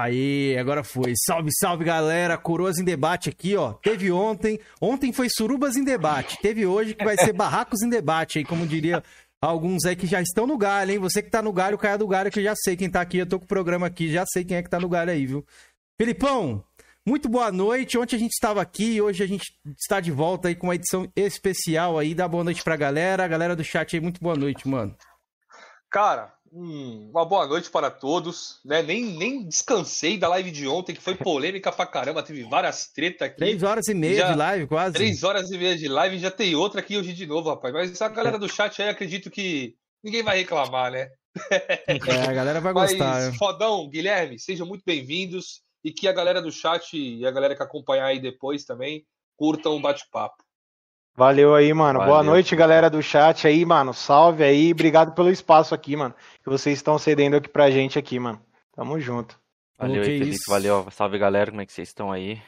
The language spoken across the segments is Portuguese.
Aí, agora foi. Salve, salve, galera. Coroas em debate aqui, ó. Teve ontem. Ontem foi Surubas em debate. Teve hoje que vai ser Barracos em debate aí, como diria alguns aí que já estão no galho, hein? Você que tá no galho, caia do galho, que eu já sei quem tá aqui. Eu tô com o programa aqui, já sei quem é que tá no galho aí, viu? Felipão, muito boa noite. Ontem a gente estava aqui, hoje a gente está de volta aí com uma edição especial aí. Dá boa noite pra galera. A galera do chat aí, muito boa noite, mano. Cara, Uma boa noite para todos. Né? Nem, nem descansei da live de ontem, que foi polêmica pra caramba. Teve várias tretas aqui. Três horas e meia já, de live, quase. Três horas e meia de live. Já tem outra aqui hoje de novo, rapaz. Mas a galera do chat aí, acredito que ninguém vai reclamar, né? É, a galera vai gostar. Mas, né? fodão, Guilherme, sejam muito bem-vindos. E que a galera do chat e a galera que acompanhar aí depois também curtam o bate-papo. Valeu aí, mano. Valeu. Boa noite, galera do chat aí, mano. Salve aí. Obrigado pelo espaço aqui, mano. Que vocês estão cedendo aqui pra gente aqui, mano. Tamo junto. Valeu aí, Felipe. Valeu. Salve, galera. Como é que vocês estão aí?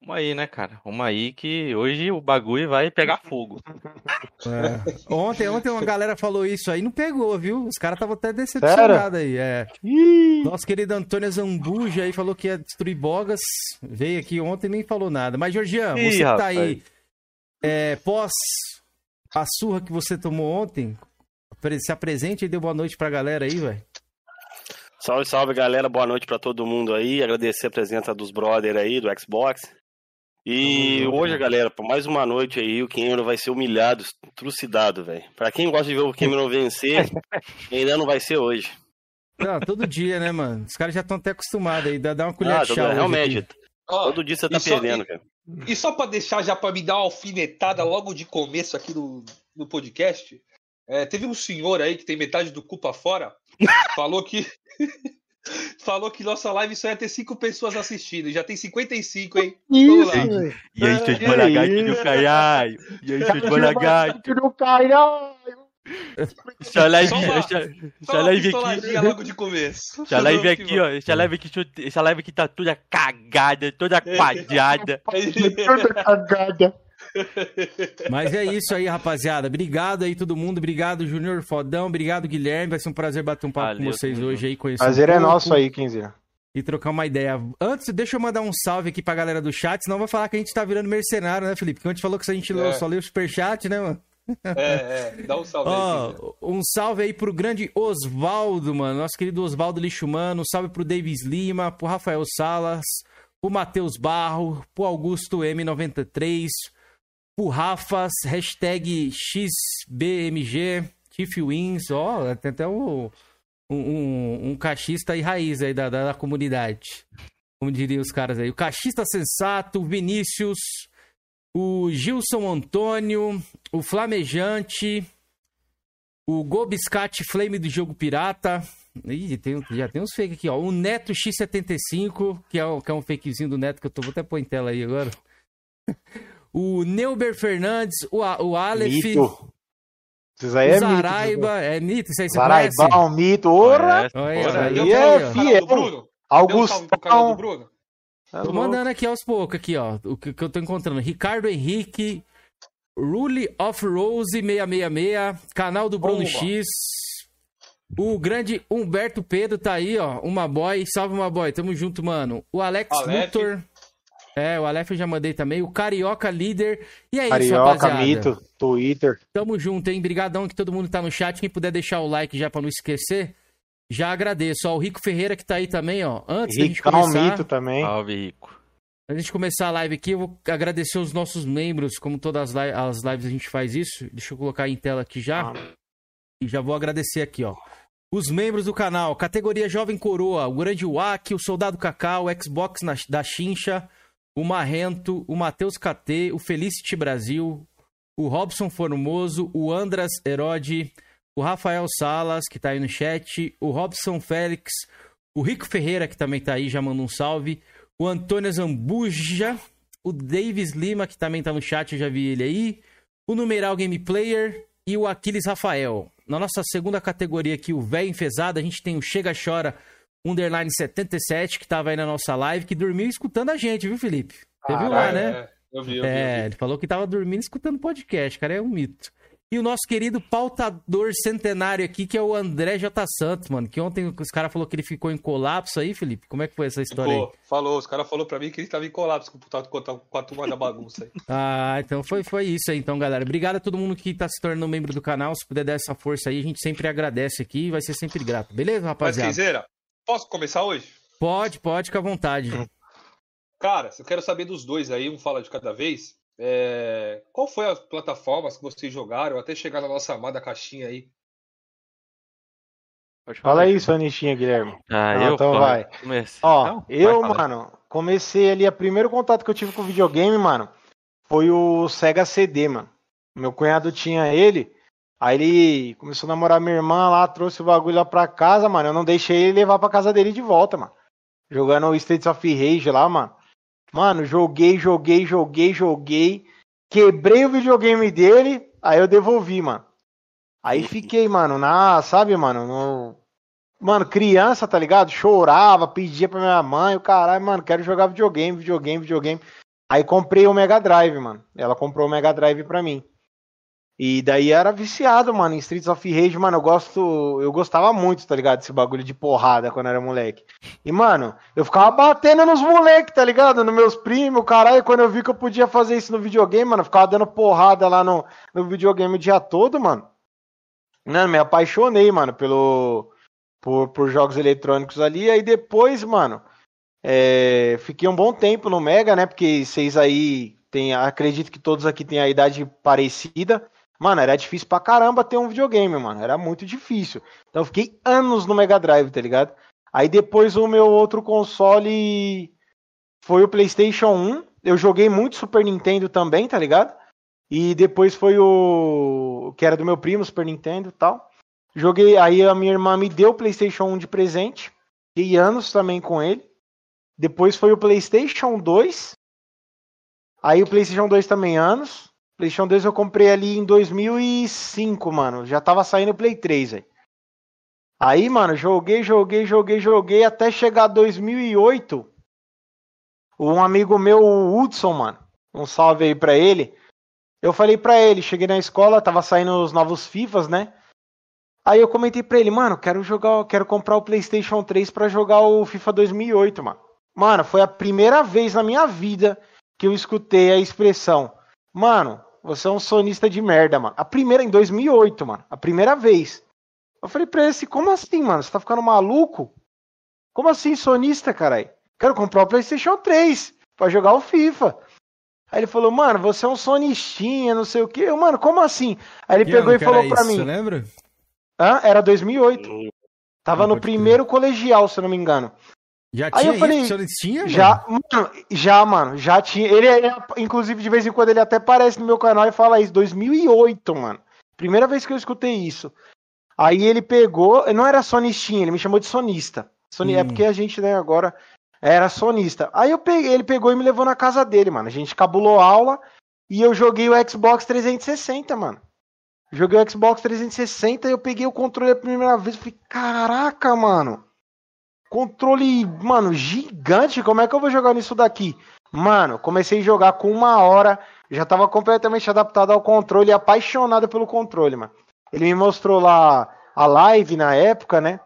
Vamos aí, né, cara? Vamos aí que hoje o bagulho vai pegar fogo. É. Ontem, ontem uma galera falou isso aí, não pegou, viu? Os caras estavam até decepcionados aí. É. Nosso querido Antônio Zambuja aí falou que ia destruir bogas. Veio aqui ontem e nem falou nada. Mas, Georgian, você que tá aí é, pós a surra que você tomou ontem, se apresente e dê boa noite pra galera aí, velho. Salve, salve, galera. Boa noite para todo mundo aí. Agradecer a presença dos brother aí, do Xbox. E uhum. hoje, galera, por mais uma noite aí, o Cameron vai ser humilhado, trucidado, velho. Pra quem gosta de ver o Cameron vencer, ainda não vai ser hoje. Não, todo dia, né, mano? Os caras já estão até acostumados aí, dá uma colher ah, de chá. Realmente, todo dia você tá perdendo, só, cara. E só para deixar já para me dar uma alfinetada logo de começo aqui no, no podcast, é, teve um senhor aí que tem metade do culpa fora, falou que falou que nossa live só ia ter cinco pessoas assistindo. Já tem 55, hein? Isso. E aí, seus bolagatos do caralho? E aí, seus bolagatos do caralho? Essa live, live aqui. logo de começo. Live aqui, ó. Essa live aqui, essa live aqui tá toda cagada, toda quadrada. toda cagada. Mas é isso aí, rapaziada. Obrigado aí todo mundo. Obrigado, Júnior Fodão. Obrigado, Guilherme. Vai ser um prazer bater um papo Valeu, com vocês hoje aí. Conhecer prazer um é nosso aí, Quinzinho. E trocar uma ideia. Antes, deixa eu mandar um salve aqui pra galera do chat, senão vai falar que a gente tá virando mercenário, né, Felipe? Porque a gente falou que a gente é. só lê o superchat, né, mano? É, é, dá um salve aí. Um salve aí pro grande Osvaldo, mano. Nosso querido Osvaldo Lixumano. Um salve pro Davis Lima, pro Rafael Salas, pro Matheus Barro, pro Augusto M93, pro Rafas, hashtag XBMG, Tiff Wins, ó, tem até um, um, um cachista aí raiz aí da, da, da comunidade. Como diriam os caras aí. O cachista sensato, Vinícius o Gilson Antônio, o Flamejante, o Gobiscate Flame do Jogo Pirata. Ih, tem, já tem uns fake aqui, ó. O Neto X75, que é, que é um fakezinho do Neto que eu tô, vou até pôr em tela aí agora. o Neuber Fernandes, o, o Aleph. Mito. Isso aí é Zaraiba, mito, é Nito, isso aí você Zaraiba, conhece? um mito, ora! Olha, é fiel. Augustão. Tá tô mandando aqui aos poucos, aqui, ó. O que, que eu tô encontrando. Ricardo Henrique, Rule of Rose 666, canal do Bruno Oba. X. O grande Humberto Pedro tá aí, ó. Uma boy. Salve, uma boy. Tamo junto, mano. O Alex Aleph. Luthor. É, o Aleph eu já mandei também. O Carioca Líder. E é Carioca, isso, rapaziada. Mito, Twitter. Tamo junto, hein? Brigadão que todo mundo tá no chat. Quem puder deixar o like já pra não esquecer. Já agradeço. Ó, o Rico Ferreira que tá aí também, ó. Antes da gente começar... Mito também. Salve, Rico. Antes de começar a live aqui, eu vou agradecer os nossos membros, como todas as, li as lives a gente faz isso. Deixa eu colocar em tela aqui já. Ah. E já vou agradecer aqui, ó. Os membros do canal, categoria Jovem Coroa, o Grande Wack, o Soldado Cacau, o Xbox na, da Chincha, o Marrento, o Matheus KT, o Felicity Brasil, o Robson Formoso, o Andras Herode, o Rafael Salas, que tá aí no chat, o Robson Félix, o Rico Ferreira, que também tá aí, já manda um salve, o Antônio Zambuja, o Davis Lima, que também tá no chat, eu já vi ele aí, o Numeral Game Player e o Aquiles Rafael. Na nossa segunda categoria aqui, o Véio Enfesado, a gente tem o Chega Chora Underline 77, que tava aí na nossa live, que dormiu escutando a gente, viu, Felipe? Você viu lá, né? É, eu vi, eu vi, eu vi. ele falou que tava dormindo escutando podcast, cara, é um mito. E o nosso querido pautador centenário aqui, que é o André J. Santos, mano. Que ontem os caras falaram que ele ficou em colapso aí, Felipe. Como é que foi essa história Pô, aí? Falou, os caras falaram pra mim que ele tava em colapso com, com, com a turma da bagunça aí. Ah, então foi, foi isso aí, então, galera. Obrigado a todo mundo que tá se tornando membro do canal. Se puder dar essa força aí, a gente sempre agradece aqui e vai ser sempre grato. Beleza, rapaziada? Mas, Kenzeira, posso começar hoje? Pode, pode, fica à vontade. Cara, eu quero saber dos dois aí, um fala de cada vez. É... Qual foi as plataformas que vocês jogaram até chegar na nossa amada caixinha aí? Fala aí, sua nichinha, Guilherme. Ah, eu? Então vai. Comecei. Ó, Não, eu, vai, mano, comecei ali, o primeiro contato que eu tive com videogame, mano, foi o Sega CD, mano. Meu cunhado tinha ele, aí ele começou a namorar minha irmã lá, trouxe o bagulho lá pra casa, mano. Eu não deixei ele levar pra casa dele de volta, mano. Jogando o Streets of Rage lá, mano. Mano, joguei, joguei, joguei, joguei. Quebrei o videogame dele, aí eu devolvi, mano. Aí fiquei, mano, na, sabe, mano, no... Mano, criança, tá ligado? Chorava, pedia pra minha mãe, o caralho, mano, quero jogar videogame, videogame, videogame. Aí comprei o Mega Drive, mano. Ela comprou o Mega Drive pra mim. E daí era viciado, mano, em Streets of Rage, mano, eu gosto, eu gostava muito, tá ligado, desse bagulho de porrada quando era moleque. E, mano, eu ficava batendo nos moleques, tá ligado, nos meus primos, caralho, quando eu vi que eu podia fazer isso no videogame, mano, eu ficava dando porrada lá no, no videogame o dia todo, mano. Mano, me apaixonei, mano, pelo, por, por jogos eletrônicos ali, aí depois, mano, é, fiquei um bom tempo no Mega, né, porque vocês aí, tem, acredito que todos aqui têm a idade parecida, Mano, era difícil pra caramba ter um videogame, mano. Era muito difícil. Então eu fiquei anos no Mega Drive, tá ligado? Aí depois o meu outro console foi o PlayStation 1. Eu joguei muito Super Nintendo também, tá ligado? E depois foi o que era do meu primo, Super Nintendo e tal. Joguei, aí a minha irmã me deu o PlayStation 1 de presente. Fiquei anos também com ele. Depois foi o PlayStation 2. Aí o PlayStation 2 também anos. PlayStation 2 eu comprei ali em 2005, mano. Já tava saindo o Play 3, aí. Aí, mano, joguei, joguei, joguei, joguei até chegar 2008. Um amigo meu, o Hudson, mano, um salve aí pra ele. Eu falei pra ele, cheguei na escola, tava saindo os novos FIFAs, né? Aí eu comentei pra ele, mano, quero jogar, quero comprar o PlayStation 3 pra jogar o FIFA 2008, mano. Mano, foi a primeira vez na minha vida que eu escutei a expressão Mano, você é um sonista de merda, mano. A primeira, em 2008, mano. A primeira vez. Eu falei pra ele assim, como assim, mano? Você tá ficando maluco? Como assim, sonista, caralho? Quero comprar o PlayStation 3 pra jogar o FIFA. Aí ele falou, mano, você é um sonistinha, não sei o quê. Eu, mano, como assim? Aí ele Que pegou e falou pra isso, mim. Você lembra? Hã? Era 2008. Tava Ah, no primeiro colegial, se eu não me engano. Já Aí tinha eu falei, isso? Tinha? Já, mano, já, mano, já tinha. Ele, é- inclusive, de vez em quando ele até aparece no meu canal e fala isso. 2008, mano. Primeira vez que eu escutei isso. Aí ele pegou, não era sonistinha, ele me chamou de sonista. Soni, É Hum. porque a gente, né, agora era sonista. Aí eu peguei, ele pegou e me levou na casa dele, mano. A gente cabulou aula e eu joguei o Xbox 360, mano. Joguei o Xbox 360 e eu peguei o controle a primeira vez e falei, caraca, mano. Controle, mano, gigante. Como é que eu vou jogar nisso daqui? Mano, comecei a jogar com uma hora. Já tava completamente adaptado ao controle apaixonado pelo controle, mano. Ele me mostrou lá a live na época, né?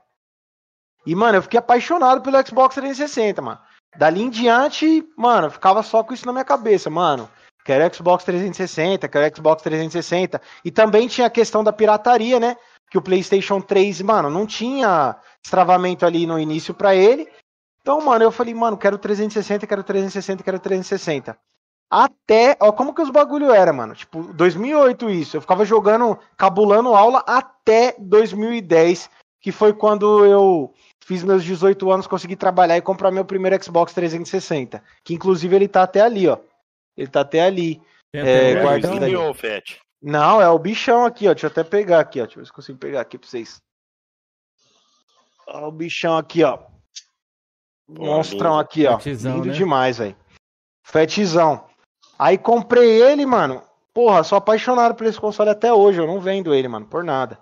E, mano, eu fiquei apaixonado pelo Xbox 360, mano. Dali em diante, mano, ficava só com isso na minha cabeça, mano. Quero Xbox 360, quero Xbox 360. E também tinha a questão da pirataria, né? Que o PlayStation 3, mano, não tinha destravamento ali no início pra ele. Então, mano, eu falei, mano, quero 360, quero 360, quero 360. Até, ó, como que os bagulho era, mano? Tipo, 2008 isso. Eu ficava jogando, cabulando aula até 2010, que foi quando eu fiz meus 18 anos, consegui trabalhar e comprar meu primeiro Xbox 360. Que inclusive ele tá até ali, ó. Ele tá até ali. É, até guarda hoje, isso daí. Ô, Fete. Não, é o bichão aqui, ó. Deixa eu até pegar aqui, ó. Deixa eu ver se consigo pegar aqui pra vocês. Ó, o bichão aqui, ó. Monstrão aqui, ó. Fetizão, lindo né? demais, velho. Fetizão. Aí comprei ele, mano. Porra, sou apaixonado por esse console até hoje. Eu não vendo ele, mano, por nada.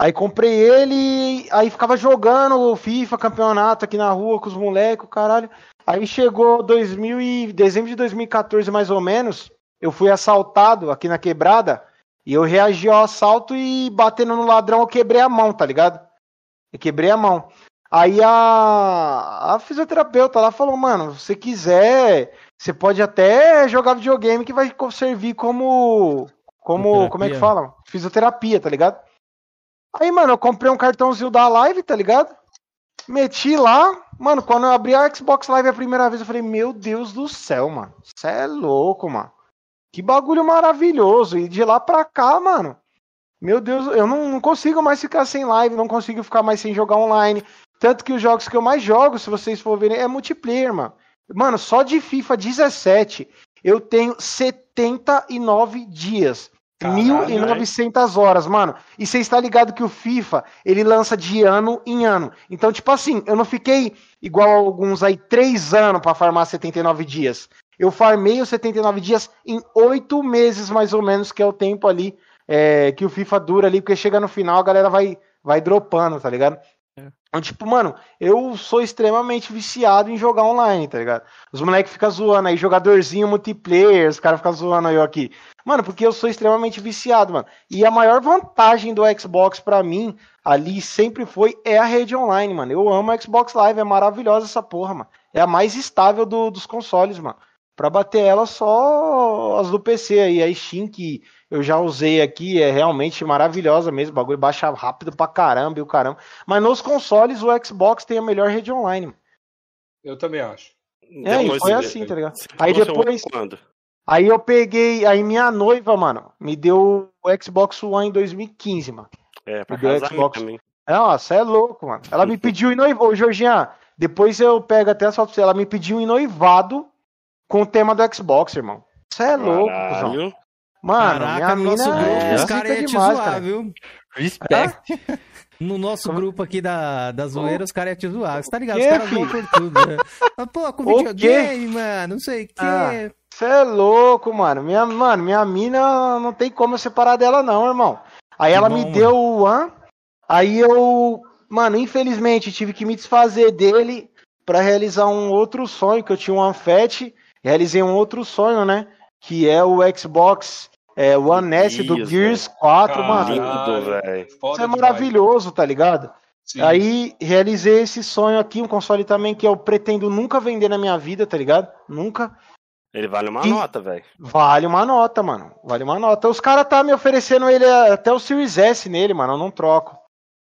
Aí comprei ele, aí ficava jogando o FIFA, campeonato aqui na rua com os moleques, o caralho. Aí chegou 2000 e dezembro de 2014 mais ou menos, eu fui assaltado aqui na quebrada E eu reagi ao assalto e batendo no ladrão eu quebrei a mão, tá ligado? Eu quebrei a mão. Aí a, a fisioterapeuta lá falou, mano, se você quiser, você pode até jogar videogame que vai servir como. Como. Como é que fala? Fisioterapia, tá ligado? Aí, mano, eu comprei um cartãozinho da live, tá ligado? Meti lá. Mano, quando eu abri a Xbox Live a primeira vez, eu falei, meu Deus do céu, mano. Você é louco, mano. Que bagulho maravilhoso. E de lá pra cá, mano. Meu Deus, eu não, não consigo mais ficar sem live, não consigo ficar mais sem jogar online. Tanto que os jogos que eu mais jogo, se vocês for verem, é multiplayer, mano. Mano, só de FIFA 17 eu tenho 79 dias. 1.900 horas, mano. E você está ligado que o FIFA, ele lança de ano em ano. Então, tipo assim, eu não fiquei igual a alguns aí, três anos para farmar 79 dias. Eu farmei os 79 dias em oito meses, mais ou menos, que é o tempo ali é, que o FIFA dura ali, porque chega no final a galera vai, vai dropando, tá ligado? Então, tipo, mano, eu sou extremamente viciado em jogar online, tá ligado? Os moleques ficam zoando aí, jogadorzinho multiplayer, os caras ficam zoando eu aqui. Mano, porque eu sou extremamente viciado, mano. E a maior vantagem do Xbox para mim ali sempre foi é a rede online, mano. Eu amo a Xbox Live, é maravilhosa essa porra, mano. É a mais estável do, dos consoles, mano. Pra bater ela só as do PC aí, a Steam que eu já usei aqui, é realmente maravilhosa mesmo. O bagulho baixa rápido pra caramba e o caramba. Mas nos consoles, o Xbox tem a melhor rede online. Eu também acho. É, e foi assim, tá ligado? Aí depois. Aí eu peguei. Aí minha noiva, mano, me deu o Xbox One em 2015, mano. É, pra me Xbox. Também. Nossa, é louco, mano. Ela me pediu em noivado. Ô, Georgian, depois eu pego até só pra você. Ela me pediu em noivado com o tema do Xbox, irmão. Você é louco, cuzão. Mano, Caraca, minha no mina grupo, é os caras iam te demais, zoar, cara. viu? Respect. No nosso Como? grupo aqui da, da zoeira, os caras iam te zoar. Você tá ligado? Que, os caras vão por tudo. Né? Pô, com videogame, mano, não sei o que. Você ah, é louco, mano. Minha, mano, minha mina não tem como eu separar dela, não, irmão. Aí ela bom, me deu o One. Aí eu, mano, infelizmente tive que me desfazer dele para realizar um outro sonho, que eu tinha um Anfet. Realizei um outro sonho, né? Que é o Xbox é, o One S do Gears 4, Caralho, mano. Isso é maravilhoso, tá ligado? Sim. Aí realizei esse sonho aqui, um console também que eu pretendo nunca vender na minha vida, tá ligado? Nunca. Ele vale uma e nota, velho. Vale uma nota, mano. Vale uma nota. Os caras tá me oferecendo ele até o Series S nele, mano. Eu não troco.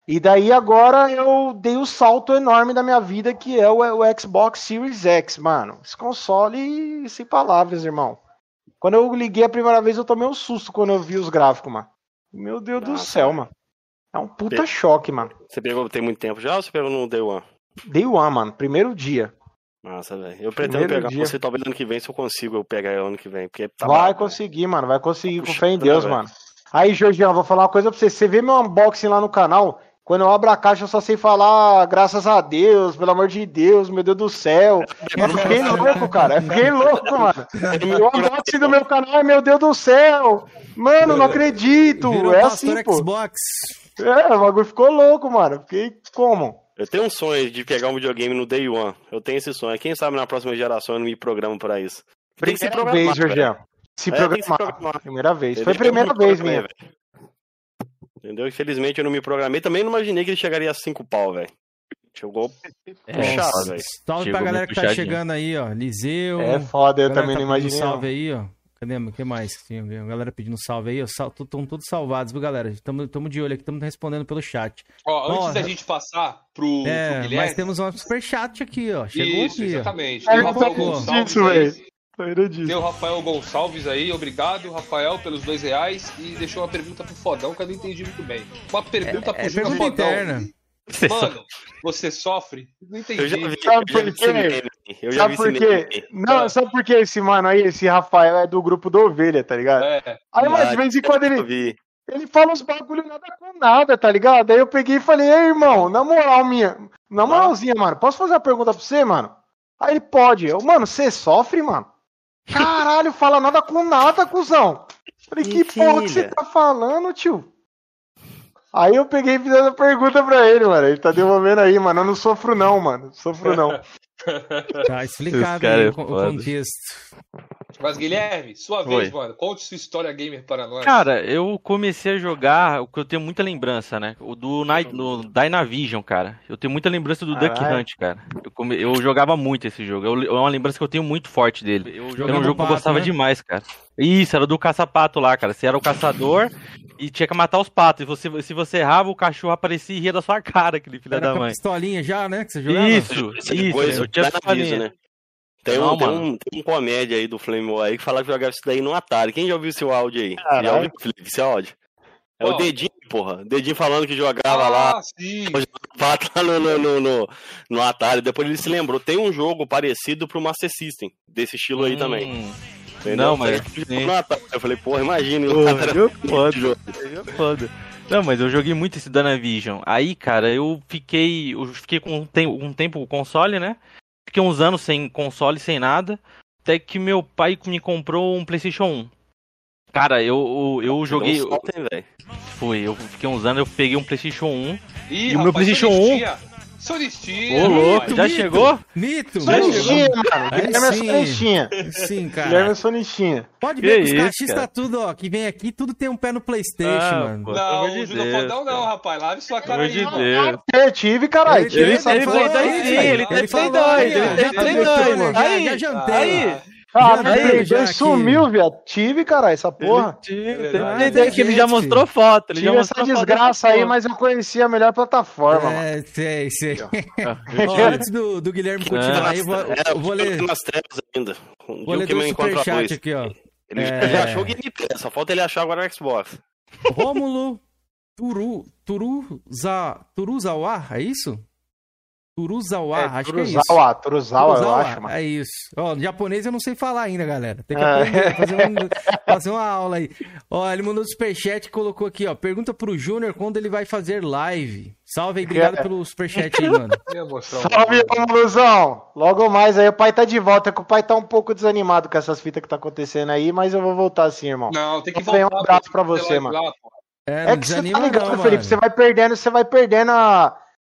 E daí agora eu dei o um salto enorme da minha vida, que é o, o Xbox Series X, mano. Esse console, sem palavras, irmão. Quando eu liguei a primeira vez, eu tomei um susto quando eu vi os gráficos, mano. Meu Deus Nossa, do céu, mano. É um puta Pe... choque, mano. Você pegou tem muito tempo já ou você pegou no Day One? Day One, mano. Primeiro dia. Nossa, velho. Eu pretendo Primeiro pegar dia. você talvez ano que vem, se eu consigo eu pegar ano que vem. Porque tá vai conseguir, mano. Vai conseguir, com fé em Deus, mano. Aí, Jorginho, vou falar uma coisa pra você. Você vê meu unboxing lá no canal, quando eu abro a caixa, eu só sei falar graças a Deus, pelo amor de Deus, meu Deus do céu. Eu fiquei louco, cara. Eu fiquei louco, mano. O unboxing do meu canal é meu Deus do céu. Mano, não acredito. Virou é assim, pô. Xbox. É, o bagulho ficou louco, mano. Fiquei como? Eu tenho um sonho de pegar um videogame no Day One. Eu tenho esse sonho. Quem sabe na próxima geração eu não me programo pra isso. Primeira vez, Jorgião. Se, é, se programar. Primeira vez. Foi a primeira vez minha. Entendeu? Infelizmente eu não me programei. Também não imaginei que ele chegaria a 5 pau, velho. Chegou é, puxado, velho. Salve pra galera que tá chegando aí, ó. Liseu. É foda, eu também tá não imaginei. Salve aí, ó. Cadê? O que mais? Tem a galera pedindo salve aí, ó. Estão todos salvados, viu, galera? Estamos de olho aqui, estamos respondendo pelo chat. Ó, antes ó, da gente passar pro, é, pro Guilherme... Mas temos um superchat aqui, ó. Chegou Isso, aqui, exatamente. Ó. É, Tem o Rafael Gonçalves aí, obrigado, Rafael, pelos dois reais. E deixou uma pergunta pro Fodão que eu não entendi muito bem. Uma pergunta é, pro é Júnior Fodão. Interna. Mano, você sofre? Não entendi. Eu já vi, sabe por quê? Eu já sabe por quê? Não, sabe por quê esse mano aí, esse Rafael é do grupo do Ovelha, tá ligado? É. Aí, mas de vez em quando ele. Ele fala uns bagulho nada com nada, tá ligado? Aí eu peguei e falei, ei, irmão, na moral minha, na moralzinha, mano, posso fazer uma pergunta pra você, mano? Aí ele pode. Eu, mano, você sofre, mano? Caralho, fala nada com nada, cuzão. Falei, que porra que você tá falando, tio? Aí eu peguei e fiz essa pergunta pra ele, mano. Ele tá devolvendo aí, mano. Eu não sofro não, mano. Sofro não. Tá explicado aí, é o, contexto. Mas, Guilherme, sua vez, mano. Conte sua história gamer para nós. Cara, eu comecei a jogar o que eu tenho muita lembrança, né? O do Night, no Dynavision, cara. Eu tenho muita lembrança do Duck Hunt, cara. Eu, come... eu jogava muito esse jogo. Eu... É uma lembrança que eu tenho muito forte dele. Eu era um jogo pato, que eu gostava né? demais, cara. Isso, era do caça-pato lá, cara. Você era o caçador e tinha que matar os patos. E você, se você errava, o cachorro aparecia e ria da sua cara, aquele filho era da mãe. pistolinha já, né? Que você jogava? Isso, isso. Eu tinha pistolinha. Né? Tem, não, um, tem, um, tem um comédia aí do Flame War aí que fala que jogava isso daí no Atari. Quem já ouviu seu áudio aí? Caralho. Já ouviu, Felipe, esse áudio? É oh. o Dedinho, porra. Dedinho falando que jogava ah, lá. Sim. lá no, no, no, no, Atari. Depois ele se lembrou. Tem um jogo parecido pro Master System, desse estilo aí hum. também. Entendeu? Não, mas. Eu falei, porra, imagina. Porra, foda. foda. Não, mas eu joguei muito esse Danavision. Aí, cara, eu fiquei. Eu fiquei com um tempo, um tempo com o console, né? Fiquei uns anos sem console, sem nada. Até que meu pai me comprou um PlayStation 1. Cara, eu, eu, eu joguei. Um Foi, eu fiquei uns anos, eu peguei um PlayStation 1. Ih, e o meu PlayStation 1. Sonistinha. Ô, louco, já mito, chegou? Mito. Sonistinha, mano. Guilherme é Sonistinha. Sim, cara. Guilherme é Sonistinha. Pode ver que, que os cachistas tudo, ó, que vem aqui, tudo tem um pé no Playstation, ah, mano. não, o Júlio Fodão não, rapaz. Lave sua cara aí. De Deus. Eu tive, caralho. Ele, ele, ele, ele, ele, tem Play 2, ele tem Play 2. Aí, já jantei. Aí. Ah, ele já sumiu, viado. Tive, cara, essa porra. Ele tive, tem que ele já mostrou foto. Ele Tive já essa desgraça aí, mas eu conheci a melhor plataforma, é, mano. sei, sei. Ó, antes do, do Guilherme continuar aí, eu vou, é, eu vou ler... umas trevas ainda. Vou ler do superchat aqui, ó. Ele é... já achou o Game Pass, só falta ele achar agora o Xbox. Rômulo Turu, Turuza, Turuzawa, é isso? Turuzawa, é, acho Turuzawa, que é isso. Turuzawa, eu acho, mano. É isso. Ó, japonês eu não sei falar ainda, galera. Tem que é. aprender, fazer, um, fazer, uma aula aí. Ó, ele mandou superchat e colocou aqui, ó. Pergunta pro Júnior quando ele vai fazer live. Salve aí, obrigado é. pelo superchat aí, mano. Salve, Luzão. Logo mais aí, o pai tá de volta, que o pai tá um pouco desanimado com essas fitas que tá acontecendo aí, mas eu vou voltar sim, irmão. Não, tem que voltar. Um abraço pra você, mano. Lá, é, é que você tá ligado, não, Felipe, você vai perdendo, você vai perdendo a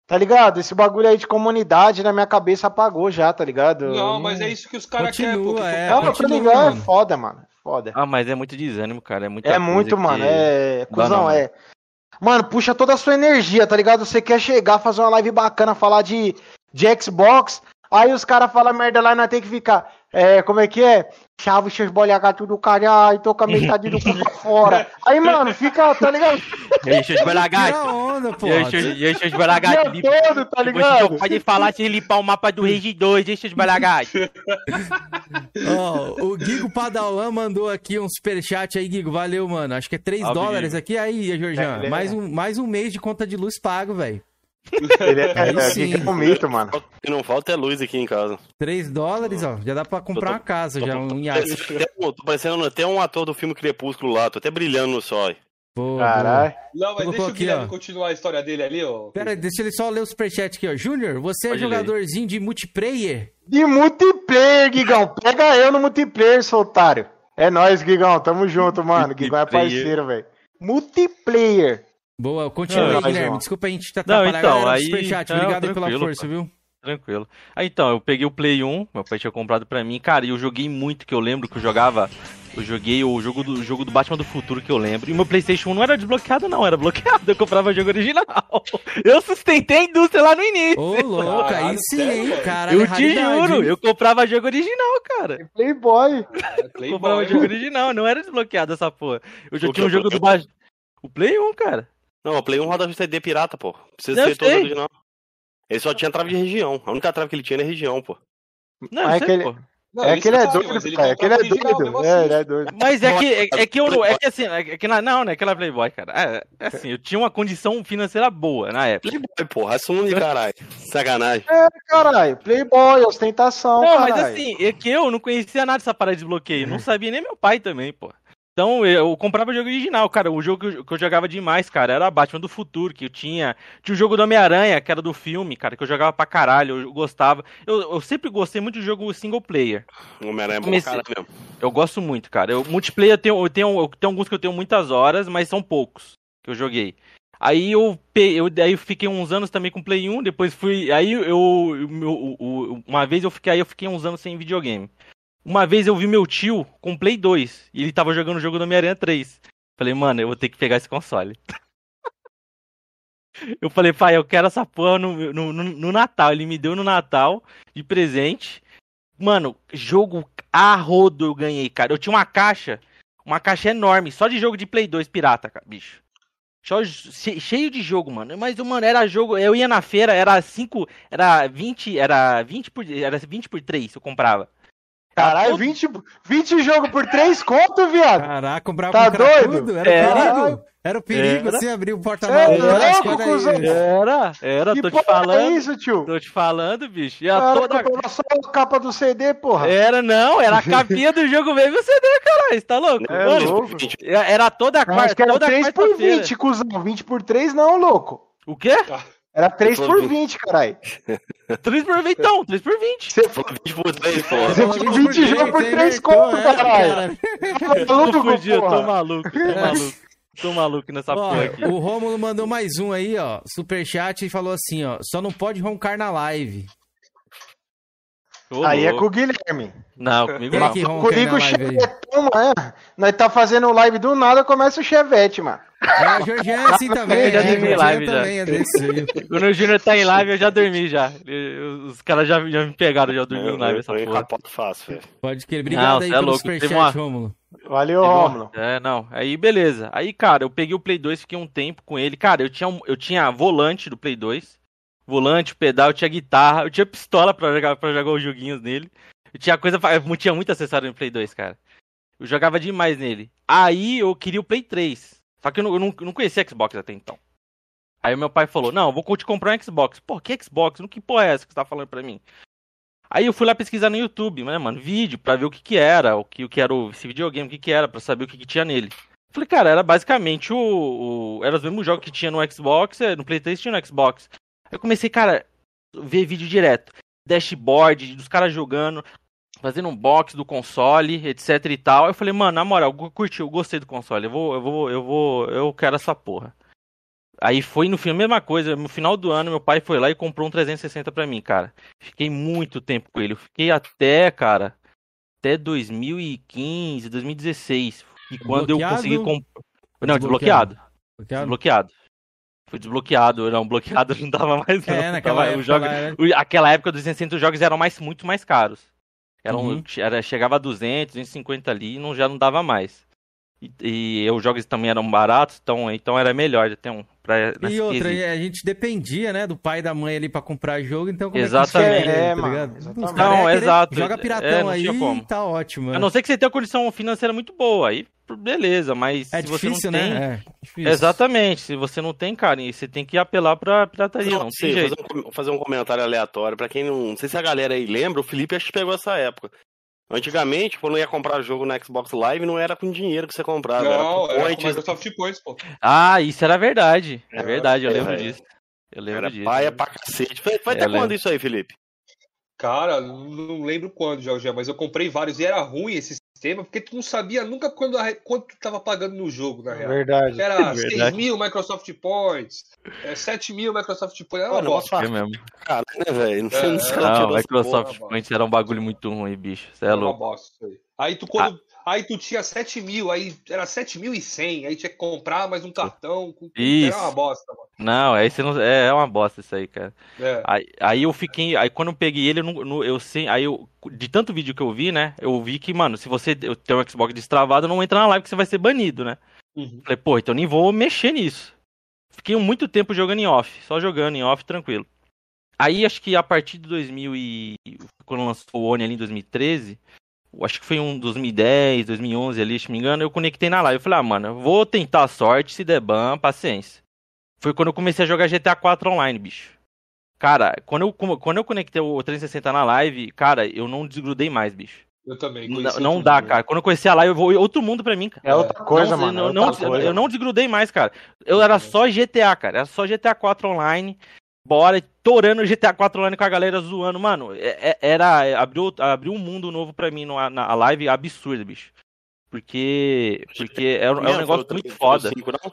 Tá ligado? Esse bagulho aí de comunidade na minha cabeça apagou já, tá ligado? Não, mas é isso que os caras querem, pô. É, não, continua, ligado, é foda, mano. Foda. Ah, mas é muito desânimo, cara. É, muito é muito, mano. É. Cusão, é. Mano, puxa toda a sua energia, tá ligado? Você quer chegar, fazer uma live bacana, falar de, de Xbox, aí os caras falam merda lá e nós tem que ficar. É, como é que é? Chave, seus bolhagatos do caralho, tô com a metade do cu pra fora. Aí, mano, fica, tá ligado? E aí, seus bolhagatos? E aí, seus bolhagatos? todo, tá ligado? Você pode falar sem limpar o mapa do Regi 2, hein, seus bolhagatos? Ó, o Gigo Padawan mandou aqui um superchat aí, Gigo, valeu, mano. Acho que é 3 dólares aqui. Aí, Jorjão, é, mais, um, mais um mês de conta de luz pago, velho. Ele é, Aí é, sim. é um mito, mano. O que não falta é luz aqui em casa. 3 dólares, ó. Já dá pra comprar tô, uma casa, tô, já, um iate. Tô, tô parecendo até um ator do filme Crepúsculo lá, tô até brilhando no sol. Caralho. Não, mas deixa o Guilherme ó. continuar a história dele ali, ó. Pera, deixa ele só ler o superchat aqui, ó. Júnior, você é Pode é jogadorzinho ler. de multiplayer? De multiplayer, Gigão. Pega eu no multiplayer, seu otário. É nóis, Gigão. Tamo junto, mano. Gigão é parceiro, velho. Multiplayer. Boa, continua aí, Guilherme. Desculpa a gente tá Não, então, aí... superchat. Obrigado não, pela força, viu? Tranquilo. Aí então, eu peguei o Play 1, meu pai tinha comprado pra mim, cara, e eu joguei muito, que eu lembro que eu jogava. Eu joguei o jogo do, o jogo do Batman do Futuro que eu lembro. E o meu Playstation 1 não era desbloqueado, não, era bloqueado. Eu comprava jogo original. Eu sustentei a indústria lá no início. Ô, louco, aí sim, hein, cara. Eu é te juro, eu comprava jogo original, cara. Playboy. Playboy. comprava jogo original, não era desbloqueado essa porra. Eu já tinha um jogo do Batman. O Play 1, cara. Não, o Play 1 roda CD pirata, pô. Precisa ser todo original. Ele só tinha trave de região. A única trave que ele tinha era região, pô. Não, é sei, pô. Não, é que ele é doido, cara. É que ele é doido. É, ele é doido. Mas é que, é, é que eu é que assim, é que na, não, não é aquela Playboy, cara. É, é, assim, eu tinha uma condição financeira boa na época. Playboy, porra, assume, caralho. Sacanagem. É, caralho. Playboy, ostentação. Não, mas assim, é que eu não conhecia nada dessa parada de bloqueio. Não sabia nem meu pai também, pô. Então eu comprava o jogo original, cara. O jogo que eu, que eu, jogava demais, cara, era Batman do Futuro, que eu tinha. Tinha o jogo do Homem-Aranha, que era do filme, cara, que eu jogava pra caralho, eu gostava. Eu, eu sempre gostei muito de jogo single player. Homem-Aranha é bom cara mesmo. Eu gosto muito, cara. Eu, multiplayer eu tenho, eu tenho, eu tenho alguns que eu tenho muitas horas, mas são poucos que eu joguei. Aí eu, eu, aí fiquei uns anos também com Play 1, depois fui. Aí eu. eu, eu uma vez eu fiquei aí, eu fiquei uns anos sem videogame. Uma vez eu vi meu tio com Play 2 e ele tava jogando o jogo do Homem-Aranha 3. Falei, mano, eu vou ter que pegar esse console. eu falei, pai, eu quero essa porra no, no, no, no Natal. Ele me deu no Natal de presente. Mano, jogo a rodo eu ganhei, cara. Eu tinha uma caixa, uma caixa enorme, só de jogo de Play 2 pirata, cara, bicho. Cheio de jogo, mano. Mas, mano, era jogo. Eu ia na feira, era 5. Era 20. Era 20 por. Era 20 por 3, eu comprava. Era Caralho, todo- 20, 20 jogos por 3 conto, viado. Caraca, comprava Tá doido? Era É. o perigo. Era o perigo, Era. você abriu o porta-malas. é. Era, era, que tô te porra falando. é isso, tio? Tô te falando, bicho. E a Cara, toda... só a capa do CD, porra. Era, não, era a capinha do jogo mesmo o CD, caralho. Você tá louco? É Mano, louco. era toda a Acho quarta. que era Toda 3 por quarta-feira. 20, cuzão. 20 por 3 não, louco. O quê? Era 3 Por por 20. 20, caralho. 3 por 20, então, 3 por 20. Você Falou 20 por 3, pô. Você Falou falou 20 20 jogos por hein, 3 Marcão? conto, É, caralho. cara. Tá Tô maluco, fudido, tô maluco, tô maluco. Tô maluco nessa Ó, porra aqui. o Rômulo mandou mais um aí, ó. Superchat e falou assim, ó. Só não pode roncar na live. Ô, Aí é louco. com o Guilherme. Não, comigo não. é Comigo na o aí? Chevetão, mano. Nós tá fazendo live do nada, começa o Chevette, mano. É, o Jorginho é assim também. Eu já é, dormi Jorginho live já. também é aí. Quando o Júnior tá em live, eu já dormi já. Os caras já, já me pegaram, já dormi em live essa eu porra. fácil, velho. Pode querer. Obrigado Não, aí é pelo louco. Superchat, uma- Rômulo. Valeu, uma- Rômulo. É, não. Aí, beleza. Aí, cara, eu peguei o Play 2, fiquei um tempo com ele. Cara, eu tinha, um- eu tinha volante do Play 2. Volante, pedal, eu tinha guitarra, eu tinha pistola pra jogar, pra jogar os joguinhos nele. Eu tinha coisa, eu tinha muito acessório no Play 2, cara. Eu jogava demais nele. Aí eu queria o Play 3. Só que eu não, eu não, conhecia Xbox até então. Aí o meu pai falou: Não, vou te comprar um Xbox. Pô, que Xbox? Não que porra é essa que você tá falando pra mim? Aí eu fui lá pesquisar no YouTube, né, mano, vídeo, pra ver o que que era, o que, o que era o, esse videogame, o que que era, pra saber o que que tinha nele. Falei, cara, era basicamente o, o. Era os mesmos jogos que tinha no Xbox, eh, no Playstation tinha no Xbox. Aí eu comecei, cara, ver vídeo direto. Dashboard, dos caras jogando, fazendo um box do console, etc e tal. Aí eu falei, mano, na moral, eu curti, eu gostei do console. Eu vou, eu vou, eu vou, eu quero essa porra. Aí foi no fim, a mesma coisa, no final do ano, meu pai foi lá e comprou um 360 pra mim, cara. Fiquei muito tempo com ele. Eu fiquei até, cara, até 2015, 2016. E quando eu Bloqueado? consegui comprar. Não, Desbloqueado? desbloqueado. Bloqueado? Desbloqueado. Foi desbloqueado. Não, bloqueado não dava mais. Não. É, naquela Tava- época. lá era- Aquela época dos 360 os jogos eram mais, muito mais caros. Eram, Uhum. era, chegava a 200, 250 ali e não, já não dava mais. E, e os jogos também eram baratos, então, então era melhor de ter um. Pra, E outra, quesito. a gente dependia, né, do pai e da mãe ali pra comprar jogo, então como Exatamente. é que É, tá mano, ligado? exatamente. Não, querer- exato. Joga É, piratão não aí e tá ótimo. A né? não ser que você tenha uma condição financeira muito boa, aí beleza, mas É se você difícil, não tem. né? É difícil. Exatamente, se você não tem, cara, e você tem que apelar pra pirataria, não, Não, jeito. fazer, um, fazer um comentário aleatório. Pra quem não. Não sei se a galera aí lembra, o Felipe acho que pegou essa época. Antigamente, quando ia comprar jogo no Xbox Live, não era com dinheiro que você comprava. Não, era era com Microsoft Points, pô. Ah, isso era verdade. É verdade, eu lembro é. disso. Eu lembro era disso. paia pra cacete. Foi, foi É, até quando isso aí, Felipe? Cara, não lembro quando, já, já, mas eu comprei vários e era ruim esse sistema, porque tu não sabia nunca quando, a- quanto tu tava pagando no jogo, na real. Verdade. Era Verdade. 6 mil Microsoft Points, é, 7 mil Microsoft Points, era uma Olha, bosta. É mesmo. Cara, né, velho? Não sei É, não é. Não, Microsoft porra, Points era um bagulho muito ruim, bicho. Você é Era uma louco. bosta isso aí. Aí tu, quando, aí tu tinha 7 mil, aí era 7.100, aí tinha que comprar mais um cartão. com- Isso. Era uma bosta, mano. Não, aí você não. É, é uma bosta isso aí, cara. É. Aí, aí eu fiquei. Aí quando eu peguei ele, eu, não, eu sei. Aí eu. De tanto vídeo que eu vi, né? Eu vi que, mano, se você tem um Xbox destravado, não entra na live que você vai ser banido, né? Uhum. Falei, pô, então nem vou mexer nisso. Fiquei muito tempo jogando em off, só jogando em off, tranquilo. Aí acho que a partir de 2000 e... Quando lançou o Oni ali em 2013, eu acho que foi um 2010, 2011 ali, se não me engano, eu conectei na live. Eu falei, ah, mano, vou tentar a sorte, se der ban, paciência. Foi quando eu comecei a jogar GTA 4 online, bicho. Cara, quando eu, quando eu conectei o 360 na live, cara, eu não desgrudei mais, bicho. Eu também. Não, conheci não dá, cara. Quando eu conheci a live, eu vou outro mundo pra mim, cara. É outra coisa, não, mano. Eu é não, outra coisa. eu não desgrudei mais, cara. Eu era só GTA, cara. Era só GTA 4 online. Bora, torando GTA 4 online com a galera zoando. Mano, é- é- era. é, Abriu, abriu um mundo novo pra mim no- na live absurdo, bicho. Porque. Porque é, um- é um Mesmo, negócio o muito foda. foi o cinco, não?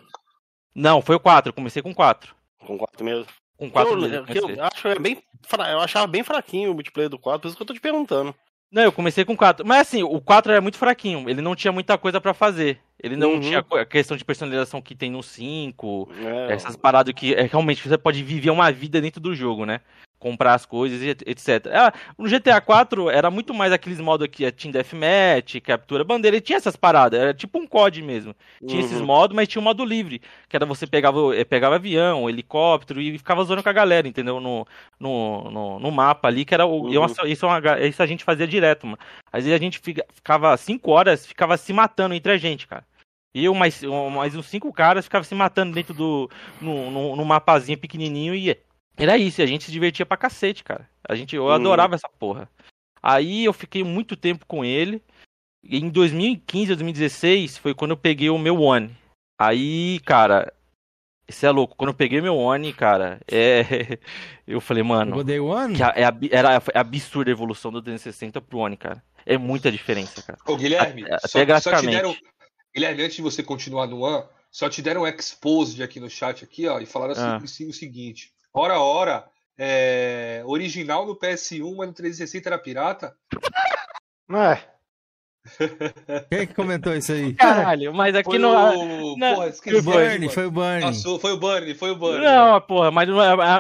Não, foi o 4. Eu comecei com 4. Com 4 mesmo. Com 4 eu, eu, eu acho é bem fra- eu achava bem fraquinho o multiplayer do 4, por isso que eu tô te perguntando. Não, eu comecei com 4. Mas assim, o 4 era muito fraquinho. Ele não tinha muita coisa para fazer. Ele não uhum. tinha a questão de personalização que tem no 5. É. Essas paradas que é, realmente você pode viver uma vida dentro do jogo, né? Comprar as coisas, etc. Ah, no GTA 4 era muito mais aqueles modos aqui, Team Deathmatch, captura bandeira, e tinha essas paradas, era tipo um COD mesmo. Tinha uhum. esses modos, mas tinha um modo livre, que era você pegava, eh, pegava avião, helicóptero e ficava zoando com a galera, entendeu? No, no, no, no mapa ali, que era o. Uhum. isso, é isso a gente fazia direto, mano. Às vezes a gente fica, ficava 5 horas, ficava se matando entre a gente, cara. E eu, mais, mais uns cinco caras, ficava se matando dentro do. no, no, no mapazinho pequenininho e era isso, a gente se divertia pra cacete, cara. A gente, eu hum. adorava essa porra. Aí eu fiquei muito tempo com ele. E em 2015, 2016 foi quando eu peguei o meu One. Aí, cara, isso é louco. Quando eu peguei meu One, cara, é. Eu falei, mano. Rodei o One? É, era é absurda a evolução do 360 pro One, cara. É muita diferença, cara. Ô, Guilherme, até só, graficamente. Só deram... Guilherme, antes de você continuar no One, só te deram um exposed aqui no chat aqui, ó, e falaram assim, ah. o seguinte. Hora hora, é, original no PS1, mas no 360 era pirata? É. Quem que comentou isso aí? Caralho, mas aqui foi no. O... Não, porra, foi o Burn, foi o Burn. Passou, foi o Burn, foi o Burn. Não, porra, mas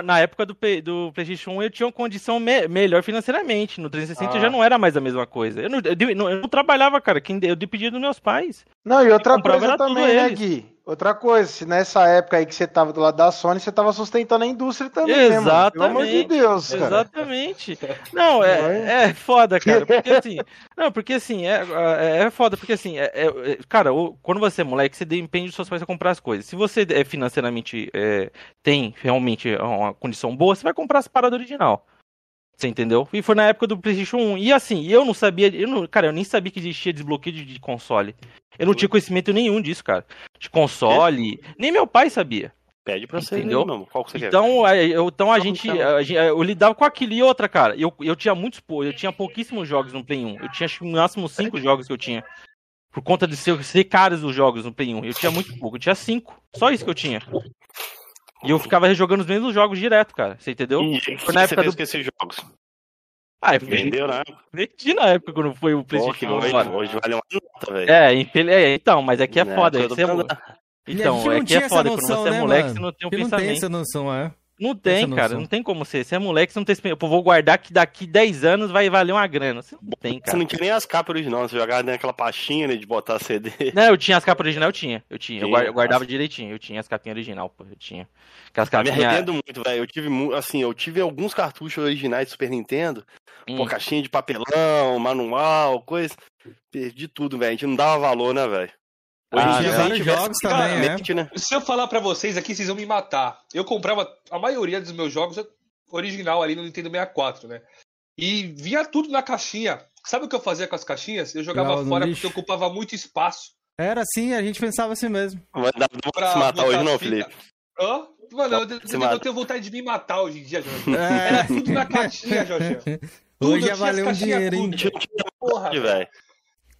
na época do, do PlayStation 1 eu tinha uma condição me melhor financeiramente. No 360 ah. já não era mais a mesma coisa. Eu não, eu, eu não trabalhava, cara. Eu dependia dos meus pais. Não, e outra coisa também, né, Gui? Outra coisa, se nessa época aí que você tava do lado da Sony, você tava sustentando a indústria também, Exatamente. Né, Pelo amor de Deus, cara. Exatamente. Não, é, é foda, cara. Porque assim, não, porque assim, é, é, é foda, porque assim, é, é, cara, quando você é moleque, você depende dos seus pais pra comprar as coisas. Se você é financeiramente é, tem realmente uma condição boa, você vai comprar as paradas original. Você entendeu? E foi na época do PlayStation 1. E assim, eu não sabia. Eu não, cara, eu nem sabia que existia desbloqueio de, de console. Eu não tinha conhecimento nenhum disso, cara. De console. É. Nem meu pai sabia. Pede pra você, entendeu? Qual que você então, quer? Eu, então a gente, a gente, Eu lidava com aquilo e outra, cara. Eu, eu tinha muitos. Eu tinha pouquíssimos jogos no Play 1. Eu tinha acho que no máximo cinco jogos que eu tinha. Por conta de ser, ser caros os jogos no Play 1. Eu tinha muito pouco. Eu tinha cinco. Só isso que eu tinha. E eu ficava rejogando os mesmos jogos direto, cara. Você entendeu? E foi na época do... esses jogos. Ah, vendeu época. Vendi na época quando foi o PlayStation 1. Hoje, hoje vale uma nota, velho. É, é, então, mas aqui é, é foda. Você é... Então, é que é foda. Noção, quando você é né, moleque, mano? você não tem um Porque pensamento. Não tem essa noção, é. Não tem, cara. Não tem como ser. Você é moleque, você não tem Eu vou guardar que daqui 10 anos vai valer uma grana. Você não tem, cara. Você não tinha nem as capas originais, você jogava naquela pastinha né, de botar CD. Não, eu tinha as capas originais, eu tinha. Eu tinha. Eu, guardava direitinho. Eu tinha as capinhas original, pô. Eu tinha. Aquelas capinhas... Me arrependo muito, velho. Eu tive, assim, eu tive alguns cartuchos originais do Super Nintendo. Hum. Pô, caixinha de papelão, manual, coisa. Perdi tudo, velho. A gente não dava valor, né, velho? Hoje ah, em dia, vários jogos também, é. né? Se eu falar para vocês aqui, vocês vão me matar. Eu comprava a maioria dos meus jogos original ali no Nintendo 64, né? E vinha tudo na caixinha. Sabe o que eu fazia com as caixinhas? Eu jogava fora porque ocupava muito espaço. Era assim, a gente pensava assim mesmo. Mas dá pra se matar hoje não, Felipe? Hã? Mano, eu, eu, eu, tenho vontade de me matar hoje em dia, Jorge. É. Era tudo na caixinha, Jorge. Hoje já valeu um dinheiro, hein? Porra, velho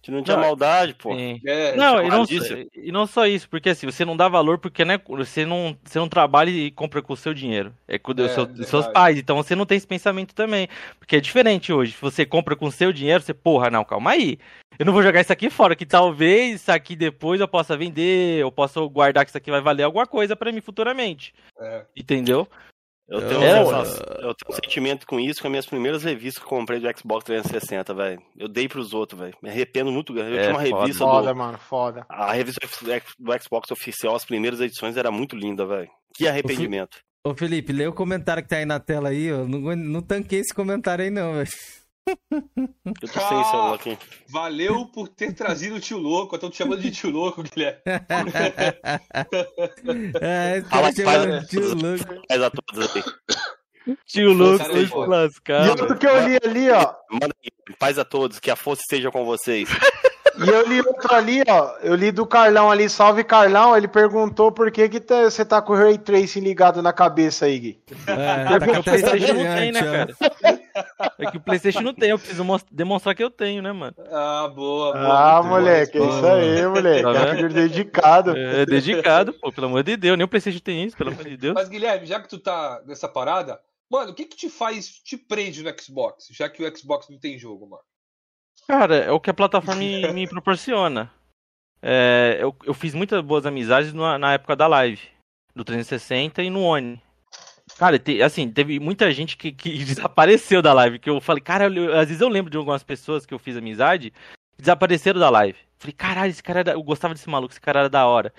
que não tinha não, maldade, pô. É, não, e não, e não, só isso, porque assim, você não dá valor porque né, você, não, você não trabalha e compra com o seu dinheiro. É com é, seu, seus pais. Então você não tem esse pensamento também. Porque é diferente hoje. Se você compra com o seu dinheiro, você, porra, não, calma aí. Eu não vou jogar isso aqui fora, que talvez isso aqui depois eu possa vender, eu possa guardar que isso aqui vai valer alguma coisa para mim futuramente. É. Entendeu? Eu tenho, é, um, eu tenho um sentimento com isso, com as minhas primeiras revistas que eu comprei do Xbox 360, velho. Eu dei pros outros, velho. Me arrependo muito. Eu é, tinha uma revista foda, do... mano, foda. A revista do Xbox oficial, as primeiras edições, era muito linda, velho. Que arrependimento. Ô, Felipe, lê o comentário que tá aí na tela aí, ó. Não, não tanquei esse comentário aí, não, velho. Eu tô sem celular aqui. Valeu por ter trazido o tio louco. Eu tô te chamando de tio louco, Guilherme. é, tá chamando de tio louco. Faz a todos aí. Tio louco, hoje lascado. E outro que eu li ali, ó. Manda aí, paz a todos, que a força esteja com vocês. E eu li outro ali, ó. Eu li do Carlão ali, salve Carlão. Ele perguntou por que, que tá, você tá com o Ray Tracing ligado na cabeça aí, Gui. É, tá o né, cara? É que o PlayStation não tem, eu preciso demonstrar que eu tenho, né, mano? Ah, boa, boa. Ah, moleque, é isso aí, moleque. Tá é dedicado. É, dedicado, pô, pelo amor de Deus. Nem o PlayStation tem isso, pelo amor de Deus. Mas, Guilherme, já que tu tá nessa parada, mano, o que que te faz, te prende no Xbox, já que o Xbox não tem jogo, mano? Cara, é o que a plataforma me, me proporciona. É, eu, eu fiz muitas boas amizades na, na época da live, do 360 e no Oni. Cara, te, assim, teve muita gente que, que, desapareceu da live. Que eu falei, cara, eu, às vezes eu lembro de algumas pessoas que eu fiz amizade desapareceram da live. Falei, caralho, esse cara era, eu gostava desse maluco, esse cara era da hora.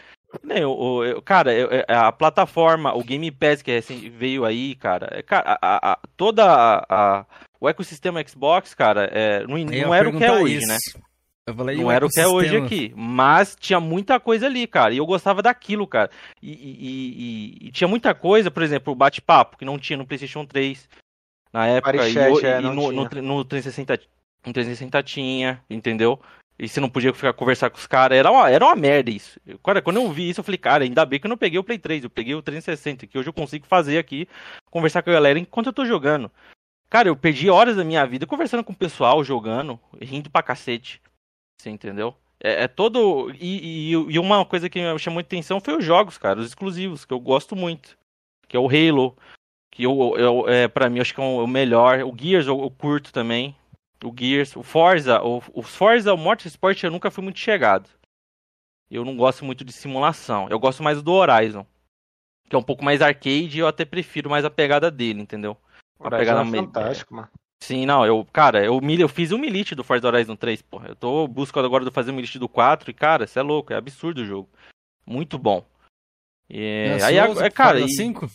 Nem, eu, eu, cara, eu, a plataforma, o Game Pass que veio aí, cara, é, cara a, a, toda a, o ecossistema Xbox, cara, é, não, não era o que é hoje, isso. né? Não era o que é hoje aqui, mas tinha muita coisa ali, cara, e eu gostava daquilo, cara. E, e, e, e tinha muita coisa, por exemplo, o bate-papo, que não tinha no PlayStation 3 na época, e, é, no, no, no, 360, no 360 tinha, entendeu? E você não podia ficar conversar com os caras. Era uma, era uma merda isso. Cara, quando eu vi isso, eu falei, cara, ainda bem que eu não peguei o Play 3, eu peguei o 360, que hoje eu consigo fazer aqui, conversar com a galera enquanto eu tô jogando. Cara, eu perdi horas da minha vida conversando com o pessoal, jogando, rindo pra cacete. Você entendeu? É, é todo. E, e, e, uma coisa que me chamou atenção foi os jogos, cara, os exclusivos, que eu gosto muito. Que é o Halo. Que eu, eu, é, pra mim, acho que é o melhor. O Gears eu, eu curto também o Gears, o Forza, o, o Forza, o Motorsport eu nunca fui muito chegado. Eu não gosto muito de simulação. Eu gosto mais do Horizon, que é um pouco mais arcade e eu até prefiro mais a pegada dele, entendeu? A pegada é fantástico, mano. Sim, não, eu, cara, eu, eu fiz um milite do Forza Horizon 3, porra. Eu tô buscando agora de fazer um milite do 4 e, cara, isso é louco, é absurdo o jogo. Muito bom. E, aí, é, cara, e... 5?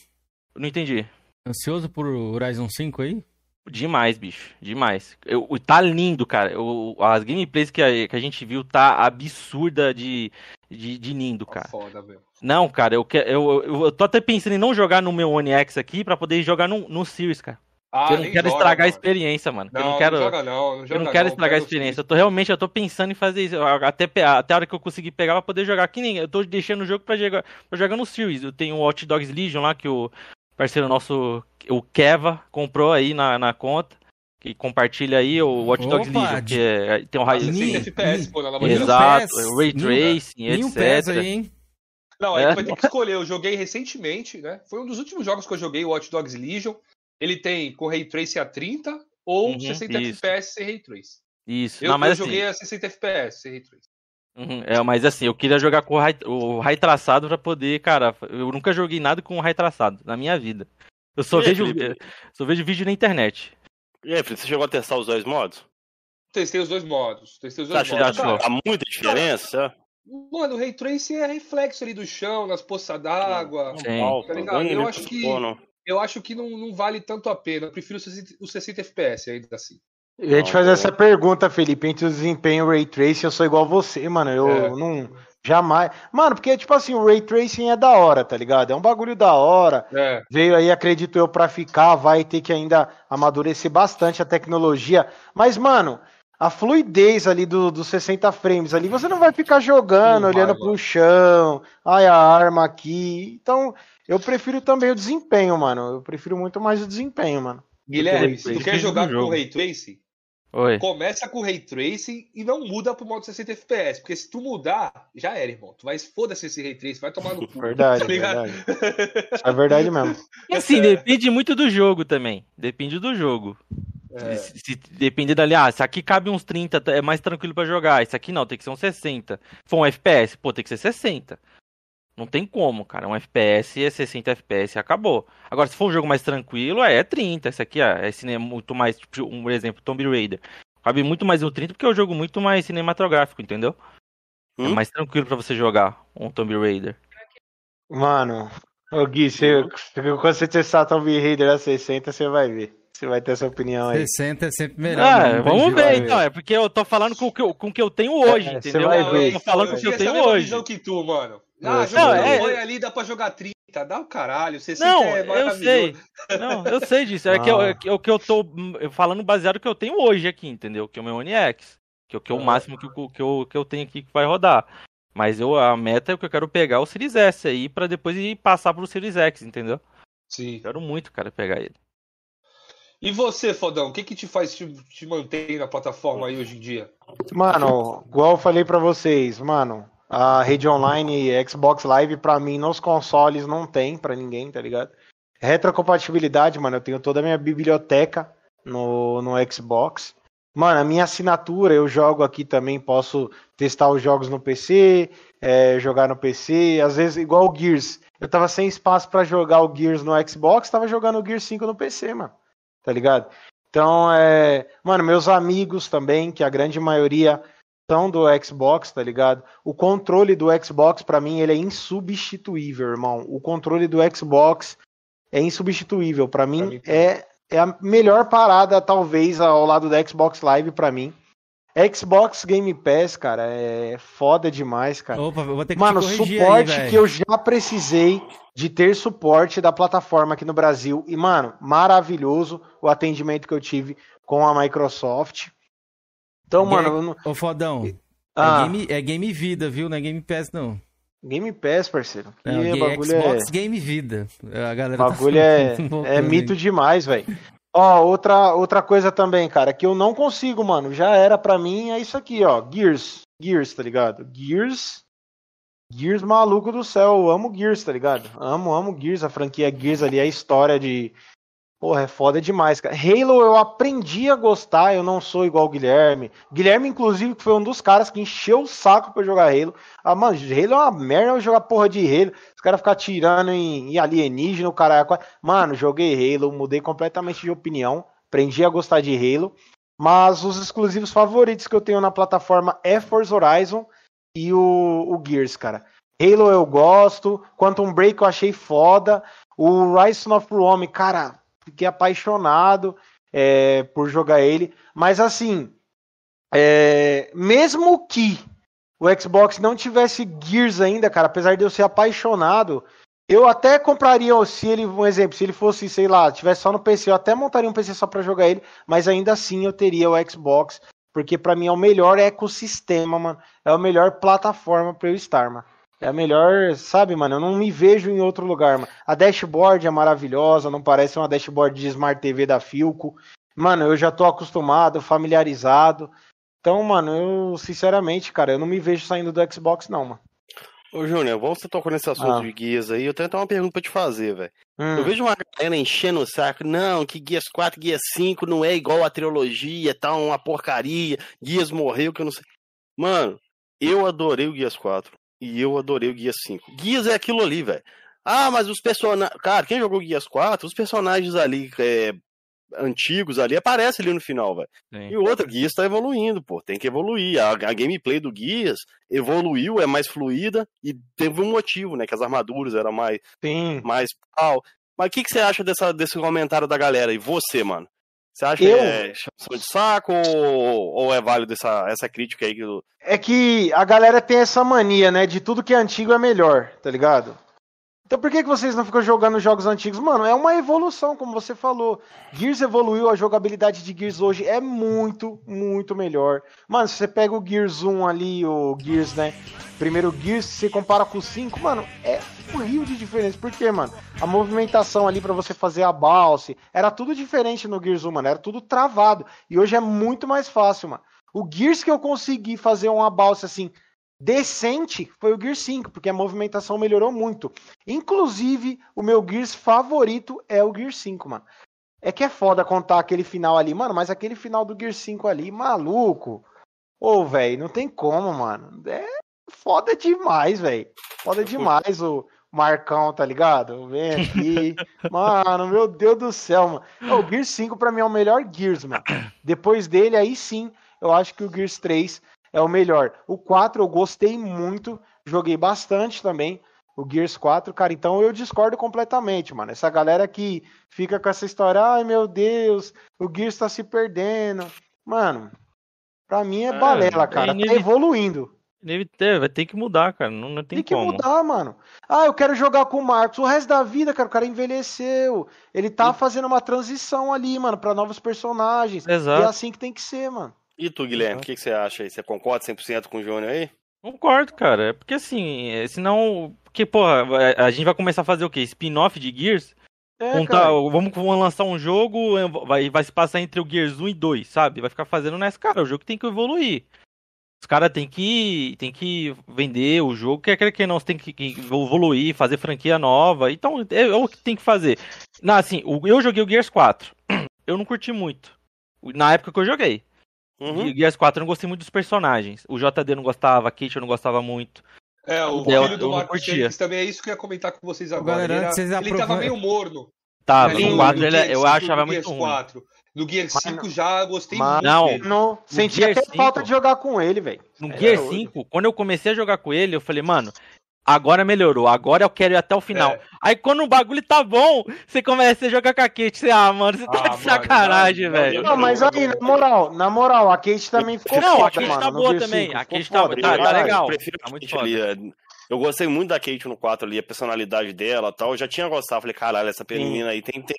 Não entendi. Ansioso por Horizon 5 aí? Demais, bicho. Demais. Eu, tá lindo, cara. Eu, as gameplays que a, que a gente viu tá absurda de, de, de lindo, tá cara. Foda, meu. Não, cara, eu, eu, eu, eu tô até pensando em não jogar no meu One X aqui pra poder jogar no, no Series, cara. Ah, eu não quero joga, estragar mano. a experiência, mano. Não, eu não quero, não joga não. não joga eu não quero não, estragar a experiência. Eu tô realmente, eu tô pensando em fazer isso. Até, até a hora que eu conseguir pegar pra poder jogar. Que nem, eu tô deixando o jogo pra jogar, pra jogar no Series. Eu tenho o Hot Dogs Legion lá, que o parceiro nosso o Keva comprou aí na, na conta. Que compartilha aí o Watch Dogs Opa, Legion, que é, tem um raio. de FPS, pô, na Exato, Ray Tracing, etc. Aí, hein? Não, aí é. vai ter que escolher. Eu joguei recentemente, né? Foi um dos últimos jogos que eu joguei, o Watch Dogs Legion. Ele tem com Ray Tracing a 30 ou uhum, 60 isso. FPS sem Ray Tracing. Isso. Eu, Não, mas eu assim... joguei a 60 FPS sem Ray Tracing. Uhum, é, mas assim, eu queria jogar com o high, o high traçado pra poder, cara. Eu nunca joguei nada com o high traçado na minha vida. Eu só, vejo, só vejo vídeo na internet. E aí, Felipe, você chegou a testar os dois modos? Testei os dois modos. Testei os dois tá, modos. Cara, há muita diferença? Mano, o Ray Tracing é reflexo ali do chão, nas poças d'água. Tá ligado? Eu acho que, eu acho que não, não vale tanto a pena. Eu prefiro os 60 FPS ainda assim. Eu ia te fazer essa pergunta, Felipe, entre o desempenho e o Ray Tracing, eu sou igual a você, mano. Eu é. não. Jamais. Mano, porque, tipo assim, o Ray Tracing é da hora, tá ligado? É um bagulho da hora. É. Veio aí, acredito eu, pra ficar. Vai ter que ainda amadurecer bastante a tecnologia. Mas, mano, a fluidez ali dos do 60 frames ali, você não vai ficar jogando, não olhando vai, pro chão. Ai, a arma aqui. Então, eu prefiro também o desempenho, mano. Eu prefiro muito mais o desempenho, mano. Guilherme, se tu quer jogar com o Ray Tracing, Oi. Começa com o Ray Tracing e não muda pro modo 60 FPS. Porque se tu mudar, já era, irmão. Tu vai foda-se esse Ray Tracing, vai tomar no cu. Verdade, tá verdade. é verdade mesmo. E assim, depende muito do jogo também. Depende do jogo. É. Se, se, depender dali, ah, isso aqui cabe uns 30, é mais tranquilo para jogar. Isso aqui não, tem que ser uns 60. Se for um FPS, pô, tem que ser 60. Não tem como, cara. Um FPS é 60 FPS e acabou. Agora, se for um jogo mais tranquilo, é 30. Esse aqui é, é cinema muito mais, tipo, um exemplo, Tomb Raider. Cabe muito mais no 30 porque é um jogo muito mais cinematográfico, entendeu? É hum? É mais tranquilo para você jogar um Tomb Raider. Mano, ô Gui, você, quando você testar Tomb Raider a 60, você vai ver. Você vai ter essa opinião aí. 60 é sempre melhor. Ah, né? vamos ver então. É porque eu tô falando com o que eu, com o que eu tenho hoje, é, entendeu? Você vai ver. Eu tô falando com o que eu tenho hoje. que tu, mano. Ah, não, é... ali dá pra jogar 30, dá o caralho. Você não, é eu sei. Não, eu sei disso. É, ah. que eu, é, é o que eu tô falando baseado no que eu tenho hoje aqui, entendeu? Que é o meu One X. Que é o, que é o ah. máximo que, eu, que, eu, que eu tenho aqui que vai rodar. Mas eu, a meta é que eu quero pegar o Series S aí pra depois ir passar pro Series X, entendeu? Sim. Quero muito, cara, pegar ele. E você, Fodão, o que que te faz te, te manter na plataforma aí hoje em dia? Mano, igual eu falei para vocês, mano, a rede online Xbox Live, para mim, nos consoles não tem para ninguém, tá ligado? Retrocompatibilidade, mano, eu tenho toda a minha biblioteca no, no Xbox. Mano, a minha assinatura, eu jogo aqui também, posso testar os jogos no PC, é, jogar no PC, às vezes igual o Gears. Eu tava sem espaço para jogar o Gears no Xbox, tava jogando o Gears 5 no PC, mano. Tá ligado? Então, é. Mano, meus amigos também, que a grande maioria do Xbox, tá ligado? O controle do Xbox, para mim, ele é insubstituível, irmão. O controle do Xbox é insubstituível. Para mim, mim é é a melhor parada, talvez, ao lado da Xbox Live para mim. Xbox Game Pass, cara, é foda demais, cara. Opa, vou ter que Mano, suporte aí, que eu já precisei de ter suporte da plataforma aqui no Brasil. E, mano, maravilhoso o atendimento que eu tive com a Microsoft. Então, game, mano. Não... Ô, fodão. É ah. É, game, é Game Vida, viu? Não é Game Pass, não. Game Pass, parceiro. Não, e bagulho Xbox é... Game Vida. A galera tá bagulho tá é, é mito demais, velho. Ó, outra, outra coisa também, cara, que eu não consigo, mano. Já era para mim, é isso aqui, ó. Gears. Gears, tá ligado? Gears. Gears maluco do céu. Eu amo Gears, tá ligado? Amo, amo Gears. A franquia Gears ali, a história de Porra, é foda demais, cara. Halo eu aprendi a gostar, eu não sou igual o Guilherme. Guilherme, inclusive, foi um dos caras que encheu o saco pra jogar Halo. Ah, mano, Halo é uma merda eu jogar porra de Halo. Os caras ficam tirando em, em alienígena, o cara. Mano, joguei Halo, mudei completamente de opinião. Aprendi a gostar de Halo. Mas os exclusivos favoritos que eu tenho na plataforma é Forza Horizon e o, o Gears, cara. Halo eu gosto, Quantum Break eu achei foda. O Rise of Rome, cara, fiquei apaixonado é, por jogar ele. Mas assim, é, mesmo que o Xbox não tivesse Gears ainda, cara, apesar de eu ser apaixonado, eu até compraria, se ele, um exemplo, se ele fosse, sei lá, tivesse só no PC, eu até montaria um PC só para jogar ele, mas ainda assim eu teria o Xbox, porque para mim é o melhor ecossistema, mano, é a melhor plataforma para eu estar, mano. É a melhor, sabe, mano? Eu não me vejo em outro lugar, mano. A dashboard é maravilhosa, não parece uma dashboard de Smart TV da Filco. Mano, eu já tô acostumado, familiarizado. Então, mano, eu, sinceramente, cara, eu não me vejo saindo do Xbox, não, mano. Ô, Júnior, vamos você tocou nesse assunto ah. de guias aí. Eu tenho até uma pergunta pra te fazer, velho. Hum. Eu vejo uma galera enchendo o saco. Não, que Guias 4, Guias 5 não é igual a trilogia, tá uma porcaria. Guias morreu, que eu não sei. Mano, eu adorei o Guias 4. E eu adorei o Guias 5. Guias é aquilo ali, velho. Ah, mas os personagens. Cara, quem jogou Guias 4, os personagens ali é, antigos ali aparecem ali no final, velho. E o outro, Guias tá evoluindo, pô. Tem que evoluir. A, a, gameplay do Guias evoluiu, é mais fluida e teve um motivo, né? Que as armaduras eram mais. Sim. Mais pau. Mas o que, que você acha dessa, desse comentário da galera? E você, mano? Você acha eu... que é chamação de saco ou, ou é válido essa, essa crítica aí? Que... É que a galera tem essa mania, né? De tudo que é antigo é melhor, tá ligado? Então por que, que vocês não ficam jogando jogos antigos? Mano, é uma evolução, como você falou. Gears evoluiu, a jogabilidade de Gears hoje é muito, muito melhor. Mano, se você pega o Gears 1 ali, o Gears, né? Primeiro Gears, se você compara com o 5, mano, é um rio de diferença. Por quê, mano? A movimentação ali para você fazer a balse, era tudo diferente no Gears 1, mano. Era tudo travado. E hoje é muito mais fácil, mano. O Gears que eu consegui fazer uma balsa assim decente foi o Gear 5, porque a movimentação melhorou muito. Inclusive, o meu Gears favorito é o Gear 5, mano. É que é foda contar aquele final ali, mano, mas aquele final do Gear 5 ali, maluco. Ô, velho, não tem como, mano. É foda demais, velho. Foda demais o Marcão, tá ligado? Vem aqui. mano, meu Deus do céu, mano. O Gear 5 pra mim é o melhor Gears, mano. Depois dele, aí sim, eu acho que o Gears 3 é o melhor. O 4 eu gostei muito, joguei bastante também. O Gears 4, cara, então eu discordo completamente, mano. Essa galera que fica com essa história, ai meu Deus, o Gears tá se perdendo. Mano, pra mim é, é balela, cara. É tá evoluindo. Vai ter que mudar, cara. Não, não tem, tem que como. mudar, mano. Ah, eu quero jogar com o Marcos. O resto da vida, cara, o cara envelheceu. Ele tá e... fazendo uma transição ali, mano, para novos personagens. Exato. E é assim que tem que ser, mano. E tu, Guilherme, o que, que, você acha aí? Você concorda 100% com o Júnior aí? Concordo, cara. É porque assim, é, senão. Porque, porra, a gente vai começar a fazer o quê? Spin-off de Gears? É, Contar, vamos, vamos lançar um jogo, é, vai, vai se passar entre o Gears 1 e 2, sabe? Vai ficar fazendo nessa. Cara, o jogo tem que evoluir. Os caras tem que, tem que vender o jogo, quer quer que não, você tem que evoluir, fazer franquia nova. Então, é, é o que tem que fazer. Não, assim, eu joguei o Gears 4. Eu não curti muito. Na época que eu joguei. Uhum. E Gears 4 eu não gostei muito dos personagens. O JD não gostava, a Kate eu não gostava muito. É, o filho do Marcos Fênix também é isso que eu ia comentar com vocês agora. Galera, ele, era, vocês ele tava meio morno. Tava, no 4 ele, é- eu achava muito ruim. 4. No Gear 5 já gostei muito. Não, não senti até falta de jogar com ele, velho. No é, Gear 5, quando eu comecei a jogar com ele, eu falei, mano, agora melhorou, agora eu quero ir até o final. É. Aí quando o bagulho tá bom, você começa a jogar com a Kate, você, ah, mano, você tá ah, de sacanagem, velho. Não, mas aí, na moral, na moral, a Kate também ficou Não, foda, a Kate mano, tá boa também, a Kate tá, tá, tá, legal. Eu prefiro tá muito ali, é, eu gostei muito da Kate no 4 ali, a personalidade dela e tal. Eu já tinha gostado, falei, caralho, essa menina aí tem, tem,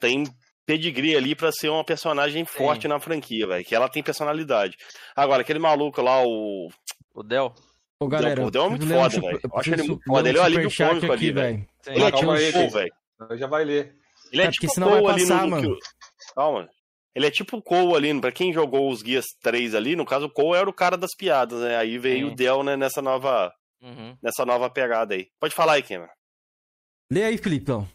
tem pedigree ali para ser uma personagem forte Sim. na franquia, velho. Que ela tem personalidade. Agora, aquele maluco lá, o. O Del. Ô, galera, o Del é muito foda, velho. Eu acho ele muito foda. Ele é o alívio cômico ali, velho. Ele é tipo o velho. Já vai ler. Ele é, é tipo o Cole ali no. Mano. Calma. Ele é tipo o Cole ali, pra quem jogou os guias 3 ali, no caso o Cole era o cara das piadas, né? Aí veio Sim. o Del, né, nessa nova. Uhum. Nessa nova pegada aí. Pode falar aí, Kema. Lê aí, Filipão.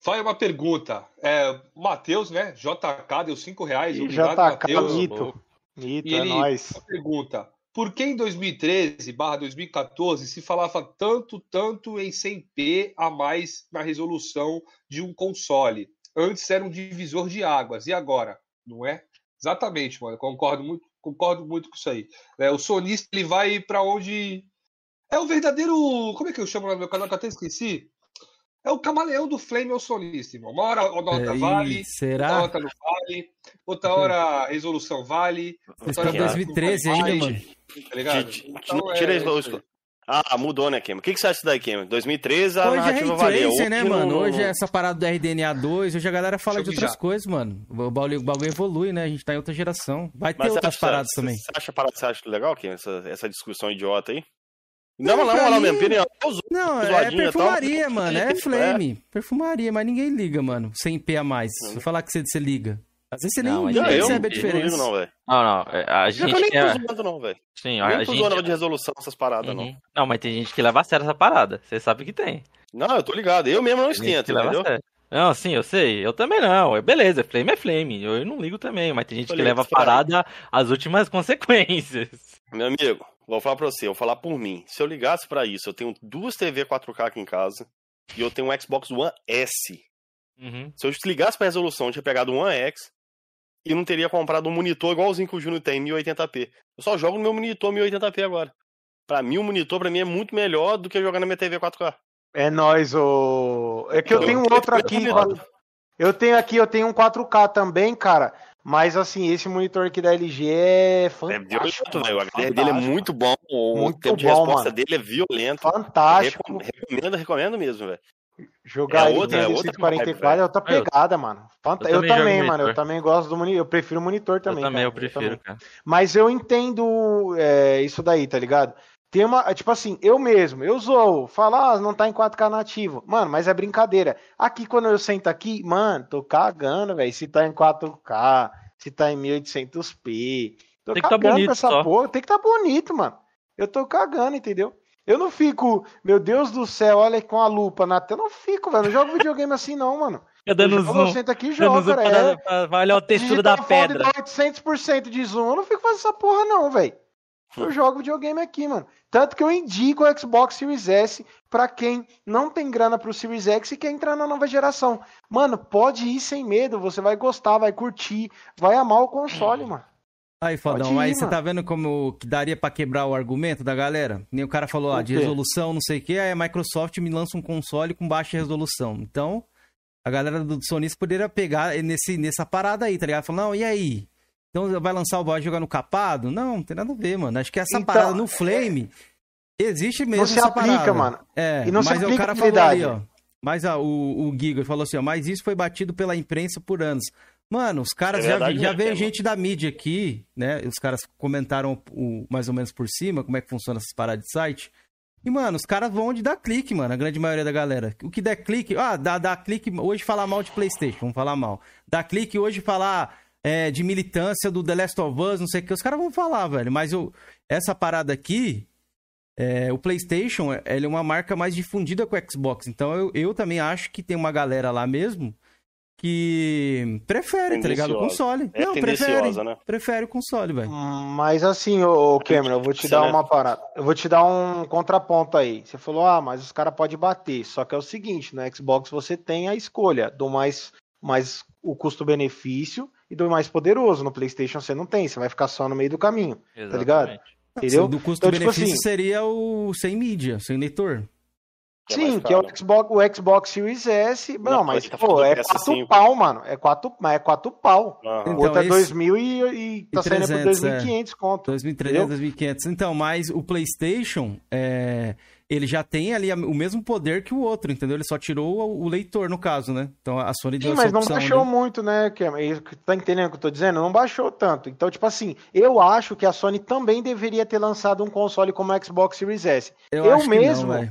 Faz uma pergunta. É, Matheus, né? JK deu 5 reais. Obrigado, Matheus. Mito. Mito, e é ele nóis. pergunta: por que em 2013 2014 se falava tanto, tanto em 100p a mais na resolução de um console? Antes era um divisor de águas, e agora? Não é? Exatamente, mano. Concordo muito, concordo muito com isso aí. É, o sonista ele vai para onde. É o verdadeiro. Como é que eu chamo lá no meu canal que eu até esqueci? É o camaleão do Flame é o solista, irmão. Uma hora a nota é, vale, será? outra não vale, outra hora a resolução vale. Outra hora 2013 ainda, mano. Tá ligado? Então, tira é, isso. Ah, mudou, né, Kim? O que, que você acha daí, Kim? 2013 a hoje é narrativa é valia. Hoje né, mano? Hoje é essa parada do RDNA 2, hoje a galera fala Deixa de outras já. coisas, mano. O bagulho, o bagulho evolui, né? A gente tá em outra geração. Vai ter outras acha, paradas você, também. Você acha, você acha legal, Kim, essa, essa discussão idiota aí? Não, não, não, não, minha opinião. Não, é perfumaria, mano. É flame. É. Perfumaria, mas ninguém liga, mano. Sem P a mais. Se eu falar que você, você liga. Às vezes você não, nem, nem percebe a diferença. Não, não, não, não. É, a gente. Eu nem é... tô zoando, não, velho. Sim, a, nem tô gente... zoando de resolução essas paradas, uhum. não. Não, mas tem gente que leva a sério essa parada. Você sabe que tem. Não, eu tô ligado. Eu mesmo não esquento, entendeu? Não, sim, eu sei. Eu também não. Beleza, flame é flame. Eu não ligo também, mas tem gente que leva a parada às últimas consequências. Meu amigo, Vou falar pra você, eu vou falar por mim. Se eu ligasse para isso, eu tenho duas TV 4K aqui em casa e eu tenho um Xbox One S. Uhum. Se eu ligasse pra resolução, eu tinha pegado um One X e não teria comprado um monitor igualzinho que o Júnior tem, 1080p. Eu só jogo no meu monitor 1080p agora. Pra mim, o monitor pra mim é muito melhor do que jogar na minha TV 4K. É nóis, ô. É que eu, eu tenho um outro aqui. Eu tenho aqui, eu tenho um 4K também, cara. Mas assim, esse monitor aqui da LG é fantástico. É violento, O HDR dele é muito bom. O muito tempo bom, de resposta mano. dele é violento. Fantástico. Recomendo, recomendo mesmo, velho. Jogar é outra, é outra 44 é outra pegada, mano. Fanta... Eu, eu, também, mano. Eu também gosto do monitor. Eu prefiro o monitor também. Eu também, cara. eu prefiro, eu cara. Mas eu entendo é, isso daí, tá ligado? Tem uma, tipo assim, eu mesmo, eu sou, falar, ah, não tá em 4K nativo. Mano, mas é brincadeira. Aqui, quando eu sento aqui, mano, tô cagando, velho. Se tá em 4K, se tá em 1800p. Tô tem que tá bonito essa só. porra. Tem que tá bonito, mano. Eu tô cagando, entendeu? Eu não fico, meu Deus do céu, olha com a lupa na tela. Eu não fico, velho. Não jogo videogame assim, não, mano. Eu dando eu zoom. Eu sento aqui e jogo, cara. É, vai olhar o textura da pedra. 800% de zoom. Eu não fico fazendo essa porra, não, velho. Eu jogo videogame aqui, mano. Tanto que eu indico o Xbox Series S para quem não tem grana pro Series X e quer entrar na nova geração. Mano, pode ir sem medo, você vai gostar, vai curtir, vai amar o console, mano. Aí, fodão, aí você tá vendo como que daria para quebrar o argumento da galera? Nem o cara falou, ah, de resolução, não sei o que, aí a Microsoft me lança um console com baixa resolução. Então, a galera do Sony poderia pegar nesse, nessa parada aí, tá ligado? Falar, não, e aí? Então vai lançar o vai jogar no capado? Não, não tem nada a ver, mano. Acho que essa então, parada no Flame existe mesmo. Não se aplica, parada. mano. É, e não mas se aplica o cara falou ali, ó. Mas ah, o, o Giga falou assim, ó, mas isso foi batido pela imprensa por anos. Mano, os caras é já, já veio gente da mídia aqui, né? Os caras comentaram o, mais ou menos por cima como é que funciona essas paradas de site. E, mano, os caras vão onde dá clique, mano, a grande maioria da galera. O que der clique, ah, dá, dá clique hoje falar mal de Playstation, vamos falar mal. Dá clique hoje falar é, de militância do The Last of Us, não sei o que, os caras vão falar, velho. Mas eu, essa parada aqui, é, o PlayStation, ele é uma marca mais difundida com o Xbox. Então eu, eu também acho que tem uma galera lá mesmo que prefere, tá ligado? O console. É não, prefere, né? prefere o console, velho. Mas assim, ô Cameron, eu vou te dar uma parada. Eu vou te dar um contraponto aí. Você falou, ah, mas os caras podem bater. Só que é o seguinte, no Xbox você tem a escolha do mais, mais o custo-benefício e do mais poderoso. No PlayStation você não tem, você vai ficar só no meio do caminho, Exatamente. tá ligado? Entendeu? Do custo-benefício então, tipo assim, seria o sem mídia, sem leitor. É Sim, que é o Xbox, o Xbox Series S. Não, não mas, tá pô, é quatro pau, mano. É quatro, é quatro pau. Uhum. Então, Outra é 2.000 e, e tá 300, saindo por 2.500 é. conto. 2.300, 2.500. Então, mas o PlayStation, é, ele já tem ali o mesmo poder que o outro, entendeu? Ele só tirou o, o leitor, no caso, né? Então a Sony deu Sim, mas não baixou muito, né, Cameron? Tá entendendo o que eu tô dizendo? Não baixou tanto. Então, tipo assim, eu acho que a Sony também deveria ter lançado um console como o Xbox Series S. Eu, eu mesmo... Não,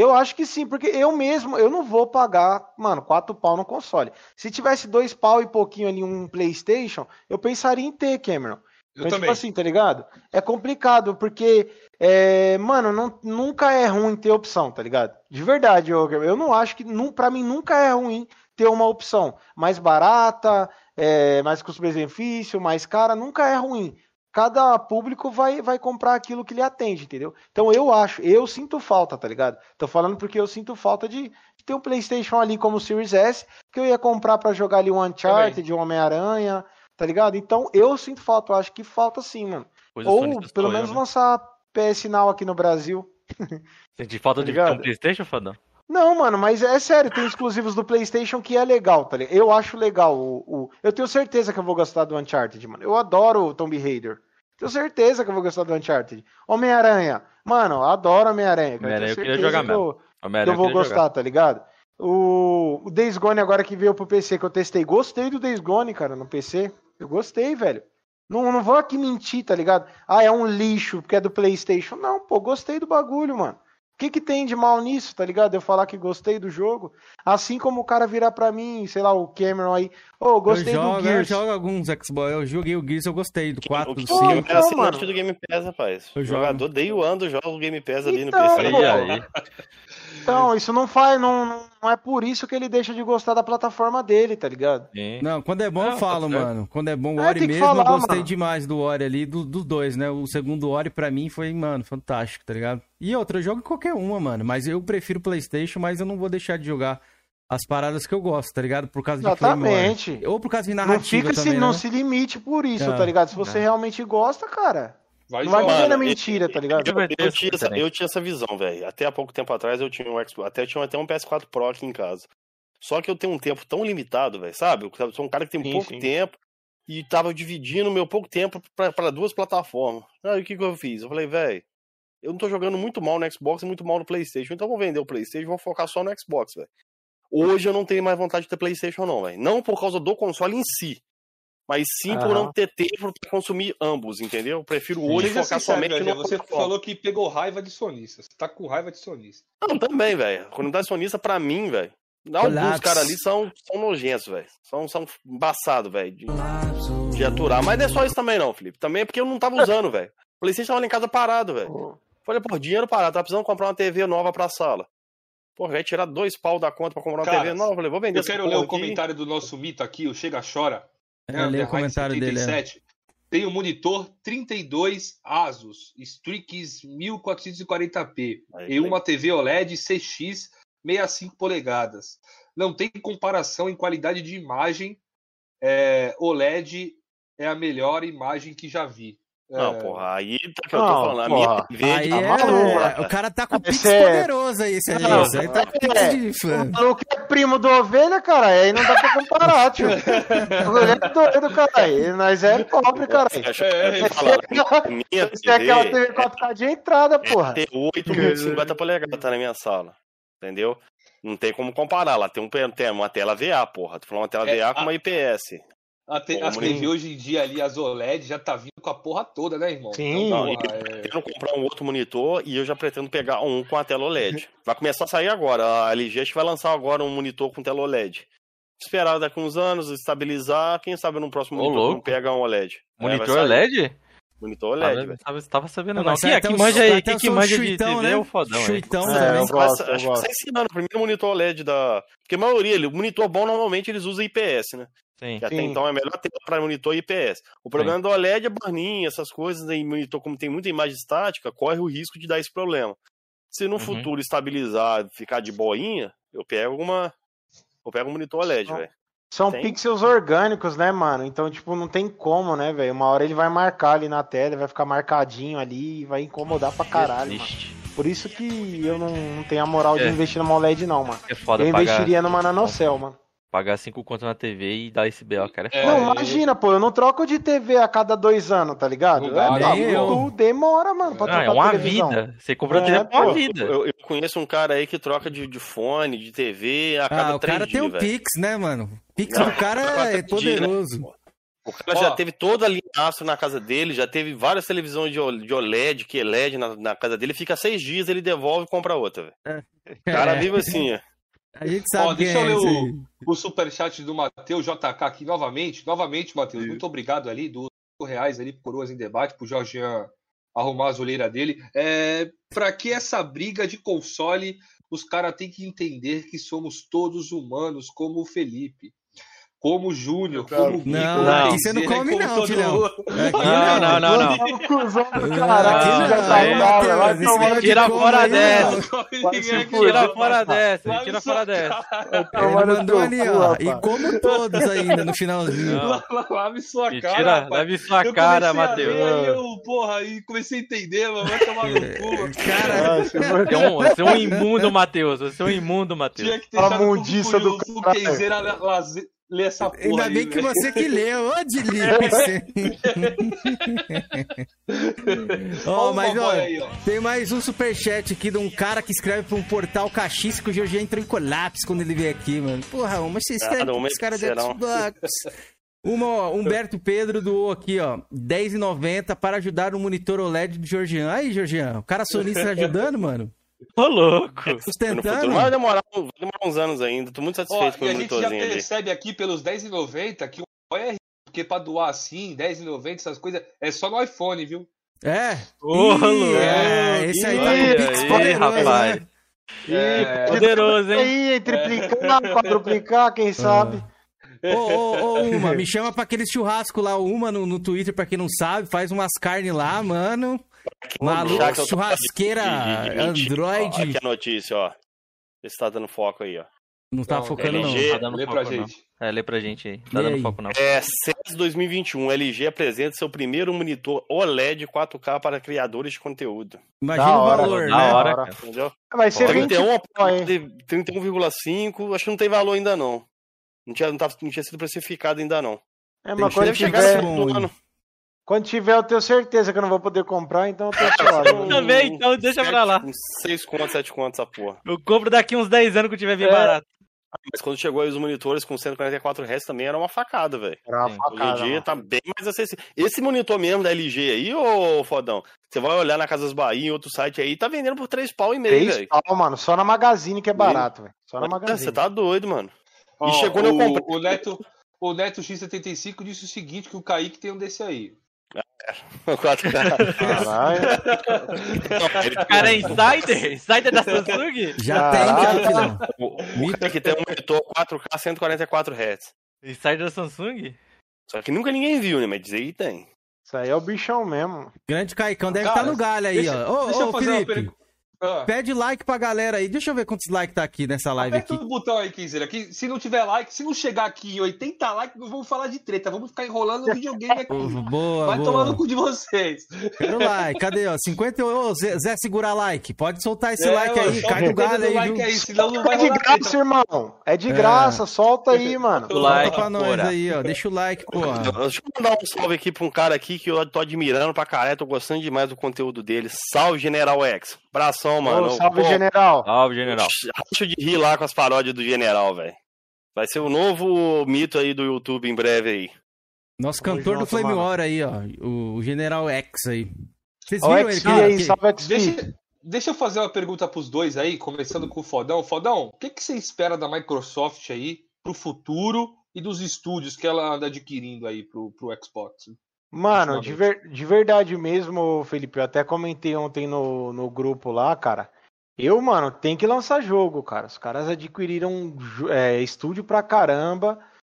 eu acho que sim, porque eu mesmo, eu não vou pagar, mano, quatro pau no console. Se tivesse dois pau e pouquinho ali um PlayStation, eu pensaria em ter, Cameron. Eu então, tipo também. Tipo assim, tá ligado? É complicado, porque, é, mano, não, nunca é ruim ter opção, tá ligado? De verdade, eu, eu não acho que, não, pra mim, nunca é ruim ter uma opção mais barata, é, mais custo-benefício, mais cara, nunca é ruim cada público vai, vai comprar aquilo que lhe atende, entendeu? Então eu acho, eu sinto falta, tá ligado? Tô falando porque eu sinto falta de, de ter um PlayStation ali como o Series S, que eu ia comprar para jogar ali um Uncharted, de um Homem-Aranha, tá ligado? Então eu sinto falta, eu acho que falta sim, mano. Pois Ou pelo menos né? lançar PS Now aqui no Brasil. Senti falta tá de um PlayStation, Fadão? Não, mano, mas é sério, tem exclusivos do PlayStation que é legal, tá ligado? Eu acho legal o, o, Eu tenho certeza que eu vou gostar do Uncharted, mano. Eu adoro o Tomb Raider. Tenho certeza que eu vou gostar do Uncharted. Homem-Aranha. Mano, eu adoro Homem-Aranha. Homem-Aranha eu, queria jogar mesmo. Eu, que eu vou gostar, jogar. tá ligado? O, o Days Gone agora que veio pro PC que eu testei. Gostei do Days Gone, cara, no PC. Eu gostei, velho. Não, não vou aqui mentir, tá ligado? Ah, é um lixo porque é do PlayStation. Não, pô, gostei do bagulho, mano. O que, que tem de mal nisso, tá ligado? Eu falar que gostei do jogo. Assim como o cara virar pra mim, sei lá, o Cameron aí. Ô, oh, gostei eu jogo, do Gears. Eu jogo alguns Xbox. Eu joguei o Gears, eu gostei. Do 4, do 5. Eu então, assinante do Game Pass, rapaz. Eu jogador, dei o ano, jogo o Game Pass ali então, no PC. Pô, aí. Então, isso não faz, não, não é por isso que ele deixa de gostar da plataforma dele, tá ligado? Sim. Não, quando é bom eu falo, mano. Quando é bom o é, Ori mesmo, falar, eu gostei mano. demais do Ori ali, dos do dois, né? O segundo Ori pra mim foi, mano, fantástico, tá ligado? E outra, eu jogo qualquer uma, mano. Mas eu prefiro Playstation, mas eu não vou deixar de jogar as paradas que eu gosto, tá ligado? Por causa de Exatamente. Ou por causa de narrativa Não fica também, se, né? não se limite por isso, é, tá ligado? Se você é. realmente gosta, cara... Vai não vai viver na mentira, tá ligado? Eu, eu, tinha, essa, eu tinha essa visão, velho. Até há pouco tempo atrás eu tinha um Xbox, até tinha até um PS4 Pro aqui em casa. Só que eu tenho um tempo tão limitado, velho, sabe? Eu sou um cara que tem sim, pouco sim. tempo e tava dividindo meu pouco tempo para duas plataformas. Aí o que, que eu fiz? Eu falei, velho, eu não tô jogando muito mal no Xbox e muito mal no PlayStation, então eu vou vender o PlayStation e vou focar só no Xbox, velho. Hoje eu não tenho mais vontade de ter PlayStation, não, velho. Não por causa do console em si, mas sim por não ter tempo para consumir ambos, entendeu? Eu prefiro hoje Seja focar sincero, somente no Você falou que pegou raiva de sonista. Você tá com raiva de sonista. Não, também, velho. Quando dá sonista, pra mim, velho. Alguns caras ali são, são nojentos, velho. São, são embaçados, velho, de, de aturar. Mas não é só isso também, não, Felipe. Também é porque eu não tava usando, velho. O PlayStation tava lá em casa parado, velho. Falei, pô, dinheiro parado, tava precisando comprar uma TV nova pra sala. Pô, vai tirar dois pau da conta pra comprar uma Cara, TV nova. Falei, vou vender Eu quero ler o comentário do nosso mito aqui, o Chega Chora. É, leio o comentário 77. dele. É. Tem o um monitor 32 Asus Strix 1440p e uma TV OLED CX 65 polegadas. Não tem comparação em qualidade de imagem. É, OLED é a melhor imagem que já vi. Não, é. porra, aí tá que eu tô não, falando. A minha TV aí tá é... O cara tá com pix é... poderoso aí, você não, isso aí tá com pix é... de fã. O que é primo do ovelha, cara, aí não dá pra comparar, tio. O é doido, cara. Nós é pobre, cara. É, é, minha TV... é aquela TV 4K de entrada, porra. Tem 8,50 polegadas tá na minha sala. Entendeu? Não tem como comparar. Lá tem, um, tem uma tela VA, porra. Tu falou uma tela é, VA com uma IPS. A te, as TV hoje em dia ali, as OLED, já tá vindo com a porra toda, né, irmão? Sim. Então, eu é... pretendo comprar um outro monitor e eu já pretendo pegar um com a tela OLED. Vai começar a sair agora. A LG acho que vai lançar agora um monitor com tela OLED. Esperar daqui uns anos, estabilizar, quem sabe no próximo Ô, monitor não pega um OLED. Monitor é, OLED? Monitor OLED, Tava, velho. tava, tava sabendo Não, não. aqui o- manja, aí, que manja de chuitão, TV né? é o fodão, é. Chuitão É, também. eu gosto, Acho, eu acho que gosto. tá ensinando. O primeiro monitor OLED da. Porque a maioria, ele- o monitor bom normalmente eles usam IPS, né? Sim. Que até Sim. então é melhor ter para monitor IPS. O problema do OLED é burn-in, essas coisas, né? E monitor, como tem muita imagem estática, corre o risco de dar esse problema. Se no Uhum. futuro estabilizar, ficar de boinha, eu pego uma. Eu pego um monitor OLED, velho. São Tem? pixels orgânicos, né, mano? Então, tipo, não tem como, né, velho? Uma hora ele vai marcar ali na tela, vai ficar marcadinho ali e vai incomodar pra caralho, mano. Por isso que eu não, não tenho a moral de É. investir numa OLED, não, mano. É foda Eu pagar, investiria numa nanocell, mano. pagar cinco conto na TV e dar esse BO, cara. É É, foda. não, imagina, pô, eu não troco de TV a cada dois anos, tá ligado? Não é, eu. demora, mano, pra Ah, trocar é uma televisão. vida. Você comprou É, TV é uma vida. Eu, eu conheço um cara aí que troca de, de fone, de TV a cada Ah, o três cara dias, tem o velho. Pix, né, mano? Pix do cara é né? poderoso. O cara Ó. já teve toda a linha aço na casa dele, já teve várias televisões de OLED, que LED na, na casa dele, fica seis dias, ele devolve e compra outra, velho. O cara É, vive assim, ó. A gente sabe Ó, quem deixa é eu ler o, o superchat do Matheus JK aqui novamente. Novamente, Matheus, muito obrigado ali, dos 5 reais ali Coroas em Debate, pro Jorgian arrumar as olheiras dele. É, pra que essa briga de console? Os caras têm que entender que somos todos humanos, como o Felipe. Como o Júnior, como o Bico, Não, aqui você não come não, todo filhão. Não, não, não, não. É um caralho, tá Tira fora dessa. Tira fora dessa, tira fora dessa. Ele mandou ali, ó. E como todos ainda no finalzinho. Lave sua E cara. leve sua cara, Matheus. eu, porra, aí comecei a entender, mano. Vai tomar no cu. Cara, Ah, você é um, é um imundo, Matheus. Você é um imundo, Matheus. Tinha que ter A mundiça do cara. Ler essa porra ainda aí, bem que velho. você que leu. Ô, você. Ó, o mas ó, aí, ó. tem mais um superchat aqui de um cara que escreve pra um portal caxice que o Jorge entrou em colapso quando ele veio aqui, mano. Porra, mas você escreve Nada, pra uma esse cara de serão. Xbox. Uma, ó, Humberto Pedro doou aqui, ó, R$10,90 para ajudar no monitor OLED do Georgian. Aí, Georgian, o cara sonista ajudando, mano. Ô, louco. No Sustentando. mas vai demorar, vai demorar uns anos ainda. Tô muito Ó, satisfeito com e o a gente já monitorzinho ali. percebe aqui pelos R$10,90 que o é rico, porque pra doar assim, R$10,90, essas coisas, é só no iPhone, viu? É. Ô, louco. é, esse aí tá com Pix poderoso, rapaz. né? É, Poderoso, hein? Aí, triplicar, quadruplicar, quem sabe? Ô, ô, ô, Uma, me chama pra aquele churrasco lá, o Uma, no, no Twitter, pra quem não sabe, faz umas carnes lá, mano. Maluco, que churrasqueira, de- de- de mentira, ó. Android. Aqui a notícia, ó. Vê se tá dando foco aí, ó. Não tá Não, focando, não. LG. Tá dando lê foco, pra não. gente. É, lê pra gente aí. E Tá dando aí? foco, não. É, CES 2021, LG apresenta seu primeiro monitor OLED 4K para criadores de conteúdo. Imagina Da o hora, valor, da né? hora. cara. Entendeu? Vai ser 20 31, pau, hein? 31,5, acho que não tem valor ainda não. Não tinha, não, tava- não tinha sido precificado ainda não. É, Tem mas quando Deve que chegar no bom, ano. Quando tiver, eu tenho certeza que eu não vou poder comprar, então eu tô suave. Um- Também, então deixa pra lá. Uns 6 contos, 7 contos essa porra. Eu compro daqui uns 10 anos que eu tiver bem É. barato. Mas quando chegou aí os monitores com 144 Hz também era uma facada, velho. Era uma Sim. Hoje em facada, dia mano. tá bem mais acessível. Esse monitor mesmo da LG aí, ô fodão, você vai olhar na Casas Bahia, em outro site aí, tá vendendo por 3 pau e meio, Três velho. pau, mano. Só na Magazine que é barato, velho. Só na Você Magazine. tá doido, mano. Ó, chegou no o, compre- o Neto, o Neto X75 disse o seguinte, que o Kaique tem um desse aí. 4K. Caralho. Ele Cara, é insider? Insider da Samsung? Já tem, já, Caralho. filhão. O- Tem que ter um monitor 4K 144 Hz. Insider da Samsung? Só que nunca ninguém viu, né? Mas dizer aí tem. Isso aí é o bichão mesmo. Grande Caicão deve Cara, estar no galho aí, deixa- ó. Ô, deixa eu ô, fazer uma Felipe, pergunta. Ah, pede like pra galera aí. Deixa eu ver quantos likes tá aqui nessa live aperta aqui. o botão aí, Kenzeira. Que se não tiver like, se não chegar aqui em 80 likes, nós vamos falar de treta. Vamos ficar enrolando no videogame aqui. Boa, Vai tomar no boa. cu de vocês. Quero like. Cadê, ó? 50. Ô, Zé, Zé segurar like. Pode soltar esse É, like mano, aí. Cai o no galho aí, like viu? aí, senão não vai É de graça, treta. irmão. É de graça. Solta aí, mano. O Solta like, pra nós porra. aí, ó. Deixa o like, porra. Deixa eu mandar um salve aqui pra um cara aqui que eu tô admirando pra caralho, tô gostando demais do conteúdo dele. Salve, General X. Abração, mano. Ô, salve, Pô, general. Salve, general. Acho de rir lá com as paródias do General, velho. Vai ser o novo mito aí do YouTube em breve aí. Nosso cantor do Flame mano. War aí, ó. O, General X aí. Vocês viram ele? Que- aí, que- salve. Deixa, deixa eu fazer uma pergunta pros dois aí, começando com o Fodão. Fodão, o que, que você espera da Microsoft aí pro futuro e dos estúdios que ela anda adquirindo aí pro, pro Xbox? Mano, de, ver, de verdade mesmo, Felipe, eu até comentei ontem no, no grupo lá, cara. Eu, mano, tem que lançar jogo, cara. Os caras adquiriram é, estúdio pra caramba.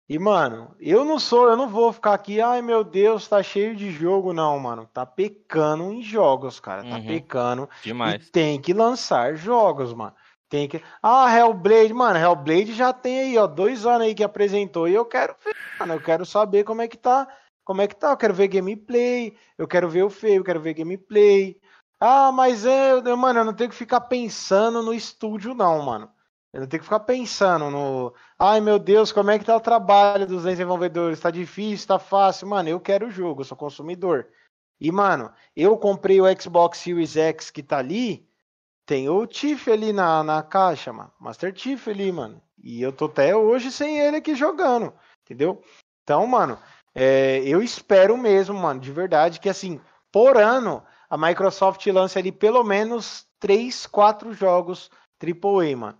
E, mano, eu não sou, eu não vou ficar aqui, ai meu Deus, tá cheio de jogo, não, mano. Tá pecando em jogos, cara. Tá Uhum. pecando. Demais. E tem que lançar jogos, mano. Tem que. Ah, Hellblade, mano, Hellblade já tem aí, ó, dois anos aí que apresentou. E eu quero ver, mano, eu quero saber como é que tá. Como é que tá? Eu quero ver gameplay, eu quero ver o feio, eu quero ver gameplay. Ah, mas é, mano, eu não tenho que ficar pensando no estúdio, não, mano. Eu não tenho que ficar pensando no. Ai, meu Deus, como é que tá o trabalho dos desenvolvedores? Tá difícil, tá fácil? Mano, eu quero o jogo, eu sou consumidor. E, mano, eu comprei o Xbox Series X que tá ali. Tem o Tiff ali na, na caixa, mano. Master Chief ali, mano. E eu tô até hoje sem ele aqui jogando. Entendeu? Então, mano, é, eu espero mesmo, mano, de verdade, que assim, por ano, a Microsoft lance ali pelo menos 3, 4 jogos AAA, mano.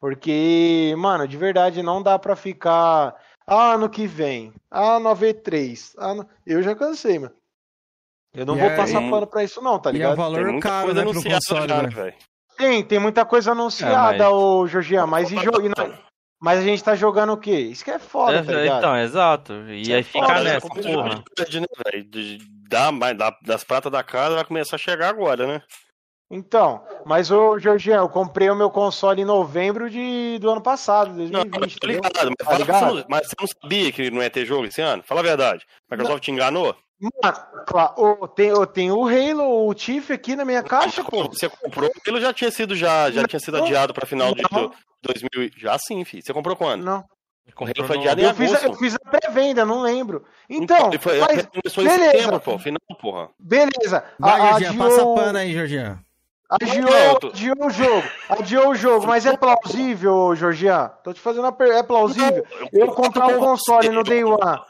Porque, mano, de verdade não dá pra ficar. Ah, ano que vem. Ah, no V3. Ah, no... Eu já cansei, mano. Eu não E vou é- passar e- pano pra isso, não, tá E é ligado? valor caro, coisa né, pro anunciada console, já, né? velho. Tem, tem muita coisa anunciada, É, mas- ô Georgian, mas, e jo- e não- mas a gente tá jogando o quê? Isso que é foda, É, tá ligado? então, exato. E aí fica Cara, nessa, porra. de- né? De- da- mas da- das pratas da casa vai começar a chegar agora, né? Então, mas ô Georgian, eu comprei o meu console em novembro de, do ano passado, Não, 2020, eu tô entendeu? ligado, mas, Tá que você ligado? não, mas você não sabia que não ia ter jogo esse ano? Fala a verdade. Microsoft te enganou? Mano, claro, ô, tem, ô, tem o Halo, o Tiff aqui na minha caixa, pô. Você comprou, ele já tinha sido já, já tinha sido Não. adiado pra final de Não. do- 2000. e- Já sim, filho. Você comprou quando? Não, O Halo foi adiado em eu fiz, a- agosto. eu fiz a pré-venda, não lembro. Então, ele foi, mas, começou em beleza. setembro, pô. Final, porra. beleza. Vai, a- Jorginho, passa adiou- pano aí, Jorginho. Adiou, Não, eu adiou o jogo. Adiou o jogo, mas é plausível, Georgian? Tô te fazendo a pergunta. É plausível? Eu comprar um console no Day One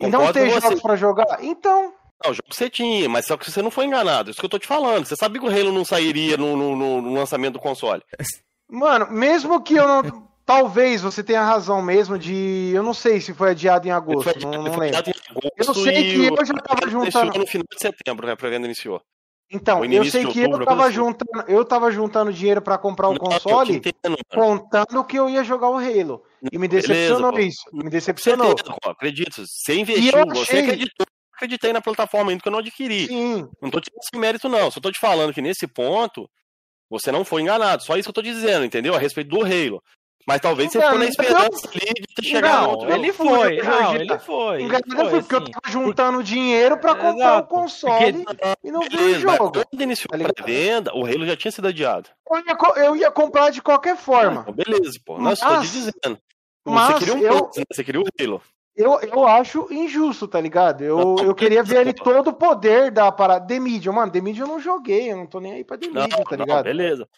e não ter jogos pra jogar? Então, Não, o jogo você tinha, mas só que você não foi enganado. Isso que eu tô te falando. Você sabia que o Halo não sairia no, no- no- no lançamento do console. Mano, mesmo que eu não. Talvez você tenha razão mesmo de. Eu não sei se foi adiado em agosto, foi não, não lembro. agosto Eu sei que eu já tava juntando- no final de setembro, né? A pré-venda iniciou. Então, eu sei que outubro, eu tava assim. juntando, eu tava juntando dinheiro pra comprar o Não, console, eu te entendo, contando que eu ia jogar o Halo. E me decepcionou Beleza, isso. Me decepcionou. acredito. Você investiu, eu você achei- acreditou. Acreditei na plataforma ainda que eu não adquiri. Sim. Não tô te dando esse mérito, não. Só tô te falando que nesse ponto você não foi enganado. Só isso que eu tô dizendo, entendeu? A respeito do Halo. Mas talvez você Não, ficou na esperança ali de ter chegado no Não, outro ele foi, Eu- não, eu- ele foi. ele Enganado foi, foi porque eu assim. tava juntando dinheiro pra comprar Exato. o console e não vi o mas jogo. quando iniciou Tá a pré-venda, o Halo já tinha sido adiado. Eu ia, co- eu ia comprar de qualquer forma. Então, beleza, pô. Não, eu só tô te Mas- dizendo. mas você queria um eu- plus, né? Você queria o Halo. Eu, eu acho injusto, tá ligado? Eu, Não, eu queria ver ele todo o poder da parada. The Medium, mano, The Medium eu não joguei, eu não tô nem aí pra The Não, Medium, tá não, ligado? beleza.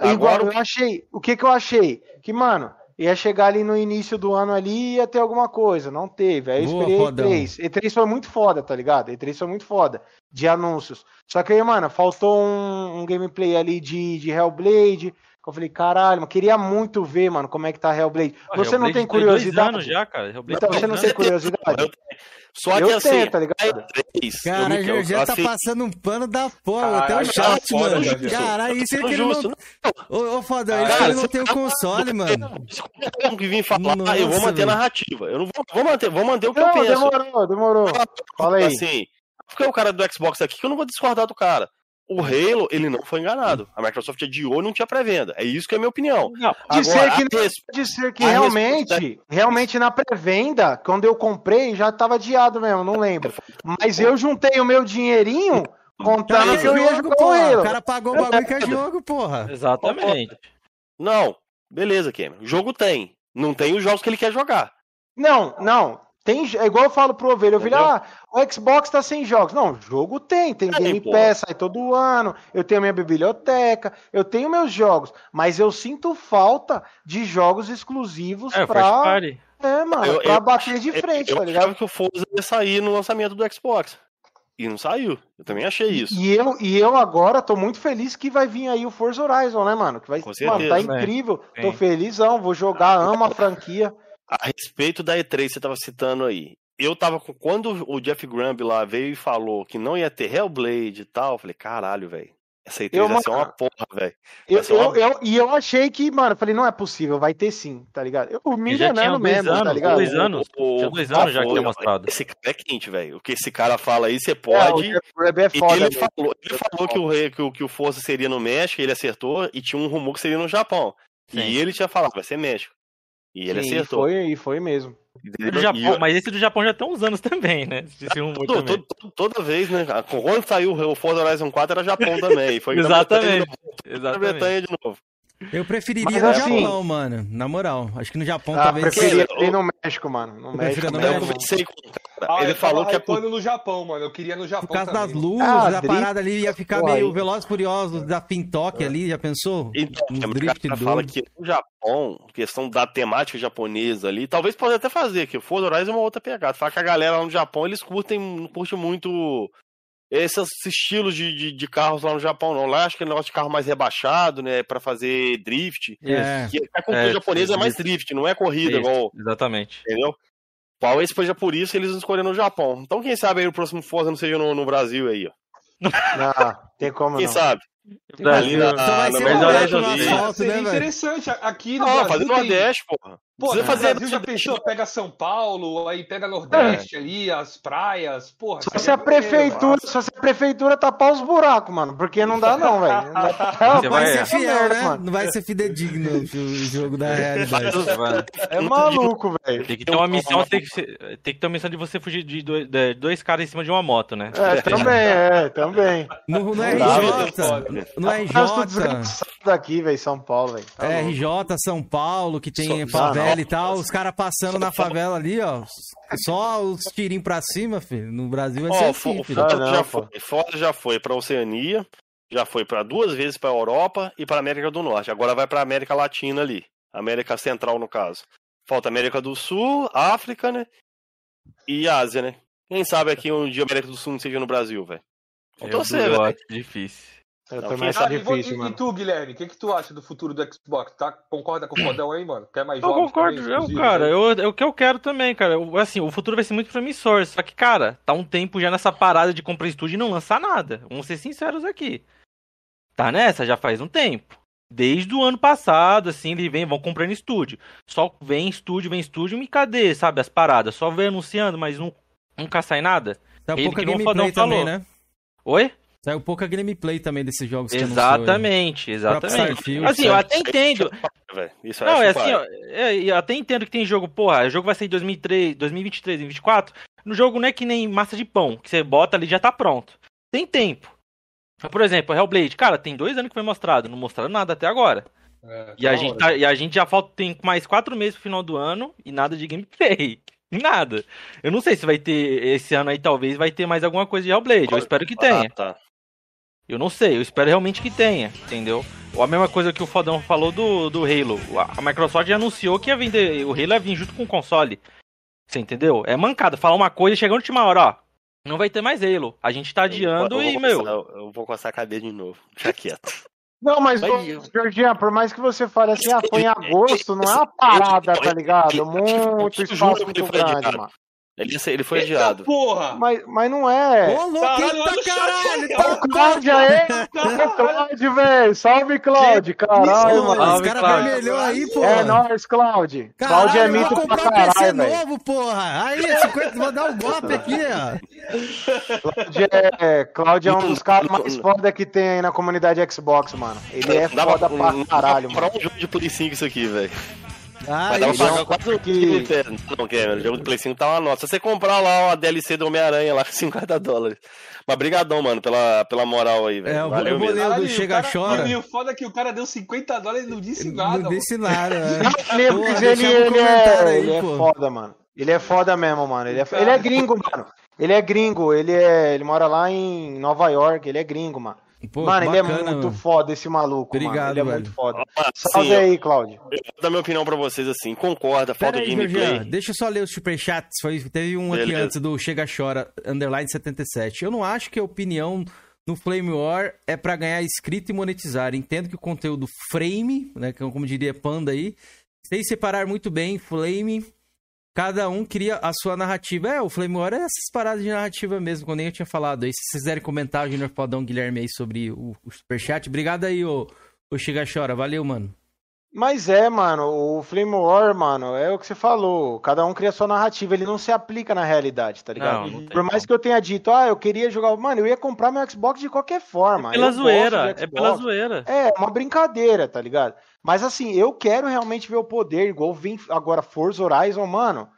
Igual Agora, eu achei. O que que eu achei? Que, mano, ia chegar ali no início do ano ali e ia ter alguma coisa. Não teve. Aí eu Boa, esperei fodão. E3. E3 foi muito foda, tá ligado? E3 foi muito foda. De anúncios. Só que aí, mano, faltou um, um gameplay ali de, de Hellblade. Eu falei, caralho, mas queria muito ver, mano, como é que tá Hellblade. Pô, Você não Hellblade tem dois curiosidade? anos já, cara. Hellblade Então, dois você não tem curiosidade? eu- Só Eu que assim, tenho, tá ligado? eu Cara, a eu- Georgia tá assim, passando um pano da porra, até o tá chat, foda, mano. Caralho, isso é que ele justo, não... Ô, ô foda, isso Cara, que ele não tem o tá- console, mano. Se que vir falar, Nossa, eu vou manter a narrativa. Eu não vou, vou manter, vou manter o que eu Não, penso. demorou, demorou. Fala aí. Assim, porque o cara do Xbox aqui que eu não vou discordar do cara. O Halo, ele não foi enganado. A Microsoft adiou e não tinha pré-venda. É isso que é a minha opinião. Não, De ser que a res- Pode ser que a realmente, realmente na pré-venda, quando eu comprei, já tava adiado mesmo, não lembro. Mas eu juntei o meu dinheirinho contando que eu ia jogo, jogar o porra. O Halo. cara pagou o bagulho que é jogo, porra. exatamente. Não, beleza, Cameron. O jogo tem. Não tem os jogos que ele quer jogar. Não, não. Tem, é igual eu falo pro Ovelha, eu Entendeu? ah, o Xbox tá sem jogos. Não, jogo tem, tem Tem, Game. Pass, sai todo ano, eu tenho minha biblioteca, eu tenho meus jogos, mas eu sinto falta de jogos exclusivos É, pra, é, mano, Eu- pra eu- bater de frente, eu tá ligado? achava que o Forza ia sair no lançamento do Xbox. E não saiu. Eu também achei isso. E eu, e eu agora tô muito feliz que vai vir aí o Forza Horizon, né, mano? Que vai, Com mano, tá certeza, né? incrível. Tô Sim. felizão, vou jogar, amo a franquia. A respeito da E3 que você estava citando aí. eu tava com. Quando o Jeff Grumby lá veio e falou que não ia ter Hellblade e tal, eu falei, caralho, velho. Essa E3 Eu, vai ser uma porra, velho. Eu, uma- eu, e eu achei que, mano, eu falei, não é possível, vai ter sim, tá ligado? Eu, me enganando mesmo, tá anos, ligado? dois anos. Tinha dois anos já que tinha mostrado. Esse cara é quente, velho. O que esse cara fala aí, você É, o pode. É E foda. ele, mesmo. falou, ele falou que o, rei- que, o, que o Força seria no México, ele acertou, e tinha um rumor que seria no Japão. Sim. E ele tinha falado, vai ser México. E ele Sim, acertou. Foi, e foi mesmo. Do Japão, eu- mas esse do Japão já tem uns anos também, né? Esse rumor todo- também. todo- todo- toda vez, né? Quando saiu o Forza Horizon 4 era Japão também. Foi Exatamente. Na Exatamente. Bretanha de novo. Eu preferiria Mas no assim- Japão, mano. Na moral. Acho que no Japão Ah, talvez. preferia Cara, ir no México, mano. No Eu México no Eu conversei com o cara. Ah, ele eu falou que é hypando no Japão, mano. Eu queria no Japão Por causa também. das luzes, Ah, a drift. parada ali ia ficar Porra, meio aí. Velozes e Furiosos da Fintok ali, já pensou? Então, Um o drift cara fala que no Japão, questão da temática japonesa ali, talvez pode até fazer, que o Forza Horizon é uma outra pegada. Fala que a galera lá no Japão, eles curtem, não curtem muito esses estilos de, de, de carros lá no Japão, não. Lá acho que é negócio de carro mais rebaixado, né, pra fazer drift. É. Que a cultura É, japonesa é mais isso. drift, não é corrida, igual, Exatamente. entendeu? Talvez seja por isso eles escolheram no Japão. Então quem sabe aí o próximo Forza não seja no, no Brasil aí, ó. Não, tem como Quem não. sabe? Ali na- no Seria né, interessante. Aqui no Ah, Brasil fazer no tem- Nordeste, porra. Pô, Precisa fazer Brasil já pensou? Pega São Paulo, aí pega É. Nordeste ali, as praias, porra. Só se a prefeitura, só se a prefeitura tapar os buracos, mano. Porque não dá, não, velho. Não Vai ser essa fiel, né? mano. Não vai ser fidedigno o jogo da realidade. Vai. É maluco, velho. Tem que ter uma missão, tem que, ser- tem que ter uma missão de você fugir de dois, de dois caras em cima de uma moto, né? É, também, é, também. No, no RJ, no Trânsito RJ, desgraçado daqui, velho, São Paulo, velho. Tá louco. RJ, São Paulo, que tem Só- favela não. e tal, os caras passando na favela ali, ó. Só os tirinhos pra cima, filho. No Brasil ser Ó, assim, o filho. Forza Ah, não, já foi. Já foi pra Oceania, já foi pra duas vezes pra Europa e pra América do Norte. Agora vai pra América Latina ali. América Central, no caso. Falta América do Sul, África, né? E Ásia, né? Quem sabe aqui um dia a América do Sul não seja no Brasil, velho. Eu, torcer, velho. difícil. Eu Não, também quem acho Ah, e, difícil, e- e mano. tu, Guilherme, o que, que tu acha do futuro do Xbox? Tá? Concorda com o fodão aí, mano? Quer mais Eu jogos concordo, também, eu, cara, aí? eu, é o que eu quero também, cara. Eu, assim, o futuro vai ser muito promissor. Só que, cara, tá um tempo já nessa parada de comprar estúdio e não lançar nada. Vamos ser sinceros aqui. Tá nessa já faz um tempo. Desde o ano passado, assim, eles vem, vão comprando estúdio. Só vem estúdio, vem estúdio, e cadê, sabe, as paradas? Só vem anunciando, mas não, nunca sai nada. Ele pouca nem o gameplay Fodão também, falou. né? Oi? Saiu pouca gameplay também desses jogos que aí. Exatamente, exatamente. Starfield, Assim, eu até entendo. velho. Isso Não, é que assim, ó, é, eu até entendo que tem jogo, porra, o jogo vai sair em 2003, 2023, 2024. No jogo não é que nem massa de pão, que você bota ali e já tá pronto. Tem tempo. Por exemplo, Hellblade, cara, tem dois anos que foi mostrado, não mostraram nada até agora. É, E a, gente tá- e a gente já falta, tem mais quatro meses pro final do ano e nada de gameplay. Nada. Eu não sei se vai ter, esse ano aí talvez vai ter mais alguma coisa de Hellblade, eu espero que tenha. Ah, tá. Eu não sei, eu espero realmente que tenha, entendeu? Ou a mesma coisa que o Fodão falou do, do Halo. A Microsoft já anunciou que ia vender, o Halo ia vir junto com o console. Você entendeu? É mancada. Falar uma coisa e chegar na última hora, ó. Não vai ter mais Halo. A gente tá adiando Eu vou e, meu. coçar- Eu vou coçar a cabeça de novo. Deixa quieto. Não, mas, eu- Georgian, por mais que você fale assim, ah, foi em agosto, não é uma parada, tá ligado? Muito Eu espaço muito grande, mano. Ele, ele foi Eita adiado. porra! Mas, mas não é. Ô, louco, Caralho, olha eita o caralho! aí, tá Ô, Cláudio aí! Ô, Cláudio, velho! Salve, Cláudio! Caralho, Isso, mano! Os Salve, caras Cláudio. vermelhou aí, pô. É nóis, Cláudio! Caralho, Cláudio é eu vou mito pra comprar um PC caralho, velho. novo, porra. Aí, 50, vou dar um golpe aqui, ó. Cláudio é, Cláudio é um dos caras mais foda que tem aí na comunidade Xbox, mano. Ele é foda pra, pra caralho, pra mano. comprar um jogo de Play 5 isso aqui, velho. Ah, dar isso. pra é pagar quase o que- que... Não, Cameron, o jogo do Play 5 tá uma nota. Se você comprar lá uma DLC do Homem-Aranha lá, 50 dólares. Mas brigadão, mano, pela, pela moral aí, velho. É, eu vou- Valeu eu vou ler o do Chega o cara- Chora. E o foda é que o cara deu 50 dólares e não disse nada. Não mano. disse nada, né? Ele, Porra, mas deixa ele, no ele é, aí, ele é pô. foda, mano. Ele é foda mesmo, mano. Ele é, ele é gringo, mano. Ele é gringo. Ele, é, ele mora lá em Nova York. Ele é gringo, mano. Pô, mano, ele é bacana, muito mano. foda, esse maluco, mano. Obrigado, Ele é velho. muito foda. Ah, Salve sim, aí, Cláudio. Eu vou dar minha opinião pra vocês assim. Concorda, Pera falta aí, gameplay. Georgian, deixa eu só ler os superchats. Foi, teve um aqui Beleza. antes do Chega Chora, underline 77. Eu não acho que a opinião no Flame War é pra ganhar inscrito e monetizar. Entendo que o conteúdo frame, né, que é como diria Panda aí, sem separar muito bem Flame, cada um cria a sua narrativa. É, o Flame War é essas paradas de narrativa mesmo, nem eu tinha falado. Aí, se vocês quiserem comentar, o Junior Fodão Guilherme aí sobre o, o Superchat. Obrigado aí, ô, ô Chora. Valeu, mano. Mas é, mano, o Flame War, mano, é o que você falou. Cada um cria sua narrativa, ele não se aplica na realidade, tá ligado? Não, não Por mais que eu tenha dito, ah, eu queria jogar. Mano, eu ia comprar meu Xbox de qualquer forma. É pela zoeira, é pela zoeira. É, uma brincadeira, tá ligado? Mas assim, eu quero realmente ver o poder, igual vem agora Forza Horizon, mano.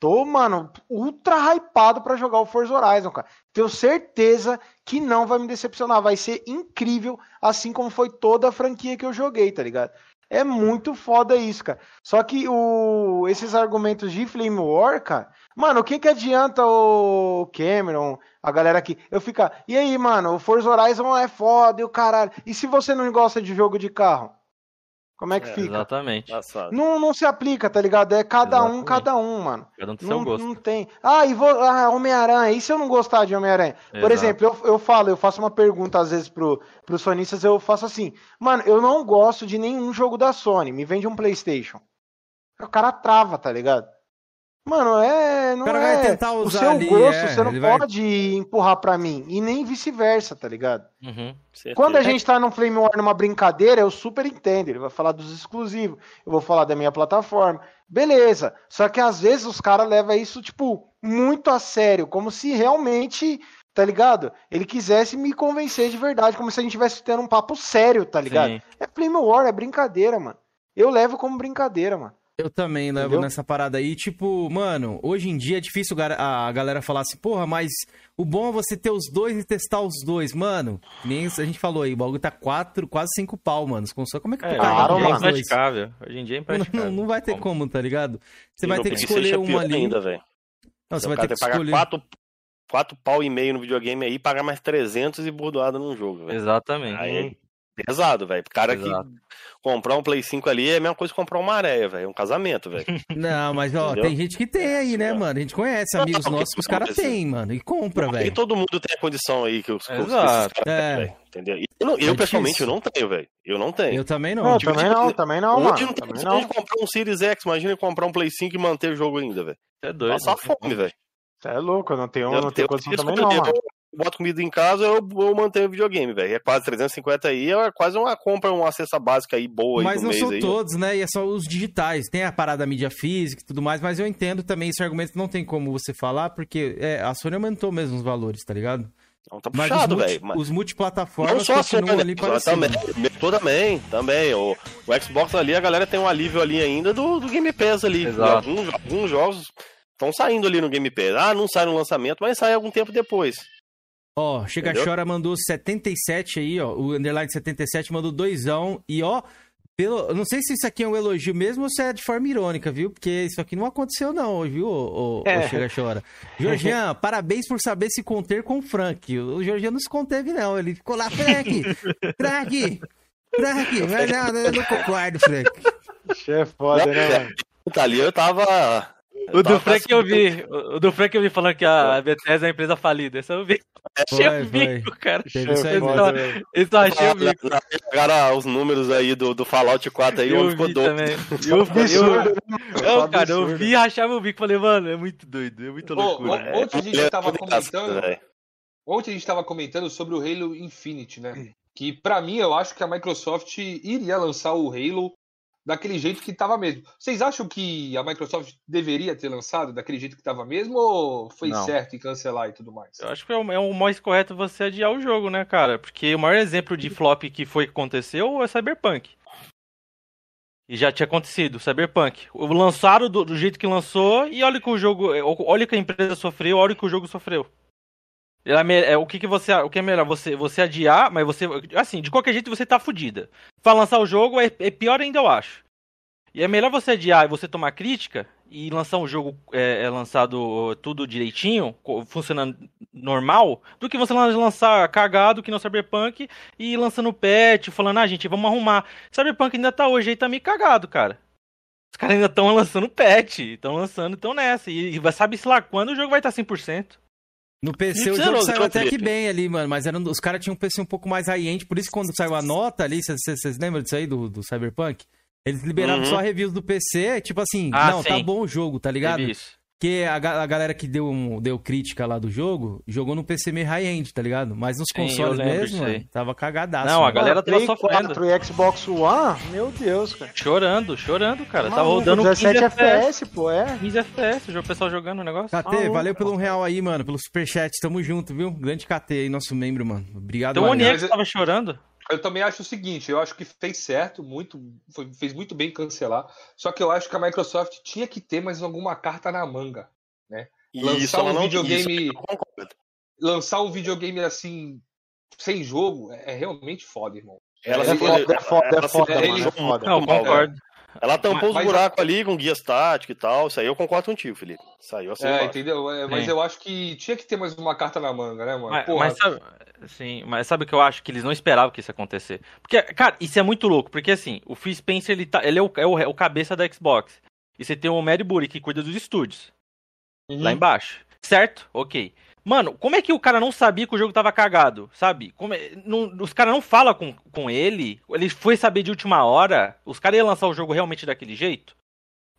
Tô, mano, ultra hypado para jogar o Forza Horizon, cara. Tenho certeza que não vai me decepcionar. Vai ser incrível, assim como foi toda a franquia que eu joguei, tá ligado? É muito foda isso, cara. Só que o, esses argumentos de Flame War, cara, mano, o que que adianta o Cameron, a galera aqui, eu ficar, e aí, mano, o Forza Horizon é foda e o caralho. E se você não gosta de jogo de carro? Como é que é, fica? Exatamente. Não, não se aplica, tá ligado? É cada exatamente. um, cada um, mano. Cada um tem não, seu gosto. Não tem. Ah, e vou. Ah, Homem-Aranha. E se eu não gostar de Homem-Aranha? Por exemplo, eu, eu falo, eu faço uma pergunta às vezes pro, pros sonistas, eu faço assim, mano, eu não gosto de nenhum jogo da Sony. Me vende um PlayStation. O cara trava, tá ligado? Mano, é. Não o cara é. vai tentar usar o seu ali, gosto, é, você não pode vai... empurrar pra mim. E nem vice-versa, tá ligado? Uhum, Quando a gente tá num Flame War numa brincadeira, eu super entendo. Ele vai falar dos exclusivos, eu vou falar da minha plataforma. Beleza. Só que às vezes os caras levam isso, tipo, muito a sério, como se realmente. Tá ligado? Ele quisesse me convencer de verdade, como se a gente estivesse tendo um papo sério, tá ligado? Sim. É Flame War, é brincadeira, mano. Eu levo como brincadeira, mano. Eu também levo Entendeu? nessa parada aí. Tipo, mano, hoje em dia é difícil a galera falar assim, porra, mas o bom é você ter os dois e testar os dois. Mano, nem a gente falou aí, o bagulho tá quatro, quase cinco pau, mano. Os consoles, como é que é, claro, é impraticável. Hoje em dia é impraticável. Não, não vai ter como, tá ligado? Você e vai ter que escolher um ali. Ainda, velho. Não, você vai ter que escolher. Quatro, quatro pau e meio no videogame aí, pagar mais 300 e bordoada num jogo, velho. Exatamente. Aí, pesado, velho. Cara Exato. que comprar um Play 5 ali é a mesma coisa que comprar uma areia, velho. É um casamento, velho. Não, mas ó, Entendeu? tem gente que tem aí, né, mano? A gente conhece amigos não, nossos que os caras têm, mano. E compra, velho. E todo mundo tem a condição aí que os, Exato. Caras é. Entendeu? Eu, não, eu é pessoalmente, eu não tenho, velho. Eu não tenho. Eu também não. não tipo, também não, também não, mano. não também não. comprar um Series X, imagina comprar um Play 5 e manter o jogo ainda, velho. É doido. Passar fome, velho. Você é louco, eu não tenho, eu não tenho condição também não, mano boto comida em casa, eu, eu mantenho o videogame, velho. É quase 350 aí, é quase uma compra, uma cesta básica aí boa Mas aí não são aí, todos, né? E é só os digitais. Tem a parada da mídia física e tudo mais, mas eu entendo também esse argumento não tem como você falar, porque é, a Sony aumentou mesmo os valores, tá ligado? Não, tá puxado, velho. Mas... Os multiplataformas não só continuam ali para também, também, também. O, o Xbox ali, a galera tem um alívio ali ainda do, do Game Pass ali. Exato. Alguns, alguns jogos estão saindo ali no Game Pass. Ah, não sai no lançamento, mas sai algum tempo depois. Ó, Chega Entendeu? Chora mandou 77 aí, ó. O Underline 77 mandou doisão. E ó, pelo, não sei se isso aqui é um elogio mesmo ou se é de forma irônica, viu? Porque isso aqui não aconteceu, não, viu, o, é. Chega Chora. Jorgian, parabéns por saber se conter com o Frank. O Jorgian não se conteve, não. Ele ficou lá, Frank, Frank, Frank. Mas não, eu não concordo, Frank. Chefe é foda, né, mano? Tá ali, eu tava o do Frank eu vi. O do Frank eu vi falando que a Bethesda é uma empresa falida. Essa eu vi. Achei o bico, cara. Isso eu achei o bico. Cara, os números aí do, do Fallout 4 aí, eu ficou doido. Eu, eu, eu, cara, eu vi e achava o bico. Falei, mano, é muito doido, é muito loucura. Ontem a gente tava comentando. Ontem a gente tava comentando sobre o Halo Infinite, né? Que pra mim eu acho que a Microsoft iria lançar o Halo daquele jeito que estava mesmo. Vocês acham que a Microsoft deveria ter lançado daquele jeito que estava mesmo ou foi Não. certo em cancelar e tudo mais? Eu acho que é o, é o, mais correto você adiar o jogo, né, cara? Porque o maior exemplo de flop que foi que aconteceu é Cyberpunk. E já tinha acontecido, Cyberpunk. Lançaram do, do jeito que lançou e olha que o jogo, olha que a empresa sofreu, olha que o jogo sofreu. É, o que, que você. O que é melhor? Você, você adiar, mas você. Assim, de qualquer jeito você tá fudida. Pra lançar o jogo é, é pior ainda, eu acho. E é melhor você adiar e você tomar crítica e lançar um jogo é, é lançado tudo direitinho, funcionando normal, do que você lançar cagado que não Cyberpunk e lançando patch, falando, ah, gente, vamos arrumar. Cyberpunk ainda tá hoje aí, tá meio cagado, cara. Os caras ainda estão lançando patch, estão lançando, estão nessa. E, e sabe-se lá quando o jogo vai estar 100%. No PC o jogo saiu até que bem ali, mano, mas eram, os caras tinham um PC um pouco mais high-end, por isso quando saiu a nota ali, vocês lembram disso aí do, do Cyberpunk? Eles liberaram Uhum. só reviews do PC, tipo assim, Ah, não, tá sim. bom o jogo, tá ligado? Isso. Porque a, ga- a galera que deu, um- deu crítica lá do jogo, jogou no PC meio high-end, tá ligado? Mas nos Sim, consoles mesmo, mano, tava cagadaço. Não, a mano. galera Mano, tava sofrendo. 4 e Xbox One, meu Deus, cara. Chorando, chorando, cara. Tava Maluco, rodando 17 15 FPS. Pô, é. 15 FPS, o pessoal jogando o negócio. KT, Maluco. valeu pelo um real aí, mano, pelo superchat, tamo junto, viu? Grande KT aí, nosso membro, mano. Obrigado, Então o Mas- tava chorando. Eu também acho o seguinte, eu acho que fez certo, muito, foi- fez muito bem cancelar. Só que eu acho que a Microsoft tinha que ter mais alguma carta na manga. Lançar Isso, um videogame- isso. Lançar um videogame assim, sem jogo, é, é realmente foda, irmão. Ela É foda, é foda, é ela se foda, planejou mano, é foda. muito Não, mal, concordo. Ela tampou Mas- os mas- buracos ali com guias táticos e tal. Isso aí eu concordo contigo, Felipe. Saiu assim. É, entendeu? É, mas Sim. eu acho que tinha que ter mais uma carta na manga, né, mano? Mas, Porra, mas sabe, sim, mas sabe o que eu acho? Que eles não esperavam que isso ia acontecer. Porque, cara, isso é muito louco. Porque assim, o Phil Spencer, ele, tá, ele é, o, é o- é o cabeça da Xbox. E você tem o Mary Burry, que cuida dos estúdios. uhum. Lá embaixo. Certo? Ok. Mano, como é que o cara não sabia que o jogo tava cagado? Sabe? É- não- os caras não falam com, com ele. Ele foi saber de última hora. Os caras iam lançar o jogo realmente daquele jeito?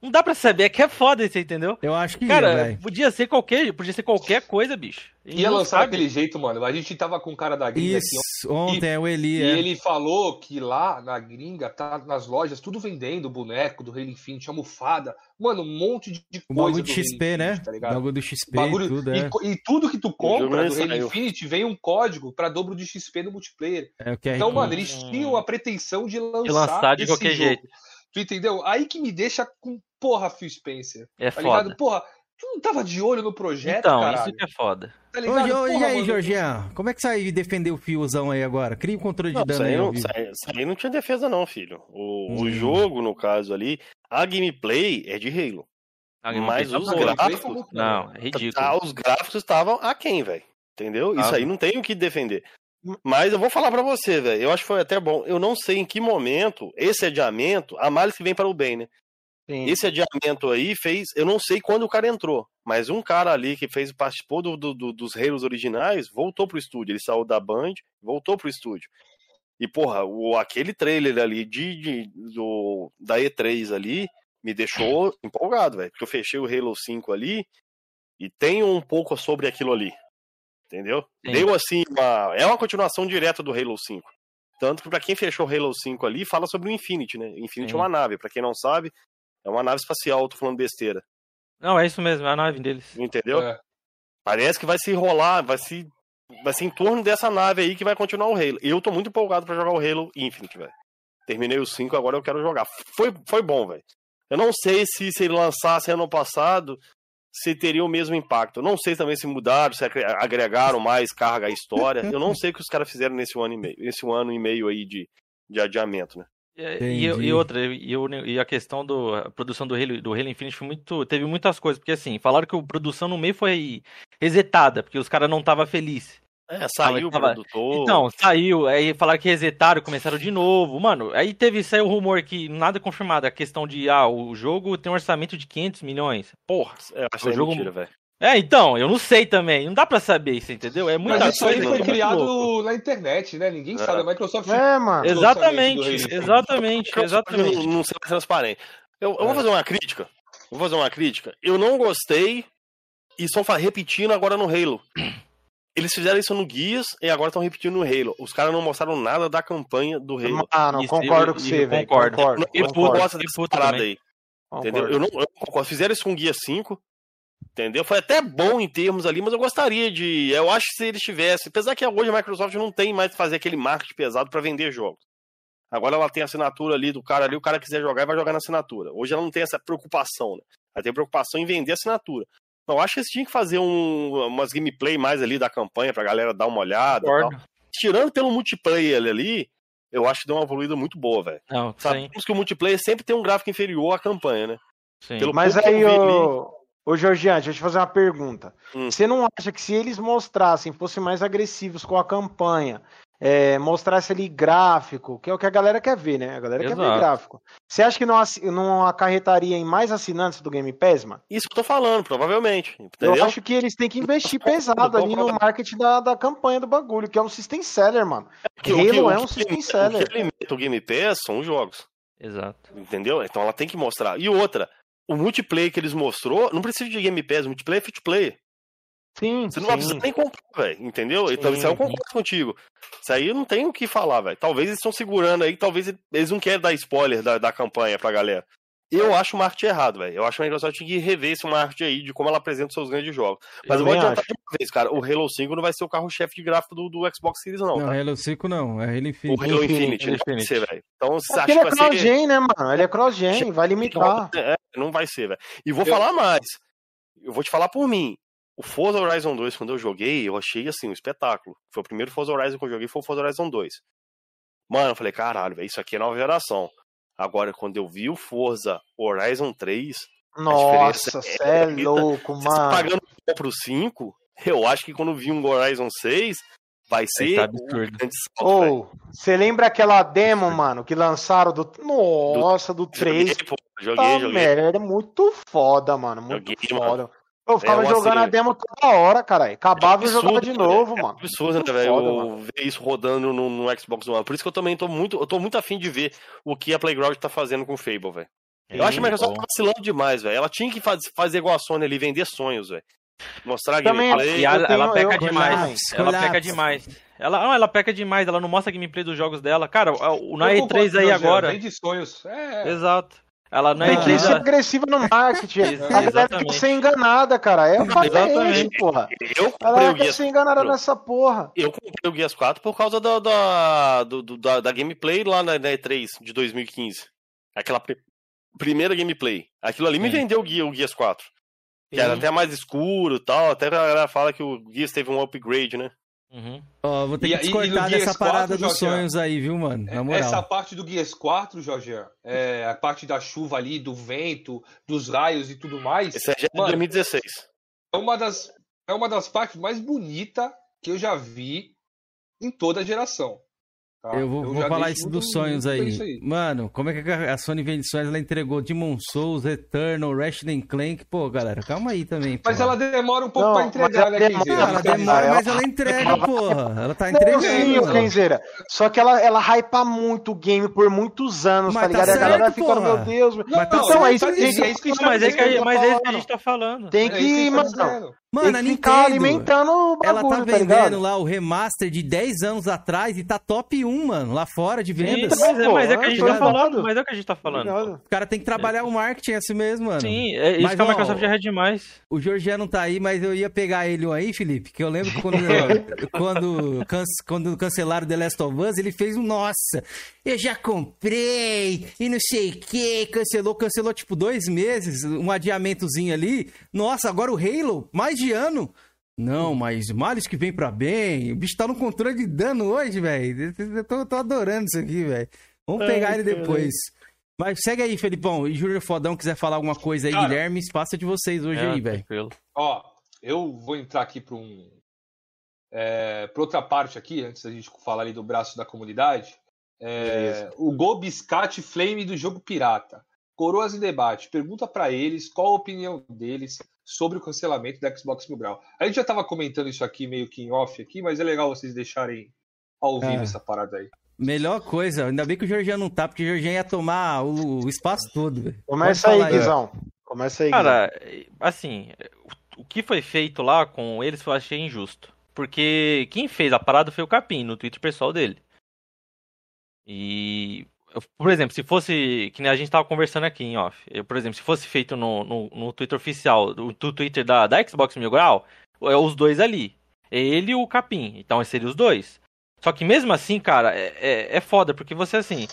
Não dá pra saber, é que é foda isso, entendeu? Eu acho que Cara, ia, podia ser qualquer, podia ser qualquer coisa, bicho. E Ia lançar sabe. daquele jeito, mano. A gente tava com o cara da gringa aqui Isso, ontem é o Eli, E é. ele falou que lá na gringa, tá nas lojas, tudo vendendo boneco do Halo Infinite, almofada. Mano, um monte de de O coisa. bagulho do de XP, Infinite, né? Tá ligado? bagulho do XP Bagulho- e tudo, e, é. e tudo que tu compra do Halo saiu. Infinite vem um código pra dobro de XP no multiplayer. É o Então, mano, eles tinham a pretensão de lançar, De lançar de esse qualquer jogo. jeito. Tu entendeu? Aí que me deixa com porra, Phil Spencer. É Tá foda. ligado? Porra, tu não tava de olho no projeto, então, caralho? isso que é foda. Tá Ô, ligado? Ô, e Porra, aí, mano, Georgian? Como é que você vai defender o fiozão aí agora? Cria um controle de Não, dano isso aí, não, isso aí- isso não tinha defesa, não, filho. O, o Hum. jogo, no caso ali, a gameplay é de Halo. A Mas gameplay os tá gráficos- Não, é ridículo. Tá, os gráficos estavam aquém, velho. Entendeu? Isso Tava. aí não tem o que defender. Mas eu vou falar pra você, velho. Eu acho que foi até bom. Eu não sei em que momento esse adiamento, a males que vem para o bem, né? Sim. Esse adiamento aí fez. Eu não sei quando o cara entrou, mas um cara ali que fez participou do, do- do- dos Halos originais voltou pro estúdio. Ele saiu da Band, voltou pro estúdio. E, porra, o, aquele trailer ali de, de- do, da E3 ali me deixou empolgado, velho. Porque eu fechei o Halo 5 ali e tenho um pouco sobre aquilo ali. Entendeu? Sim. Deu assim uma. É uma continuação direta do Halo 5. Tanto que pra quem fechou o Halo 5 ali, fala sobre o Infinity, né? Infinity Sim. é uma nave, pra quem não sabe, é uma nave espacial, tô falando besteira. Não, é isso mesmo, é a nave deles. Entendeu? É. Parece que vai se rolar, vai se. Vai ser em torno dessa nave aí que vai continuar o Halo. Eu tô muito empolgado pra jogar o Halo Infinite, velho. Terminei o 5, agora eu quero jogar. Foi, foi bom, velho. Eu não sei se se ele lançasse ano passado, se teria o mesmo impacto. Eu não sei também se mudaram, se agre- agregaram mais carga à história. Eu não sei o que os caras fizeram nesse ano e meio, nesse um ano e meio aí de, de adiamento, né? E, e, e outra, e, e a questão da produção do Halo, do Halo Infinite foi muito. Teve muitas coisas, porque assim, falaram que a produção no meio foi resetada, porque os caras não estavam felizes. É, saiu o tava- produtor. Então, saiu, aí falaram que resetaram, começaram de novo. Mano, aí teve, saiu o rumor que nada confirmado, a questão de, ah, o jogo tem um orçamento de 500 milhões. Porra. É, acho o é jogo- mentira, velho. É, então, eu não sei também, não dá pra saber isso, entendeu? É muita Mas isso aí coisa, foi muito criado louco. na internet, né? Ninguém É. sabe. A Microsoft. É, mano. Ex- Exatamente, exatamente, exatamente. Não, não ser mais transparente. Eu, eu vou É. fazer uma crítica. Vou fazer uma crítica. Eu não gostei e fa- repetindo agora no Halo. Eles fizeram isso no Guias e agora estão repetindo no Halo. Os caras não mostraram nada da campanha do Halo. Mano, Isso, concordo eu- com eu você, velho. concordo. Concordo. Eu não concordo, gosto dessa parada também. aí. Entendeu? Eu não, eu não concordo. Fizeram isso com o Guia 5. Entendeu? Foi até bom em termos ali, mas eu gostaria de. Eu acho que se eles tivessem. Apesar que hoje a Microsoft não tem mais que fazer aquele marketing pesado para vender jogos. Agora ela tem a assinatura ali do cara ali, o cara quiser jogar, vai jogar na assinatura. Hoje ela não tem essa preocupação, né? Ela tem preocupação em vender a assinatura. Então, eu acho que eles tinham que fazer um, umas gameplay mais ali da campanha pra galera dar uma olhada. e. Tirando pelo multiplayer ali, eu acho que deu uma evoluída muito boa, velho. Não, sim, Sabemos que o multiplayer sempre tem um gráfico inferior à campanha, né? sim. Pelo Mas aí, ô, ô Georgiano, deixa eu te fazer uma pergunta. Hum. Você não acha que se eles mostrassem, fossem mais agressivos com a campanha, é, mostrasse ali gráfico, que é o que a galera quer ver, né? A galera quer ver Exato. gráfico. Você acha que não, não acarretaria em mais assinantes do Game Pass, mano? Isso que eu tô falando, provavelmente. Eu Entendeu? acho que eles têm que investir pesado ali no marketing da, da campanha do bagulho, que é um system seller, mano. Que o que- Halo o é que um system seller. O que alimenta o Game Pass são os jogos. Exato. Entendeu? Então ela tem que mostrar. E outra, o multiplayer que eles mostrou, não precisa de Game Pass, o multiplayer é free to play. Sim, Você não vai precisar nem comprar, velho. Entendeu? Então, isso aí eu concordo contigo. Isso aí eu não tenho o que falar, velho. Talvez eles estão segurando aí, talvez eles não querem dar spoiler da, da campanha pra galera. Eu acho o marketing errado, velho. Eu acho que a Microsoft tinha que rever esse marketing aí de como ela apresenta os seus grandes jogos. Mas eu, vou adiantar acho. de uma vez, cara. O Halo 5 não vai ser o carro-chefe de gráfico do, do, Xbox Series, não. Não, tá? Halo 5 não. É Halo Infinite. O Halo Infinite, ele vai ser, velho. Então, você É acha porque que ele é vai ser. cross-gen, né, mano? Ele é cross-gen, vai limitar. É, não vai ser, velho. E vou Eu- falar mais. Eu vou te falar por mim. O Forza Horizon 2, quando eu joguei, eu achei assim, um espetáculo. Foi o primeiro Forza Horizon que eu joguei, foi o Forza Horizon 2. Mano, eu falei, caralho, velho, isso aqui é nova geração. Agora, quando eu vi o Forza Horizon 3, Nossa, diferença cê é muita. louco, você tá mano. pagando pro 5, eu acho que quando vi um Horizon 6, vai ser tá absurdo. Ou, você lembra aquela demo, mano, que lançaram do. Nossa, do 3. Joguei, pô, joguei, Tá joguei. merda, é muito foda, mano. Muito Joguei, foda. Eu ficava É, jogando a assim, demo toda hora, caralho. Acabava e absurdo, jogava de novo, é mano. absurdo, Muito né, velho? eu ver isso rodando no, no Xbox One. Por isso que eu também tô muito, eu tô muito afim de ver o que a Playground tá fazendo com o Fable, velho. Eu acho que a Microsoft tá vacilando demais, velho. Ela tinha que faz, fazer igual a Sony ali, vender sonhos, velho. Mostrar Também gameplay. E ela, eu tenho- ela peca eu- demais. Colapso, Ela peca demais. Ela, não, ela peca demais. Ela não mostra a gameplay dos jogos dela. Cara, o, na Eu E3 concordo, aí agora. Vem de sonhos. É. Exato. Ela na Tem que E3. ser ela- agressiva no marketing. Ex- A galera quer exatamente. ser enganada, cara. É o Exatamente. porra. Eu A comprei galera o Gears ser enganada 4. nessa porra. Eu comprei o Gears 4 por causa da, da, do- da, da gameplay lá na, na E3 de 2015. Aquela pri- primeira gameplay. Aquilo ali me Sim. vendeu o, Gear, o Gears 4. Que era Sim. até mais escuro e tal. Até a galera fala que o Gears teve um upgrade, né? Uhum. Ó, vou ter E- que e- e discordar Gears dessa 4, parada dos Jorge, sonhos aí, viu, mano? Na moral. Essa parte do Gears 4, Jorge, é, a parte da chuva ali, do vento, dos raios e tudo mais, Esse é é de Mano, 2016. é uma das, é uma das partes mais bonitas que eu já vi em toda a geração. Tá? Eu vou, vou já falar isso dos sonhos aí. isso Mano, como é que a Sony vende sonhos? Ela entregou Demon Souls, Eternal, Ratchet and Clank. Pô, galera, calma aí também. Mas porra. ela demora um pouco Não, pra mas entregar, ela né, demora- Kenzeira? Ela demora, mas ela entrega, porra. Ela tá Não, entregando. sim. Kenzeira. Só que ela, ela hypa muito o game por muitos anos, Mas tá ligado? tá E a galera certo, fica, porra. meu Deus. Mas tá não, então, é aí isso que a gente- é Mas é, tá mas é isso que a falando. gente tá falando. Tem É que, tá mano. Mano, tem a Nintendo. alimentando o bagulho, Ela tá tá vendendo ligado? lá o remaster de 10 anos atrás e tá top 1, mano, lá fora de vendas. Sim, mas, é, mas é que a gente tá ligado. falando. Mas é o que a gente tá falando. Ligado? O cara tem que trabalhar o marketing, é assim mesmo, mano. Sim, é isso Mas, que a ó, Microsoft já é demais. O Jorge não tá aí, mas eu ia pegar ele um aí, Felipe, que eu lembro que quando, quando, can- quando cancelaram The Last of Us, ele fez um, nossa, eu já comprei e não sei o que, cancelou, cancelou tipo dois meses, um adiamentozinho ali. Nossa, agora o Halo, mais de ano. Não, mas males que vem pra bem, o bicho tá no controle de dano hoje, velho. Eu tô, tô adorando isso aqui, velho. Vamos pegar ele depois. Mas segue aí, Felipão. E Júnior Fodão quiser falar alguma coisa aí, Cara, Guilherme, espaço é de vocês hoje É, aí, velho. Ó, eu vou entrar aqui para um. É, para outra parte aqui, antes da gente falar ali do braço da comunidade. É, o Gol Biscate Flame do jogo Pirata. Coroas em debate. Pergunta para eles qual a opinião deles sobre o cancelamento da Xbox Mil Grau. A gente já estava comentando isso aqui meio que em off aqui, mas é legal vocês deixarem ao vivo É. essa parada aí. Melhor coisa, ainda bem que o Jorginho não tá, porque o Jorginho ia tomar o, o espaço todo, velho. Começa aí, aí. Guizão. Começa aí, Guizão. Cara, assim, o- que foi feito lá com eles eu achei injusto. Porque quem fez a parada foi o Capim, no Twitter pessoal dele. E, por exemplo, se fosse, que nem a gente tava conversando aqui em off, eu, por exemplo, se fosse feito no, no, no Twitter oficial, do, Twitter da, da Xbox Mil Grau, é os dois ali. Ele e o Capim, então seria os dois. Só que mesmo assim, cara, é, é, é foda, porque você assim,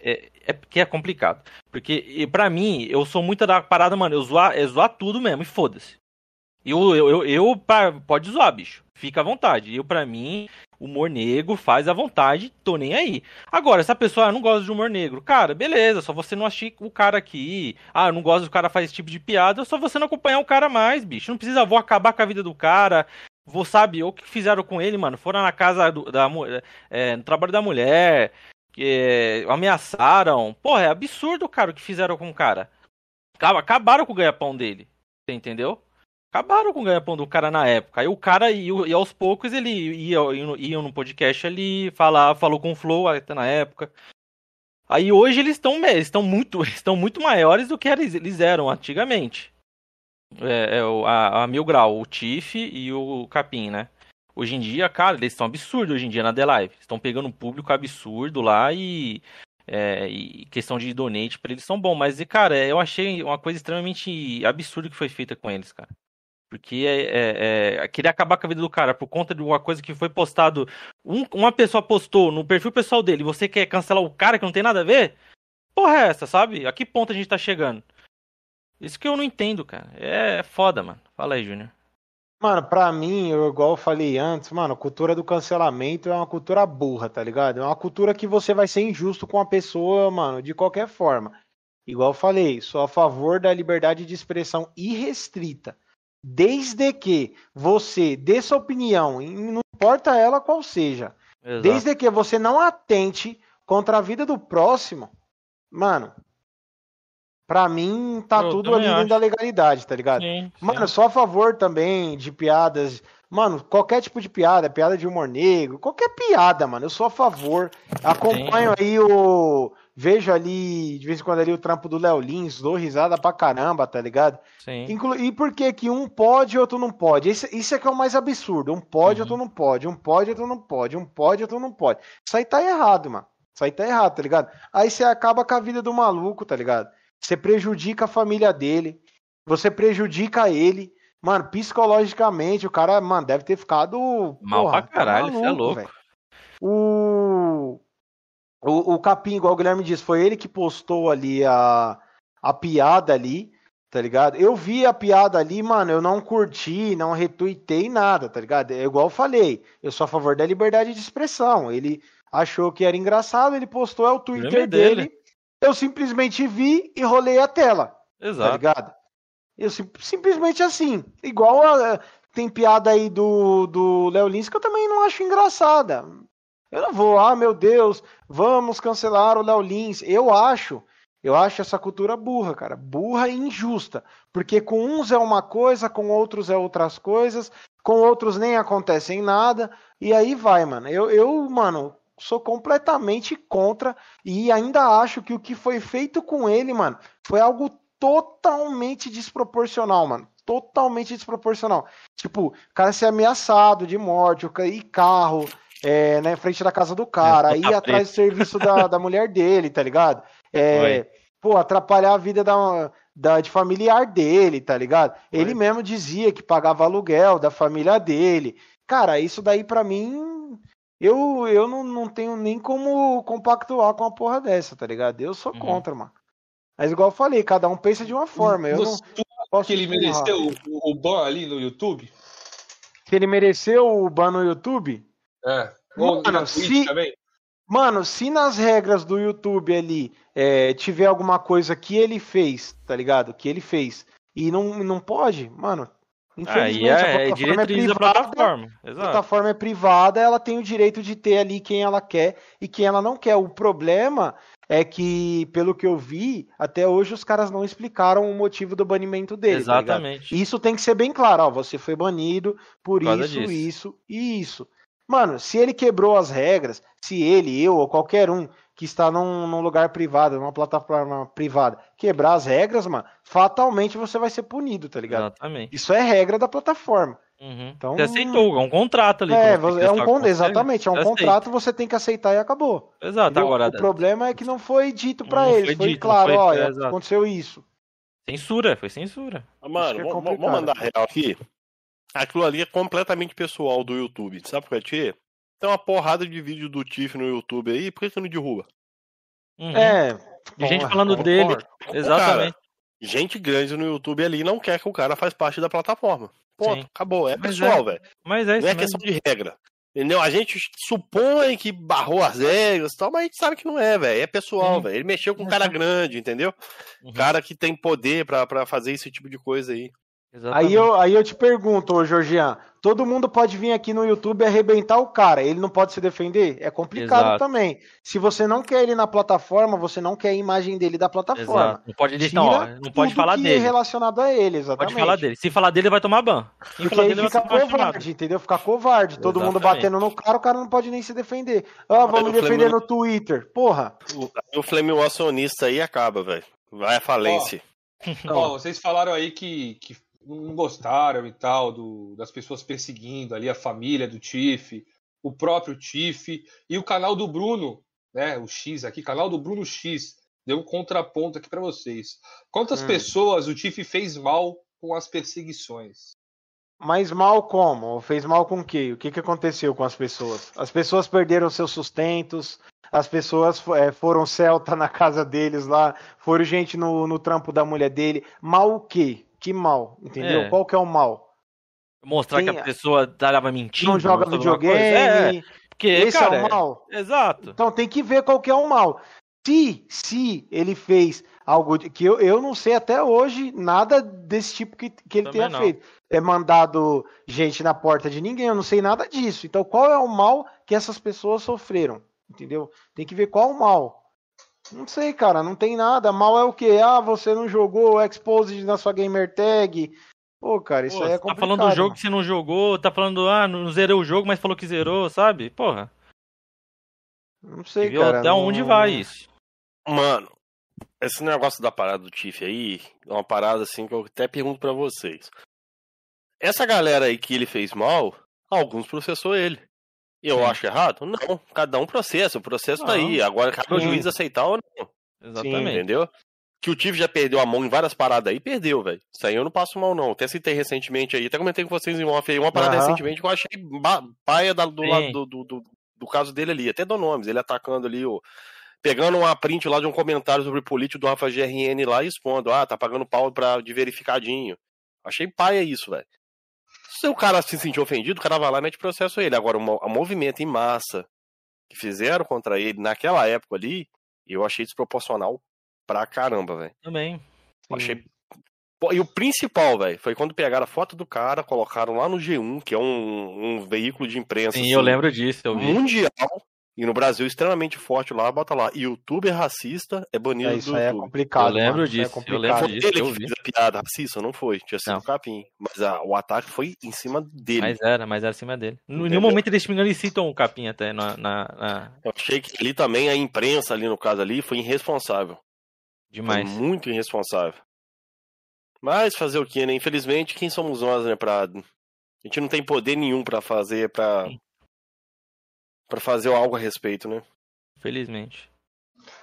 é, é que é complicado. Porque, pra mim, eu sou muito da parada, mano, eu zoar, é zoar tudo mesmo, e foda-se. Eu, eu, eu, eu pra- pode zoar, bicho. Fica à vontade. Eu, pra mim, humor negro faz à vontade, tô nem aí. Agora, se a pessoa ah, não gosta de humor negro, cara, beleza, só você não achar o cara aqui. Ah, não gosto do cara faz esse tipo de piada, só você não acompanhar o cara mais, bicho. Não precisa, vou acabar com a vida do cara. Vou, sabe, o que fizeram com ele, mano? Foram na casa do- da é, no trabalho da mulher, é, ameaçaram. Porra, é absurdo, cara, o que fizeram com o cara. Acaba- Acabaram com o ganha-pão dele. Você entendeu? Acabaram com o ganha-pão do cara na época. Aí o cara, ia, e aos poucos, ele ia, ia, ia no podcast ali, falar, falou com o Flow até na época. Aí hoje eles estão estão muito, estão muito maiores do que eles eram antigamente. É, é a, a Mil Grau, o Tiff e o Capim, né? Hoje em dia, cara, eles estão absurdos hoje em dia na The Live. Estão pegando um público absurdo lá e, é, e questão de donate para eles são bom. Mas, cara, eu achei uma coisa extremamente absurda que foi feita com eles, cara. Porque é, é, é, queria acabar com a vida do cara por conta de uma coisa que foi postado. Um, uma pessoa postou no perfil pessoal dele. Você quer cancelar o cara que não tem nada a ver? Porra, é essa, sabe? A que ponto a gente tá chegando? Isso que eu não entendo, cara. É foda, mano. Fala aí, Júnior. Mano, pra mim, eu, igual eu falei antes, mano, a cultura do cancelamento é uma cultura burra, tá ligado? É uma cultura que você vai ser injusto com a pessoa, mano, de qualquer forma. Igual eu falei, sou a favor da liberdade de expressão irrestrita. Desde que você dê sua opinião, não importa ela qual seja, Exato. desde que você não atente contra a vida do próximo, mano, pra mim tá eu tudo ali dentro da legalidade, tá ligado? Sim, mano, sim. sou a favor também de piadas. Mano, qualquer tipo de piada, piada de humor negro, qualquer piada, mano, eu sou a favor. Acompanho sim. aí o Vejo ali, de vez em quando ali, o trampo do Léo Lins, dou risada pra caramba, tá ligado? Sim. Inclu e por que que um pode e outro não pode? Isso, isso é que é o mais absurdo. Um pode, uhum. outro não pode. Um pode, outro não pode. Um pode, outro não pode. Isso aí tá errado, mano. Isso aí tá errado, tá ligado? Aí você acaba com a vida do maluco, tá ligado? Você prejudica a família dele. Você prejudica ele. Mano, psicologicamente, o cara, mano, deve ter ficado. Mal porra, pra caralho, tá maluco, é louco. Véio. O o, o Capim, igual o Guilherme disse, foi ele que postou ali a, a piada ali, tá ligado? Eu vi a piada ali, mano, eu não curti, não retuitei nada, tá ligado? É igual eu falei, eu sou a favor da liberdade de expressão. Ele achou que era engraçado, ele postou, é o Twitter dele. dele. Eu simplesmente vi e rolei a tela. Tá Exato. Tá ligado? Eu sim, simplesmente assim. Igual a, tem piada aí do, do Léo Lins que eu também não acho engraçada. Eu não vou, ah, meu Deus, vamos cancelar o Léo Lins. Eu acho, eu acho essa cultura burra, cara. Burra e injusta. Porque com uns é uma coisa, com outros é outras coisas, com outros nem acontecem nada. E aí vai, mano. Eu, eu mano, sou completamente contra e ainda acho que o que foi feito com ele, mano, foi algo totalmente desproporcional, mano. Totalmente desproporcional. Tipo, o cara ser ameaçado de morte, e carro, é, na frente da casa do cara, é, aí atrás do serviço da, da mulher dele, tá ligado? É, pô, atrapalhar a vida da, da, de familiar dele, tá ligado? Foi. Ele mesmo dizia que pagava aluguel da família dele. Cara, isso daí para mim, eu, eu não, não tenho nem como compactuar com uma porra dessa, tá ligado? Eu sou uhum. contra, mano. Mas igual eu falei, cada um pensa de uma forma. Eu não posso que ele mereceu o, o ban ali no YouTube? Que ele mereceu o ban no YouTube? É. Mano, se, mano, se nas regras do YouTube ali é, tiver alguma coisa que ele fez, tá ligado? Que ele fez e não, não pode, mano. Infelizmente, ah, é, a plataforma é, é privada. Plataforma. a plataforma é privada, ela tem o direito de ter ali quem ela quer e quem ela não quer. O problema é que, pelo que eu vi, até hoje os caras não explicaram o motivo do banimento dele. Tá Exatamente. Tá isso tem que ser bem claro. Ó, você foi banido por, por isso, disso. isso e isso. Mano, se ele quebrou as regras, se ele, eu ou qualquer um que está num, num, lugar privado, numa plataforma privada, quebrar as regras, mano, fatalmente você vai ser punido, tá ligado? Exatamente. Isso é regra da plataforma. Uhum. Então, você aceitou, é um contrato ali. É, é um con... exatamente, é um contrato, você tem que aceitar e acabou. Exato, agora. O problema é que não foi dito para eles, foi, foi dito, claro, foi... olha, é, aconteceu isso. Censura, foi censura. Mano, é vamos mandar real aqui aquilo ali é completamente pessoal do YouTube. Sabe por quê? Tem uma porrada de vídeo do Tiff no YouTube aí, por que você não derruba? Uhum. É. De gente falando dele. Exatamente. Cara, gente grande no YouTube ali não quer que o cara faz parte da plataforma. Ponto. Sim. Acabou. É pessoal, é. velho. Mas é Não é questão de regra. Entendeu? A gente supõe que barrou as regras e tal, mas a gente sabe que não é, velho. É pessoal, velho. Ele mexeu com um cara grande, entendeu? Uhum. Cara que tem poder para fazer esse tipo de coisa aí. Aí eu, aí eu te pergunto, ô Georgian, todo mundo pode vir aqui no YouTube e arrebentar o cara, ele não pode se defender? É complicado Exato. também. Se você não quer ele na plataforma, você não quer a imagem dele da plataforma. Exato. Não pode deixar, não, não pode falar dele. relacionado a ele, exatamente. Pode falar dele. Se falar dele, vai tomar ban. Porque aí fica covarde, entendeu? Fica covarde. Todo exatamente. mundo batendo no cara, o cara não pode nem se defender. Ah, vamos defender no Twitter. Porra. O, o Flamengo acionista aí acaba, velho. Vai à falência. Ó, vocês falaram aí que, que não gostaram e tal do, das pessoas perseguindo ali a família do Tiff, o próprio Tiff e o canal do Bruno, né? O X aqui, canal do Bruno X, deu um contraponto aqui para vocês. Quantas hum. pessoas o Tiff fez mal com as perseguições? Mas mal como? Fez mal com o quê? O que, que aconteceu com as pessoas? As pessoas perderam seus sustentos, as pessoas é, foram celta na casa deles lá, foram gente no, no trampo da mulher dele. Mal o quê? Que mal, entendeu? É. Qual que é o mal? Mostrar Quem... que a pessoa tava mentindo. Não joga videogame. É, porque, esse cara, é o mal. Exato. Então tem que ver qual que é o mal. Se, se ele fez algo que eu, eu não sei até hoje nada desse tipo que, que ele Também tenha não. feito. É mandado gente na porta de ninguém, eu não sei nada disso. Então qual é o mal que essas pessoas sofreram? Entendeu? Tem que ver qual o mal. Não sei, cara, não tem nada. Mal é o quê? Ah, você não jogou Exposed na sua gamer tag. Pô, cara, isso Pô, aí é complicado. Tá falando do jogo que você não jogou, tá falando, ah, não zerou o jogo, mas falou que zerou, sabe? Porra. Não sei, cara. Até não... onde vai isso? Mano, esse negócio da parada do Tiff aí, é uma parada assim que eu até pergunto para vocês. Essa galera aí que ele fez mal, alguns processou ele. Eu Sim. acho errado? Não, cada um processa, o processo não. tá aí. Agora cabe o juiz aceitar ou não. Exatamente. Entendeu? Que o Tive já perdeu a mão em várias paradas aí, perdeu, velho. Isso aí eu não passo mal, não. Até citei recentemente aí, até comentei com vocês em off aí, uma parada uhum. recentemente que eu achei paia do lado do, do, do, do, caso dele ali. Até dou nomes, ele atacando ali o. Pegando uma print lá de um comentário sobre político do Rafa GRN lá e expondo, ah, tá pagando pau pra, de verificadinho. Achei paia isso, velho. Se o cara se sentir ofendido, o cara vai lá e mete processo a ele. Agora, o movimento em massa que fizeram contra ele naquela época ali, eu achei desproporcional pra caramba, velho. Também. Achei. E o principal, velho, foi quando pegaram a foto do cara, colocaram lá no G1, que é um, um veículo de imprensa. Sim, assim, eu lembro disso, eu vi. Mundial, e no Brasil, extremamente forte lá, bota lá. YouTuber racista é banido é, isso do é YouTube. É complicado. Eu lembro mano, disso. É eu lembro foi disso. ele que fez a piada racista, não foi. Tinha sido o capim. Mas a, o ataque foi em cima dele. Mas era, mas era em cima dele. Em nenhum momento eles, eles citam o capim até na, na, na, Eu achei que ali também a imprensa, ali no caso ali, foi irresponsável. Demais. Foi muito irresponsável. Mas fazer o que, né? Infelizmente, quem somos nós, né, pra... A gente não tem poder nenhum para fazer, para para fazer algo a respeito, né? Felizmente.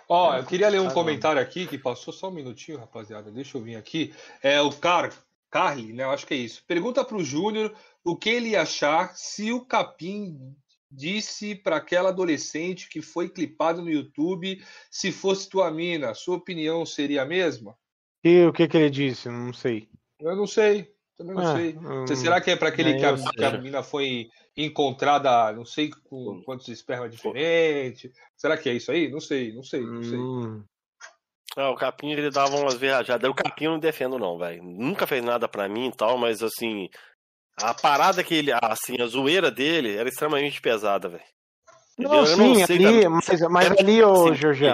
Ó, oh, eu queria ler um comentário aqui que passou só um minutinho, rapaziada. Deixa eu vir aqui. É o Car Carly, né? Eu acho que é isso. Pergunta pro Júnior o que ele ia achar se o Capim disse para aquela adolescente que foi clipado no YouTube se fosse tua mina, sua opinião seria a mesma? E o que que ele disse? Não sei. Eu não sei. Também não ah, sei. Hum, Será que é para aquele que a, que a mina foi encontrada, não sei com quantos espermas diferentes. Será que é isso aí? Não sei, não sei, não sei. Hum. Ah, o Capim ele dava umas viajadas. O Capim eu não defendo, não, velho. Nunca fez nada para mim e tal, mas assim. A parada que ele. Assim, a zoeira dele era extremamente pesada, velho. Não, sim, não ali, mas, mas ali, ô, assim.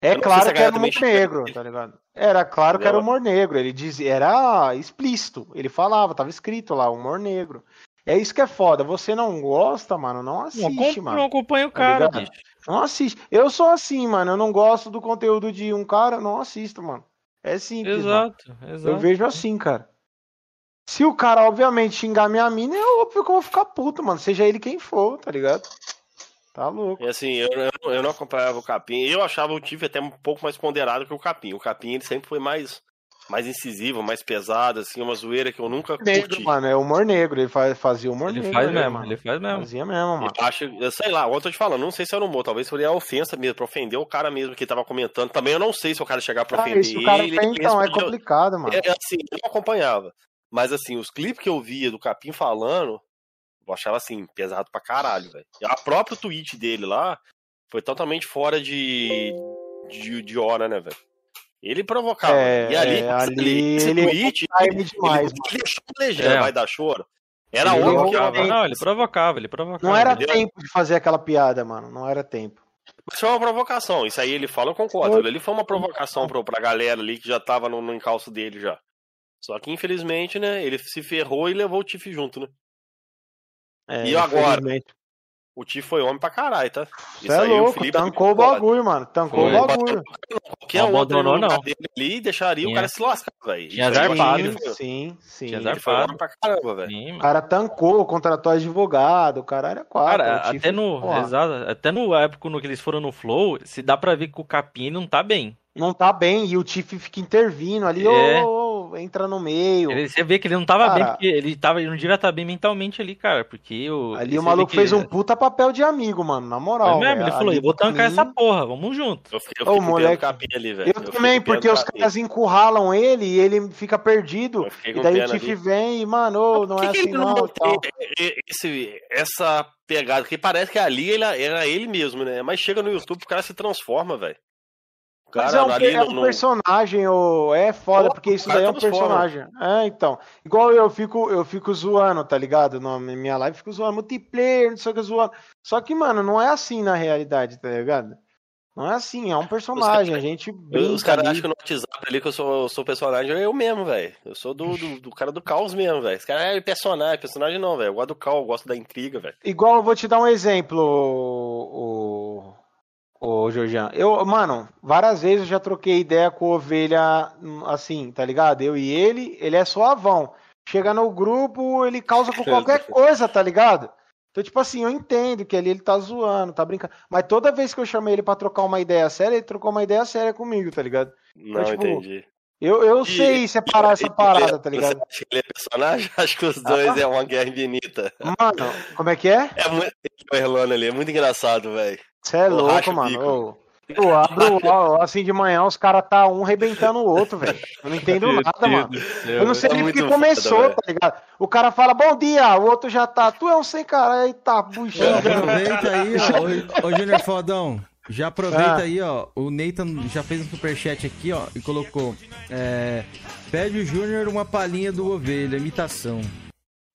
É claro que era humor negro, tá ligado? Era claro que era humor negro. Ele dizia, era explícito. Ele falava, tava escrito lá, humor negro. É isso que é foda. Você não gosta, mano, não assiste, não, mano. Não acompanha o tá cara, tá bicho. Não assiste. Eu sou assim, mano. Eu não gosto do conteúdo de um cara, não assisto, mano. É simples. Exato, mano. exato. Eu vejo assim, cara. Se o cara, obviamente, xingar minha mina, é óbvio que eu vou ficar puto, mano. Seja ele quem for, tá ligado? Tá louco. E assim, eu, eu, eu não acompanhava o Capim. Eu achava o Tiff até um pouco mais ponderado que o Capim. O Capim, ele sempre foi mais mais incisivo, mais pesado, assim, uma zoeira que eu nunca negro, curti. mano, é humor negro, ele faz, fazia humor ele negro. Faz né, mesmo, ele faz mesmo, Fazia mesmo, mano. Eu acho, eu sei lá, eu tô te falando, não sei se era humor, talvez seria a ofensa mesmo, pra ofender o cara mesmo que tava comentando. Também eu não sei se o cara chegar pra ah, ofender isso, o cara ele. Tem, então, é complicado, mano. É, assim, eu não acompanhava. Mas assim, os clipes que eu via do Capim falando, eu achava assim, pesado pra caralho, velho. A própria tweet dele lá foi totalmente fora de, de, de hora, né, velho? Ele provocava. É, e ali, é, ali ali esse ele tweet, ele, demais, ele deixou a legenda, É. vai dar choro. Era Ele óbvio que era. Não, ele provocava, ele provocava. Não era entendeu? tempo de fazer aquela piada, mano. Não era tempo. Mas foi uma provocação. Isso aí ele fala, eu concordo. Ali foi uma provocação pro, pra galera ali que já tava no, no encalço dele já. Só que, infelizmente, né, ele se ferrou e levou o Tiff junto, né? É, E agora? O Tiff foi homem pra caralho, tá? Você é louco, tancou o bagulho, mano. Tancou Foi. o bagulho. Qualquer Não outro abandonou, no lugar não. dele ali deixaria o Tinha- cara se lascar, velho. tinha Isso aí eu zarpado. Sim, foi- sim, sim. Tinha O homem pra caramba, velho. Mano. cara tancou, contratou advogado, o cara era quatro. Cara, o até no. Exato, até no época no que eles foram no Flow, se dá pra ver que o Capim não tá bem. Não tá bem, e o Tiff fica intervindo ali, É. ô, ô, ô, entra no meio. Ele, você vê que ele não tava bem, Cara. porque ele tava, ele não devia estar bem mentalmente ali, cara. Porque o. Ali o maluco que- fez um puta papel de amigo, mano, na moral. Mesmo, ele falou, eu vou tancar caminho- essa porra, vamos junto. Eu fiquei, eu Ô, moleque, ali, velho. Eu fiquei também, porque os capim. caras encurralam ele e ele fica perdido. Eu E daí o Tiff vem e, mano, ô, não é que que assim ele não não. esse, essa pegada? Porque parece que ali ele, era ele mesmo, né? Mas chega no YouTube, o cara se transforma, velho. Cara é um, ali é um personagem, ô, é foda, Pô, porque isso cara daí é um transforma. personagem. É, então. Igual eu fico, eu fico zoando, tá ligado? Na minha live fico zoando, multiplayer, não sei o que, zoando. Só que, mano, não é assim na realidade, tá ligado? Não é assim, é um personagem, a gente brinca Os caras acham que no WhatsApp ali que eu sou, sou personagem, eu mesmo, velho. Eu sou do, do, do cara do caos mesmo, velho. Esse cara é personagem, personagem não, velho. Eu gosto do caos, eu gosto da intriga, velho. Igual, eu vou te dar um exemplo, o, o Jorjan. Eu, mano, várias vezes eu já troquei ideia com Ovelha, assim, tá ligado? Eu e ele, ele é suavão. Chega no grupo, ele causa com qualquer coisa, tá ligado? Então, tipo assim, eu entendo que ali ele tá zoando, tá brincando. Mas toda vez que eu chamei ele pra trocar uma ideia séria, ele trocou uma ideia séria comigo, tá ligado? Não, tipo, entendi. Eu, eu E- sei separar essa E- parada, tá Você ligado? acha que ele é personagem? Acho que os dois é uma guerra infinita. Mano, como é que é? É muito. O Erlano ali, é muito engraçado, velho. Você é louco, o mano. Eu abro ó, assim de manhã, os caras tá um rebentando o outro, velho. Eu não entendo nada, mano. Eu não sei nem porque foda, começou, velho. tá ligado? O cara fala bom dia, o outro já tá. Tu é um sem cara, aí tá Ó, buchando. aproveita aí, ó. Ô, ô Júnior Fodão. Já aproveita Ah. aí, ó. O Nathan já fez um superchat aqui, ó, e colocou. É, pede o Júnior uma palhinha do ovelha, imitação.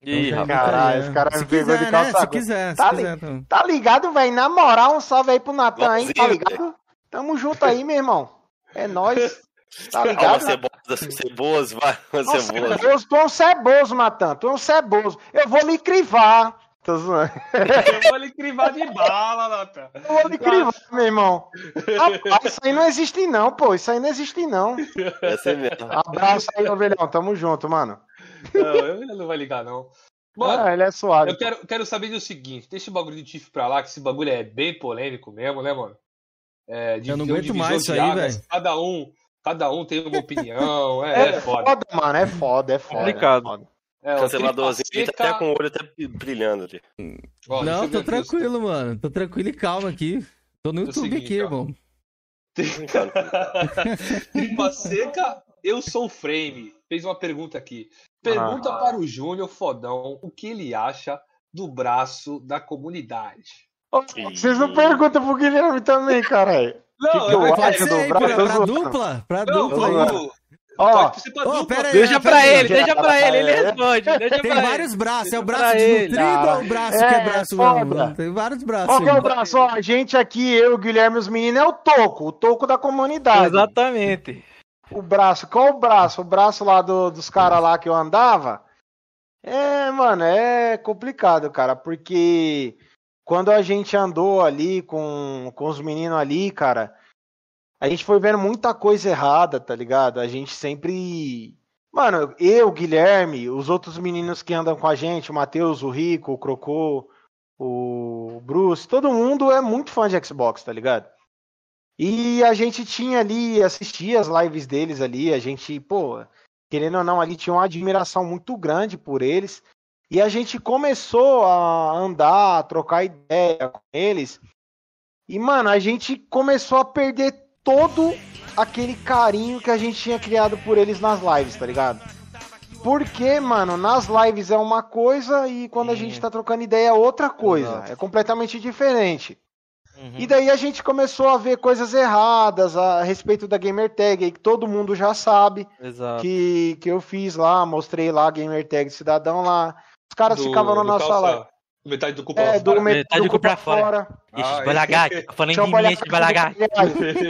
Ih, Então rapaz. né? esse cara Se me pegou de quiser, né? calça Se quiser, se Tá quiser. então. Tá ligado, velho? Na moral, um salve aí pro Natan, hein? Tá ligado? Tamo junto aí, meu irmão. É nóis. Tá ligado? Você boas, você boas, vai, você Nossa, boas. eu tu é um ceboso, Natan. Tu é um ceboso. Eu vou lhe crivar. Tô zoando. Eu vou lhe crivar de bala, Natan. Eu vou lhe crivar, meu irmão. Rapaz, isso aí não existe não, pô. Isso aí não existe não. É assim mesmo. Abraço aí, ovelhão. Tamo junto, mano. Não, ele não vai ligar, não. Mano, Ah, ele é suave. eu quero, quero saber do seguinte: deixa o bagulho do Tiff pra lá, que esse bagulho é bem polêmico mesmo, né, mano? É, de- Eu não aguento mais de isso aí, velho. Cada um, cada um tem uma opinião, é, É, é foda. foda, mano. É foda, é foda. Complicado. é foda. É, o Canceladorzinho, Tripa tá até Seca- com o olho até brilhando ali. Ó, Não, tô tranquilo, mano. Tô tranquilo e calmo aqui. Tô no É o YouTube seguinte, aqui, irmão. Tripa Seca, eu sou frame. Fez uma pergunta aqui. Pergunta Ah. para o Júnior Fodão o que ele acha do braço da comunidade. Vocês não perguntam pro Guilherme também, caralho. Não, Que que eu é- acho? Do braço, pra, eu pra dupla? Pra Não, dupla Ó, dupla. pera aí, Deixa pra aí. ele, deixa pra ele, ele É. responde. Deixa Tem pra vários braços, é o braço ele, desnutrido ou cara. o braço que é É, braço foda. Tem vários braços. qual que é o braço? Ó, a gente aqui, eu, Guilherme e os meninos, é o toco. O toco da comunidade. Exatamente. O braço, qual o braço? O braço lá do- dos caras lá que eu andava? É, mano, é complicado, cara, porque quando a gente andou ali com, com os meninos ali, cara, a gente foi vendo muita coisa errada, tá ligado? A gente sempre. Mano, eu, Guilherme, os outros meninos que andam com a gente, o Matheus, o Rico, o Crocô, o Bruce, todo mundo é muito fã de Xbox, tá ligado? E a gente tinha ali, assistia as lives deles ali, a gente, pô, querendo ou não, ali tinha uma admiração muito grande por eles. E a gente começou a andar, a trocar ideia com eles. E, mano, a gente começou a perder todo aquele carinho que a gente tinha criado por eles nas lives, tá ligado? Porque, mano, nas lives é uma coisa e quando a gente tá trocando ideia é outra coisa. É completamente diferente. Uhum. E daí a gente começou a ver coisas erradas a respeito da Gamer Tag, que todo mundo já sabe Exato. que, que eu fiz lá, mostrei lá a Gamer Tag cidadão lá. Os caras do, ficavam na nossa live. Metade do culpa é, do metade do culpa fora. fora. Esses balagatos, falando de mim, esses balagatos.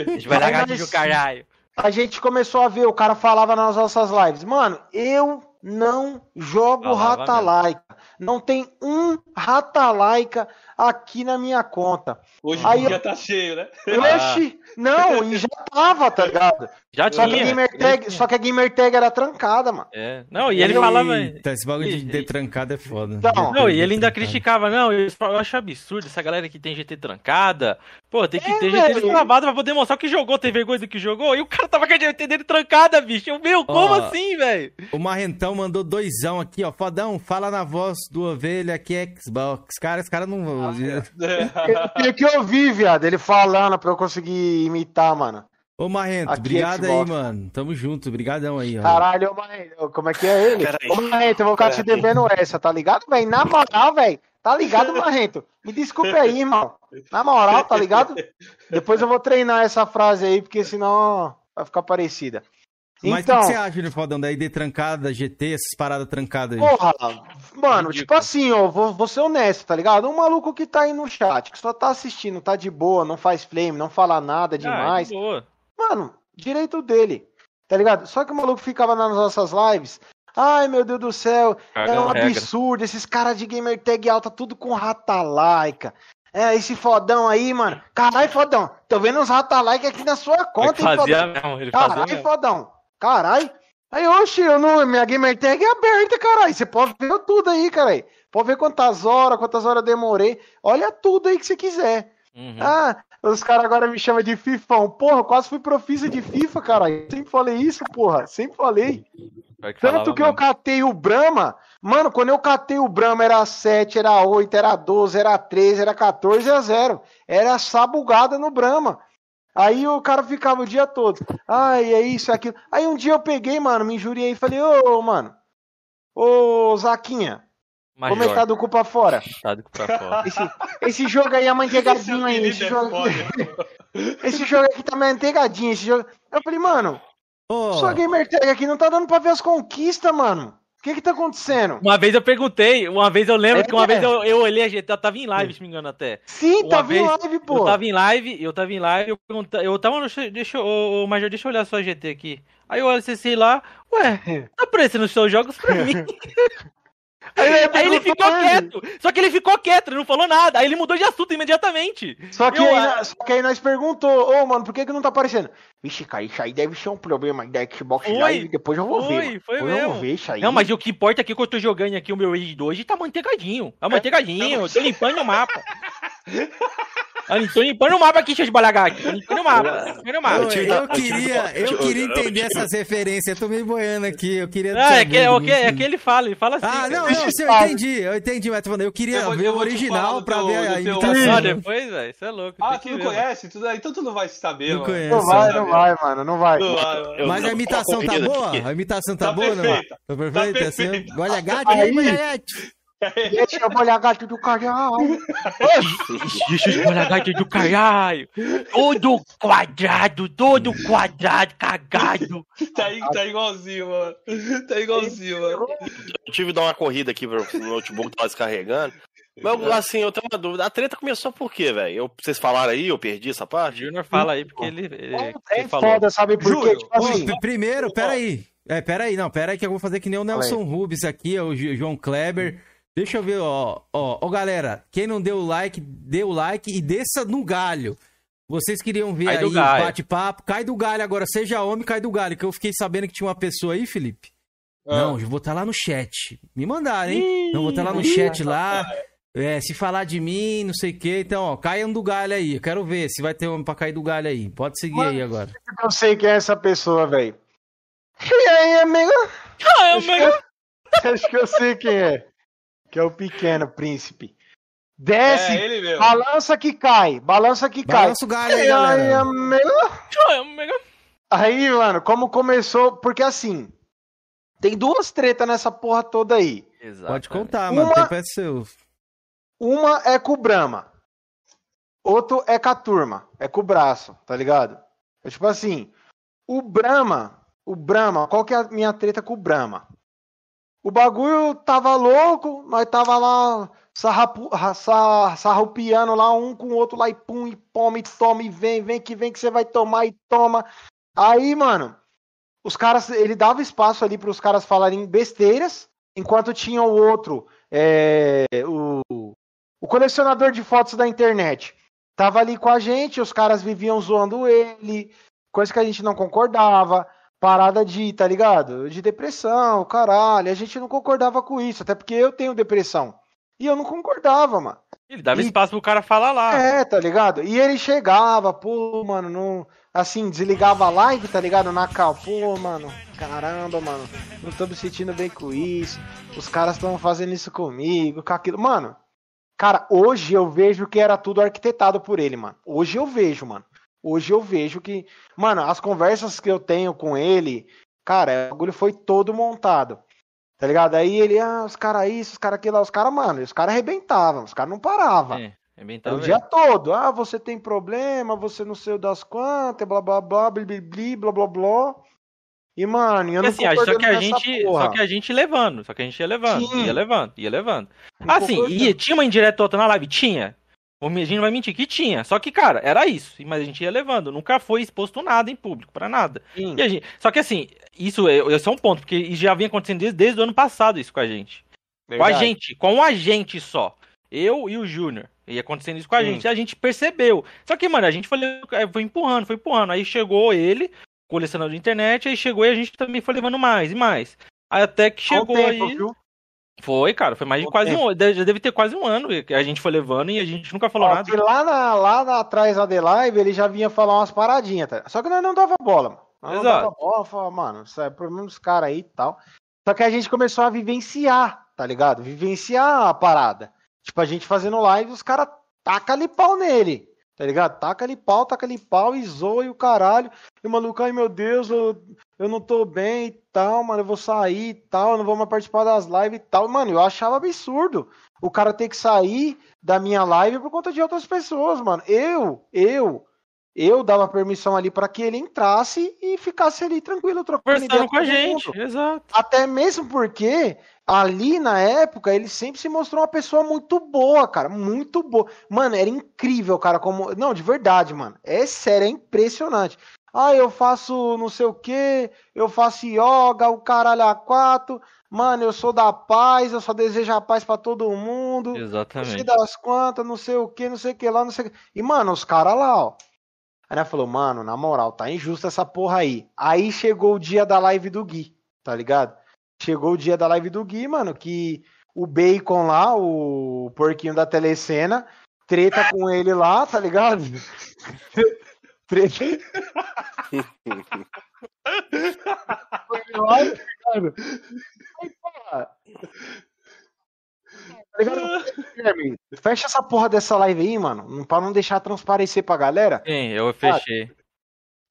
Esses balagatos do caralho. A gente começou a ver, o cara falava nas nossas lives, mano, eu não jogo Rata Laika. Não tem um Rata Laika aqui na minha conta. Hoje em dia tá cheio, né? Oxi, não, e já tava, tá ligado? Já só tinha. Que gamer tag, só que a gamer tag era trancada, mano. É. Não, e ele Eita, falava. Esse bagulho de ter trancado é foda. Então, não, e ele ainda criticava, não, eu acho absurdo essa galera que tem GT trancada. Pô, tem que é, ter GT travado pra poder mostrar o que jogou, tem vergonha do que jogou. E o cara tava com a GT dele trancada, bicho. Eu, meu, como ó, assim, velho? O Marrentão mandou doisão aqui, ó. Fodão, fala na voz do Ovelha que é Xbox. Cara, esse cara não. Tem que ouvir, viado, ele falando pra eu conseguir imitar, mano. Ô Marrento, Aqui obrigado aí, mano. Tamo junto, brigadão aí, ó. Caralho, ô Marrento, como é que é ele? Ô Marrento, eu vou ficar te devendo essa, tá ligado, velho? Na moral, velho. Tá ligado, Marrento? Me desculpe aí, irmão. Na moral, tá ligado? Depois eu vou treinar essa frase aí, porque senão vai ficar parecida. Mas então, o que, você acha, né, Fodão, da ID trancada, GT, essas paradas trancadas aí? Porra, mano, tipo assim, ó, vou, vou ser honesto, tá ligado? Um maluco que tá aí no chat, que só tá assistindo, tá de boa, não faz flame, não fala nada demais. Ah, de boa. Mano, direito dele, tá ligado? Só que o maluco ficava nas nossas lives. Ai, meu Deus do céu, é um absurdo. Esses caras de gamer tag alta, tudo com rata laica. É, esse fodão aí, mano. Caralho, fodão. Tô vendo uns rata like aqui na sua conta, ele fazia Mesmo, ele Caralho, fodão. Caralho. Aí, oxe, eu não, minha gamer tag é aberta, caralho. Você pode ver tudo aí, caralho. Pode ver quantas horas, quantas horas demorei. Olha tudo aí que você quiser. Uhum. Ah, os caras agora me chamam de Fifão. Porra, quase fui profissa de FIFA, cara. Sempre falei isso, porra. Sempre falei. Que Tanto que mesmo. eu catei o Brahma. Mano, quando eu catei o Brahma era 7, era 8, era 12, era 13, era 14 a 0. Era sabugada no Brahma. Aí o cara ficava o dia todo. Ai, é isso, é aquilo. Aí um dia eu peguei, mano, me injuriei e falei, ô, mano. Ô, Zaquinha. Major. Como é que tá do cu pra fora? Tá do cu pra fora. Esse, esse jogo aí é manteigadinho aí. Esse, é jogo... esse jogo aqui tá manteigadinho. Esse jogo... Eu falei, mano, oh. sua gamer tag aqui não tá dando pra ver as conquistas, mano. O que que tá acontecendo? Uma vez eu perguntei, uma vez eu lembro é, que uma é. vez eu, eu olhei a GT, eu tava em live, se me engano até. Sim, uma tava vez, em live, pô. Eu tava em live, eu tava em live, eu perguntei, eu tava no, deixa eu, Major, deixa eu olhar sua GT aqui. Aí eu acessei lá, ué, tá aparecendo os seus jogos pra mim. Aí, aí ele ficou quieto. Só que ele ficou quieto, ele não falou nada. Aí ele mudou de assunto imediatamente. Só que, eu, aí, só que aí nós perguntou, ô oh, mano, por que, que não tá aparecendo? Vixe, cara, isso aí deve ser um problema da Xbox foi, Live, depois eu vou foi, ver. Foi, foi mesmo. Eu vou ver isso aí. Não, mas o que importa aqui é que eu tô jogando aqui o meu Rage 2 e tá manteigadinho. Tá manteigadinho, eu tô limpando o mapa. Tô limpando o mapa aqui, seus balagatos. Tô limpando o mapa. Limpando o mapa. Eu, eu, queria, eu queria entender essas referências. Eu tô meio boiando aqui. Eu queria. Ah, é que, é, que, é que ele fala, ele fala assim. Ah, não, não, eu entendi. Eu entendi, mas eu queria eu ver o original pra ver a imitação. Ah, depois, velho. Isso é louco. Ah, tu não conhece? Tu, então tu não vai saber, não Conhece, não vai, não vai, mano. Não vai. Não vai mas a imitação tá boa? A imitação tá, tá boa, não? Tá perfeita? Tá assim? Olha, gato, aí, Deixa eu molhar gato do caralho. Deixa eu molhar gato do caralho. Todo quadrado, todo quadrado, cagado. Tá, aí, tá igualzinho, mano. Tá igualzinho, mano. Eu tive que dar uma corrida aqui pro notebook tava descarregando. Mas assim, eu tenho uma dúvida. A treta começou por quê, velho? Vocês falaram aí, eu perdi essa parte? Júnior fala aí, porque ele. ele é ele foda, sabe por quê? Tipo assim, primeiro, peraí. É, peraí, não, peraí que eu vou fazer que nem o Nelson Rubens aqui, é o João Kleber. Deixa eu ver, ó, ó, ó, galera, quem não deu like, dê o like e desça no galho. Vocês queriam ver cai aí o bate-papo, cai do galho agora, seja homem, cai do galho, que eu fiquei sabendo que tinha uma pessoa aí, Felipe. Ah. Não, eu vou estar tá lá no chat. Me mandaram, hein? Ih, não, vou estar tá lá no chat lá. É, se falar de mim, não sei o que, então, ó, caiam do galho aí. Eu quero ver se vai ter homem pra cair do galho aí. Pode seguir Mas, aí agora. Eu não sei quem é essa pessoa, velho. E aí, amigo? Ah, amigo. Acho que eu sei quem é que é o pequeno príncipe. Desce, é balança que cai, balança que cai. Balança o galho aí, aí, amigo. aí, mano, como começou, porque assim, tem duas tretas nessa porra toda aí. Exato. Pode contar, mano, uma, tempo é seu. Uma é com o Brahma. outro é com a turma, é com o braço, tá ligado? É tipo assim, o Brahma, o Brahma, qual que é a minha treta com o Brahma? O bagulho tava louco, nós tava lá sarrapu, sarra, sarrupiando lá um com o outro lá e pum, e poma, e toma, e vem, vem que vem que você vai tomar e toma. Aí, mano, os caras, ele dava espaço ali para os caras falarem besteiras, enquanto tinha o outro, é, o, o colecionador de fotos da internet. Tava ali com a gente, os caras viviam zoando ele, coisa que a gente não concordava, parada de, tá ligado? De depressão, caralho. A gente não concordava com isso, até porque eu tenho depressão. E eu não concordava, mano. Ele dava E- espaço pro cara falar lá. É, tá ligado? E ele chegava, pô, mano, não. Assim, desligava a live, tá ligado? Na cal, pô, mano, caramba, mano, não tô me sentindo bem com isso. Os caras estão fazendo isso comigo, com aquilo. Mano, cara, hoje eu vejo que era tudo arquitetado por ele, mano. Hoje eu vejo, mano. Hoje eu vejo que. Mano, as conversas que eu tenho com ele, cara, o bagulho foi todo montado. Tá ligado? Aí ele, ah, os caras isso, os caras aquilo lá, os caras, mano, os caras arrebentavam, os caras não paravam. É, é o dia todo. Ah, você tem problema, você não sei o das quantas, blá blá blá, blá blá blá blá blá. E, mano, eu não assim, só que a gente, porra. só que a gente levando, só que a gente ia levando, Sim. ia levando, ia levando. Não Assim, concordando. ia, tinha uma indireta outra na live? Tinha. O gente não vai mentir que tinha. Só que, cara, era isso. Mas a gente ia levando. Nunca foi exposto nada em público, pra nada. Gente- só que assim, isso é, esse é um ponto, porque já vinha acontecendo desde, desde o ano passado isso com a gente. Com a Verdade. gente, com a gente só. Eu e o Júnior. E acontecendo isso com a gente. E a gente percebeu. Só que, mano, a gente foi, foi empurrando, foi empurrando. Aí chegou ele, colecionador de internet, aí chegou e a gente também foi levando mais e mais. Aí até que chegou tempo, aí. viu? Foi, cara, foi mais de quase um ano. Já deve ter quase um ano que a gente foi levando e a gente nunca falou Ó, nada. lá, na, lá na- atrás da The Live ele já vinha falar umas paradinhas, tá? Só que nós não dava bola, mano. Nós não Exato. dava bola, falava, mano, isso é problema dos caras aí e tal. Só que a gente começou a vivenciar, tá ligado? Vivenciar a parada. Tipo, a gente fazendo live, os caras tacam ali pau nele, tá ligado? Taca ali pau, taca ali pau e zoa e o caralho. E o maluco, ai meu Deus, eu, eu não tô bem e tal, mano, eu vou sair e tal, eu não vou mais participar das lives e tal. Mano, eu achava absurdo o cara ter que sair da minha live por conta de outras pessoas, mano. Eu, eu, eu dava permissão ali pra que ele entrasse e ficasse ali tranquilo, trocando ideia Conversando com a gente, mundo. exato. Até mesmo porque ali na época ele sempre se mostrou uma pessoa muito boa, cara, muito boa. Mano, era incrível, cara, como, não, de verdade, mano. É sério, é impressionante. Ah, eu faço não sei o que, eu faço yoga, o caralho a quatro. Mano, eu sou da paz, eu só desejo a paz pra todo mundo. Não sei Exatamente. das quantas, não sei o que, não sei o que lá, não sei o que. E, mano, os caras lá, ó. Aí ela falou, mano, na moral, tá injusta essa porra aí. Aí chegou o dia da live do Gui, tá ligado? Chegou o dia da live do Gui, mano, que o Bacon lá, o porquinho da telecena, treta com ele lá, tá ligado? treta. Foi lá, tá ligado? Aí, porra. Tá ligado? Guilherme, fecha essa porra dessa live aí, mano, pra não deixar transparecer pra galera. Sim, eu fechei.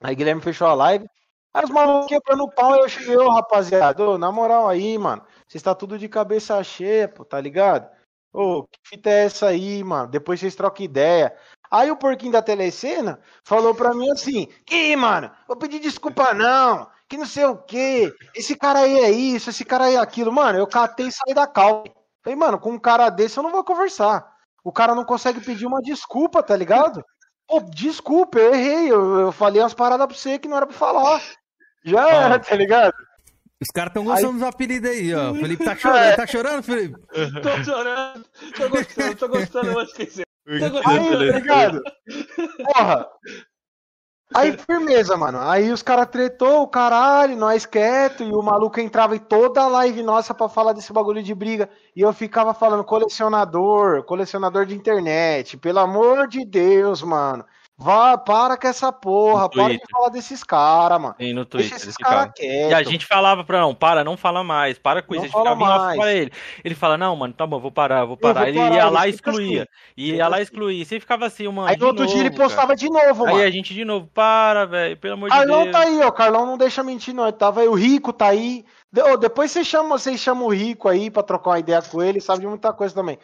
Aí Guilherme fechou a live. Aí os malucos quebrando o pau, aí eu cheguei, ô rapaziada, ô, na moral aí, mano, vocês tá tudo de cabeça cheia, pô, tá ligado? Ô, que fita é essa aí, mano? Depois vocês trocam ideia. Aí o porquinho da telecena falou pra mim assim: Ih, mano, vou pedir desculpa não, que não sei o quê. Esse cara aí é isso, esse cara aí é aquilo. Mano, eu catei e saí da cal. Falei, mano, com um cara desse eu não vou conversar. O cara não consegue pedir uma desculpa, tá ligado? Pô, desculpa, eu errei. Eu, eu falei umas paradas pra você que não era pra falar. Já era, tá ligado? Os caras estão gostando dos apelidos aí, ó. O Felipe tá chorando, tá chorando, Felipe? Tô chorando, tô gostando, tô gostando, eu vou esquecer. Tô Aí, gostando. tá ligado? Porra. Aí, firmeza, mano. Aí os caras tretou, o caralho, nós quieto, e o maluco entrava em toda a live nossa pra falar desse bagulho de briga. E eu ficava falando, colecionador, colecionador de internet, pelo amor de Deus, mano. Vá, para com essa porra, No para de Twitter. falar desses caras, mano. Sim, no Deixa Twitter. esses eles ficavam. caras quietos. E a gente falava pra não, para, não fala mais, para com isso. Não a gente fala mais. pra ele. Ele fala, não, mano, tá bom, vou parar, vou parar. vou ele parar, ia lá e excluía. assim. Ia lá e excluía. Você ficava assim, mano. Aí de no outro dia ele novo, cara. postava de novo, mano. Aí a gente de novo, para, velho, pelo amor de Carlão Deus. tá aí, ó. Carlão não deixa mentir, não. Ele tava aí. O Rico tá aí. De- depois você chama, vocês chamam o Rico aí pra trocar uma ideia com ele. Sabe de muita coisa também.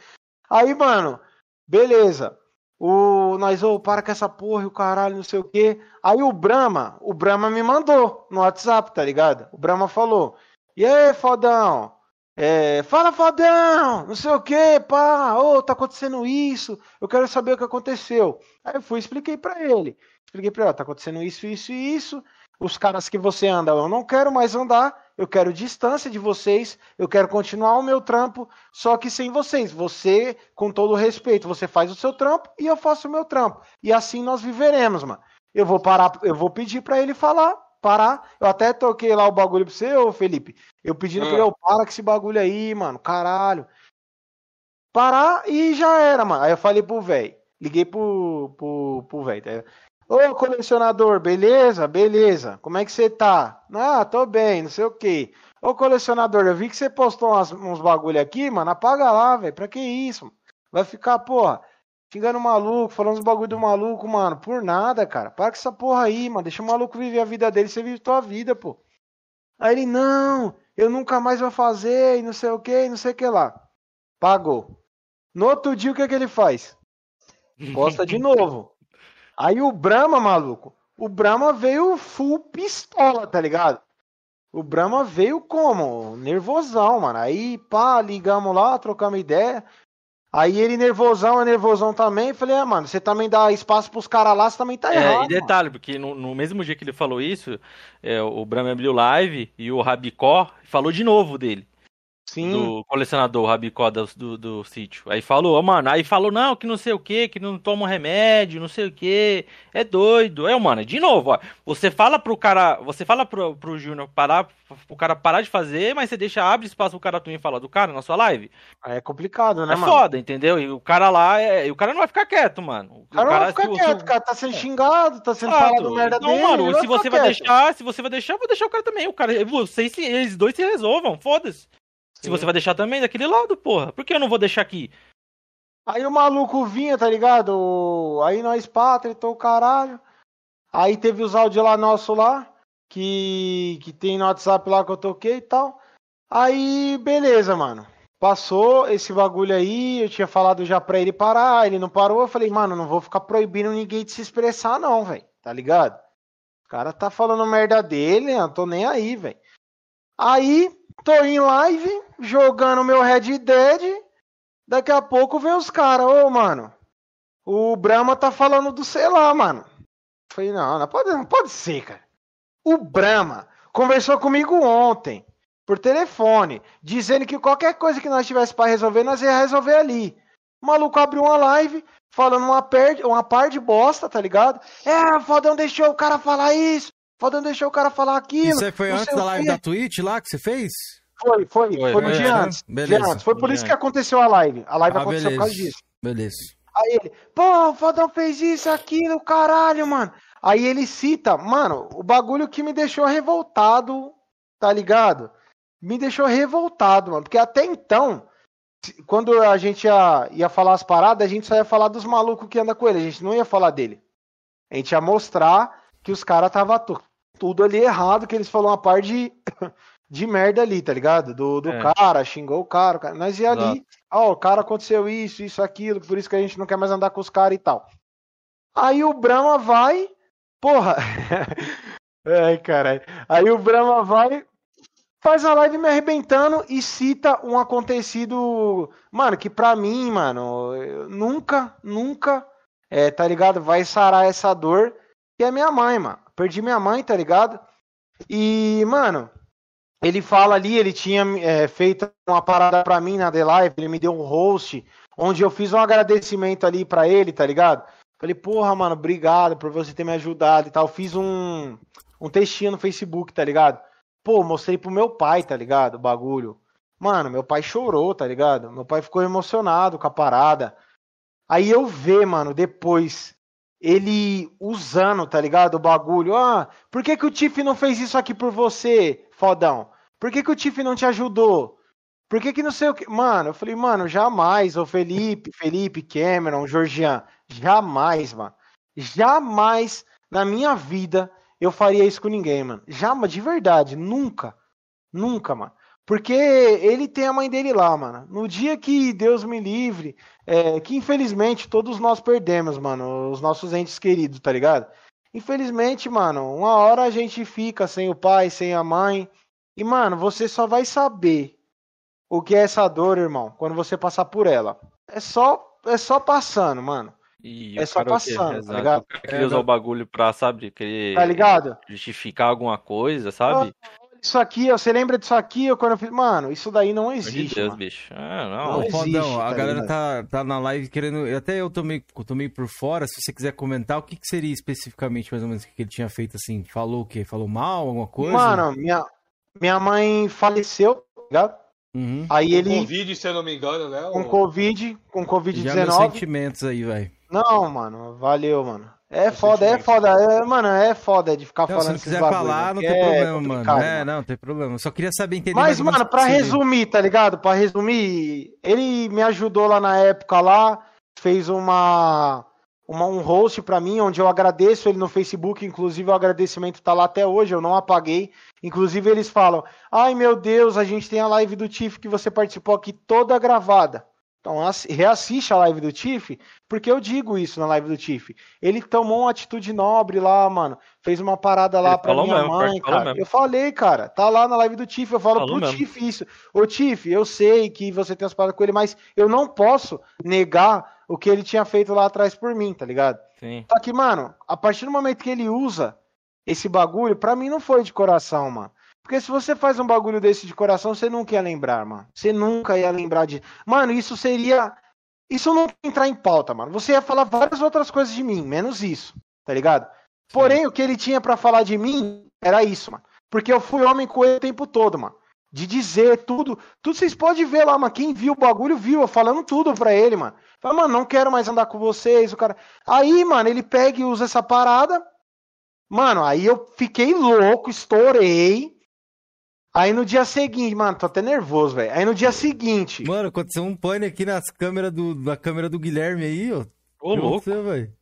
Aí, mano, beleza. O nós, ô, oh, para com essa porra, o caralho, não sei o quê. Aí o Brahma, o Brahma me mandou no WhatsApp, tá ligado? O Brahma falou: E aí, fodão? É, fala, fodão, não sei o que, pá, ô, oh, tá acontecendo isso, eu quero saber o que aconteceu. Aí eu fui expliquei para ele. Expliquei pra ele, ó, tá acontecendo isso, isso e isso. Os caras que você anda, eu não quero mais andar, eu quero distância de vocês, eu quero continuar o meu trampo, só que sem vocês. Você, com todo respeito, você faz o seu trampo e eu faço o meu trampo. E assim nós viveremos, mano. Eu vou parar, eu vou pedir para ele falar, parar. Eu até toquei lá o bagulho pra você, ô Felipe. Eu pedindo pra ele, ah. para com esse bagulho aí, mano, caralho. Parar e já era, mano. Aí eu falei pro velho, liguei pro, pro, pro velho. Ô colecionador, beleza? Beleza. Como é que você tá? Ah, tô bem, não sei o que. Ô colecionador, eu vi que você postou umas, uns bagulho aqui, mano. Apaga lá, velho. Pra que isso? Vai ficar, porra, xingando maluco, falando os bagulho do maluco, mano. Por nada, cara. Para com essa porra aí, mano. Deixa o maluco viver a vida dele, você vive tua vida, pô. Aí ele, não, eu nunca mais vou fazer, e não sei o que, não sei o que lá. Pagou. No outro dia, o que, é que ele faz? Posta de novo. Aí o Brahma, maluco, o Brahma veio full pistola, tá ligado? O Brahma veio como? Nervosão, mano. Aí, pá, ligamos lá, trocamos ideia. Aí ele nervosão, é nervosão também. Falei, ah, mano, você também dá espaço pros caras lá, você também tá errado. É, e detalhe, mano. porque no, no, mesmo dia que ele falou isso, é, o Brahma abriu live e o Rabicó falou de novo dele. Sim. do colecionador Rabicó do, do, do sítio. Aí falou, mano, aí falou, não, que não sei o que, que não toma remédio, não sei o que, é doido. É, mano, de novo, ó, você fala pro cara, você fala pro, pro Júnior parar, pro cara parar de fazer, mas você deixa, abre espaço pro cara também falar do cara na sua live. Aí é complicado, né, é mano? É foda, entendeu? E o cara lá, é, o cara não vai ficar quieto, mano. O cara, cara não vai ficar quieto, o cara tá sendo xingado, tá sendo Exato. falado merda então, dele. mano, se você vai quieto. deixar, se você vai deixar, eu vou deixar o cara também. O cara, vocês, eles dois se resolvam, foda-se. Se você vai deixar também daquele lado, porra. Por que eu não vou deixar aqui? Aí o maluco vinha, tá ligado? Aí nós pá, tretou o caralho. Aí teve os áudios lá nosso lá, que, que tem no WhatsApp lá que eu toquei e tal. Aí, beleza, mano. Passou esse bagulho aí, eu tinha falado já pra ele parar, ele não parou. Eu falei, mano, não vou ficar proibindo ninguém de se expressar, não, velho. Tá ligado? O cara tá falando merda dele, eu tô nem aí, velho. Aí, tô em live, jogando meu Red Dead. Daqui a pouco vem os caras, ô mano, o Brahma tá falando do sei lá, mano. falei, não, não pode, não pode ser, cara. O Brahma conversou comigo ontem, por telefone, dizendo que qualquer coisa que nós tivesse para resolver, nós ia resolver ali. O maluco abriu uma live falando uma, per... uma par de bosta, tá ligado? É, o Fodão deixou o cara falar isso, Fodão deixou o cara falar aquilo. Isso foi antes da live da Twitch lá que você fez? Foi, foi. Foi, foi no é, dia antes. Beleza. Dia antes. Foi por isso que aconteceu a live. A live ah, aconteceu beleza. por causa disso. Beleza. Aí ele, pô, o Fodão fez isso, aquilo, caralho, mano. Aí ele cita, mano, o bagulho que me deixou revoltado, tá ligado? Me deixou revoltado, mano. Porque até então, quando a gente ia, ia falar as paradas, a gente só ia falar dos malucos que anda com ele. A gente não ia falar dele. A gente ia mostrar que os caras tava tudo ali errado, que eles falaram uma par de, de merda ali, tá ligado? Do, do é. cara, xingou o cara, cara. Nós ia ali, ó, oh, o cara aconteceu isso, isso, aquilo, por isso que a gente não quer mais andar com os caras e tal. Aí o Brahma vai, porra. Ai, caralho. Aí o Brahma vai, faz a live me arrebentando e cita um acontecido, mano, que pra mim, mano, nunca, nunca, é, tá ligado? Vai sarar essa dor, que é minha mãe, mano. Perdi minha mãe, tá ligado? E, mano, ele fala ali, ele tinha é, feito uma parada pra mim na The Live, ele me deu um host, onde eu fiz um agradecimento ali pra ele, tá ligado? Falei, porra, mano, obrigado por você ter me ajudado e tal. Fiz um, um textinho no Facebook, tá ligado? Pô, mostrei pro meu pai, tá ligado? O bagulho. Mano, meu pai chorou, tá ligado? Meu pai ficou emocionado com a parada. Aí eu ver, mano, depois ele usando, tá ligado? O bagulho. Ah, por que, que o Tiff não fez isso aqui por você, fodão? Por que, que o Tiff não te ajudou? Por que, que não sei o que. Mano, eu falei, mano, jamais, ô Felipe, Felipe, Cameron, Georgian, jamais, mano. Jamais na minha vida eu faria isso com ninguém, mano. Jamais, de verdade, nunca. Nunca, mano. Porque ele tem a mãe dele lá, mano. No dia que Deus me livre, é, que infelizmente todos nós perdemos, mano, os nossos entes queridos, tá ligado? Infelizmente, mano, uma hora a gente fica sem o pai, sem a mãe. E, mano, você só vai saber o que é essa dor, irmão, quando você passar por ela. É só, é só passando, mano. E É só passando, tá ligado? O cara queria usar o bagulho pra, sabe, querer Tá ligado? justificar alguma coisa, sabe? Isso aqui, você lembra disso aqui? Eu, quando eu fiz, mano, isso daí não existe. Deus, mano. bicho. Ah, Não, não. Não fodão, existe, a tá galera tá, tá na live querendo. Até eu tô meio, eu tô meio por fora. Se você quiser comentar, o que, que seria especificamente mais ou menos o que ele tinha feito assim? Falou o quê? Falou mal, alguma coisa? Mano, minha, minha mãe faleceu, tá ligado? Uhum. Aí Com ele, Covid, se eu não me engano, né? com Covid, com Já meus Covid-19. sentimentos aí, velho. Não, mano, valeu, mano. É foda, é foda. É, mano, é foda de ficar Não, se falando não esses quiser bagulho, falar, não tem é problema, mano. É, não, tem problema. Eu só queria saber entender Mas, mano, pra resumir, tá ligado? Pra resumir, ele me ajudou lá na época lá, fez uma, uma um host pra mim, onde eu agradeço ele no Facebook, inclusive o agradecimento tá lá até hoje, eu não apaguei. Inclusive eles falam: "Ai, meu Deus, a gente tem a live do Tiff que você participou aqui toda gravada". Então, assi- reassiste a live do Tiff, porque eu digo isso na live do Tiff. Ele tomou uma atitude nobre lá, mano. Fez uma parada lá Ele pra falou minha mesmo, mãe, cara. mesmo. Eu falei, cara, tá lá na live do Tiff, eu falo Falou pro. Tiff isso. Ô, Tiff, eu sei que você tem as paradas com ele, mas eu não posso negar o que ele tinha feito lá atrás por mim, tá ligado? Sim. Só que, mano, a partir do momento que ele usa esse bagulho, pra mim não foi de coração, mano. Porque se você faz um bagulho desse de coração, você nunca ia lembrar, mano. Você nunca ia lembrar de. Mano, isso seria. Isso não ia entrar em pauta, mano. Você ia falar várias outras coisas de mim, menos isso, tá ligado? Porém, o que ele tinha pra falar de mim era isso, mano. Porque eu fui homem com ele o tempo todo, mano. De dizer tudo. Tudo vocês podem ver lá, mano. Quem viu o bagulho viu, eu falando tudo pra ele, mano. Fala, mano, não quero mais andar com vocês, o cara. Aí, mano, ele pega e usa essa parada. Mano, aí eu fiquei louco, estourei. Aí no dia seguinte, mano, tô até nervoso, velho. Aí no dia seguinte, Mano, aconteceu um pane aqui nas câmeras do, na câmera do Guilherme aí, ó. Ô, O que louco. aconteceu, velho?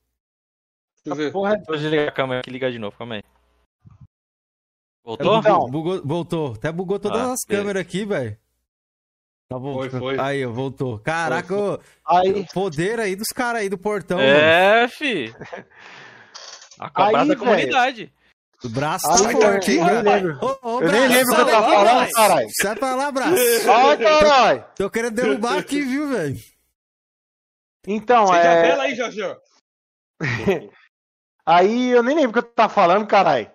Deixa eu ver. porra, Vou desligar a câmera aqui e ligar de novo, calma aí. Voltou? Então, Bugou- voltou. Até bugou todas Ah, as câmeras aqui, velho. Tá voltando. foi. Aí, ó, voltou. Caraca, Foi, ô, aí, poder aí dos caras aí do portão, mano. É, fi. A cobra Aí, da comunidade. O braço tá eu forte, hein, nem mano? lembro. Ô, ô, Eu nem lembro o que eu sai tava falando, caralho. Sai pra lá, braço. Ai, caralho. Tô querendo derrubar aqui, viu, velho? Então, a é. vela aí, Jorjão. Aí eu nem lembro o que eu tava falando, caralho.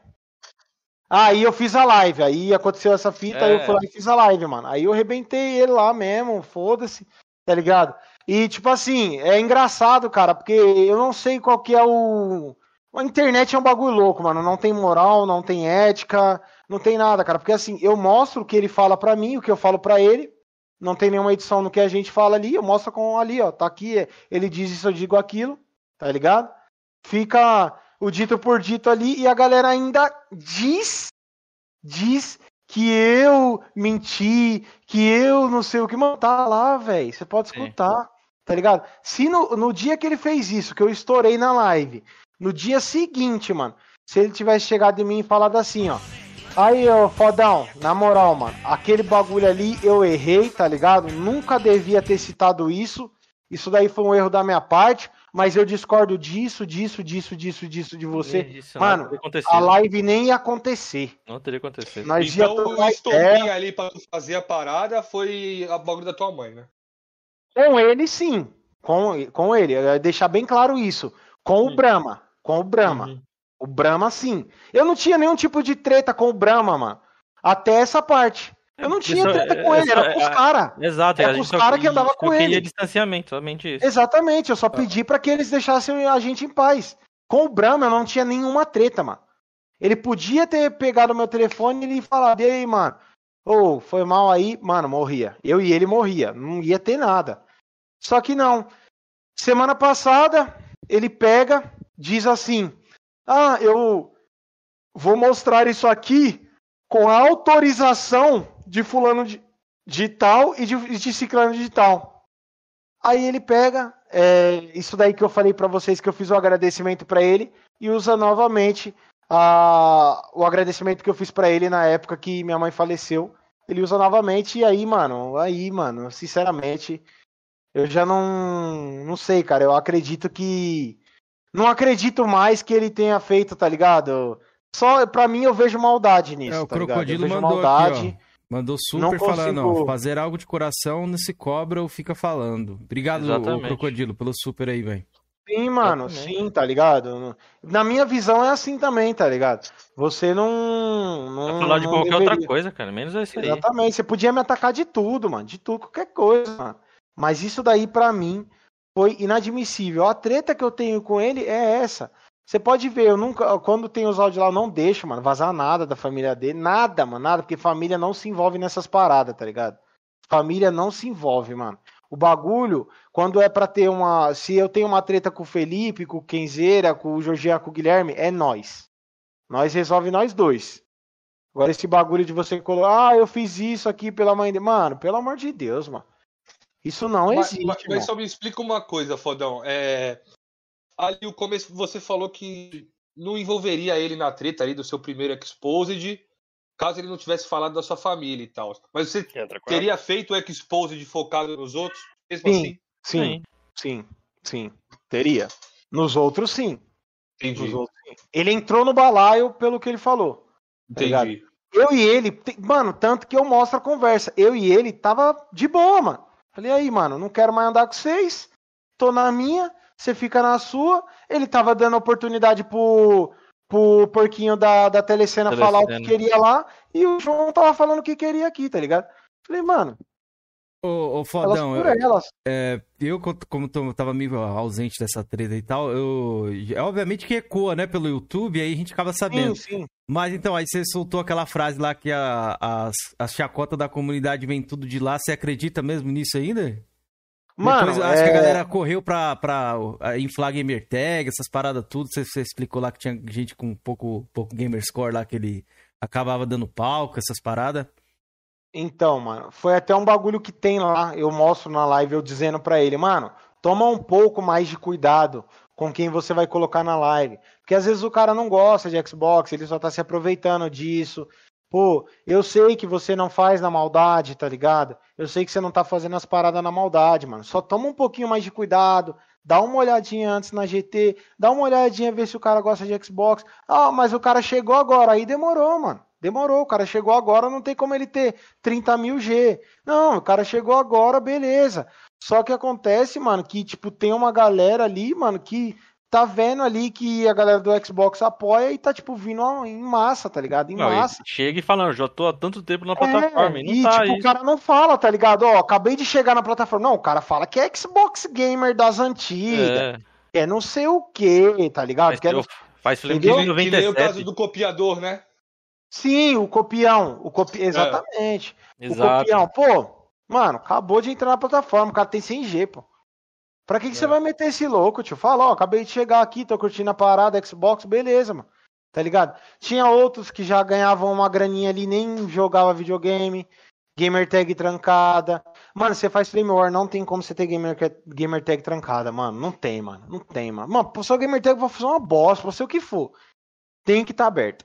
Aí eu fiz a live, aí aconteceu essa fita, aí eu É. fui lá e fiz a live, mano. Aí eu arrebentei ele lá mesmo, foda-se, tá ligado? E tipo assim, é engraçado, cara, porque eu não sei qual que é o. A internet é um bagulho louco, mano. Não tem moral, não tem ética, não tem nada, cara. Porque assim, eu mostro o que ele fala pra mim, o que eu falo pra ele. Não tem nenhuma edição no que a gente fala ali, eu mostro com ali, ó. Tá aqui, ele diz isso, eu digo aquilo, tá ligado? Fica o dito por dito ali e a galera ainda diz diz que eu menti, que eu não sei o que, mano, tá lá, velho. Você pode Sim. escutar, tá ligado? Se no, no dia que ele fez isso, que eu estourei na live, no dia seguinte, mano, se ele tivesse chegado em mim e falado assim, ó. Aí, ô fodão, na moral, mano, aquele bagulho ali eu errei, tá ligado? Nunca devia ter citado isso. Isso daí foi um erro da minha parte, mas eu discordo disso, disso, disso, disso, disso de você. Isso Mano. A live nem ia acontecer. Não teria acontecido. Nós Então o estopim ali pra tu fazer a parada foi a bagulho da tua mãe, né? Com ele, sim. Com, com ele. Eu ia deixar bem claro isso. Com o Hum. Brahma. Com o Brahma. Uhum. O Brahma, sim. Eu não tinha nenhum tipo de treta com o Brahma, mano. Até essa parte. Eu não tinha Isso treta é- com é ele, só- era com os é- caras. Exato, É a com os só- cara que andava com ele. distanciamento, somente isso. Exatamente, eu só pedi pra que eles deixassem a gente em paz. Com o Brahma eu não tinha nenhuma treta, mano. Ele podia ter pegado meu telefone e ele falado, e aí, mano, ô, foi mal aí, mano, morria. Eu e ele morria, não ia ter nada. Só que não. Semana passada, ele pega, diz assim: Ah, eu vou mostrar isso aqui com a autorização de fulano de, de tal e de, de ciclano de tal. Aí ele pega, é, isso daí que eu falei pra vocês que eu fiz o agradecimento pra ele e usa novamente a, o agradecimento que eu fiz pra ele na época que minha mãe faleceu, ele usa novamente, e aí, mano, aí, mano, sinceramente, eu já não. Não sei, cara. Eu acredito que. Não acredito mais que ele tenha feito, tá ligado? Só pra mim eu vejo maldade nisso. É, o tá Crocodilo mandou maldade. Aqui, Mandou super consigo... falando, ó, fazer algo de coração nesse cobra ou fica falando. Obrigado, o Crocodilo, pelo super aí, velho. Sim, mano, sim, tá ligado? Na minha visão é assim também, tá ligado? Você não. não falar de qualquer deveria. outra coisa, cara, menos isso aí. Exatamente, você podia me atacar de tudo, mano, de tudo, qualquer coisa, mano. Mas isso daí, para mim, foi inadmissível. A treta que eu tenho com ele é essa. Você pode ver, eu nunca, quando tem os áudios lá, eu não deixo, mano, vazar nada da família dele, nada, mano, nada, porque família não se envolve nessas paradas, tá ligado? Família não se envolve, mano. O bagulho, quando é para ter uma. Se eu tenho uma treta com o Felipe, com o Kenzeira, com o Jorginho, com o Guilherme, é nós. Nós resolve nós dois. Agora, esse bagulho de você colocar, ah, eu fiz isso aqui pela mãe dele. Mano, pelo amor de Deus, mano. Isso não mas, existe. Mas, mas, só me explica uma coisa, Fodão. É... Ali o começo você falou que não envolveria ele na treta ali do seu primeiro Exposed, caso ele não tivesse falado da sua família e tal. Mas você teria feito o Exposed focado nos outros? Mesmo sim, assim? sim, sim, sim, teria. Nos outros, sim. Entendi. Nos outros, sim. Ele entrou no balaio pelo que ele falou. Tá Entendi. Tá eu e ele, mano, tanto que eu mostro a conversa. Eu e ele tava de boa, mano. Falei, aí, mano, não quero mais andar com vocês. Tô na minha, você fica na sua. Ele tava dando oportunidade pro, pro porquinho da, da telecena, telecena falar o que queria lá. E o João tava falando o que queria aqui, tá ligado? Falei, mano, Ô, ô Fodão, elas eu, é, eu, como tô, tava meio ausente dessa treta e tal, eu. É, obviamente que ecoa, né, pelo YouTube, aí a gente acaba sabendo. Sim, sim. Mas então, aí você soltou aquela frase lá que a, as, as chacotas da comunidade vem tudo de lá. Você acredita mesmo nisso ainda? Mano, Depois, acho é... que a é galera correu pra, pra inflar gamer tag, essas paradas tudo. Você, você, explicou lá que tinha gente com pouco, pouco gamer score lá que ele acabava dando palco, essas paradas. Então, mano, foi até um bagulho que tem lá. Eu mostro na live eu dizendo para ele, mano, toma um pouco mais de cuidado com quem você vai colocar na live. Porque às vezes o cara não gosta de Xbox, ele só tá se aproveitando disso. Pô, eu sei que você não faz na maldade, tá ligado? Eu sei que você não tá fazendo as paradas na maldade, mano. Só toma um pouquinho mais de cuidado, dá uma olhadinha antes na GT, dá uma olhadinha ver se o cara gosta de Xbox. Ah, mas o cara chegou agora, aí demorou, mano. Demorou, o cara chegou agora, não tem como ele ter 30 mil G. Não, o cara chegou agora, beleza. Só que acontece, mano, que, tipo, tem uma galera ali, mano, que tá vendo ali que a galera do Xbox apoia e tá, tipo, vindo em massa, tá ligado? Em não, massa. Chega e fala, já tô há tanto tempo na é, plataforma. É, e, tá tipo, o cara não fala, tá ligado? Ó, acabei de chegar na plataforma. Não, o cara fala que é Xbox Gamer das antigas. É, é não sei o que, tá ligado? Mas, que é, faz flame de 97. Que nem o caso do copiador, né? Sim, o copião. O copi... Exatamente. É. O copião. Pô, mano, acabou de entrar na plataforma. O cara tem 100G, pô. Pra que, que é. você vai meter esse louco, tio? Fala, ó, acabei de chegar aqui, tô curtindo a parada, Xbox, beleza, mano. Tá ligado? Tinha outros que já ganhavam uma graninha ali, nem jogava videogame, gamer tag trancada. Mano, você faz Flame War, não tem como você ter gamer, gamer tag trancada, mano. Não tem, mano. Não tem, mano. Mano, seu gamer tag vai fazer uma bosta, pra ser o que for. Tem que estar tá aberto.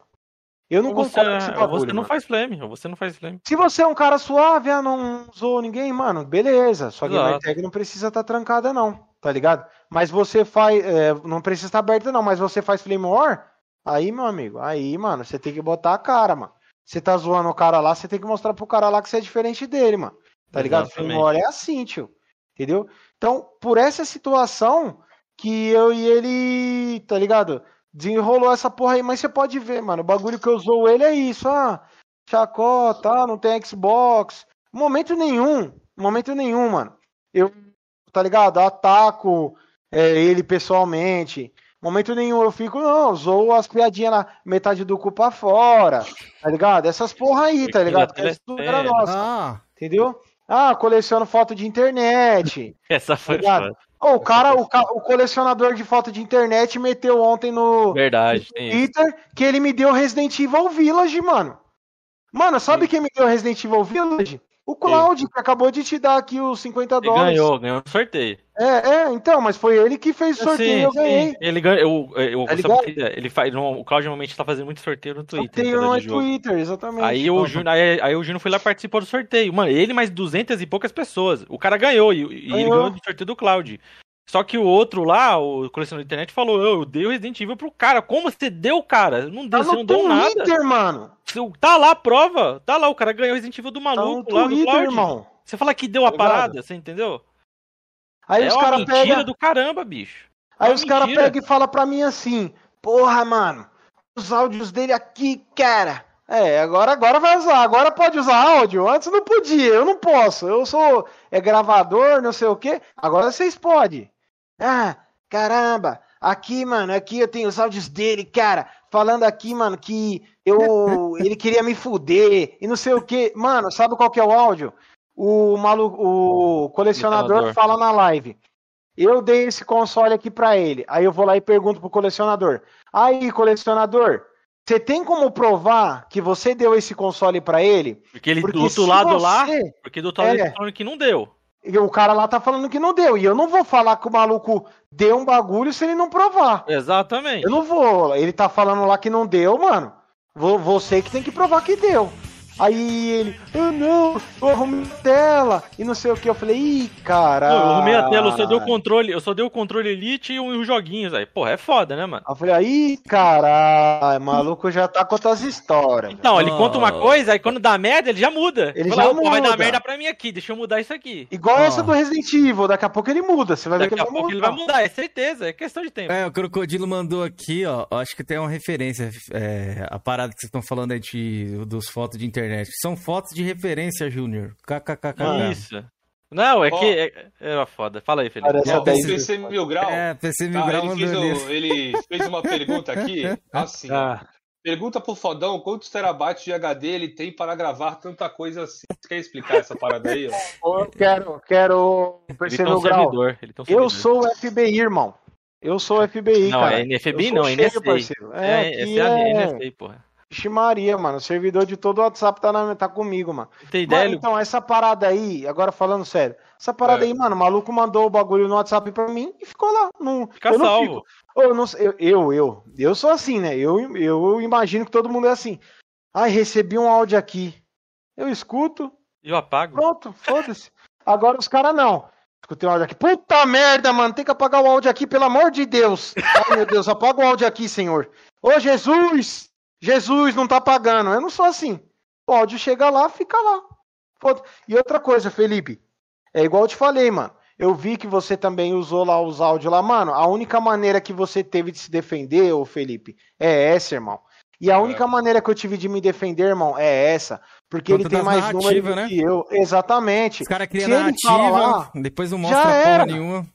Eu não você, concordo com esse bagulho, Você não mano. faz flame, você não faz flame. Se você é um cara suave, ah, não usou ninguém, mano, beleza. Sua gamer tag não precisa estar tá trancada, não, tá ligado? Mas você faz. É, não precisa estar tá aberta, não, mas você faz flame war, aí, meu amigo, aí, mano, você tem que botar a cara, mano. Você tá zoando o cara lá, você tem que mostrar pro cara lá que você é diferente dele, mano. Tá ligado? Flame war é assim, tio. Entendeu? Então, por essa situação que eu e ele, tá ligado? Desenrolou essa porra aí, mas você pode ver, mano. O bagulho que eu usou ele é isso, ah, chacota, ah, não tem Xbox. Momento nenhum, momento nenhum, mano. Eu, tá ligado? Ataco é, ele pessoalmente. Momento nenhum eu fico, não, usou as piadinhas na metade do cu pra fora, tá ligado? Essas porra aí, tá ligado? Que é tudo era nossa. Ah. Entendeu? Ah, coleciono foto de internet. Essa foi tá Oh, o cara, o, o, colecionador de foto de internet meteu ontem no, Verdade, no Twitter que ele me deu Resident Evil Village, mano. Mano, sabe Sim. quem me deu Resident Evil Village? O Claudio, que acabou de te dar aqui os 50 Ele dólares. ganhou, ganhou no sorteio. É, é, então, mas foi ele que fez o sorteio e eu ganhei. Ele ganhou. Eu, eu, sabe ligado? que ele faz, não, o Claudio normalmente tá fazendo muito sorteio no Twitter. Sorteio no jogo. Twitter, exatamente. Aí o, Júnior, aí, aí o foi lá e participou do sorteio. Mano, ele mais 200 e poucas pessoas. O cara ganhou, e, e ele Ganhou. ganhou do sorteio do Cloud. Só que o outro lá, o colecionador da internet, falou: Eu, eu dei o Resident Evil pro cara. Como você deu, cara? Não deu, Tá você não deu nada. Twitter, mano. Tá lá a prova. Tá lá, o cara ganhou o Resident Evil do Tá maluco lá do Twitter, Cloud. irmão. Você fala que deu a Tá parada, você entendeu? Aí é os caras mentira pegam. do caramba, bicho. Aí uma os caras pegam e falam pra mim assim: Porra, mano, os áudios dele aqui, cara. É, agora, agora vai usar. Agora pode usar áudio. Antes não podia, eu não posso. Eu sou é gravador, não sei o quê. Agora vocês podem. Ah, caramba. Aqui, mano, aqui eu tenho os áudios dele, cara. Falando aqui, mano, que eu ele queria me fuder e não sei o quê. Mano, sabe qual que é o áudio? O maluco, o colecionador fala na live. Eu dei esse console aqui pra ele. Aí eu vou lá e pergunto pro colecionador. Aí, colecionador, você tem como provar que você deu esse console pra ele? Porque ele Porque do outro lá, você- porque do outro lado É. ele tá falando que não deu. E o cara lá tá falando que não deu. E eu não vou falar que o maluco deu um bagulho se ele não provar. Exatamente. Eu não vou. Ele tá falando lá que não deu, mano. Vo- Você que tem que provar que deu. Aí ele, ah não, eu arrumei a tela e não sei o que. Eu falei, ih, cara. Eu arrumei a tela, eu só dei o controle, eu só dei o controle Elite e uns joguinhos aí. Porra, é foda, né, mano? Aí eu falei, aí, caralho, maluco já tá com outras histórias. Então, ele Oh. conta uma coisa, aí quando dá merda, ele já muda. Ele Fala, já "Opa, Vai dar muda. merda pra mim aqui, deixa eu mudar isso aqui. Igual Ó. essa do Resident Evil, daqui a pouco ele muda. Você vai ver que Daqui ele a vai pouco mudar. ele vai mudar, é certeza, é questão de tempo. É, o Crocodilo mandou aqui, ó. Acho que tem uma referência. é, a parada que vocês estão falando aí de, dos fotos de internet. São fotos de referência, Júnior. KKKK. Isso. Não, é Ó. que. É, era foda. Fala aí, Felipe. Parece Ó, até o isso. PC Mil Grau. É, PC Mil tá, Grau ele, fez o- ele fez uma pergunta aqui, assim. Ah, Pergunta pro Fodão quantos terabytes de HD ele tem para gravar tanta coisa assim. Você quer explicar essa parada aí? Ó? eu quero, quero Ele perceber tem um o grau. servidor. Ele um Eu sou o FBI, irmão. Eu sou o FBI, Não, cara. é NFB, Eu sou não, é NSA. parceiro. É, É, é é... NSA, porra. Vixe Maria, mano. O servidor de todo o WhatsApp tá, na... tá comigo, mano. Não tem ideia, então, essa parada aí, agora falando sério, essa parada É. aí, mano, o maluco mandou o bagulho no WhatsApp pra mim e ficou lá. Não, Fica eu não salvo. fico. Eu, não, eu, eu, eu, eu sou assim, né? Eu, eu imagino que todo mundo é assim. Ai, recebi um áudio aqui. Eu escuto, Eu apago. pronto, foda-se. Agora os caras não. Escutei um áudio aqui. Puta merda, mano, tem que apagar o áudio aqui, pelo amor de Deus. Ai, meu Deus, apaga o áudio aqui, senhor. Ô, Jesus! Jesus, não tá apagando. Eu não sou assim. O áudio chega lá, fica lá. E outra coisa, Felipe. É igual eu te falei, mano. Eu vi que você também usou lá os áudios lá. Mano, a única maneira que você teve de se defender, ô Felipe, é essa, irmão. E a única maneira que eu tive de me defender, irmão, é essa. Porque Conta ele tem das mais número né? que eu. Exatamente. Os caras criam narrativa, lá, depois não mostra porra nenhuma.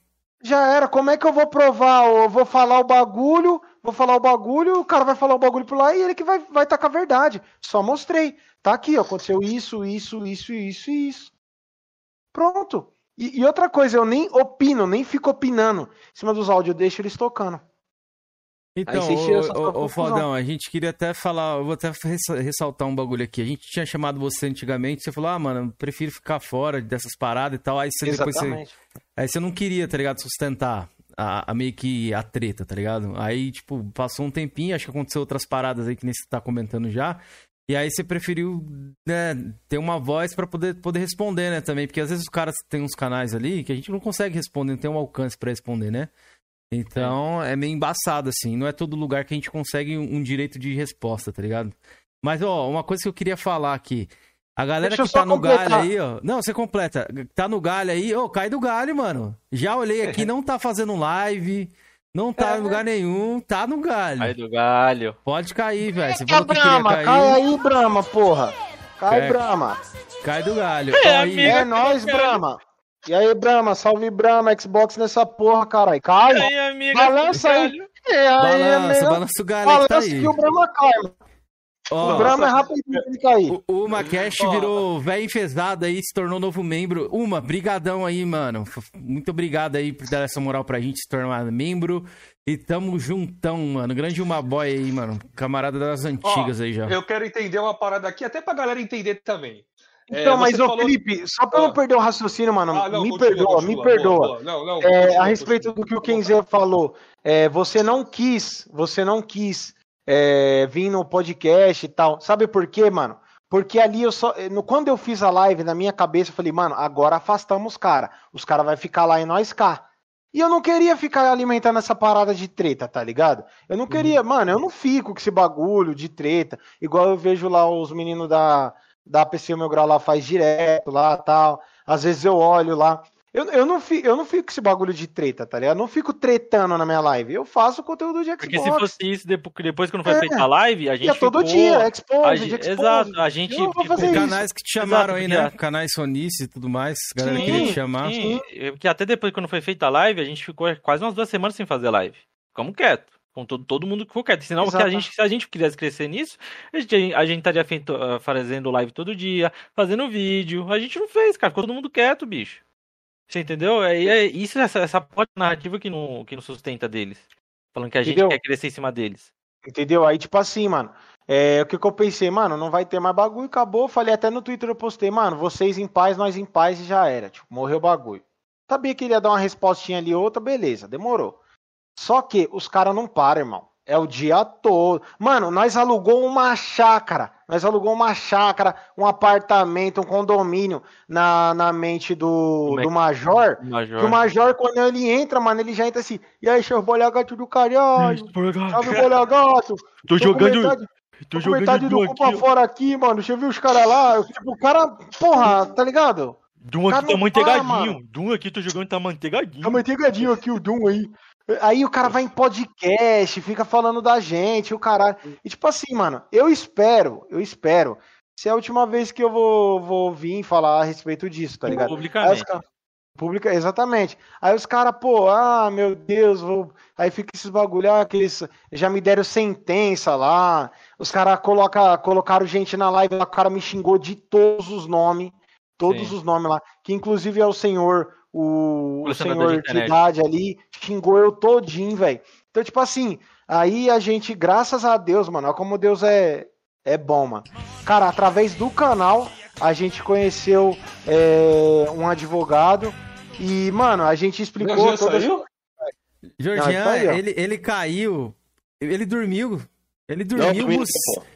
Já era. Como é que eu vou provar? Eu vou falar o bagulho, vou falar o bagulho, o cara vai falar o bagulho por lá e ele que vai, vai tacar a verdade. Só mostrei. Tá aqui, ó, aconteceu isso, isso, isso, isso e isso. Pronto. E, e outra coisa, eu nem opino, nem fico opinando em cima dos áudios, eu deixo eles tocando. Então, ô. Fodão, a gente queria até falar, eu vou até ressa- ressaltar um bagulho aqui. A gente tinha chamado você antigamente, você falou, ah, mano, eu prefiro ficar fora dessas paradas e tal. Aí você depois você, Exatamente. aí você não queria, tá ligado, sustentar a, a meio que a treta, tá ligado? Aí, tipo, passou um tempinho, acho que aconteceu outras paradas aí que nem você tá comentando já. E aí você preferiu, né, ter uma voz pra poder, poder responder, né, também. Porque às vezes os caras têm uns canais ali que a gente não consegue responder, não tem um alcance pra responder, né? Então é. meio embaçado, assim. Não é todo lugar que a gente consegue um direito de resposta, tá ligado? Mas, ó, uma coisa que eu queria falar aqui. A galera que tá no galho completar. aí, ó. Não, você completa. Tá no galho aí, ô, cai do galho, mano. Já olhei aqui, não tá fazendo live. Não tá em lugar nenhum, tá no galho. Sai do galho. Pode cair, velho. Você Cai, falou que queria Brahma, cair. cai aí, Brahma, porra. Cai, É. Brahma. Cai do galho. É, e- amigo. É nóis, Brahma. E aí, Brahma, salve Brahma, Xbox nessa porra, caralho. Cai. Aí, amiga. Balança aí. É, aí, Balança, balança o galho aí que tá Balança aí. que o Brahma cai, mano. Ó, o Brahma é rapidinho ele cair. O, o Macash Ó. virou velho enfesado aí, se tornou novo membro. Uma, brigadão aí, mano. Muito obrigado aí por dar essa moral pra gente se tornar membro. E tamo juntão, mano. Grande uma boy aí, mano. Camarada das antigas aí já. Eu quero entender uma parada aqui, até pra galera entender também. É, Então, você mas, ô falou- Felipe, só pra eu Ah. não perder o raciocínio, mano, Ah, não, me continua, perdoa, continua, me boa, perdoa. boa. Não, não, É, continua, a respeito continua. do que o Kenzer falou, é, você não quis, você não quis é, vir no podcast e tal. Sabe por quê, mano? Porque ali eu só. no- Quando eu fiz a live, na minha cabeça, eu falei, mano, agora afastamos os caras. Os caras vão ficar lá e nós cá. E eu não queria ficar alimentando essa parada de treta, tá ligado? Eu não queria, mano, eu não fico com esse bagulho de treta. Igual eu vejo lá os meninos da, da PC Meu Grau lá faz direto lá tal. Às vezes eu olho lá. Eu, eu, não fico, eu não fico com esse bagulho de treta, tá ligado? Eu não fico tretando na minha live. Eu faço conteúdo de Xbox. Porque se fosse isso, depois, depois que não foi É. feita a live, a gente E é todo ficou... dia, a expose, gente-. Exato, a gente Eu não vou ficou- fazer isso. Canais que te chamaram Exato, aí, né? Canais Sonice e tudo mais. A galera Sim, queria te chamar. Sim, porque até depois quando foi feita a live, a gente ficou quase umas duas semanas sem fazer live. Ficamos quieto. Com todo, todo mundo ficou quieto. Senão, porque a gente, se a gente quisesse crescer nisso, a gente, a gente estaria feito, ah, fazendo live todo dia, fazendo vídeo. A gente não fez, cara. Ficou todo mundo quieto, bicho. Você entendeu? É, é isso, essa, essa parte narrativa que não, que não sustenta deles. Falando que a gente Entendeu? quer crescer em cima deles. Entendeu? Aí, tipo assim, mano. É, o que, que eu pensei, mano, não vai ter mais bagulho, acabou. Falei até no Twitter, eu postei, mano, vocês em paz, nós em paz e já era. Tipo, morreu o bagulho. Sabia que ele ia dar uma respostinha ali, outra, beleza, demorou. Só que os caras não param, irmão. É o dia todo. Mano, nós alugou uma chácara. Nós alugou uma chácara, um apartamento, um condomínio na, na mente do, é do Major. Major. Que o Major, quando ele entra, mano, ele já entra assim. E aí, seu bolhagato do caralho. Salve, bolhagato. Tô com jogando. metade- Tô Tô com metade do cu pra fora aqui, mano. Deixa eu ver os caras lá. Tipo, o cara, porra, tá ligado? Doom aqui tá manteigadinho. Doom aqui tô jogando tá manteigadinho. Tá manteigadinho aqui o Doom aí. Aí o cara vai em podcast, fica falando da gente, o caralho. E tipo assim, mano, eu espero, eu espero. Se é a última vez que eu vou, vou vir falar a respeito disso, tá ligado? Publicamente. cara- Pública, exatamente. Aí os caras, pô, ah, meu Deus, vou. Aí fica esses bagulho, ah, que eles já me deram sentença lá. Os caras coloca, colocaram gente na live o cara me xingou de todos os nomes. Todos Sim. os nomes lá. Que inclusive é o senhor, o, o senhor de de idade ali, xingou eu todinho, velho. Então, tipo assim, aí a gente, graças a Deus, mano, olha como Deus é, é bom, mano. Cara, através do canal, a gente conheceu é, um advogado e, mano, a gente explicou todas saiu? Jorginho, Não, tá ele, ele caiu. Ele dormiu. Ele Não, dormiu, pô.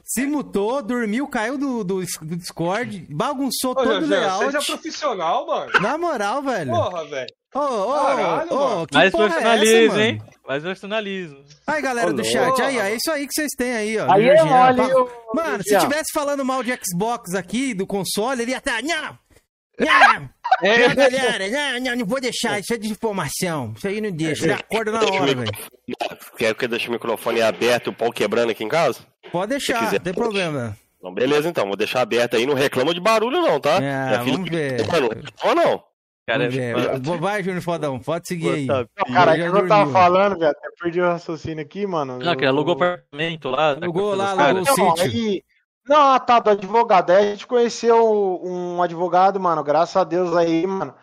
se mutou, dormiu, caiu do, do, do Discord, bagunçou Ô, todo o layout. seja profissional, mano. Na moral, velho. Porra, velho. Ô, ô, ô, Mais porra é essa, profissionalismo, mano? hein? Mais profissionalismo. Aí, galera Ô, do chat, aí, ó, é isso aí que vocês têm aí, ó. Aí é mole, Mano, se tivesse falando mal de Xbox aqui, do console, ele ia estar. Não! Não! É. Não, galera, não, não, não vou deixar, isso é desinformação. Isso aí não deixa, acorda na hora, velho. Quer que eu deixe o microfone aberto e o pau quebrando aqui em casa? Pode deixar, não tem problema. Então, beleza, então. Vou deixar aberto aí. Não reclama de barulho, não, tá? É, Minha filha vamos tá ver. reclamando. Ou não? Cara, é- Vai, Júnior Fodão, pode seguir aí. Puta Não, cara, o que eu tava falando, velho? Até perdi o raciocínio aqui, mano. Não, que alugou apartamento lá. da Alugou lá, alugou Não, sítio. Não, tá, do advogado. Aí a gente conheceu um advogado, mano, graças a Deus aí, mano.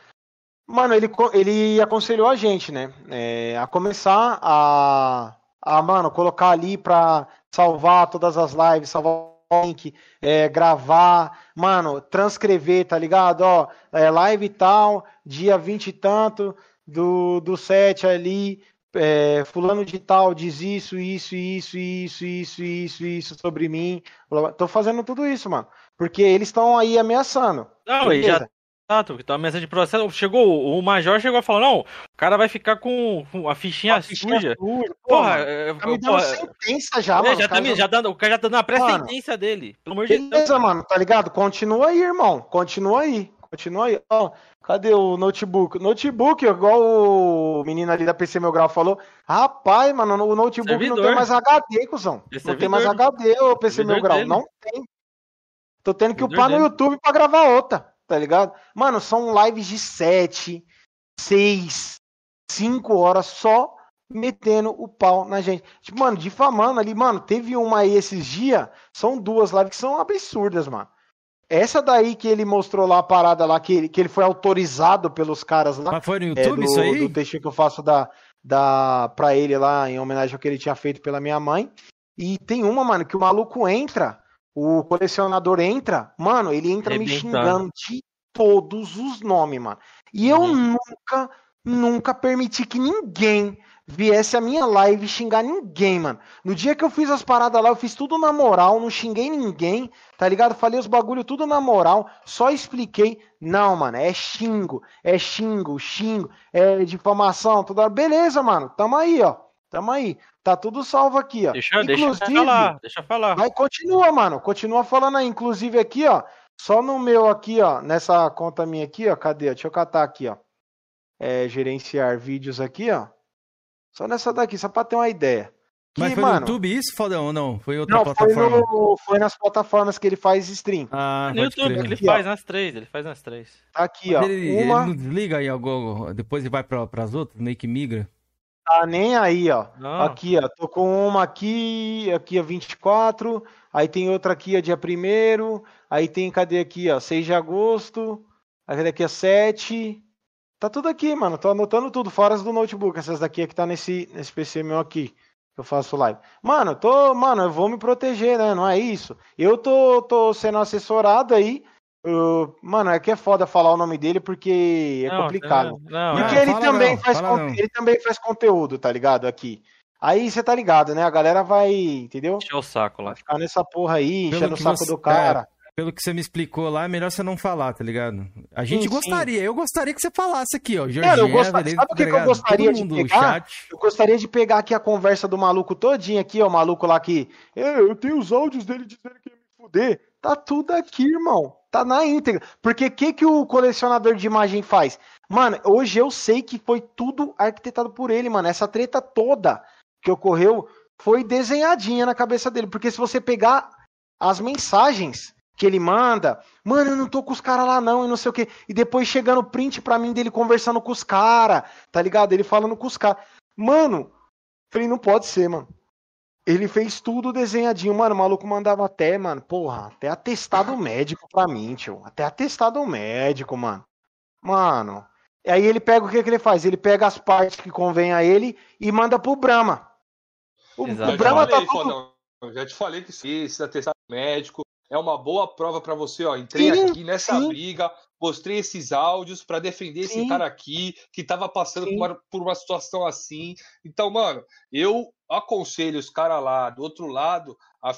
Mano, ele, ele aconselhou a gente, né? é, a começar a, a, mano, colocar ali pra salvar todas as lives, salvar o link, é, gravar, mano, transcrever, tá ligado? Ó, é, live tal, dia 20 e tanto do, do set ali, é, fulano de tal diz isso, isso, isso, isso, isso, isso, isso sobre mim. Tô fazendo tudo isso, mano. Porque eles estão aí ameaçando. Não, e já. Exato, porque tá mensagem de processo. Chegou, o Major chegou a falar: não, o cara vai ficar com a fichinha, A fichinha suja. suja. Porra, é, tá me dando porra, sentença já, é, mano. já tá, me- já dando, o cara já tá dando a pré-sentença dele. Pelo amor de Deus. Beleza, mano, tá ligado? Continua aí, irmão. Continua aí. Continua aí. Ó, cadê o notebook? Notebook, igual o menino ali da PC Meu Grau falou. Rapaz, mano, o notebook não Servidor. tem mais HD, cuzão. É não servidor. tem mais HD, ô PC Servidor Meu Grau. dele. Não tem. Tô tendo que upar no dele. YouTube pra gravar outra, tá ligado? Mano, são lives de 7, 6, 5 horas só metendo o pau na gente. Tipo, mano, difamando ali, mano, teve uma aí esses dias, são duas lives que são absurdas, mano. Essa daí que ele mostrou lá a parada lá, que ele, que ele foi autorizado pelos caras lá. Mas foi no é, YouTube do, isso aí? do textinho que eu faço da, da, pra ele lá, em homenagem ao que ele tinha feito pela minha mãe. E tem uma, mano, que o maluco entra, o colecionador entra, mano, ele entra me xingando de todos os nomes, mano. E eu uhum. nunca, nunca permiti que ninguém viesse a minha live xingar ninguém, mano. No dia que eu fiz as paradas lá, eu fiz tudo na moral, não xinguei ninguém, tá ligado? Falei os bagulho tudo na moral, só expliquei. Não, mano, é xingo, é xingo, xingo, é difamação, toda hora. Beleza, mano, tamo aí, ó. Tamo aí. Tá tudo salvo aqui, ó. Deixa, Inclusive, deixa eu falar, deixa eu falar. Mas continua, mano, continua falando aí. Inclusive aqui, ó, só no meu aqui, ó, nessa conta minha aqui, ó, cadê? Deixa eu catar aqui, ó. É, gerenciar vídeos aqui, ó. Só nessa daqui, só pra ter uma ideia. Que, Mas foi mano, no YouTube isso, foda ou não? Foi outra não, plataforma? Foi, no, foi nas plataformas que ele faz stream. Ah, no YouTube, ele aqui, faz ó. nas três, ele faz nas três. Tá aqui, Mas ó. Ele, uma... ele não desliga aí algo, depois ele vai pra, pras outras, meio que migra. Tá nem aí, ó. Não. Aqui, ó. Tô com uma aqui, aqui é 24. Aí tem outra aqui, é dia 1 Aí tem, cadê aqui, ó? 6 de agosto. Aí daqui é 7. Tá tudo aqui, mano. Tô anotando tudo, fora as do notebook. Essas daqui é que tá nesse, nesse PC meu aqui. Que eu faço live. Mano, tô. Mano, eu vou me proteger, né? Não é isso. Eu tô, tô sendo assessorado aí. Uh, mano, é que é foda falar o nome dele porque é não, complicado. Não, não, porque ele também não, faz ele também faz conteúdo, tá ligado? Aqui. Aí você tá ligado, né? A galera vai, entendeu? Encher o saco lá. Vai ficar nessa porra aí, enchendo o saco você... do cara. Pelo que você me explicou lá, é melhor você não falar, tá ligado? A gente sim, gostaria, sim. eu gostaria que você falasse aqui, ó. Jorginho, Cara, eu gostaria, sabe o que, tá que, eu gostaria de pegar? Eu gostaria de pegar aqui a conversa do maluco todinho aqui, ó, o maluco lá que... É, eu tenho os áudios dele dizendo que ia me fuder. Tá tudo aqui, irmão. Tá na íntegra. Porque o que, que o colecionador de imagem faz? Mano, hoje eu sei que foi tudo arquitetado por ele, mano. Essa treta toda que ocorreu foi desenhadinha na cabeça dele. Porque se você pegar as mensagens que ele manda, mano, eu não tô com os caras lá não, e não sei o que. E depois chegando print pra mim dele conversando com os caras, tá ligado? Ele falando com os caras. Mano, falei, não pode ser, mano. Ele fez tudo desenhadinho, mano. O maluco mandava até, mano, porra, até atestado médico pra mim, tio. Até atestado médico, mano. Mano. E aí ele pega o que, que ele faz? Ele pega as partes que convém a ele e manda pro Brahma. O, o Brahma tá tudo... Já te falei que sim, esse atestado médico é uma boa prova para você, ó. Entrei sim, aqui nessa sim. briga, mostrei esses áudios para defender sim. esse cara aqui que tava passando por uma, por uma, situação assim. Então, mano, eu aconselho os caras lá do outro lado a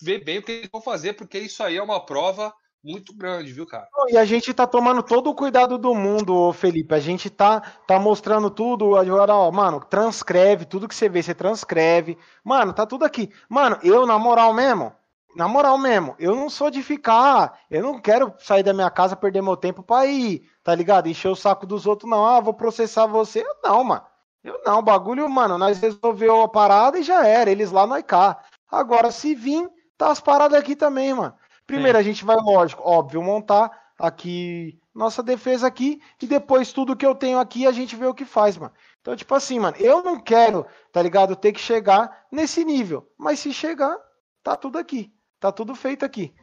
ver bem o que eles vão fazer, porque isso aí é uma prova muito grande, viu, cara? E a gente tá tomando todo o cuidado do mundo, Felipe. A gente tá, tá mostrando tudo. Agora, ó, mano, transcreve tudo que você vê, você transcreve. Mano, tá tudo aqui. Mano, eu, na moral mesmo, na moral mesmo, eu não sou de ficar. Eu não quero sair da minha casa, perder meu tempo pra ir, tá ligado? Encher o saco dos outros, não. Ah, vou processar você. Eu não, mano. Eu não, bagulho, mano, nós resolveu a parada e já era. Eles lá, nós cá. Agora, se vir, tá as paradas aqui também, mano. Primeiro, Sim. a gente vai, lógico, óbvio, montar aqui nossa defesa aqui e depois tudo que eu tenho aqui a gente vê o que faz, mano. Então, tipo assim, mano, eu não quero, tá ligado, ter que chegar nesse nível. Mas se chegar, tá tudo aqui. Tá tudo feito aqui.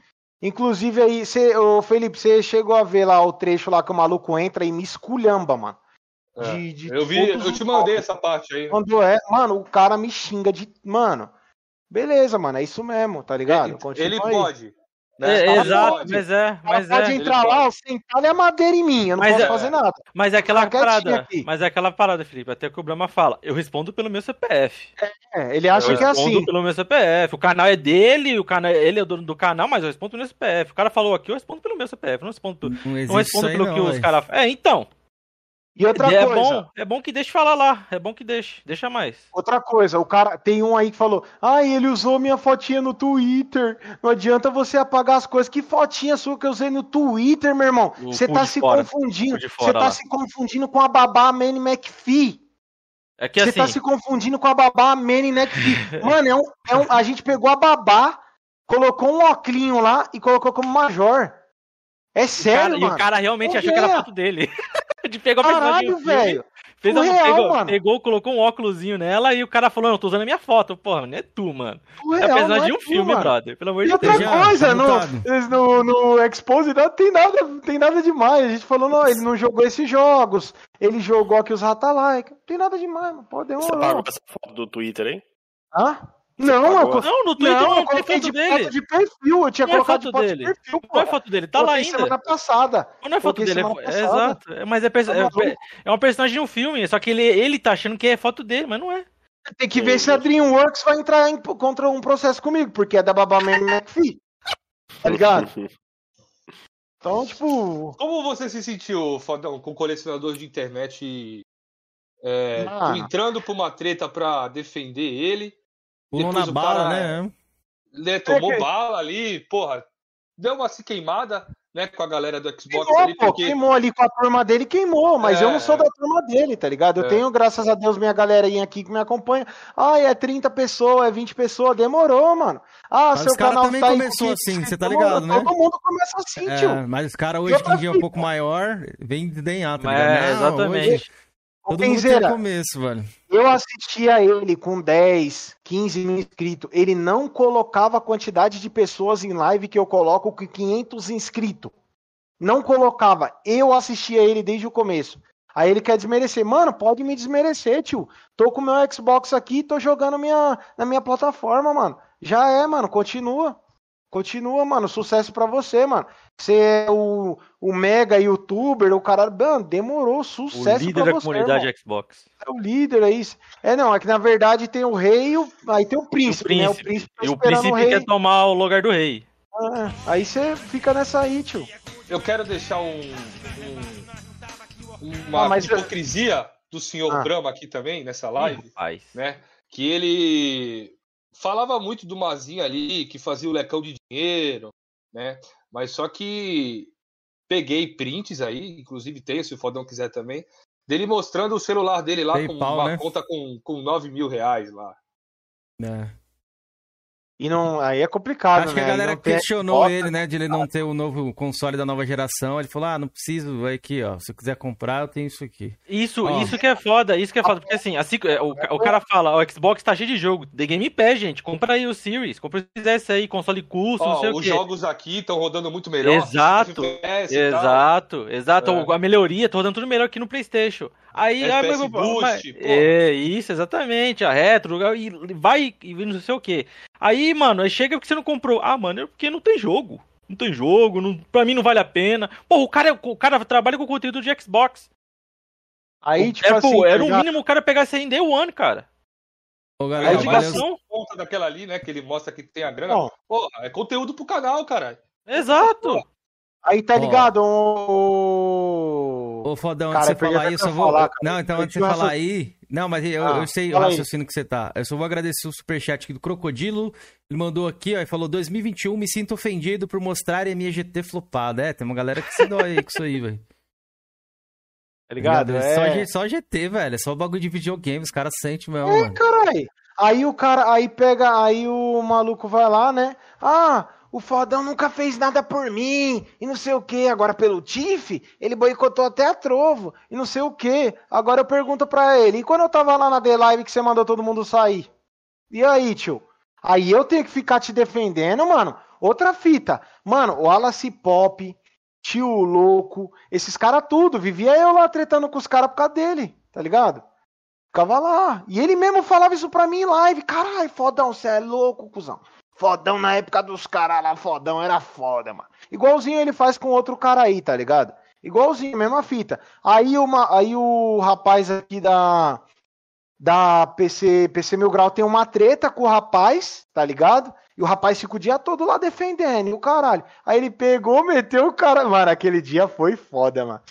Inclusive aí, cê, ô Felipe, você chegou a ver lá o trecho lá que o maluco entra e me esculhamba, mano. É, de, de eu vi, eu te mandei essa parte aí. Quando é, mano, o cara me xinga de, mano. Beleza, mano, é isso mesmo, tá ligado? Ele, ele pode. Né? É, exato, pode. mas é. Mas pode é. entrar lá, sentar é madeira em mim, eu não mas posso é, fazer nada. Mas é aquela parada. Mas é aquela parada, Felipe. Até que o Brahma fala: eu respondo pelo meu CPF. É, ele acha eu que é assim. Eu respondo pelo meu CPF. O canal é dele, o canal, ele é o dono do canal, mas eu respondo pelo meu CPF. O cara falou aqui, eu respondo pelo meu CPF. Não respondo, não, não respondo pelo não, que os caras. É, então. E outra é coisa. Bom, é bom que deixe falar lá. É bom que deixe. Deixa mais. Outra coisa, o cara. Tem um aí que falou: Ah, ele usou minha fotinha no Twitter. Não adianta você apagar as coisas. Que fotinha sua que eu usei no Twitter, meu irmão? Você tá se fora, confundindo. Você tá lá. se confundindo com a babá Manny McPhee. É que Você tá assim... tá se confundindo com a babá Manny McPhee. Mano, é um, é um, a gente pegou a babá, colocou um oclinho lá e colocou como major. É sério, cara, mano. E o cara realmente achou que era foto dele. de pegou a Caralho, velho. Fez um, real, pegou, mano. pegou, colocou um óculosinho nela e o cara falou: Não, tô usando a minha foto. Porra, não é tu, mano. O é real, de um é filme, tu, brother. Pelo amor e de Deus. outra coisa, no, no, no Expose não tem nada, tem nada demais. A gente falou: Não, ele não jogou esses jogos. Ele jogou aqui os Ratalike. Não tem nada demais, mano. Pode demorar. Você apagou essa foto do Twitter, hein? Hã? Não, eu, co- Não, no Twitter não, não, eu coloquei foto de dele. foto de perfil. Eu tinha Não é colocado de foto foto dele. de perfil, Não é foto dele, tá lá ainda. semana passada. Mas não é foto Coloquei dele, é, é exato. É, Mas é, Tá é, é um personagem de um filme, só que ele, ele tá achando que é foto dele, mas não é. Tem que ver se a DreamWorks vai entrar em, contra um processo comigo, porque é da Babaman McPhee. Tá ligado? Então, tipo. Como você se sentiu, Fodão, com colecionador de internet é, tu entrando pra uma treta pra defender ele? Pulou Depois na o bala, cara- né? né, tomou É que- bala ali, porra, deu uma se queimada, né, com a galera do Xbox Queimou, ali, pô, porque queimou ali com a turma dele, queimou, mas É, eu não sou é. da turma dele, tá ligado? Eu É. tenho, graças a Deus, minha galerinha aqui que me acompanha. Ah, é 30 pessoas, é 20 pessoas, demorou, mano. Ah, Mas seu canal também tá começou com assim, 500 você tá ligado, né? Todo mundo começa assim, É, tio. mas os caras hoje, que dia é um pouco maior, vem de denhar, tá É, ligado? Não, exatamente. hoje Todo mundo tem começo, velho. eu assistia ele com 10, 15 mil inscritos. Ele não colocava a quantidade de pessoas em live que eu coloco com 500 inscritos. Não colocava. Eu assistia ele desde o começo. Aí ele quer desmerecer. Mano, pode me desmerecer, tio. Tô com meu Xbox aqui, tô jogando minha, na minha plataforma, mano. Já é, mano. Continua. Continua, mano. Sucesso pra você, mano. Você é o, o mega youtuber, o cara. Mano, demorou. O Sucesso líder pra da você. comunidade irmão. Xbox. É o líder, é isso. É, não, é que na verdade tem o rei e o, aí tem o príncipe, né? O príncipe. príncipe tá E o príncipe rei. quer tomar o lugar do rei. Ah, aí você fica nessa aí, tio. eu quero deixar um, um- uma Ah, mas hipocrisia do senhor Ah. Brahma aqui também, nessa live, né, que ele falava muito do Mazinho ali, que fazia o lecão de dinheiro, né, mas só que peguei prints aí, inclusive tenho, se o Fodão quiser também, dele mostrando o celular dele lá com PayPal, uma né? conta com, com 9 mil reais lá. É. E não, aí é complicado, Acho né? que a Aí galera não questionou ele, né? De ele não ter o novo console da nova geração. Ele falou: ah, não preciso, vai aqui, ó. Se eu quiser comprar, eu tenho isso aqui. Isso, Ó. isso que é foda, isso que é foda. Porque assim, assim o, o cara fala, o Xbox tá cheio de jogo. The Game Pass, gente. Compra aí o Series. Compra se quiser esse aí, console custo, não Ó, sei o os quê. jogos aqui estão rodando muito melhor. Exato, FPS tal. Exato, exato. É. A melhoria, tô rodando tudo melhor aqui no Playstation. Aí, FPS aí, mas- Boost, mas- pô. é, isso, exatamente, a retro, e vai e não sei o que. Aí, mano, aí chega porque você não comprou. Ah, mano, é porque não tem jogo. Não tem jogo, não, pra mim não vale a pena. Pô, o cara, é- o cara trabalha com conteúdo de Xbox. Aí, O- tipo é, pô, assim, era tá o ligado? mínimo o cara aí em Day One, cara. Ô, galera, a Aí, valeu. ligação- conta daquela ali, né? Que ele mostra que tem a grana. Bom, Porra, é conteúdo pro canal, cara. Exato. aí tá Ó. ligado? O... Ô, Fodão, Cara, antes de você falar aí, eu vou. falar. Não, então antes de você falar aí. Não, mas eu, Ah, eu sei o fala aí. raciocínio que você tá. Eu só vou agradecer o superchat aqui do Crocodilo. Ele mandou aqui, ó, e falou: 2021, me sinto ofendido por mostrarem a minha GT flopada. É, tem uma galera que se dói aí com isso aí, velho. Tá ligado? É Só, só GT, velho. É só bagulho de videogame, os caras sentem mesmo, É, mano. caralho. Aí o cara, aí pega, aí o maluco vai lá, né? Ah, o fodão nunca fez nada por mim, e não sei o que. Agora pelo Tiff, ele boicotou até a Trovo, e não sei o que. Agora eu pergunto pra ele, e quando eu tava lá na The Live que você mandou todo mundo sair? E aí, tio? Aí eu tenho que ficar te defendendo, mano. Outra fita. Mano, o Wallace Pop, tio louco, esses caras tudo. Vivia eu lá tretando com os caras por causa dele, tá ligado? Ficava lá. E ele mesmo falava isso pra mim em live. Caralho, fodão, você é louco, cuzão. Fodão na época dos caras lá, fodão, era foda, mano. Igualzinho ele faz com outro cara aí, tá ligado? Igualzinho, mesma fita. Aí, uma, aí o rapaz aqui da. Da PC, PC Mil Grau tem uma treta com o rapaz, tá ligado? E o rapaz fica o dia todo lá defendendo, e o caralho. Aí ele pegou, meteu o cara. Mano, aquele dia foi foda, mano.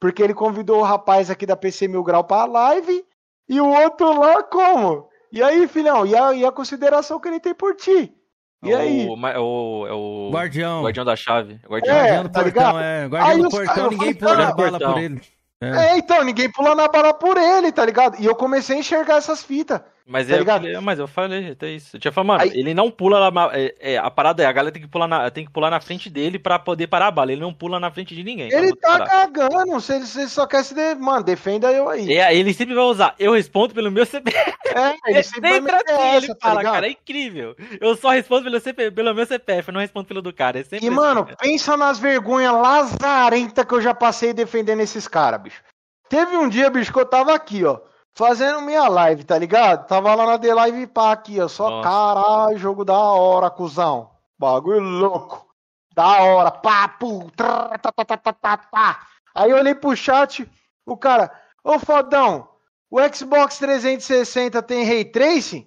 Porque ele convidou o rapaz aqui da PC Mil Grau pra live e o outro lá como? E aí, filhão, e a, e a consideração que ele tem por ti? E aí? O, é o, é o Guardião. guardião da chave. Guardião. É, Guardião do tá portão, ligado? é. Guardião Aí do portão, ninguém pula "Ah, a bala portão." por ele. É. É, então, ninguém pula na bala por ele, tá ligado? E eu comecei a enxergar essas fitas. Mas, Tá é, ligado? ele- mas eu falei, até isso. Eu tinha falado, mano, Aí- ele não pula lá. é, é, a parada é, a galera tem que pular na, tem que pular na frente dele pra poder parar a bala. Ele não pula na frente de ninguém. Ele tá parar. cagando, se ele, se ele só quer se... De... Mano, defenda eu aí. É, ele sempre vai usar, eu respondo pelo meu CPF. É, ele sempre vai Sempre meter assim, essa, ele tá fala, ligado? cara, é incrível. Eu só respondo pelo, CP, pelo meu CPF, eu não respondo pelo do cara. É sempre E, assim, mano, cara. pensa nas vergonhas lazarentas que eu já passei defendendo esses caras, bicho. Teve um dia, bicho, que eu tava aqui, ó. Fazendo minha live, tá ligado? Tava lá na The Live pá aqui, ó. Só Nossa. caralho, jogo da hora, cuzão. Bagulho louco. Da hora. Pá, pum, tá, tá, tá, tá, tá, tá. Aí eu olhei pro chat, o cara, ô fodão, o Xbox 360 tem Ray Tracing?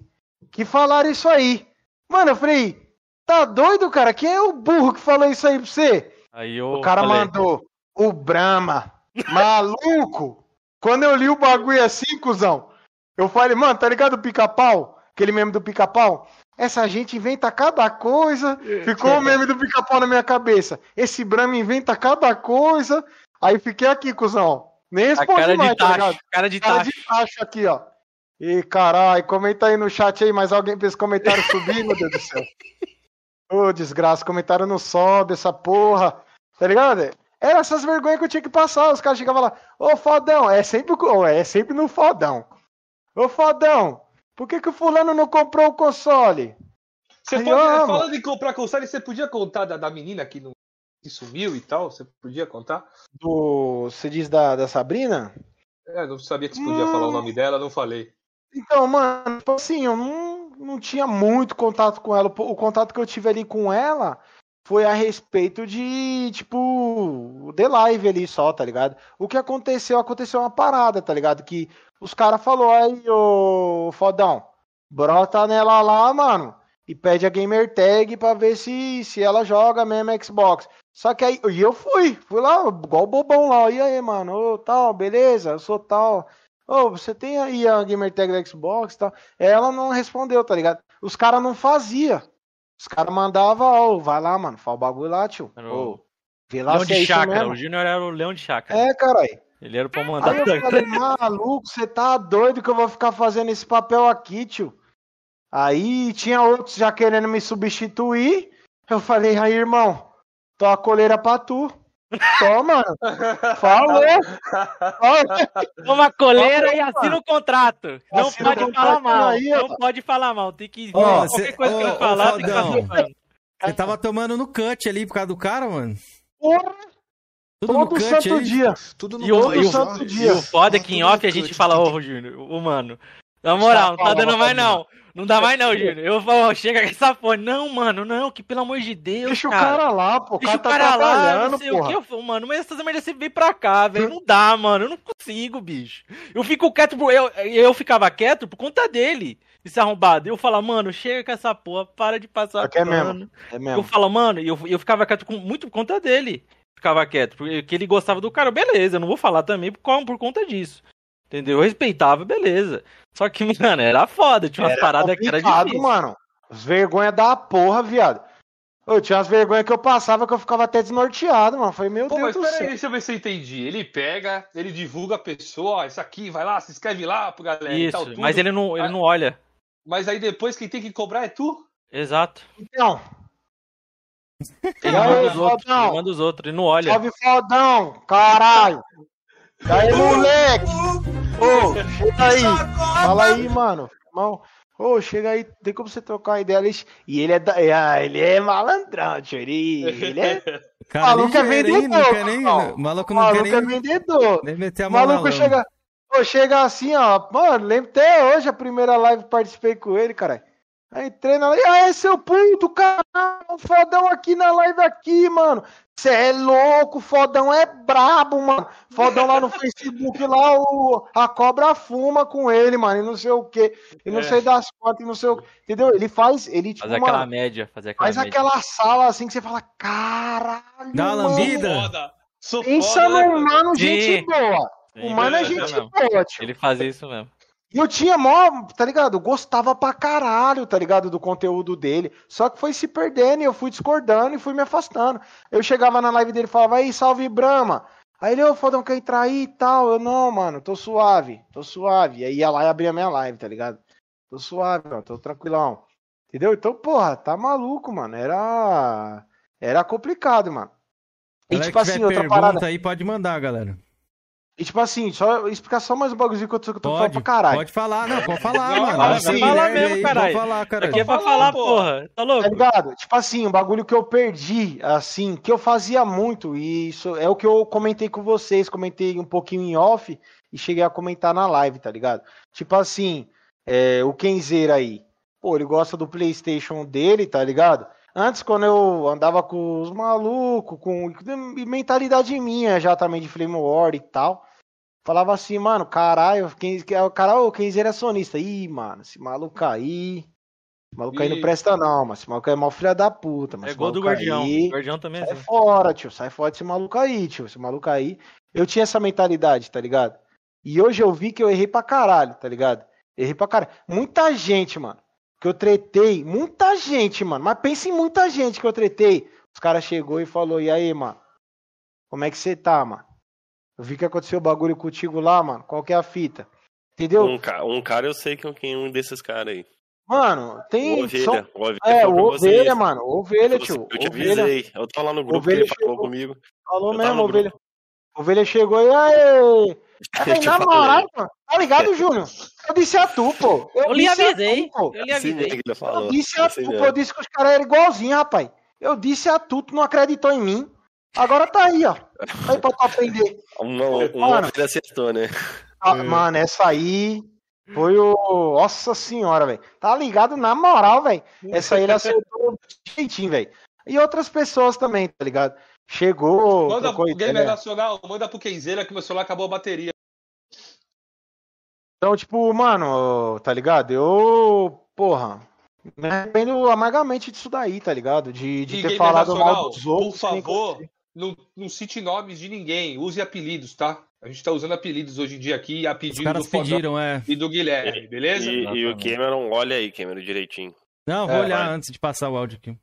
Que falaram isso aí. Mano, eu falei, tá doido, cara? Quem é o burro que falou isso aí pra você? Aí O cara falei, mandou o Brahma. Maluco! Quando eu li o bagulho assim, cuzão, eu falei, mano, tá ligado o pica-pau? Aquele meme do pica-pau? Essa gente inventa cada coisa. Ficou o meme do pica-pau na minha cabeça. Esse Brahma inventa cada coisa. Aí fiquei aqui, cuzão. Nem respondi cara mais, de tá tacho, ligado? cara de Cara tacho. de tacho aqui, ó. E caralho, comenta aí no chat aí, mas alguém fez comentário subir, meu Deus do céu. Ô, desgraça, comentário não sobe, essa porra. Tá ligado? Era essas vergonhas que eu tinha que passar. Os caras chegavam lá, ô fodão, é sempre, é sempre no fodão. Ô fodão, por que, que o fulano não comprou o console? Você pode, ó, falando em comprar console, você podia contar da, da menina que, não, que sumiu e tal? Você podia contar? Do. Você diz da, da Sabrina? É, não sabia que você podia falar o nome dela, não falei. Então, mano, tipo assim, eu não, não tinha muito contato com ela. O contato que eu tive ali com ela foi a respeito de, tipo, The Live ali só, tá ligado? O que aconteceu, aconteceu uma parada, tá ligado? Que os caras falaram, aí, ô fodão, brota nela lá, mano, e pede a gamer tag pra ver se, se ela joga mesmo Xbox. Só que aí, e eu fui, fui lá, igual o bobão lá, e aí, mano, ô, tal, beleza, eu sou tal. Ô, você tem aí a gamer tag da Xbox e tal. Ela não respondeu, tá ligado? Os caras não fazia. Os caras mandavam, ô, vai lá, mano, fala o bagulho lá, tio. Era o vê lá Leão é de isso chácara. O Júnior era o leão de chácara. É, caralho. Ele era o Aí comandante. eu falei, maluco, você tá doido que eu vou ficar fazendo esse papel aqui, tio? Aí tinha outros já querendo me substituir. Eu falei, aí, irmão, tô a coleira pra tu. Toma, falou. Toma coleira Olha, e assina o contrato. Não Assina pode contrato falar mal. aí, ó. não pode falar mal. Tem que. Ó, qualquer cê- coisa que ô, ele falar, tem que fazer. mano. Você tava tomando no cut ali por causa do cara, mano? Porra, Tudo no todo cut santo aí. dia. Tudo no E o- dois, e o- santo E dia. foda é que em off a gente fala, ô, Júnior, ô, mano. Na moral, não tá dando mais não. Não dá mais não, Júnior. Eu falo, chega com essa fone. Não, mano, não, que pelo amor de Deus, Deixa o cara. cara lá, pô. O Deixa cara o tá cara lá, não sei o porra. que eu falo, mano, mas essas merdas você vem pra cá, velho. Não dá, mano. Eu não consigo, bicho. Eu fico quieto por. Eu, eu ficava quieto por conta dele. Esse arrombado. Eu falo, mano, chega com essa porra, para de passar É é mesmo. É Eu mesmo. falo, mano, e eu, eu ficava quieto com, muito por conta dele. Ficava quieto, porque ele gostava do cara, beleza, eu não vou falar também por, por conta disso. Entendeu? Eu respeitava, beleza. Só que, mano, era foda, tinha umas Era paradas que era difícil. mano. Vergonha da porra, viado. Eu tinha umas vergonhas que eu passava que eu ficava até desnorteado, mano. Falei, meu Pô, mas Deus do peraí, céu. deixa eu ver se eu entendi. Ele pega, ele divulga a pessoa, ó, isso aqui, vai lá, se inscreve lá pro galera e tal, Isso, tudo. mas ele não, ele não olha. Mas aí depois quem tem que cobrar é tu? Exato. Então, Ele E aí, manda os outros, ele manda os outros, ele não olha. salve fodão, caralho. E aí, moleque? Ô, chega aí. Fala aí, mano. Irmão. Ô, chega aí, tem como você trocar uma ideia? Ele- E ele é, da... é, ele é malandrão, tio. Ele, ele é. Cara Maluco é hein? Não vendedor, quer nem. não. Maluco não maluco quer é nem, vendedor. nem meter a maluco chega, pô, chega assim, ó. Mano, lembro até hoje a primeira live que participei com ele, cara. Aí entrei na live. E aí, seu puto, caralho, fodão aqui na live aqui, mano. Cê é louco, fodão é brabo, mano. Fodão lá no Facebook, lá o, a cobra fuma com ele, mano. E não sei o que. E não É. sei das contas, e não sei o que. Entendeu? Ele faz, ele, tipo, Fazer mano, aquela média, fazer aquela faz média. aquela sala assim que você fala, caralho. Dá uma lambida. Pensa né, no mano? mano, Sim. gente boa. Sim, O mano é é gente boa, tio. Ele fazia isso mesmo. E eu tinha mó, tá ligado? Eu gostava pra caralho, tá ligado? Do conteúdo dele. Só que foi se perdendo e eu fui discordando e fui me afastando. Eu chegava na live dele e falava, aí, salve Brahma. Aí ele, ô, fodão, quer entrar aí e tal? Eu, não, mano, tô suave, tô suave. E aí ia lá e abria minha live, tá ligado? Tô suave, ó, tô tranquilão. Entendeu? Então, porra, tá maluco, mano. Era. Era complicado, mano. E Galera tipo assim, outra pergunta parada. aí, pode mandar, galera. E tipo assim, só explicar só mais um bagulho que eu tô, que eu tô falando pra Pode, caralho. pode falar, não, pode falar, Não, mano. fala Essa sim. Guilherme Fala mesmo, caralho. Pode falar, cara. Aqui é pra falar, porra. Tá Tá louco? ligado? Tipo assim, um bagulho que eu perdi, assim, que eu fazia muito, e isso é o que eu comentei com vocês, comentei um pouquinho em off e cheguei a comentar na live, tá ligado? Tipo assim, é, o Kenzeira aí, pô, ele gosta do PlayStation dele, tá ligado? Antes, quando eu andava com os malucos, com mentalidade minha já também de Flame War e tal, falava assim, mano, caralho, quem, o cara, o Kenzeira é sonista. Ih, mano, esse maluco aí. Esse maluco aí não presta, não, mas esse maluco aí é mó filha da puta. Mas É igual do Guardião. aí- O Guardião também é Sai assim. fora, tio. Sai fora desse maluco aí, tio. Esse maluco aí. Eu tinha essa mentalidade, tá ligado? E hoje eu vi que eu errei pra caralho, tá ligado? Errei pra caralho. Muita gente, mano, que eu tretei. Muita gente, mano. Mas pensa em muita gente que eu tretei. Os caras chegou e falou: E aí, mano? Como é que você tá, mano? Eu vi que aconteceu o bagulho contigo lá, mano. Qual que é a fita? Entendeu? Um, ca- um cara eu sei que é um desses caras aí. Mano, tem. O são- Ovelha. O Ovelha É, o pra vocês. ovelha, mano. Ovelha, tio. Eu te Ovelha. avisei. Eu tava lá no grupo Ovelha que ele falou chegou. comigo. Falou Eu mesmo, ovelha. grupo. Ovelha chegou e aí. Eu te na moral, mano, tá ligado, Júnior? Eu disse a tu, pô. Eu lhe disse a avisei. tu, pô. Eu lhe avisei. ele. Eu disse a tu, pô. Eu disse que os caras eram igualzinhos, rapaz. Eu disse a tu, tu não acreditou em mim. Agora tá aí, ó. Aí pra tu aprender. Uma, uma Mano. ovelha acertou, né? Ah, Mano, essa aí foi o. Nossa senhora, velho. Tá ligado na moral, velho. Essa aí ele acertou jeitinho, velho. E outras pessoas também, tá ligado? Chegou. Manda pro Gamer ideia. Nacional, manda pro Kenzeira que meu celular acabou a bateria. Então, tipo, mano, tá ligado? Eu, porra, me arrependo amargamente disso daí, tá ligado? De, de E ter falado mal Nacional, dos outros. por favor, não, não cite nomes de ninguém, use apelidos, tá? A gente tá usando apelidos hoje em dia aqui, a Os pedido caras do pediram, é. e do Guilherme, beleza? E, e o Cameron, olha aí, Cameron, direitinho. Não, vou É, olhar vai. antes de passar o áudio aqui.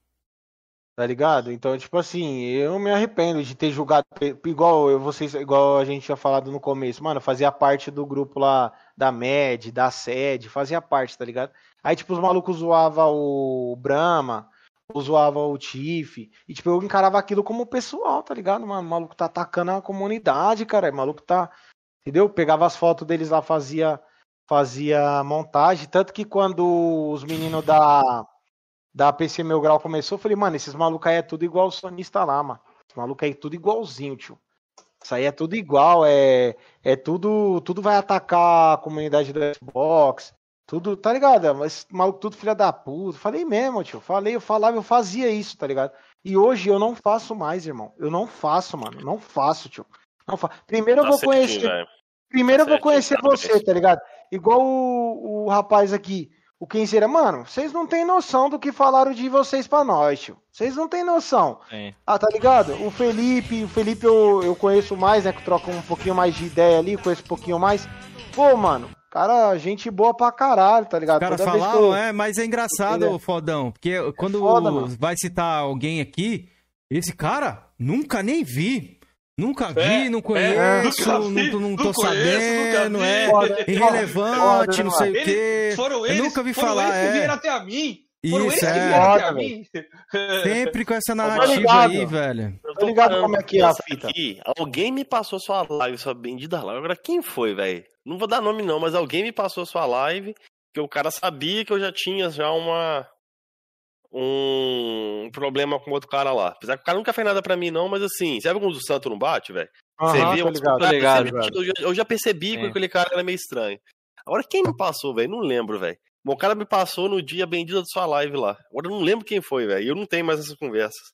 Tá ligado? Então, tipo assim, eu me arrependo de ter julgado igual eu, vocês, igual a gente tinha falado no começo, mano, fazia parte do grupo lá da MED, da sede, fazia parte, tá ligado? Aí, tipo, os malucos zoavam o Brahma, zoavam o Tiff, e tipo, eu encarava aquilo como pessoal, tá ligado? Mano, o maluco tá atacando a comunidade, cara, o maluco tá, entendeu? Pegava as fotos deles lá, fazia, fazia montagem, tanto que quando os meninos da da PC Meu Grau começou, eu falei, mano, esses malucos aí é tudo igual o sonista lá, mano. Esse maluco aí é tudo igualzinho, tio. Isso aí é tudo igual, é, é tudo, tudo vai atacar a comunidade do Xbox, tudo, tá ligado? Mas maluco tudo filha da puta. Falei mesmo, tio. Falei, eu falava, eu fazia isso, tá ligado? E hoje eu não faço mais, irmão. Eu não faço, mano. Não faço, tio. Não faço. Primeiro eu Tá vou certinho, conhecer. Primeiro eu vou certinho, conhecer parabéns. você, tá ligado? Igual o, o rapaz aqui, o Kenzeira. Mano, vocês não têm noção do que falaram de vocês pra nós, tio. Vocês não têm noção. Sim. Ah, tá ligado? O Felipe, o Felipe eu, eu conheço mais, né? Que troca um pouquinho mais de ideia ali, conheço um pouquinho mais. Pô, mano, cara, gente boa pra caralho, tá ligado? Toda que falaram, eu- é, mas é engraçado, Ele é- fodão, porque quando foda, mano. vai citar alguém aqui, esse cara, nunca nem vi. Nunca vi, É, não é, conheço, nunca não, vi, tô- não não tô conheço, sabendo, vi. é Foda, irrelevante, foda, não sei o quê. Foram Eu eles, nunca vi foram falar, eles que é. vieram até a mim. Foram eles Isso, que é. vieram até Foda, a mim. Sempre com essa Tá narrativa ligado? aí, velho. Eu Tá ligado parando como é que é a fita? aqui. Alguém me passou sua live, sua bendita live. Agora, quem foi, velho? Não vou dar nome não, mas alguém me passou sua live, que o cara sabia que eu já tinha já uma... Um problema com outro cara lá. Apesar que o cara nunca fez nada pra mim, não, mas assim, sabe quando o santo não bate, velho? Você vê ligado. Ligado, eu, já, eu já percebi que aquele cara era meio estranho. Agora, quem me passou, velho? Não lembro, velho. O cara me passou no dia bendita da sua live lá. Agora eu não lembro quem foi, velho. Eu não tenho mais essas conversas.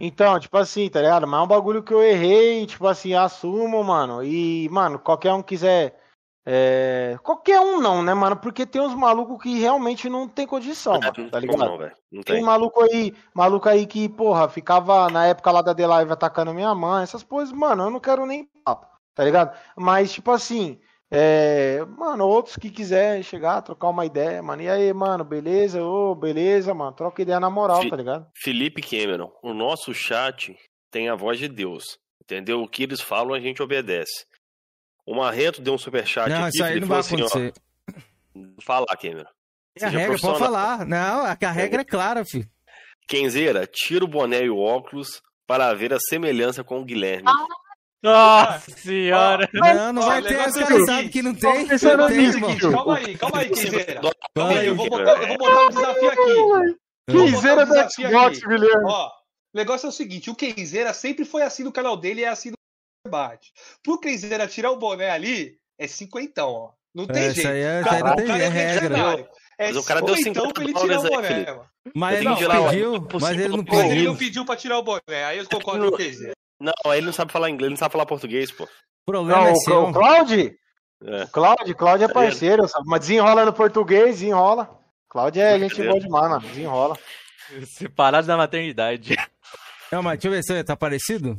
Então, tipo assim, tá ligado? Mas é um bagulho que eu errei, tipo assim, assumo, mano. E, mano, qualquer um quiser. É, Qualquer um não, né, mano? Porque tem uns malucos que realmente não tem condição, É, mano, tá ligado? não. Não Tem tem. maluco aí, maluco aí que, porra, ficava na época lá da The Live atacando minha mãe, essas coisas, mano, eu não quero nem papo, tá ligado? Mas, tipo assim, é, mano, outros que quiser chegar, trocar uma ideia, mano, e aí, mano, beleza? Ô, beleza, mano, troca ideia na moral, Fi- tá ligado? Felipe Cameron, o nosso chat tem a voz de Deus. Entendeu? O que eles falam, a gente obedece. O Marrento deu um superchat Não, aqui. isso aí não falou vai assim, ó, acontecer. Fala, Cameron. É a regra, pode falar. Não, a a regra é clara, filho. Kenzeira, tira o boné e o óculos para ver a semelhança com o Guilherme. Nossa senhora. Não, não Ó, vai ter, os caras sabem que não tem. Não tem. Calma aí, calma aí, Kenzeira. Calma aí, eu vou, botar, eu vou botar um desafio aqui. Um do desafio Xbox. Guilherme. Ó, o negócio é o seguinte: o Kenzeira sempre foi assim no canal dele e é assim no debate. Pro Kenzeira tirar o boné ali, é cinquentão, ó. Não tem É, jeito. isso aí é- aí não tem cara é regra. É Mas o cara deu cinquentão 50 pra ele tirar o dólares aí, boné, mano. Mas ele não pediu, mas ele não Mas ele pediu. não pediu pra tirar o boné. Aí eu concordo com o Kenzeira. Não, ele não sabe falar inglês, ele não sabe falar português, pô. O problema Não, é o, seu. o Claude? É. O Claude, Claude é parceiro, sabe? mas desenrola no português, desenrola. Claude é gente boa demais, mano. Desenrola. Separado da maternidade. Não, mas deixa eu ver se tá parecido.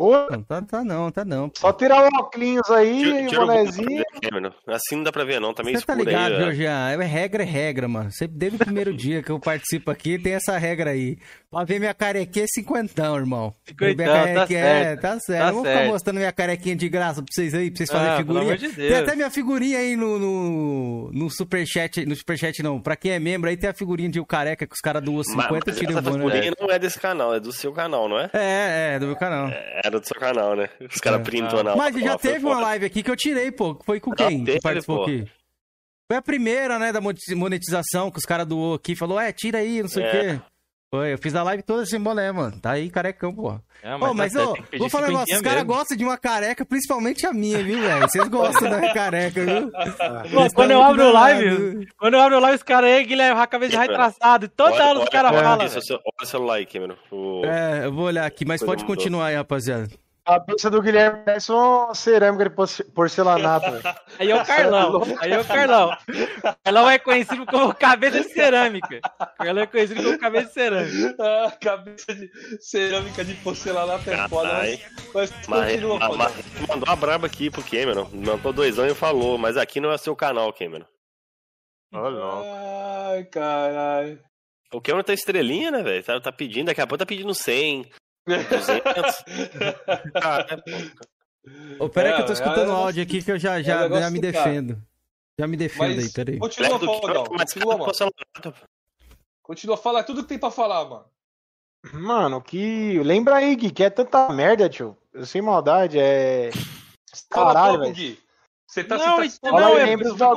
Ô, Não, tá, tá não, tá não. Só tirar o óculos aí, Tira- o tira o bonezinho. Cameron. Assim não dá pra ver, não. Tá meio Você tá ligado, aí. ó. Jean? É regra, é regra, mano. Sempre desde o primeiro dia que eu participo aqui, tem essa regra aí. Pra ver minha carequinha é cinquentão, irmão. Cinquentão, minha tá carequinha certo. É, tá certo. Tá eu vou ficar mostrando minha carequinha de graça pra vocês aí, pra vocês fazerem Ah, pelo figurinha. amor de Tem até minha figurinha aí no, no, no superchat. No superchat não. Pra quem é membro aí, tem a figurinha de o careca que os caras doam 50 Mas, e mas tiram o essa figurinha não é desse canal, é do seu canal, não é? É, é, do meu canal. Era do seu canal, né? Os caras É. printam na Mas já teve uma live aqui que eu tirei, pô. Foi com quem que participou pô. aqui? Foi a primeira, né, da moneti- monetização que os caras doou aqui. Falou, é, tira aí, não sei o É. quê. Foi, eu fiz a live toda sem boné, mano. Tá aí, carecão, pô. É, Ô, mas, tá tem que pedir vou falar um negócio, os caras gostam de uma careca, principalmente a minha, viu, velho? Vocês gostam da careca, viu? Pô, quando eu abro live, danados. quando eu abro live, os caras aí, Guilherme, a cabeça Ih, retraçada. Toda Olha- hora os caras olha falam. Olha o celular aí, Cameron. O... É, eu vou olhar aqui, mas Coisa pode mudou. continuar aí, rapaziada. A cabeça do Guilherme parece uma cerâmica de porce- porcelanato. Aí é o Carlão. Aí é o Carlão. Carlão é conhecido como cabeça de cerâmica. Carlão é conhecido como cabeça de cerâmica. Ah, cabeça de cerâmica de porcelanato é foda. Caralho. Mas, mas continua mas- foda. mas mandou a braba aqui pro Cameron. Mandou dois anos e falou, mas aqui não é seu canal, Cameron. Ai, caralho. O Cameron tá estrelinha, né, velho? Tá, tá pedindo, daqui a pouco tá pedindo 100, 200. Ah, é, pô. Ô, pera aí É, que eu tô é, escutando é o o áudio aqui que eu já, é já, já me cara. defendo. Já me defendo aí, Mas peraí. continua mas continua, mano. Continua, fala tudo que tem pra falar, mano. Mano, que. Lembra aí, Gui, que é tanta merda, tio. Sem maldade, é. Caralho, velho. Você tá, Não, você isso tá não, é-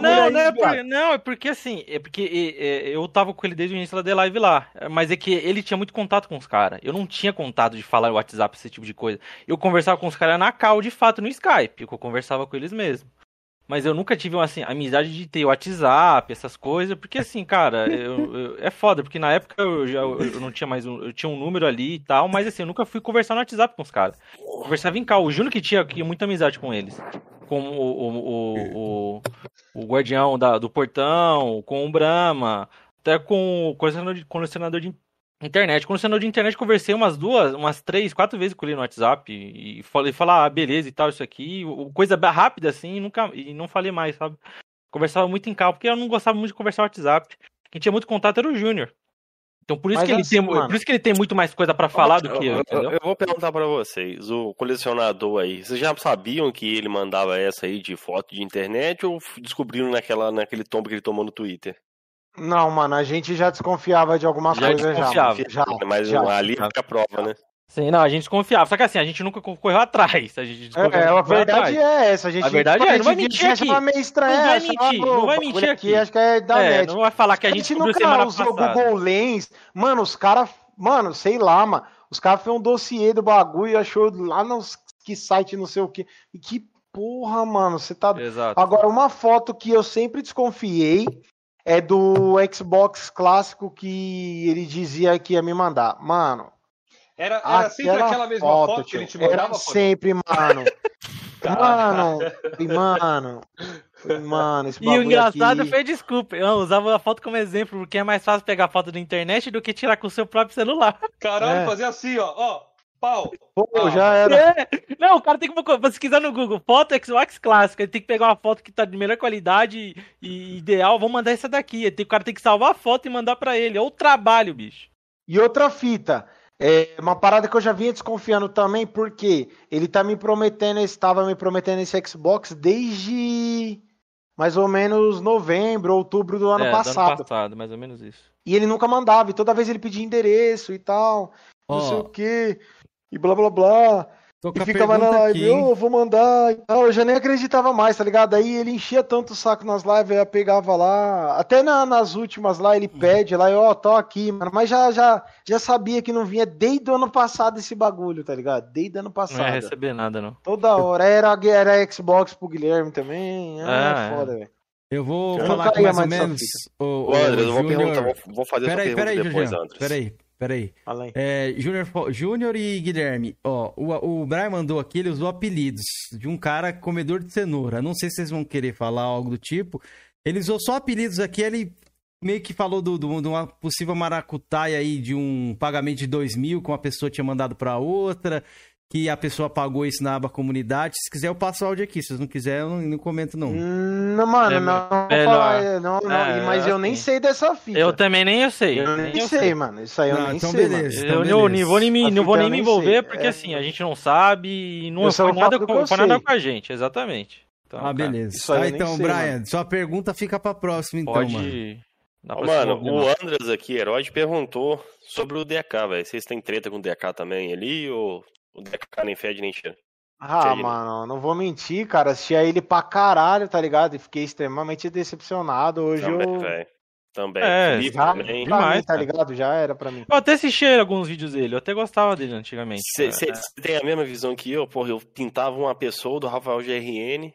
Não, não é, por- não, é porque assim, é porque é, é, eu tava com ele desde o início da The Live lá, mas é que ele tinha muito contato com os caras. Eu não tinha contato de falar no WhatsApp, esse tipo de coisa. Eu conversava com os caras na cal, de fato, no Skype, que eu conversava com eles mesmo. Mas eu nunca tive, assim, amizade de ter WhatsApp, essas coisas, porque assim, cara, eu- eu- é foda, porque na época eu já eu não tinha mais um, eu tinha um número ali e tal, mas assim, eu nunca fui conversar no WhatsApp com os caras. Conversava em cal, o Júnior que tinha, que tinha muita amizade com eles. Com o, o, o, o, guardião da, do portão, com o Brahma, até com o colecionador de, colecionador de internet. Colecionador de internet, conversei umas duas, umas três, quatro vezes com ele no WhatsApp e, falei, falar, ah, beleza e tal, isso aqui, coisa rápida assim, e nunca, e não falei mais, sabe? Conversava muito em cal, porque eu não gostava muito de conversar no WhatsApp. Quem tinha muito contato era o Júnior. Então por isso, Mas que ele assim, tem, mano. por isso que ele tem muito mais coisa pra falar do que eu, eu, entendeu? eu vou perguntar pra vocês, o colecionador aí, vocês já sabiam que ele mandava essa aí de foto de internet ou descobriram naquela, naquele tombo que ele tomou no Twitter? Não, mano, a gente já desconfiava de algumas Já coisas já. Já, Mas já. ali fica a prova, né? Sim, não, a gente desconfiava. Só que assim, a gente nunca co- correu atrás. A gente desconfiava, É, a correu verdade atrás. é essa. A, gente, A verdade é, não vai a gente mentir aqui. Não vai é, mentir, não "Ô, vai mentir aqui." Acho que é da É, net. não vai falar que a A gente gente descobriu nunca usou o. Google Lens. Mano, os caras. Mano, sei lá, mano. Os caras fez um dossiê do bagulho e achou lá nos que site, não sei o que. E que porra, mano. Você tá. Exato. Agora, uma foto que eu sempre desconfiei é do Xbox clássico que ele dizia que ia me mandar. Mano, Era, era sempre aquela aquela mesma foto, foto, que ele te mandava, Era sempre, mano. mano, e mano. e, Mano, esse E o engraçado aqui... foi desculpa. Eu usava a foto como exemplo, porque é mais fácil pegar foto da internet do que tirar com o seu próprio celular. Caralho, É. fazia assim, ó. Ó, pau. Pô, Ah, já era. É. Não, o cara tem que pesquisar no Google, foto Xbox clássica, ele tem que pegar uma foto que tá de melhor qualidade e ideal, vamos mandar essa daqui. Tem- O cara tem que salvar a foto e mandar pra ele. É o trabalho, bicho. E outra fita, é uma parada que eu já vinha desconfiando também, porque ele tá me prometendo, estava me prometendo esse Xbox desde mais ou menos novembro, outubro do ano é, passado. Do ano passado, mais ou menos isso. E ele nunca mandava, e toda vez ele pedia endereço e tal, não Ó. sei o quê, e blá blá blá. Tô com E a ficava na live, eu vou mandar e tal. Eu já nem acreditava mais, tá ligado? Aí ele enchia tanto o saco nas lives, eu pegava lá. Até na- nas últimas lá, ele pede lá, ó, tô aqui, mano. Mas já, já, já sabia que não vinha desde o ano passado esse bagulho, tá ligado? Desde o ano Não ia passado. receber nada, não. Toda hora. Era, era Xbox pro Guilherme também. É, Ah, é. foda, velho. Eu vou Eu falar aqui mais ou menos. O, Ô, Andres, eu vou perguntar, vou, vou fazer essa Peraí, pergunta peraí, depois. Andres. Peraí, peraí. Fala aí. É, Júnior, Júnior e Guilherme, ó, o, o Brian mandou aqui, ele usou apelidos de um cara comedor de cenoura. Não sei se vocês vão querer falar algo do tipo. Ele usou só apelidos aqui, ele meio que falou do, do- de uma possível maracutaia aí de um pagamento de dois mil que uma pessoa tinha mandado pra outra, que a pessoa pagou isso na aba comunidade. Se quiser eu passo o áudio aqui, se vocês não quiserem eu não, não comento não. Não, mano, É não, não, vou melhor. falar, é, não, não, É, mas eu nem assim. sei dessa fita. Eu também nem eu sei. Eu nem sei, mano. Isso aí eu Não, nem então sei, beleza. mano. Então, Eu não, beleza. nem vou nem me, não vou nem me envolver, sei. porque É. assim, a gente não sabe e não foi vou nada, com, foi nada sei. com a gente, exatamente. Então, ah, cara, beleza. isso aí Ah, eu nem então, sei, Brian, sua pergunta fica pra próxima então, Pode. mano. Ô, mano, o mais. Andres aqui, herói, perguntou sobre o DK, velho. Vocês têm treta com o DK também ali ou o DK nem fede nem cheira? Ah, né? mano, não vou mentir, cara. Assistia ele pra caralho, tá ligado? E fiquei extremamente decepcionado. Hoje Também, eu. velho. Também. É, Felipe Já, também. pra Demais, mim, tá ligado? Já era pra mim. Eu até assisti alguns vídeos dele, eu até gostava dele antigamente. Você cara. tem a mesma visão que eu? Porra, eu pintava uma pessoa do Rafael GRN.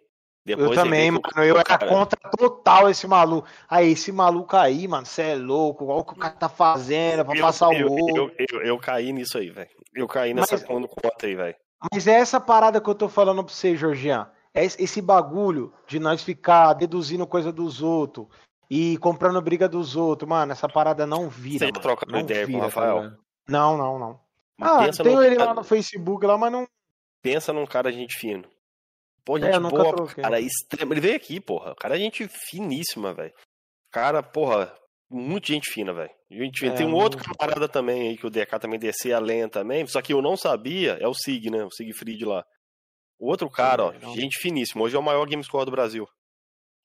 Depois Eu também, mano. Eu era cara- contra total esse maluco. Aí, esse maluco aí, mano, você é louco. Olha o que o cara tá fazendo pra eu, passar eu, o outro. eu, eu caí nisso aí, velho. Eu caí nessa Mas- conta conta aí, velho. Mas é essa parada que eu tô falando pra você, Georgian. É esse- bagulho de nós ficar deduzindo coisa dos outros e comprando briga dos outros, mano. Essa parada não vira. Você mano. trocou Não ideia com o vira, tá Rafael? ligado? não, não, não. Ah, pensa, tenho num, ele cara, lá no Facebook lá, mas não. pensa num cara gente fino. Pô, É, gente nunca boa, troquei. cara, extrema. Ele veio aqui, porra. O cara é gente finíssima, velho. Cara, porra, muito gente fina, velho. É, Tem um não- outro camarada também aí que o DK também descia a lenha também, só que eu não sabia, é o Sig, né? O Sigfried lá. O outro cara, ó, não. gente finíssima. Hoje é o maior gamescore do Brasil.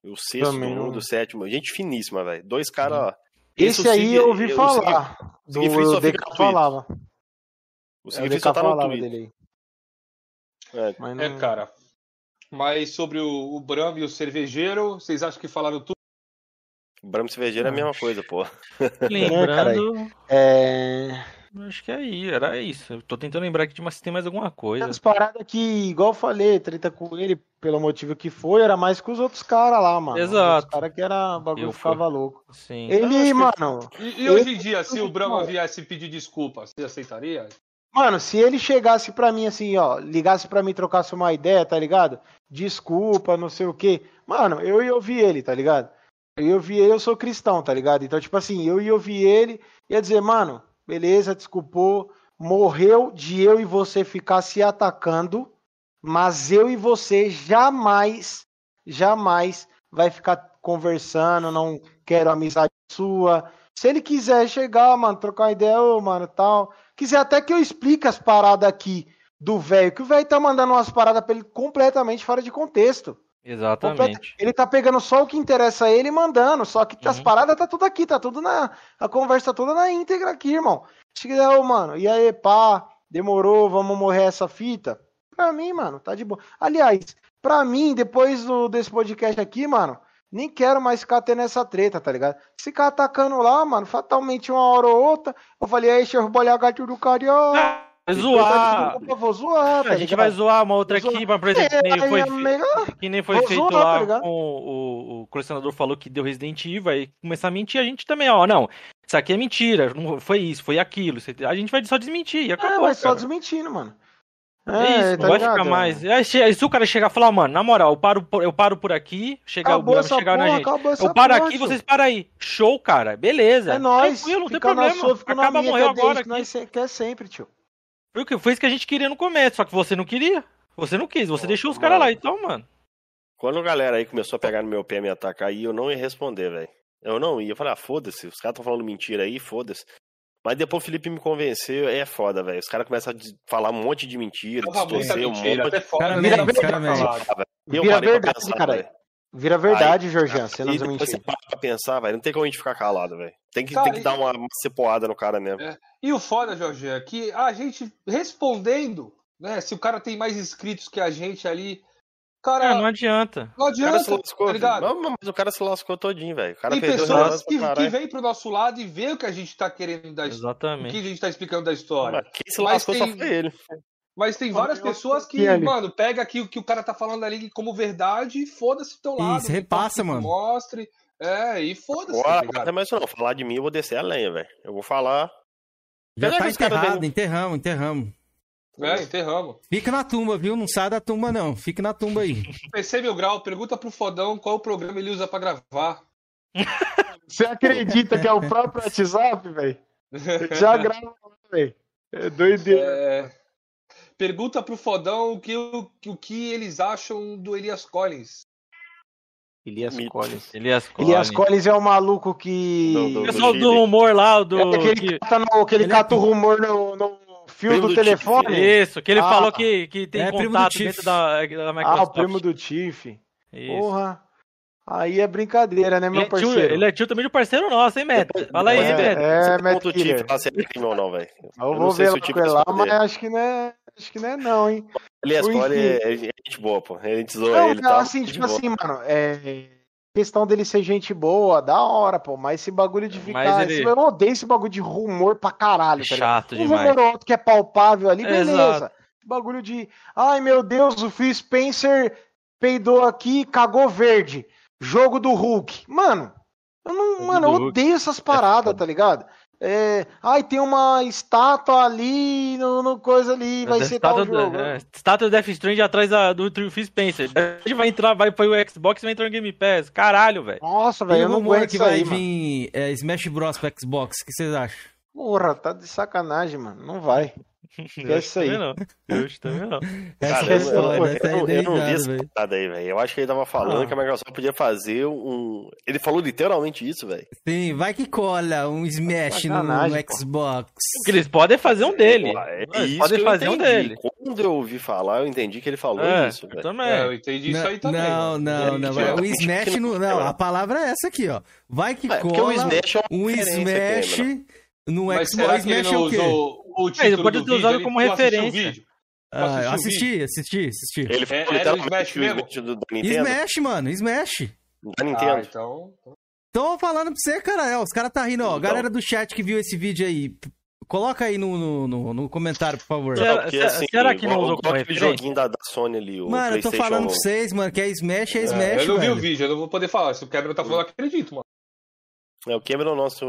O sexto do Também o sétimo. Gente finíssima, velho. Dois caras, ó. Esse, o aí Sig- eu ouvi o Sig- falar. o Do Sigfried só o fica DK falava. O É, Sigfried só tá no Twitter. dele aí. É, É, cara. Mas sobre o, o Bram e o cervejeiro, vocês acham que falaram tudo? O Brahma Cervejeiro é a mesma coisa, pô. Lembrando, É. acho que aí, era isso. Eu tô tentando lembrar aqui de mas se tem mais alguma coisa. As paradas que, igual eu falei, treta com ele, pelo motivo que foi, era mais com os outros caras lá, mano. Exato. Os caras que era o bagulho Eu ficava louco. Sim. Ele, mano, E, e hoje em dia, se o Brahma viesse pedir desculpa, você aceitaria? Mano, se ele chegasse pra mim assim, ó, ligasse pra mim, trocasse uma ideia, tá ligado? Desculpa, não sei o quê. Mano, eu ia ouvir ele, tá ligado? Eu ia ouvir ele, eu sou cristão, tá ligado? Então, tipo assim, eu ia ouvir ele, ia dizer, mano, beleza, desculpou, morreu de eu e você ficar se atacando, mas eu e você jamais, jamais vai ficar conversando, não quero amizade sua. Se ele quiser chegar, mano, trocar ideia, ô, mano, tal. Quiser até que eu explique as paradas aqui do velho, que o velho tá mandando umas paradas pra ele completamente fora de contexto. Exatamente. Ele tá pegando só o que interessa a ele e mandando. Só que as Uhum. paradas tá tudo aqui, tá tudo na. A conversa tá toda na íntegra aqui, irmão. Se quiser, ô, mano, e aí, pá, demorou, vamos morrer essa fita? Pra mim, mano, tá de boa. Aliás, pra mim, depois do, desse podcast aqui, mano, nem quero mais ficar tendo essa treta, tá ligado? Se ficar atacando lá, mano, fatalmente uma hora ou outra, eu falei, aí, chefe, bolha gato do carioca. Vai zoar. Eu vou zoar, tá A gente ligado? vai zoar uma outra aqui, mas por exemplo, que nem É, foi, é melhor. que nem foi feito zoar, tá lá ligado? com o, o colecionador falou que deu Resident Evil, aí começar a mentir a gente também, ó, não, isso aqui é mentira, não foi isso, foi aquilo, a gente vai só desmentir É, acabou, vai só desmentindo, mano. É isso, não tá vai ligado? ficar mais. Aí, che- aí se o cara chegar e falar, mano, na moral, eu paro por, eu paro por aqui, chegar Acabou o chegar porra, na gente. Eu paro porra, aqui, vocês param aí. Show, cara. Beleza. É nóis. Tranquilo, não tem problema. sua, Acaba, minha, morreu é agora que nós quer sempre, tio. Foi o que foi isso que a gente queria no começo, só que você não queria. Você não quis, você Ô, deixou os caras lá, então, mano. Quando a galera aí começou a pegar no meu pé e me atacar aí, eu não ia responder, velho. Eu não ia. Eu falei, ah, foda-se, os caras estão falando mentira aí, foda-se. Mas depois o Felipe me convenceu, é foda, velho. Os caras começam a de- falar um monte de mentira, distorcer um mentira, monte. até fora. Cara, Vira cara, verdade. Eu Vira verdade, velho. Vira verdade, Jorgian, você não depois você para pra pensar, velho. Não tem como a gente ficar calado, velho. Tem que, Cara, tem que e- dar uma, uma cepoada no cara mesmo. É. E o foda, Jorge, é que a gente respondendo né? Se o cara tem mais inscritos que a gente ali. Cara, É, não adianta. não O cara adianta, se lascou, tá ligado? Não, mas o cara se lascou todinho, velho. O Tem pessoas que, que vem pro nosso lado e vê o que a gente tá querendo da história. O que Exatamente. a gente tá explicando da história. Mas quem se Mas lascou só tem- foi ele. Mas tem várias Eu- pessoas que, que mano, pega aqui o que o cara tá falando ali como verdade e foda-se do teu lado. Isso, repassa, mano. Mostre. É, e foda-se, tá ligado? não. Falar de mim, eu vou descer a lenha, velho. Eu vou falar. Já tá enterrado, vêm- enterramos, enterramos. É, enterramos. Fica na tumba, viu? Não sai da tumba, não. Fica na tumba aí. PC Mil Grau, pergunta pro Fodão qual o programa ele usa pra gravar. Você acredita que é o próprio WhatsApp, velho? Já grava, velho. É doideira. É, Pergunta pro Fodão o que, o, o que eles acham do Elias Collins. Elias Mito. Collins. Elias Elias Collins. Collins é o maluco que. Do- do- O pessoal do do rumor lá, o do. É aquele que que- cata, no, que ele Ele é cata o rumor no, no fio Primo do do telefone. Isso, que ele Ah, falou que, que tem é primo do contato Tiff. dentro da, da Ah, Microsoft. o primo do Tiff. Isso. Porra. Aí é brincadeira, né, Ele meu é, tio, parceiro? ele é tio também de parceiro nosso, hein, Matt? Depois- Fala aí, depois- hein, Matt? É, é Matt Ponto Killer. Tiff, se é crime ou não, velho. Eu não vou sei ver se o Tiff com ele lá, mas acho que não é. Acho que não é, não, hein? Elias Enfim. Cole é, é gente boa, pô. A gente zoa Não, ele cara, tal. assim, gente tipo boa. assim, mano, é. Questão dele ser gente boa, da hora, pô. Mas esse bagulho de ficar. Ele- esse- Eu odeio esse bagulho de rumor pra caralho, tá ligado? Chato Um demais. rumor ou outro que é palpável ali, beleza. Exato. Bagulho de. Ai, meu Deus, o Phil Spencer peidou aqui, cagou verde. Jogo do Hulk. Mano, eu não. Jogo mano, eu odeio essas paradas, foda. tá ligado? É, ai, tem uma estátua ali, no, no coisa ali, vai Da ser tal estátua, jogo. é, estátua do Death Strange atrás da, do Phil Spencer. A gente vai entrar, vai pro Xbox e vai entrar no Game Pass. Caralho, velho. Nossa, velho, eu não aguento que vai aí, mano. vir é, Smash Bros pro Xbox. O que vocês acham? Porra, tá de sacanagem, mano. Não vai. Eu isso aí. também não. Eu acho também não. Essa Cara, é a eu, eu, eu, é eu, eu não vi ideia, essa parada aí, velho. Eu acho que ele tava falando Ah. que a Microsoft podia fazer um. Ele falou literalmente isso, velho. Sim, vai que cola um Smash no, no. Xbox. Porque eles podem fazer um dele. É Eles isso podem fazer um dele. Quando eu ouvi falar, eu entendi que ele falou É, isso, eu velho. também. É, eu entendi isso aí também. não, não, não. é, O Smash, não- não, a palavra é essa aqui, ó. Vai que É, porque cola o Smash é uma um Smash Cameron. No Mas Xbox. será que ele Smash é não o quê? usou o título pode ter usado Ele- como referência. Ah, assisti, assisti, assisti. Ele É, era o literalmente Smash que o mesmo? Smash do, da Nintendo. Smash, mano, Smash. Da Ah, Nintendo. então. Tô falando pra você, cara. É, os caras tá rindo, ó. Então. Galera do chat que viu esse vídeo aí, coloca aí no, no, no- no comentário, por favor. Será- porque, assim, será que não usou como referência? joguinho da, da Sony ali, o Mano, eu tô falando pra vocês, mano, que é Smash, é É, Smash, eu não vi velho. o vídeo, eu não vou poder falar. Se o Cameron tá falando, eu acredito, mano. É, o Cameron é o nosso,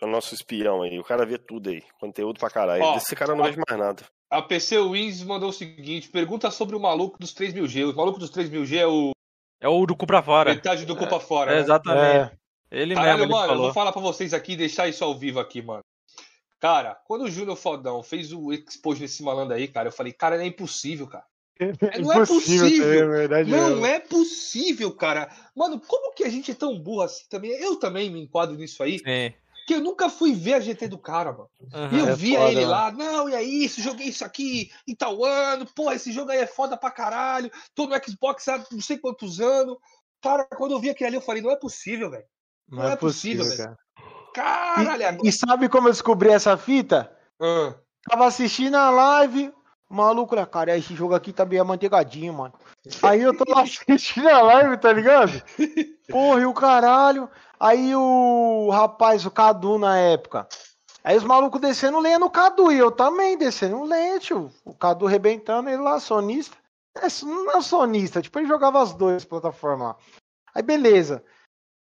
é o nosso espião aí. O cara vê tudo aí. Conteúdo pra caralho. Ó, Desse cara eu não ó. vejo mais nada. A PC Wins mandou o seguinte: pergunta sobre o maluco dos 3000G. O maluco dos 3000G é o É o do cu pra fora. metade do culpa fora. É, né? exatamente. É, Ele Caralho, mesmo, ele mano, eu falou. vou falar pra vocês aqui, deixar isso ao vivo aqui, mano. Cara, quando o Júnior Fodão fez o expose nesse malandro aí, cara, eu falei, cara, não é impossível, cara. Não é possível. É verdade Não mesmo. é possível, cara. Mano, como que a gente é tão burro assim também? Eu também me enquadro nisso aí, Sim. Que eu nunca fui ver a GT do cara, mano. Aham. E eu É via foda, ele mano. lá, não, e aí, isso, joguei isso aqui em tal ano, porra, esse jogo aí é foda pra caralho, tô no Xbox há não sei quantos anos. Cara, quando eu vi aquele ali, eu falei, não é possível, velho. Não, não é é possível, possível, cara. Caralho, agora. E, e sabe como eu descobri essa fita? Ah, Tava assistindo a live, o maluco lá, cara, esse jogo aqui tá bem amanteigadinho, mano. Aí eu tô lá assistindo a live, tá ligado? Porra, e o caralho. Aí o rapaz, o Cadu na época. Aí os malucos descendo lenha no Cadu e eu também descendo lenha, tio. O Cadu rebentando, ele lá, sonista. É, não é sonista, tipo, ele jogava as duas plataformas lá. Aí beleza.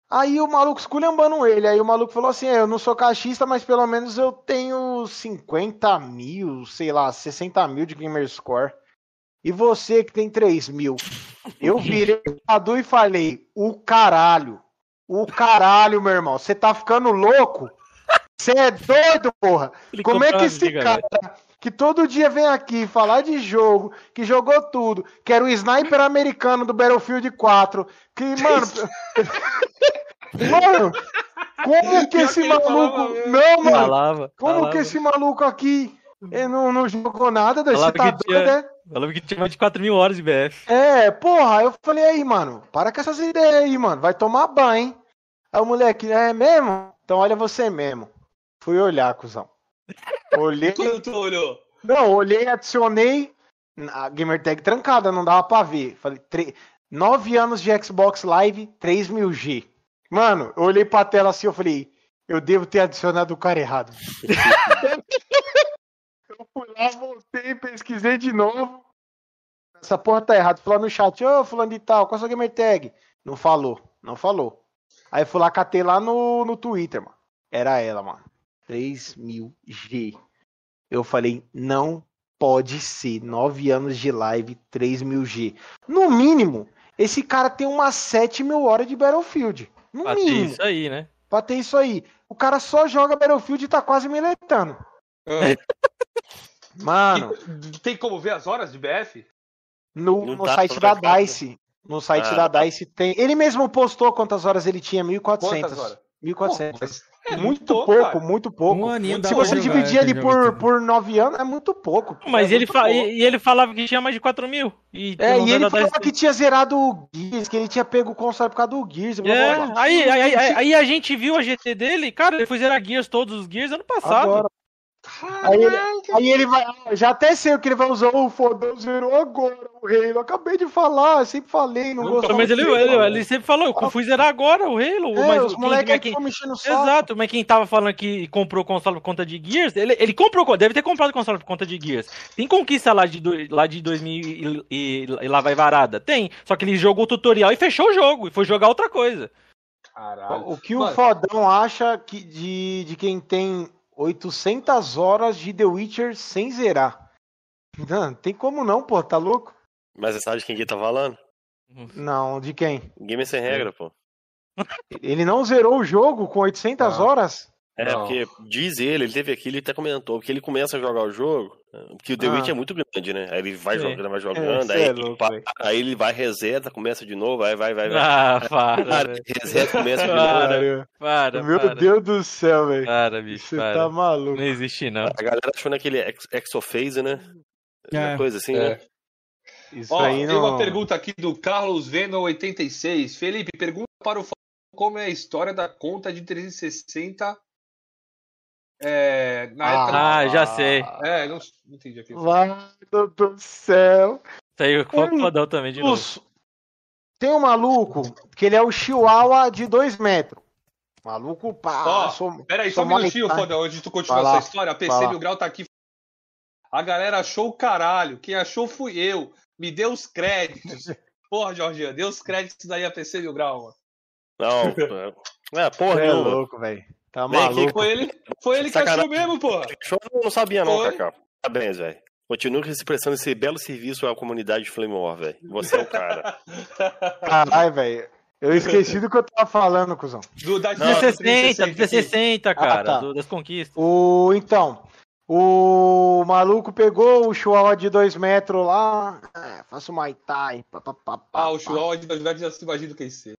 Aí o maluco esculhambando ele. Aí o maluco falou assim: é, Eu não sou caixista, mas pelo menos eu tenho 50 mil, sei lá, 60 mil de gamer score. E você que tem 3 mil. Eu virei o Cadu e falei: O caralho. O caralho, meu irmão. Você tá ficando louco? Você é doido, porra? Ele Como é que esse cara velho. que todo dia vem aqui falar de jogo, que jogou tudo, que era o sniper americano do Battlefield 4, que, mano. mano, como que esse falava maluco. mesmo. Não, mano. Falava. Como falava, que esse maluco aqui ele não, não jogou nada? Você Falava tá doido, né? Falava que tinha mais de 4 mil horas de BF. É, porra, eu falei aí, mano, para com essas ideias aí, mano, vai tomar banho, hein? Aí o moleque, é mesmo? Então olha você mesmo. Fui olhar, cuzão. Olhei, Quando tu olhou? Não, olhei, adicionei. A gamer tag trancada, não dava pra ver. Falei, tre... 9 anos de Xbox Live, 3 mil G. Mano, eu olhei pra tela assim, eu falei, eu devo ter adicionado o cara errado. eu fui lá, voltei, pesquisei de novo. Essa porra tá errada. Fui lá no chat, ô, fulano de tal, qual é a sua gamer tag? Não falou, não falou. Aí fui lá, catei lá no, no Twitter, mano. Era ela, mano. 3 mil G. Eu falei, não pode ser. 9 anos de live, 3 mil G. No mínimo, esse cara tem umas 7 mil horas de Battlefield. No Pra ter mínimo. isso aí, né? Pra ter isso aí. O cara só joga Battlefield e tá quase miletando. Ah, Mano, e tem como ver as horas de BF? no, Não no tá site da mercado. DICE. No site Ah, da DICE tem. Ele mesmo postou quantas horas ele tinha, 1.400. Quantas horas? 1.400. Pô, É muito pouco, pouco, cara. muito pouco. Um aninho Se você dividir ele por, gostei. por 9 anos, é muito pouco. Mas é ele, muito fa... pouco. e, e ele falava que tinha mais de 4 mil. E É, e ele falava que tinha zerado o Gears, que ele tinha pego o console por causa do Gears. É, aí, aí, aí, aí a gente viu a GT dele, cara, ele foi zerar Gears, todos os Gears ano passado. Agora. Aí ele, aí ele vai. ah, Já até sei o que ele vai usar. O fodão zerou agora o Halo. Acabei de falar, eu sempre falei, não gostava. Mas ele, ele, ele sempre falou, eu fui zerar agora o Halo. É, mas os moleques ficam mexendo saco. Exato, mas quem tava falando que comprou o console por conta de Gears, ele, ele comprou, deve ter comprado o console por conta de Gears. Tem conquista lá de, lá de 2000 e, e- e lá vai varada? Tem. Só que ele jogou o tutorial e fechou o jogo e foi jogar outra coisa. Caralho. O que o Mano, fodão acha que de, de quem tem 800 horas de The Witcher sem zerar? Não, tem como não, pô, tá louco? Mas você sabe de quem que tá falando? Não, de quem? Game sem regra, pô. Ele não zerou o jogo com 800 Não. horas? É, Não. porque diz ele, ele teve aqui, ele até comentou, que ele começa a jogar o jogo, porque o The Ah. Witch é muito grande, né? Aí ele vai Sim. jogando, vai jogando, cê aí, é ele louco, pa- velho. aí ele vai, reseta, começa de novo, aí vai, vai, vai. Ah, para, Cara, velho. reseta, começa de novo. Para, para, Meu para. Deus do céu, velho. Para, bicho, Você para. tá maluco. Não existe, não. A galera achou naquele ex- exophase, né? Uma É. coisa assim, É. né? Isso Ó, aí tem não. uma pergunta aqui do Carlos Venom 86. Felipe, pergunta para o Fábio como é a história da conta de 360 é, na época. Ah, já sei. É, não, não entendi aqui. Mano do céu. Saiu o fodão também de novo. Os- Tem um maluco que ele é o Chihuahua de 2 metros. Maluco, pá. Ó, sou- Peraí, só sou um minutinho, Fodão, antes de tu continuar lá, essa história. A PC lá. Mil Grau tá aqui. A galera achou o caralho. Quem achou fui eu. Me deu os créditos. Porra, Jorginho, deu os créditos daí a PC Mil Grau, mano. Não, é, porra, é louco, velho. Tá Vem aqui, maluco. Foi ele, foi ele que Sacanagem. achou mesmo, porra. Show eu não sabia não, Foi. Cacau. Parabéns, velho. Continua prestando esse belo serviço à comunidade de Flame War, velho. Você é o cara. Caralho, velho. Eu esqueci do que eu tava falando, cuzão. Do, da Não, 360, aqui. 360, cara, tá. do- das conquistas. O, então, o maluco pegou o Chihuahua de 2 metros lá. É, faço Muay Thai. Pá, pá, pá, pá, Ah, o. Chihuahua de 2 metros já se imagina quem ser.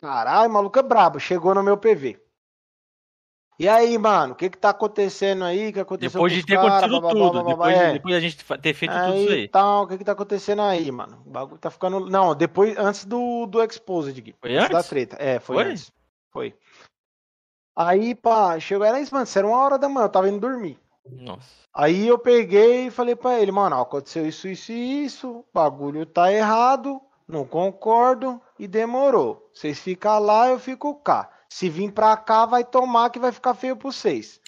Caralho, maluco é brabo. Chegou no meu PV. E aí, mano, o que que tá acontecendo aí? O que aconteceu Depois de ter cara, acontecido babá, tudo, babá, depois, é. de, depois de a gente ter feito tudo isso Aí, aí. tal, o que que tá acontecendo aí, mano? O bagulho tá ficando... Não, depois, antes do, do Exposed, Gui. Foi Antes da treta. É, foi, Foi? antes. Foi. Aí, pá, chegou, era isso, mano, isso era uma hora da manhã, eu tava indo dormir. Nossa. Aí eu peguei e falei pra ele, mano, ó, aconteceu isso, isso e isso, o bagulho tá errado, não concordo e demorou. Vocês ficam lá, eu fico cá. Se vir pra cá, vai tomar que vai ficar feio pra vocês.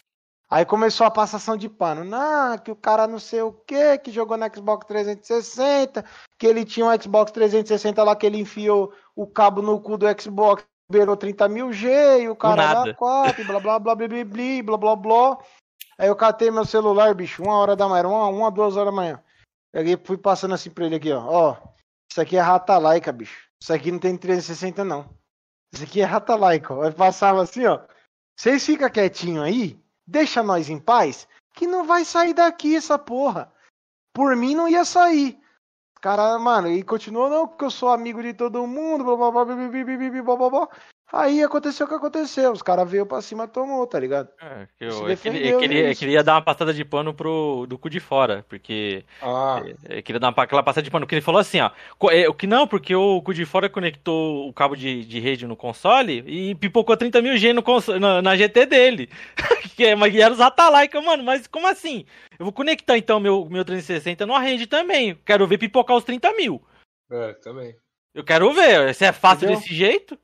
Aí começou a passação de pano. Não, que o cara não sei o que, que jogou no Xbox 360, que ele tinha um Xbox 360 lá que ele enfiou o cabo no cu do Xbox, liberou 30 mil G e o cara lá 4, blá blá blá blá blá blá blá blá. Aí eu catei meu celular, bicho, uma hora da manhã, uma, uma, duas horas da manhã. Peguei, fui passando assim pra ele aqui, ó. Ó, isso aqui é rata laica, bicho. Isso aqui não tem 360, não. Isso aqui é rata laica, ó. Aí passava assim, ó. Vocês ficam quietinho aí, deixa nós em paz, que não vai sair daqui essa porra. Por mim não ia sair. Cara, mano, e continuou, não, porque eu sou amigo de todo mundo, blá blá blá blá blá blá blá blá blá blá. Aí aconteceu o que aconteceu. Os caras veio pra cima e tomou, tá ligado? É, que Se eu, é que ele, defendeu, é que ele- é isso. que ele ia dar uma passada de pano pro do cu de fora, porque Ah, é, queria dar uma, aquela passada de pano, porque ele falou assim, ó, é, o que não, porque o cu de fora conectou o cabo de, de rede no console e pipocou 30 mil G no console, na, na GT dele, que é, mas era os Atalaika, mano, mas como assim? Eu vou conectar então meu, meu 360 no rede também, quero ver pipocar os 30 mil, é, também. eu quero ver, se é fácil Entendeu? desse jeito...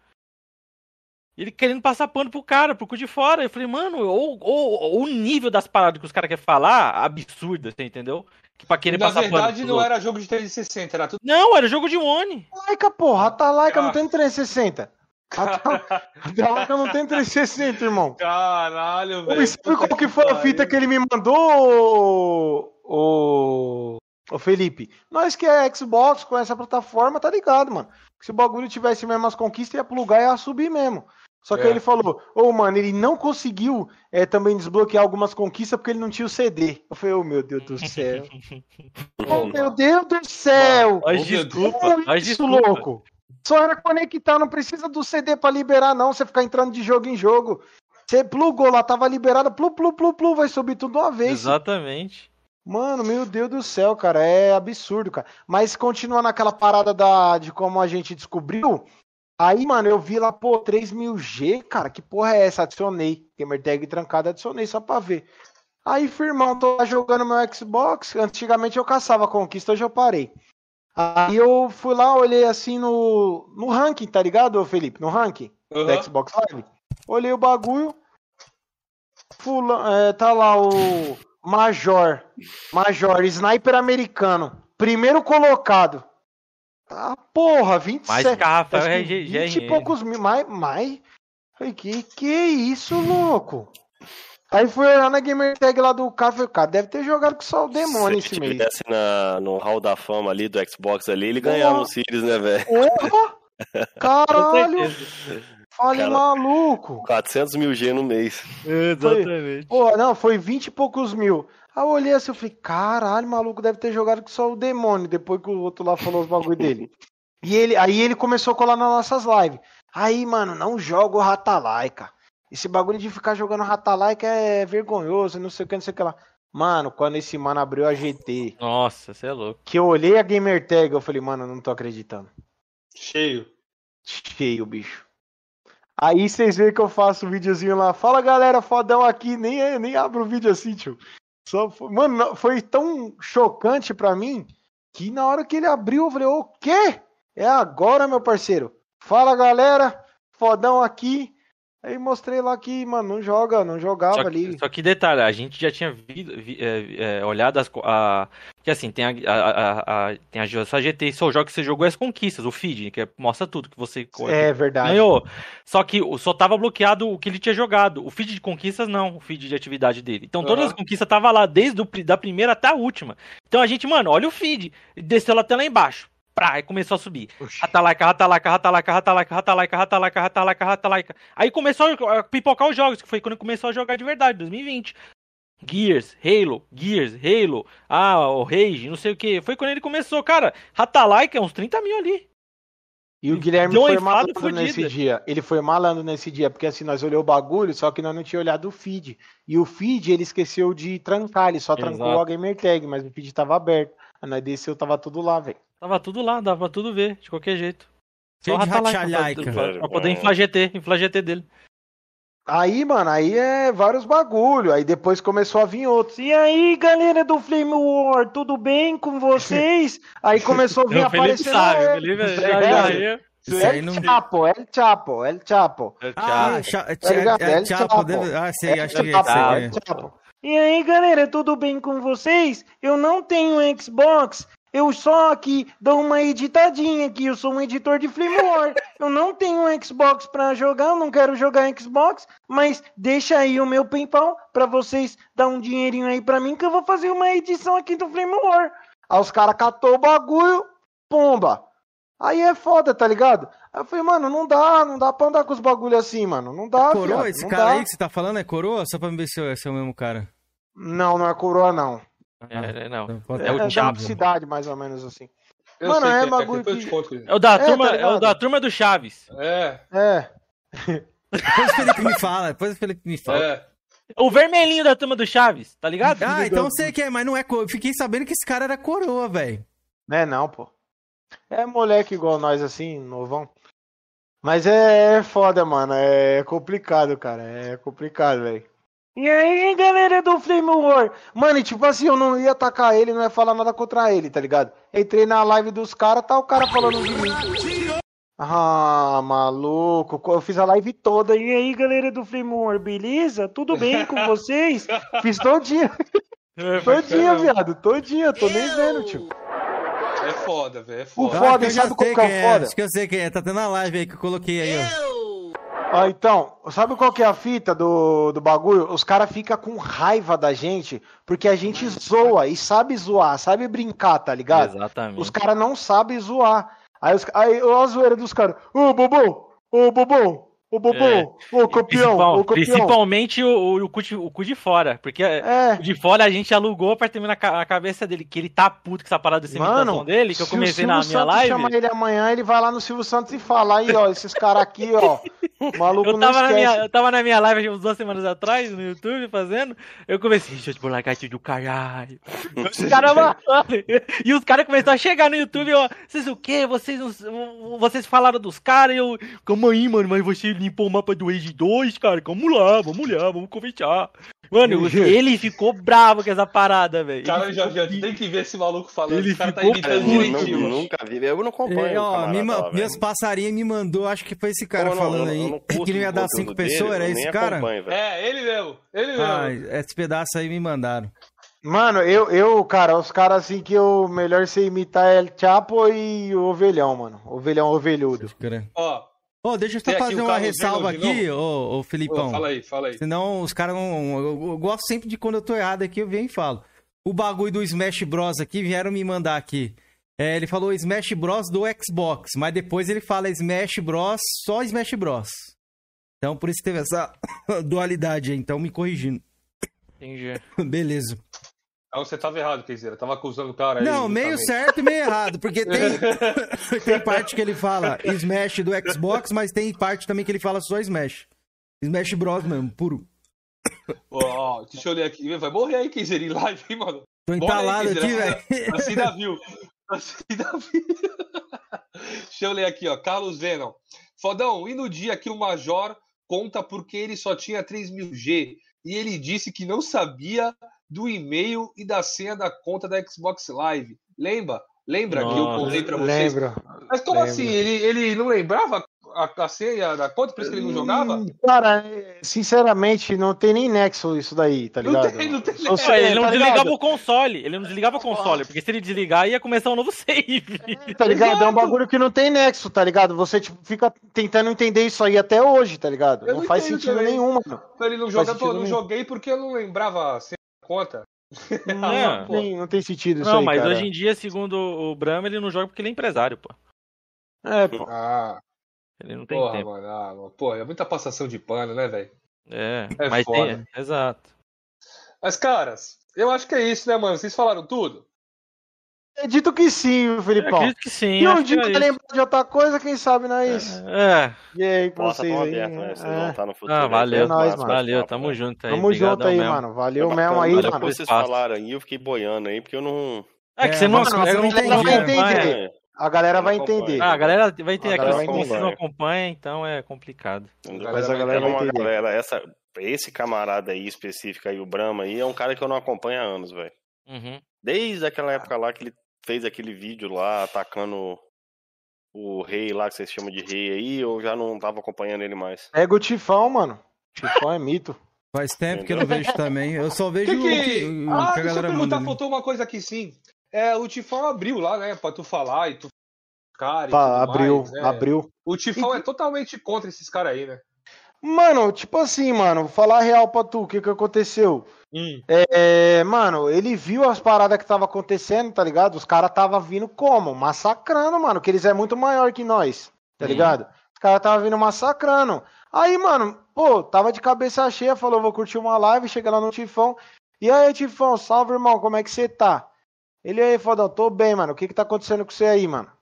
Ele querendo passar pano pro cara, pro cu de fora. Eu falei, mano, ou, ou- ou o nível das paradas que os caras querem falar, absurda, você entendeu? Que pra querer na passar pano. verdade, pros não outros. era jogo de 360, era tudo. Não, era jogo de One. Atalaika, porra. Atalaika não Ah. tem 360. Atal- Atalaika não tem 360, irmão. Caralho, Ô, velho. E sabe qual que foi a fita que ele me mandou, o, o Felipe? Nós que é Xbox com essa plataforma, tá ligado, mano. Se o bagulho tivesse mesmo as conquistas, ia pro lugar e ia subir mesmo. Só que É. aí ele falou, ô mano, ele não conseguiu é, também desbloquear algumas conquistas porque ele não tinha o CD. Eu falei, ô meu Deus do céu. Ô meu Deus do céu! Olha Ô, as meu desculpa, as isso, desculpa. louco? Só era conectar, não precisa do CD pra liberar, não. Você ficar entrando de jogo em jogo. Você plugou lá, tava liberado, plu, plu, plu, plu, vai subir tudo de uma vez. Exatamente. Mano, meu Deus do céu, cara, é absurdo, cara. Mas continuando aquela parada da, de como a gente descobriu, aí, mano, eu vi lá, pô, 3000G, cara, que porra é essa? Adicionei. Gamer tag trancada, adicionei só pra ver. Aí, firmão, tô lá jogando meu Xbox. Antigamente eu caçava conquista, hoje eu parei. Aí eu fui lá, olhei assim no, no ranking, tá ligado, Felipe? No ranking da Xbox Live. Olhei o bagulho. Fula, é, tá lá o Major. Major, sniper americano. Primeiro colocado. Ah, porra, 27. Mais que a Rafael acho que RG, 20 e poucos mil. Mais. mais. Falei, que que isso, louco? Aí fui olhar na gamer tag lá do cara. Falei, cara, deve ter jogado com só o demônio Se esse ele mês. tivesse na, no Hall da Fama ali do Xbox ali, ele ganhava Porra. um Series, né, velho? Porra! Caralho! Falei, Cara. maluco! 400 mil G no mês. Exatamente. Pô, não, foi 20 e poucos mil. Aí eu olhei assim, eu falei, caralho, maluco deve ter jogado com só o demônio, depois que o outro lá falou os bagulho dele. E ele, aí ele começou a colar nas nossas lives. Aí, mano, não joga o Ratalaika. Esse bagulho de ficar jogando Ratalaika é vergonhoso, não sei o que, não sei o que lá. Mano, quando esse mano abriu a GT, Nossa, você é louco. que eu olhei a gamer tag, eu falei, mano, eu não tô acreditando. Cheio. Cheio, bicho. Aí vocês veem que eu faço um videozinho lá. Fala galera, fodão aqui. Nem, nem abro o vídeo assim, tio. Só foi- Mano, foi tão chocante pra mim que na hora que ele abriu, eu falei: o quê? É agora, meu parceiro. Fala galera, fodão aqui. Aí mostrei lá que, mano, não joga, não jogava Só ali. que, só que detalhe, a gente já tinha vi- vi- é, é, olhado as. A, que assim, tem a, a, a, tem a, GT só joga que você jogou as conquistas, o feed, que é- mostra tudo que você É verdade. ganhou. Só que só tava bloqueado o que ele tinha jogado. O feed de conquistas não, o feed de atividade dele. Então todas Aham. as conquistas tava lá, desde o, da primeira até a última. Então a gente, mano, olha o feed. Desceu lá até lá embaixo. Prá, e começou a subir. Ratalaika, ratalaika, ratalaika, ratalaika, ratalaika, ratalaika, ratalaika, ratalaika. Aí começou a pipocar os jogos, que foi quando começou a jogar de verdade, 2020. Gears, Halo, Gears, Halo, ah, o Rage, não sei o que. Foi quando ele começou, cara. Ratalaika é uns 30 mil ali. E o Guilherme Deu foi malandro fodida. nesse dia. Ele foi malandro nesse dia, porque assim, nós olhou o bagulho, só que nós não tinha olhado o feed. E o feed ele esqueceu de trancar, ele só trancou Exato. a gamer tag, mas o feed tava aberto. Aí nós desceu, tava tudo lá, velho. Tava tudo lá, dava pra tudo ver, de qualquer jeito. Ratalaika rachalhaica. pra, pra, pra poder inflar GT, inflar GT dele. Aí, mano, aí é vários bagulho. Aí depois começou a vir outros. E aí, galera do Flame War, tudo bem com vocês? aí começou a vir aparecendo. sabe, o é, Felipe é, já, já ia. Isso aí El não. Chapo, El Chapo, El Chapo. Ah, cha- Tá é, El Chapo, deve- Ah, sei, El acho que é. Chapo, sei, El é. Chapo. E aí, galera, tudo bem com vocês? Eu não tenho Xbox. Eu só aqui dou uma editadinha aqui. Eu sou um editor de Flame War. Eu não tenho Xbox pra jogar, eu não quero jogar Xbox, mas deixa aí o meu PayPal pra vocês dar um dinheirinho aí pra mim que eu vou fazer uma edição aqui do Flame War. Aí os caras catou o bagulho, pomba. Aí é foda, tá ligado? Aí eu falei, mano, não dá, não dá pra andar com os bagulho assim, mano. Não dá, Coroa, viado, esse cara dá. aí que você tá falando é coroa? Só pra ver é, se é o mesmo cara. Não, não é coroa, não. É, não. Pode- É, É o é da Chapo. cidade, mais ou menos assim. Eu Mano, sei é que bagulho que-. É o da, É, turma, tá é o da turma do Chaves. É, É. Depois o Felipe me fala, depois o Felipe me fala. É. O vermelhinho da turma do Chaves, tá ligado? Ah, então eu sei que é, mas não é. co- Eu fiquei sabendo que esse cara era coroa, velho. Não é não, pô. É moleque igual nós, assim, novão. Mas é, é foda, mano. É complicado, cara. É complicado, velho. E aí, galera do Flame War? Mano, e tipo assim, eu não ia atacar ele, não ia falar nada contra ele, tá ligado? Entrei na live dos caras, tá o cara falando de mim. Ah, maluco. Eu fiz a live toda. E aí, galera do Flame War, beleza? Tudo bem com vocês? Fiz todinha. Todinha, viado. Todinha. Tô nem vendo, tio. É foda, velho. É O foda. foda, eu já sabe qual que é o quem é, foda? Acho que eu sei quem é. Tá tendo a live aí que eu coloquei aí, ó. Ah, então, sabe qual que é a fita do, do bagulho? Os caras ficam com raiva da gente porque a gente zoa e sabe zoar, sabe brincar, tá ligado? Exatamente. Os caras não sabem zoar. Aí, os, aí ó, a zoeira dos caras. Ô, bobão! Ô, bobão! Ô, bobão! Ô, campeão! Principal- Ô, campeão! principalmente o, o, cu de, o cu de fora. Porque É. de fora a gente alugou pra terminar a cabeça dele, que ele tá puto com essa parada dessa imitação Mano, dele, que eu se comecei na minha Santos live. chamar ele amanhã, ele vai lá no Silvio Santos e fala aí, ó, esses caras aqui, ó. O maluco Eu tava, na minha, eu tava na minha live uns duas semanas atrás, no YouTube, fazendo. Eu comecei, deixa eu te bolar do caralho. Os caras. E os caras começaram a chegar no YouTube, ó. Vocês o quê? Vocês, vocês falaram dos caras, eu. Calma aí, mano, mas você limpou o mapa do Age 2, cara. Vamos lá, vamos lá, vamos conversar. Mano, ele ficou bravo com essa parada, velho. Cara, Ele já, já tem que ver esse maluco falando. Ele Esse cara tá ficou imitando Eu nu- direitinho. nunca vi, eu não acompanho. É, ó, camarada me ma- lá, meus velho. passarinhos me mandou, acho que foi esse cara não- falando não- aí. que não ia dar cinco pessoas, era esse cara? É, ele mesmo. Ele mesmo. Ah, esse pedaço aí me mandaram. Mano, eu, eu, cara, os caras assim que eu melhor sei imitar é Chapo e o Ovelhão, mano. Ovelhão ovelhudo. Ó, Ô, deixa eu só fazer uma ressalva Reynolds aqui, ô, ô Felipão. ô, fala aí, fala aí. Senão os caras não. Eu, eu gosto sempre de quando eu tô errado aqui, eu venho e falo. O bagulho do Smash Bros aqui, vieram me mandar aqui. É, ele falou Smash Bros do Xbox, mas depois ele fala Smash Bros, só Smash Bros. Então por isso teve essa dualidade aí, então me corrigindo. Entendi. Beleza. Ah, você tava errado, Keizeira. Tava acusando o cara aí. Não, meio certo e meio errado, porque tem, tem parte que ele fala Smash do Xbox, mas tem parte também que ele fala só Smash. Smash Bros mesmo, puro. Ó, ó, deixa eu ler aqui. Vai morrer aí, Keizeira, em live, hein, mano. Tô entalado aqui, velho. Assim da viu. Assim da viu. Deixa eu ler aqui, ó. Carlos Venom. Fodão, e no dia que o Major conta porque ele só tinha 3 mil G e ele disse que não sabia do e-mail e da senha da conta da Xbox Live. Lembra? Lembra que eu Nossa, contei pra vocês? Lembro. Mas como lembro. assim? Ele, ele não lembrava a, a senha da conta, por isso que ele não jogava? Hum, Cara, é, sinceramente, não tem nem nexo isso daí, tá Não ligado? tem, não tem nexo. sei, ele não tá desligava ligado? o console. Ele não desligava o console, porque se ele desligar ia começar um novo save. Tá ligado? É um Exato. bagulho que não tem nexo, tá ligado? Você tipo, fica tentando entender isso aí até hoje, tá ligado? Não não faz sentido também. nenhum, mano. Ele não joga, pô, não nenhum. joguei porque eu não lembrava a senha conta. Não, pô. Nem- não tem sentido isso Não, aí, mas cara. hoje em dia, segundo o Brahma, ele não joga porque ele é empresário, pô. É, pô. Ah, Ele não tem porra, tempo. mano. Ah, mano. Pô, é muita passação de pano, né, velho? É, É mas foda. tem. Exato. Mas, caras, eu acho que é isso, né, mano? Vocês falaram tudo? Acredito que sim, Eu Felipão. acredito que sim. E um dia que é vai lembrar de outra coisa, quem sabe não é isso. É. E aí, com vocês aí. aberta, né? Vocês é. vão estar no futuro. Ah, aí, valeu. É nóis, mano. Valeu, tamo junto aí. Tamo junto aí, mesmo. mano. Valeu Foi mesmo aí, valeu mano. vocês falaram aí, eu fiquei boiando aí, porque eu não. É que É, você não, mano, você eu não, acompanha. entender. A galera vai entender. Ah, a galera vai ter A aqui, galera se vai você não entender. acompanha, então é complicado. Mas a galera vai entender. galera, essa, esse camarada aí específico aí, o Brahma aí, é um cara que eu não acompanho há anos, velho. Uhum. Desde aquela época lá que ele fez aquele vídeo lá atacando o rei lá, que vocês chamam de rei aí, eu já não tava acompanhando ele mais. Pega o Tifão, mano. Tifão é mito. Faz tempo que eu não vejo também. Eu só vejo Que o que... que, o Ah, que a deixa eu galera perguntar, né? faltou uma coisa aqui sim. É, o Tifão abriu lá, né, pra tu falar e tu. Cara, e Tá, abriu, mais, né? abriu. O Tifão é totalmente contra esses caras aí, né? Mano, tipo assim, mano, vou falar a real pra tu, o que que aconteceu? Hum. É, mano, ele viu as paradas que tava acontecendo, tá ligado? Os caras tava vindo como? Massacrando, mano, que eles é muito maior que nós, tá Uhum. ligado? Os caras tava vindo massacrando. Aí, mano, pô, tava de cabeça cheia, falou, vou curtir uma live, chega lá no Tifão. E aí, Tifão, salve, irmão, como é que você tá? Ele aí, fodão, tô bem, mano, o que que tá acontecendo com você aí, mano?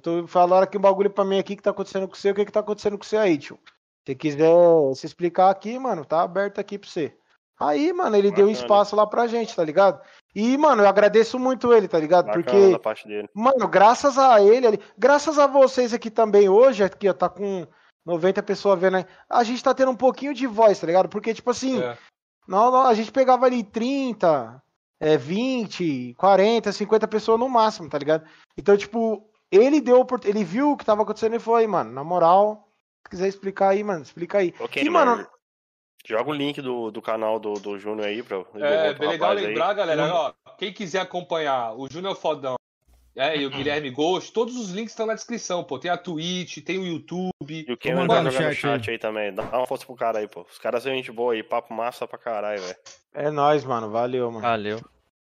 Tu falaram aqui um bagulho pra mim aqui que tá acontecendo com você, o que que tá acontecendo com você aí, tio? Se quiser se explicar aqui, mano, tá aberto aqui pra você. Aí, mano, ele deu Bacana. espaço lá pra gente, tá ligado? E, mano, eu agradeço muito ele, tá ligado? Bacana Porque da parte dele. Mano, graças a ele, ali- graças a vocês aqui também hoje, aqui ó, tá com 90 pessoas vendo aí, a gente tá tendo um pouquinho de voz, tá ligado? Porque, tipo assim, É. não, não, a gente pegava ali 30, é, 20, 40, 50 pessoas no máximo, tá ligado? Então, tipo, ele deu, ele viu o que tava acontecendo e aí, mano, na moral, quiser explicar aí, mano, explica aí. Ok, e, mano, mano, joga o link do, do canal do, do Júnior aí pra. É, bem legal rapaz aí. lembrar, galera. Ó, quem quiser acompanhar o Júnior Fodão é, e o Guilherme Ghost, todos os links estão na descrição, pô. Tem a Twitch, tem o YouTube. E o Ken Vou vai mandar jogar no chat chat, aí também. Dá uma força pro cara aí, pô. Os caras são gente boa aí, papo massa pra caralho, velho. é nóis, mano, valeu, mano. Valeu.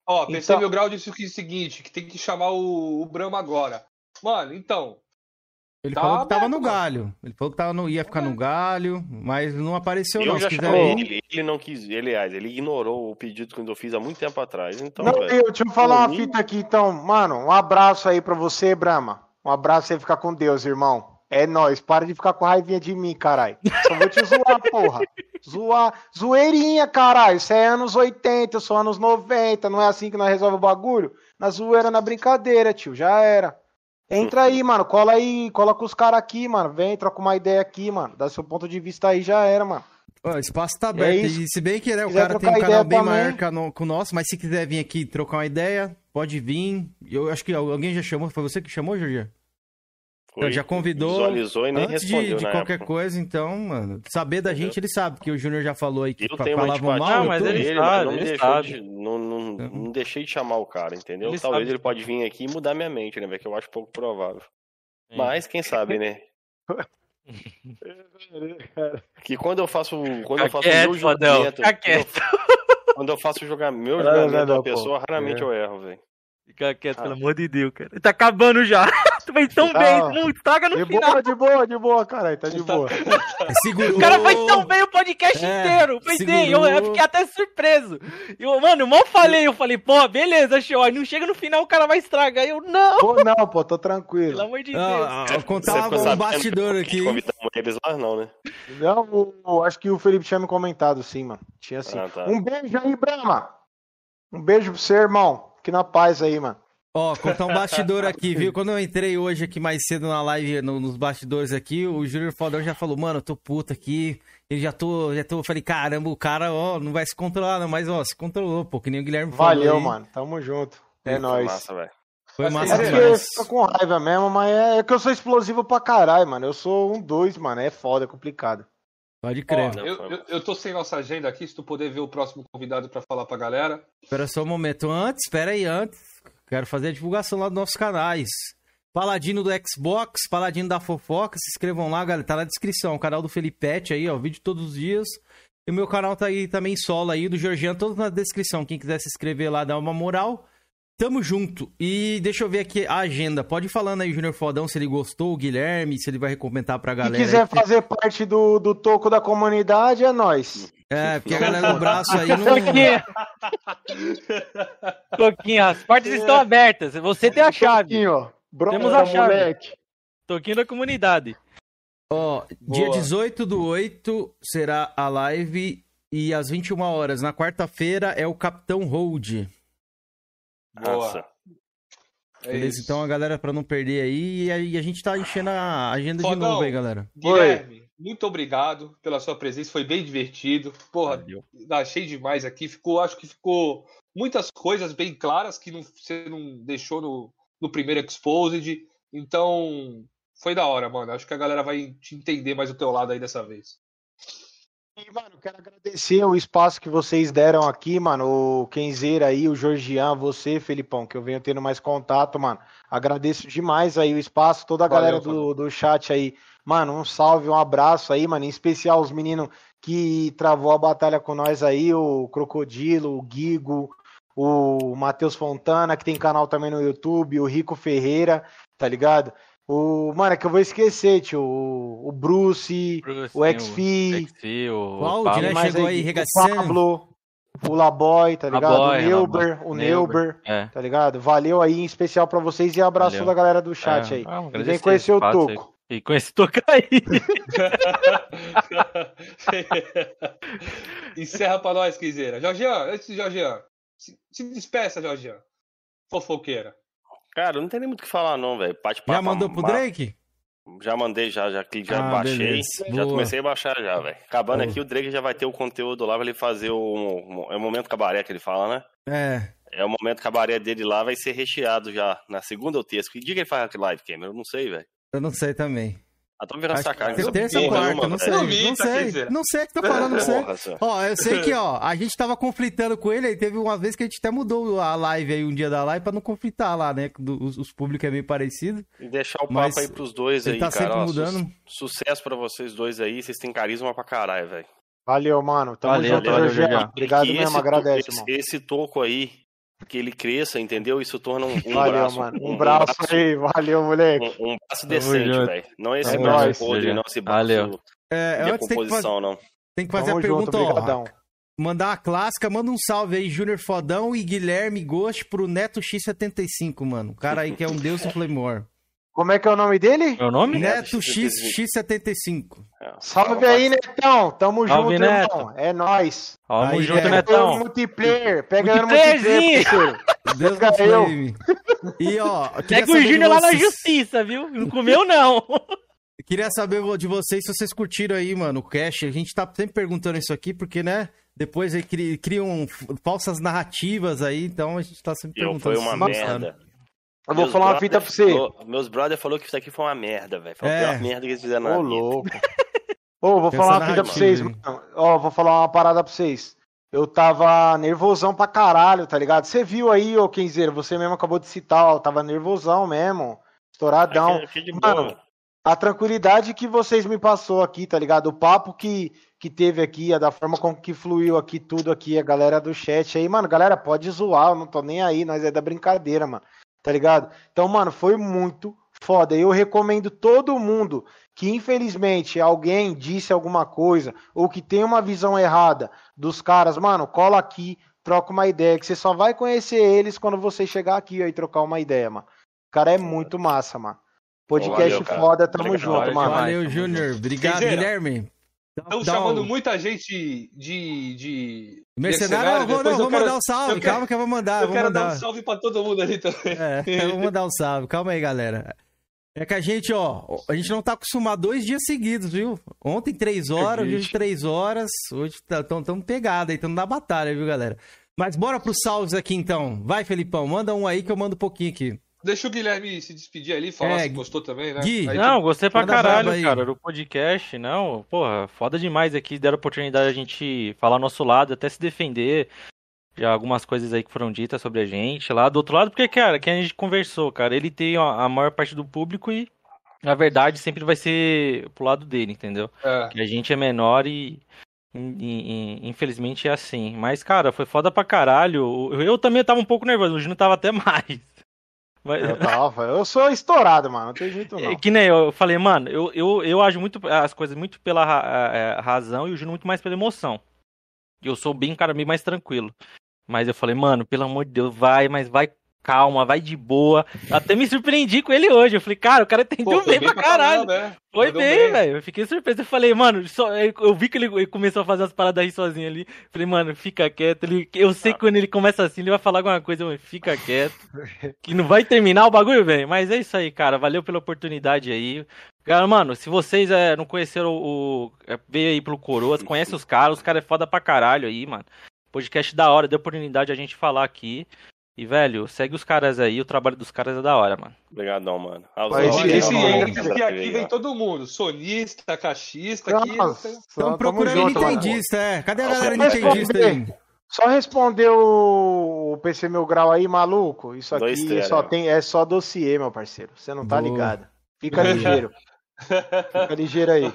Ó, PC Então- Mil Grau disse o seguinte, que tem que chamar o, o Brahma agora. Mano, então, Ele Tá falou que tava aberto, no mano. galho. Ele falou que tava no, ia ficar no galho, mas não apareceu Eu não. já quiser... ele, ele não quis. Ele, aliás, ele ignorou o pedido que eu fiz há muito tempo atrás. Então, Não, velho. eu, deixa eu falar uma mim- fita aqui, então. Mano, um abraço aí pra você, Brahma. Um abraço aí, ficar com Deus, irmão. É nóis, para de ficar com raivinha de mim, caralho. Só vou te zoar, porra. Zoar. Zoeirinha, caralho. Isso é anos 80, eu sou anos 90. Não é assim que nós resolvemos o bagulho? Na zoeira, na brincadeira, tio. Já era. Entra aí, mano. Cola aí, cola com os caras aqui, mano. Vem, troca uma ideia aqui, mano. Dá seu ponto de vista aí, já era, mano. O espaço tá aberto. isso. e se bem que né, o cara tem um canal bem também. maior que o nosso, mas se quiser vir aqui trocar uma ideia, pode vir. Eu acho que alguém já chamou. Foi você que chamou, Jorge? Foi, já convidou Visualizou e nem Antes respondeu de, de na qualquer época. coisa, então, mano, saber da gente, ele sabe, porque o Júnior já falou aí que Eu tenho falavam mal. Não, mas ele dele, sabe, não, ele sabe. de- não, não, não deixei de chamar o cara, entendeu? Ele Talvez sabe. ele pode vir aqui e mudar minha mente, né, velho? Que eu acho pouco provável. Sim. Mas quem sabe, né? Que quando eu faço, quando eu faço quieto, meu julgamento, quando eu, quieto. quando eu faço jogar meu Não, julgamento não, da pessoa, pô. raramente É. eu erro, velho. Fica quieto, Ah. pelo amor de Deus, cara. Tá acabando já. tu vem tão Tá. bem, não estraga no De final. boa, de boa, de boa, caralho. Tá de boa. Segurou. O cara foi tão bem o podcast É, inteiro. Foi bem, eu, eu fiquei até surpreso. Eu, mano, eu mal falei, eu falei, pô, beleza, show. Aí não chega no final, o cara vai estragar. Eu, não, Pô, não, pô, tô tranquilo. pelo amor de Deus. Ah, ah, contar Você um bastidor aqui. Convidamos eles lá, não, né? Não, o- o- acho que o Felipe tinha me comentado, sim, mano. Tinha sim. Ah, tá. Um beijo aí, Brahma. Um beijo pro seu irmão. Que na paz aí, mano. Ó, contar um bastidor aqui, viu? Quando eu entrei hoje aqui mais cedo na live, no- nos bastidores aqui, o Júnior Fodão já falou, mano, eu tô puto aqui. Eu já tô, já tô, eu falei, caramba, o cara, ó, não vai se controlar, não, mas ó, se controlou, pô, que nem o Guilherme falou. Valeu, aí. mano. Tamo junto. É Foi nóis. Massa, velho. Foi Mas massa É porque demais. fica com raiva mesmo, mas é, é que eu sou explosivo pra caralho, mano. Eu sou um dois, mano. É foda, é complicado. Pode ó, crer. Não, eu, eu, eu tô sem nossa agenda aqui, se tu puder ver o próximo convidado pra falar pra galera. Espera só um momento. Antes, espera aí, antes. Quero fazer a divulgação lá dos nossos canais. Paladino do Xbox, Paladino da Fofoca, se inscrevam lá, galera. Tá na descrição. O canal do Felipete aí, ó. Vídeo todos os dias. E o meu canal tá aí também solo aí, do Georgian, todos na descrição. Quem quiser se inscrever lá, dá uma moral. Tamo junto. E deixa eu ver aqui a agenda. Pode ir falando aí, Júnior Fodão, se ele gostou, o Guilherme, se ele vai recomendar pra galera. Se quiser aí. fazer parte do, do toco da comunidade, é nóis. É, porque a galera do braço aí não. Toquinha. Toquinha, as portas estão abertas. Você tem a chave. Toquinho, ó. Temos a chave. moleque. Toquinho da comunidade. Ó, dia Boa. 18 do 8 será a live e às 21 horas. Na quarta-feira é o Capitão Hold. Boa. Nossa. É Beleza? isso. Então a galera, pra não perder aí, e a gente tá enchendo a agenda de Fodão. novo aí, galera. Guilherme, muito obrigado pela sua presença, foi bem divertido. Porra, Valeu. achei demais aqui. Ficou, acho que ficou muitas coisas bem claras que não- você não deixou no, no primeiro Exposed. Então, foi da hora, mano. Acho que a galera vai te entender mais o teu lado aí dessa vez. E, mano, quero agradecer o espaço que vocês deram aqui, mano. O Kenzeira aí, o Georgian, você, Felipão, que eu venho tendo mais contato, mano. Agradeço demais aí o espaço, toda a Valeu, galera do, do chat aí. Mano, um salve, um abraço aí, mano. Em especial os meninos que travou a batalha com nós aí, o Crocodilo, o Guigo, o Matheus Fontana, que tem canal também no YouTube, o Rico Ferreira, tá ligado? O, mano, é que eu vou esquecer, tio. O, o Bruce, o XP, o O Audi, Pablo. né? mais chegou aí, o regaçando. Pablo, o Laboy, tá ligado? Laboy, o Neuber, Laboy. o Neuber, É. tá ligado? Valeu aí em especial pra vocês e abraço Valeu. da galera do chat É, aí. ah, E vem conhecer o. Toco. E com esse tocar aí. Encerra pra nós, Quiseira. Jorgian, antes de Jorgian, se, se despeça, Jorgian. Fofoqueira. Cara, não tem nem muito o que falar, não, velho. Já mandou pro Drake? Já mandei, já, já, já Ah, baixei. beleza. Já Boa. comecei a baixar já, velho. Acabando Boa. aqui, o Drake já vai ter o conteúdo lá pra ele fazer o. o- é o momento cabaré que ele fala, né? É. É o momento cabaré dele lá, vai ser recheado já na segunda ou terça. Que dia que ele faz a live, Cameron? Eu não sei, velho. Eu não sei também. Ah, tô virando Acho essa que cara. ter- não terça ou quarta, não sei. Não sei. Não sei o que tá falando, não sei. Ó, eu sei que, ó, a gente tava conflitando com ele, aí teve uma vez que a gente até mudou a live aí, um dia da live, pra não conflitar lá, né? do- Os, os públicos é meio parecido. E deixar o papo aí pros dois aí, tá cara. sempre Ó, su- mudando. sucesso pra vocês dois aí. Vocês têm carisma pra caralho, velho. Valeu, mano. Tamo Valeu, junto, valeu. Jorgian. Obrigado mesmo, esse, agradece, esse, irmão. esse toco aí, que ele cresça, entendeu? Isso torna um, um Valeu, braço. mano. Um braço aí, valeu, moleque. Um, um braço decente, velho. Não é esse É braço nóis, podre, não. Esse braço Valeu. É, de antes tem que, fazer, composição, não. tem que fazer a pergunta, junto, ó. Mandar uma clássica, manda um salve aí, Júnior Fodão e Guilherme Ghost pro Neto X75, mano. O cara aí que é um deus do Playmore. Como é que é o nome dele? Meu nome? Neto X75. X, X75. É. Salve aí, Netão. Tamo Salve, junto, Neto. irmão. É nóis. Tamo Aí, junto, é. Pega eu Netão. multiplayer. Pega eu Multiplayerzinho. multiplayer, parceiro. Deus do Pega eu. Flame. E ó, Pega o Júnior lá na justiça, viu? Não comeu, não. Queria saber de vocês se vocês curtiram aí, mano, o Cash. A gente tá sempre perguntando isso aqui, porque, né? Depois criam falsas narrativas aí, então a gente tá sempre Eu, perguntando foi uma merda. Eu vou Meus falar uma fita pra você. falou- meus brother falou que isso aqui foi uma merda, velho. Foi a É. pior merda que eles fizeram na Ô, louco. Ô, vou falar uma fita pra vocês, mano. Ó, vou falar uma parada pra vocês. Eu tava nervosão pra caralho, tá ligado? Você viu aí, ô Kenzeiro, você mesmo acabou de citar, ó, tava nervosão mesmo. Estouradão. Aqui, aqui de Mano, boa. a tranquilidade que vocês me passou aqui, tá ligado? O papo que, que teve aqui, a da forma como que fluiu aqui tudo aqui, a galera do chat aí, mano, galera, pode zoar, eu não tô nem aí, nós é da brincadeira, mano. Tá ligado? Então, mano, foi muito foda. Eu recomendo todo mundo que infelizmente alguém disse alguma coisa ou que tem uma visão errada dos caras, mano, cola aqui, troca uma ideia, que você só vai conhecer eles quando você chegar aqui e trocar uma ideia, mano. O cara é muito massa, mano. Podcast Valeu, cara. foda, tamo Obrigado. junto, Valeu mano. Valeu, Júnior. Obrigado, Guilherme. Estão chamando um- muita gente de. de... Mercenário, eu vou, não, eu vou quero- mandar um salve. eu quero- Calma que eu vou mandar. eu vou quero mandar. dar um salve pra todo mundo ali também. É, eu vou mandar um salve. Calma aí, galera. É que a gente, ó, a gente não tá acostumado dois dias seguidos, viu? Ontem três horas, hoje três horas. Hoje estamos tão pegada aí, estamos na batalha, viu, galera? Mas bora pros salves aqui então. Vai, Felipão, manda um aí que eu mando um pouquinho aqui. Deixa o Guilherme se despedir ali, falar É, se gostou também, né? Gui, Aí, Não, gostei pra caralho, cara, do podcast. Não, porra, foda demais aqui. Deram a oportunidade a gente falar nosso lado, até se defender. Já algumas coisas aí que foram ditas sobre a gente lá do outro lado, porque, cara, que a gente conversou, cara, ele tem a maior parte do público e a verdade sempre vai ser pro lado dele, entendeu? é. Que a gente é menor e, in- infelizmente é assim. Mas, cara, foi foda pra caralho. Eu, também tava um pouco nervoso, o Júnior tava até mais. Mas- Eu, tava, eu sou estourado, mano. Não tem jeito é não. que nem eu falei, mano, eu, eu, eu ajo muito as coisas muito pela ra- é, razão e o Júnior muito mais pela emoção. Eu sou bem, cara, bem mais tranquilo. Mas eu falei, mano, pelo amor de Deus, vai, mas vai calma, vai de boa. Até me surpreendi com ele hoje. Eu falei, cara, o cara entendeu Pô, foi bem pra caralho. caramba, é. Foi Mandou bem, velho. Eu fiquei surpreso. Eu falei, mano, só, eu vi que ele, ele começou a fazer as paradas aí sozinho ali. Falei, mano, fica quieto. Ele, eu sei que quando ele começa assim, ele vai falar alguma coisa, mas fica quieto. Que não vai terminar o bagulho, velho. Mas é isso aí, cara. Valeu pela oportunidade aí. Cara, mano, se vocês é, não conheceram o. é, veio aí pelo Coroas, conhece os caras, os caras é foda pra caralho aí, mano. Podcast da hora, deu oportunidade a gente falar aqui. E, velho, segue os caras aí, o trabalho dos caras é da hora, mano. Obrigadão, mano. Mas Olha, esse- ó. aqui, aqui vem todo mundo. Sonista, caixista, aqui. Nossa, tem- Estão procurando junto, mano. Nintendista, é. Cadê a galera Nintendista aí? Só responder o PC Meu Grau aí, maluco. Isso aqui só tem, é só dossiê, meu parceiro. Você não tá Boa. ligado. Fica ligeiro. Fica ligeiro aí.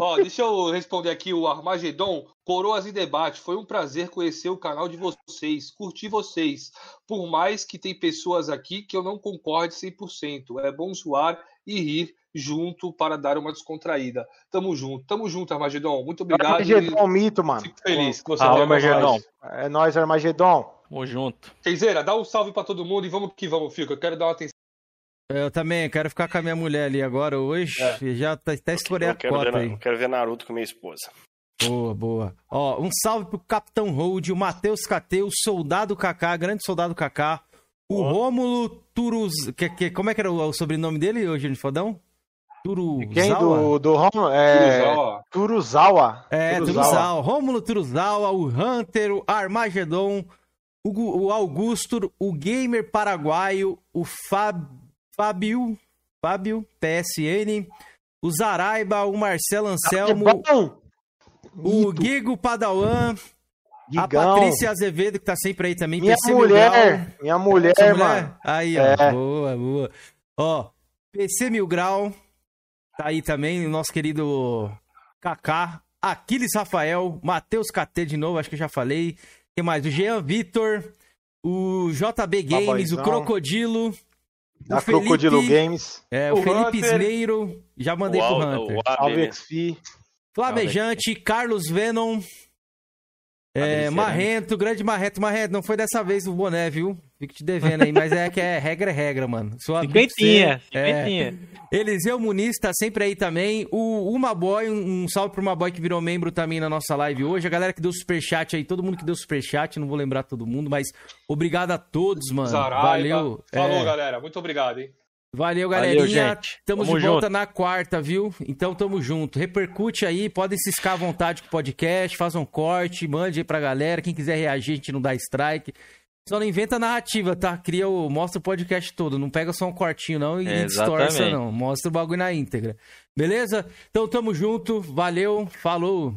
Ó, deixa eu responder aqui o Armagedon. Coroas em debate. Foi um prazer conhecer o canal de vocês. Curti vocês. Por mais que tem pessoas aqui que eu não concorde 100%. É bom zoar e rir junto para dar uma descontraída. Tamo junto. Tamo junto, Armagedon. Muito obrigado. Armagedon, mito, mano. Fico feliz que você Ah, Armagedon. É nóis, Armagedon. Tamo junto. Keizeira, dá um salve pra todo mundo e vamos que vamos, Fico. Eu quero dar uma atenção Eu também quero ficar com a minha mulher ali agora hoje. É. Já tá, até estourei a quero, cota ver, aí. eu quero ver Naruto com minha esposa. Boa, boa. Ó, um salve pro Capitão Hold, o Matheus Cateu, o Soldado Kaká, grande Soldado Kaká, o Ó. Rômulo Turuz... Que, que, como é que era o, o sobrenome dele, ô Gênio Fodão? Quem? Turuzawa? Do, do Romulo? É. Turuzawa. Turuzawa. É, Turuzawa. Rômulo Turuzawa, o Hunter, o Armagedon, o, o Augusto, o Gamer Paraguaio, o Fab, Fábio, Fábio, PSN, o Zaraiba, o Marcelo Anselmo, o Guigo Padawan, a. Patrícia Azevedo, que tá sempre aí também. Minha PC Mil Grau. mulher. Minha mulher, Sua mano. Aí, ó. É. Boa, boa. Ó, PC Mil Grau. Tá aí também, o nosso querido Kaká. Aquiles Rafael. Matheus KT de novo, acho que eu já falei. Quem mais? O Jean Vitor. O JB Games, Baboizão. o Crocodilo. Da o Felipe, Crocodilo Games. É, o, O Felipe Hunter. Já mandei o, pro Hunter. o? XP. Flamejante, Carlos Venom. É. Marrento, grande Marrento. Marrento, não foi dessa vez o boné, viu? Fico te devendo aí, mas é que é regra é regra, mano. De Cinquentinha, você. É. cinquentinha. Eliseu Muniz tá sempre aí também. O Uma Boy, um um salve pro Uma Boy que virou membro também na nossa live hoje. A galera que deu superchat aí, todo mundo que deu superchat, não vou lembrar todo mundo, mas obrigado a todos, mano. Zaraiba. Valeu. Falou, É, galera. Muito obrigado, hein? Valeu, Valeu, galerinha. gente. Tamo, Tamo de volta junto. na quarta, viu? Então tamo junto. Repercute aí, podem ciscar à vontade com o podcast, faz um corte, mande aí pra galera. Quem quiser reagir, a gente não dá strike. Só não inventa narrativa, tá? Cria o. Mostra o podcast todo. Não pega só um cortinho, não, e É, não. Mostra o bagulho na íntegra. Beleza? Então tamo junto. Valeu. Falou.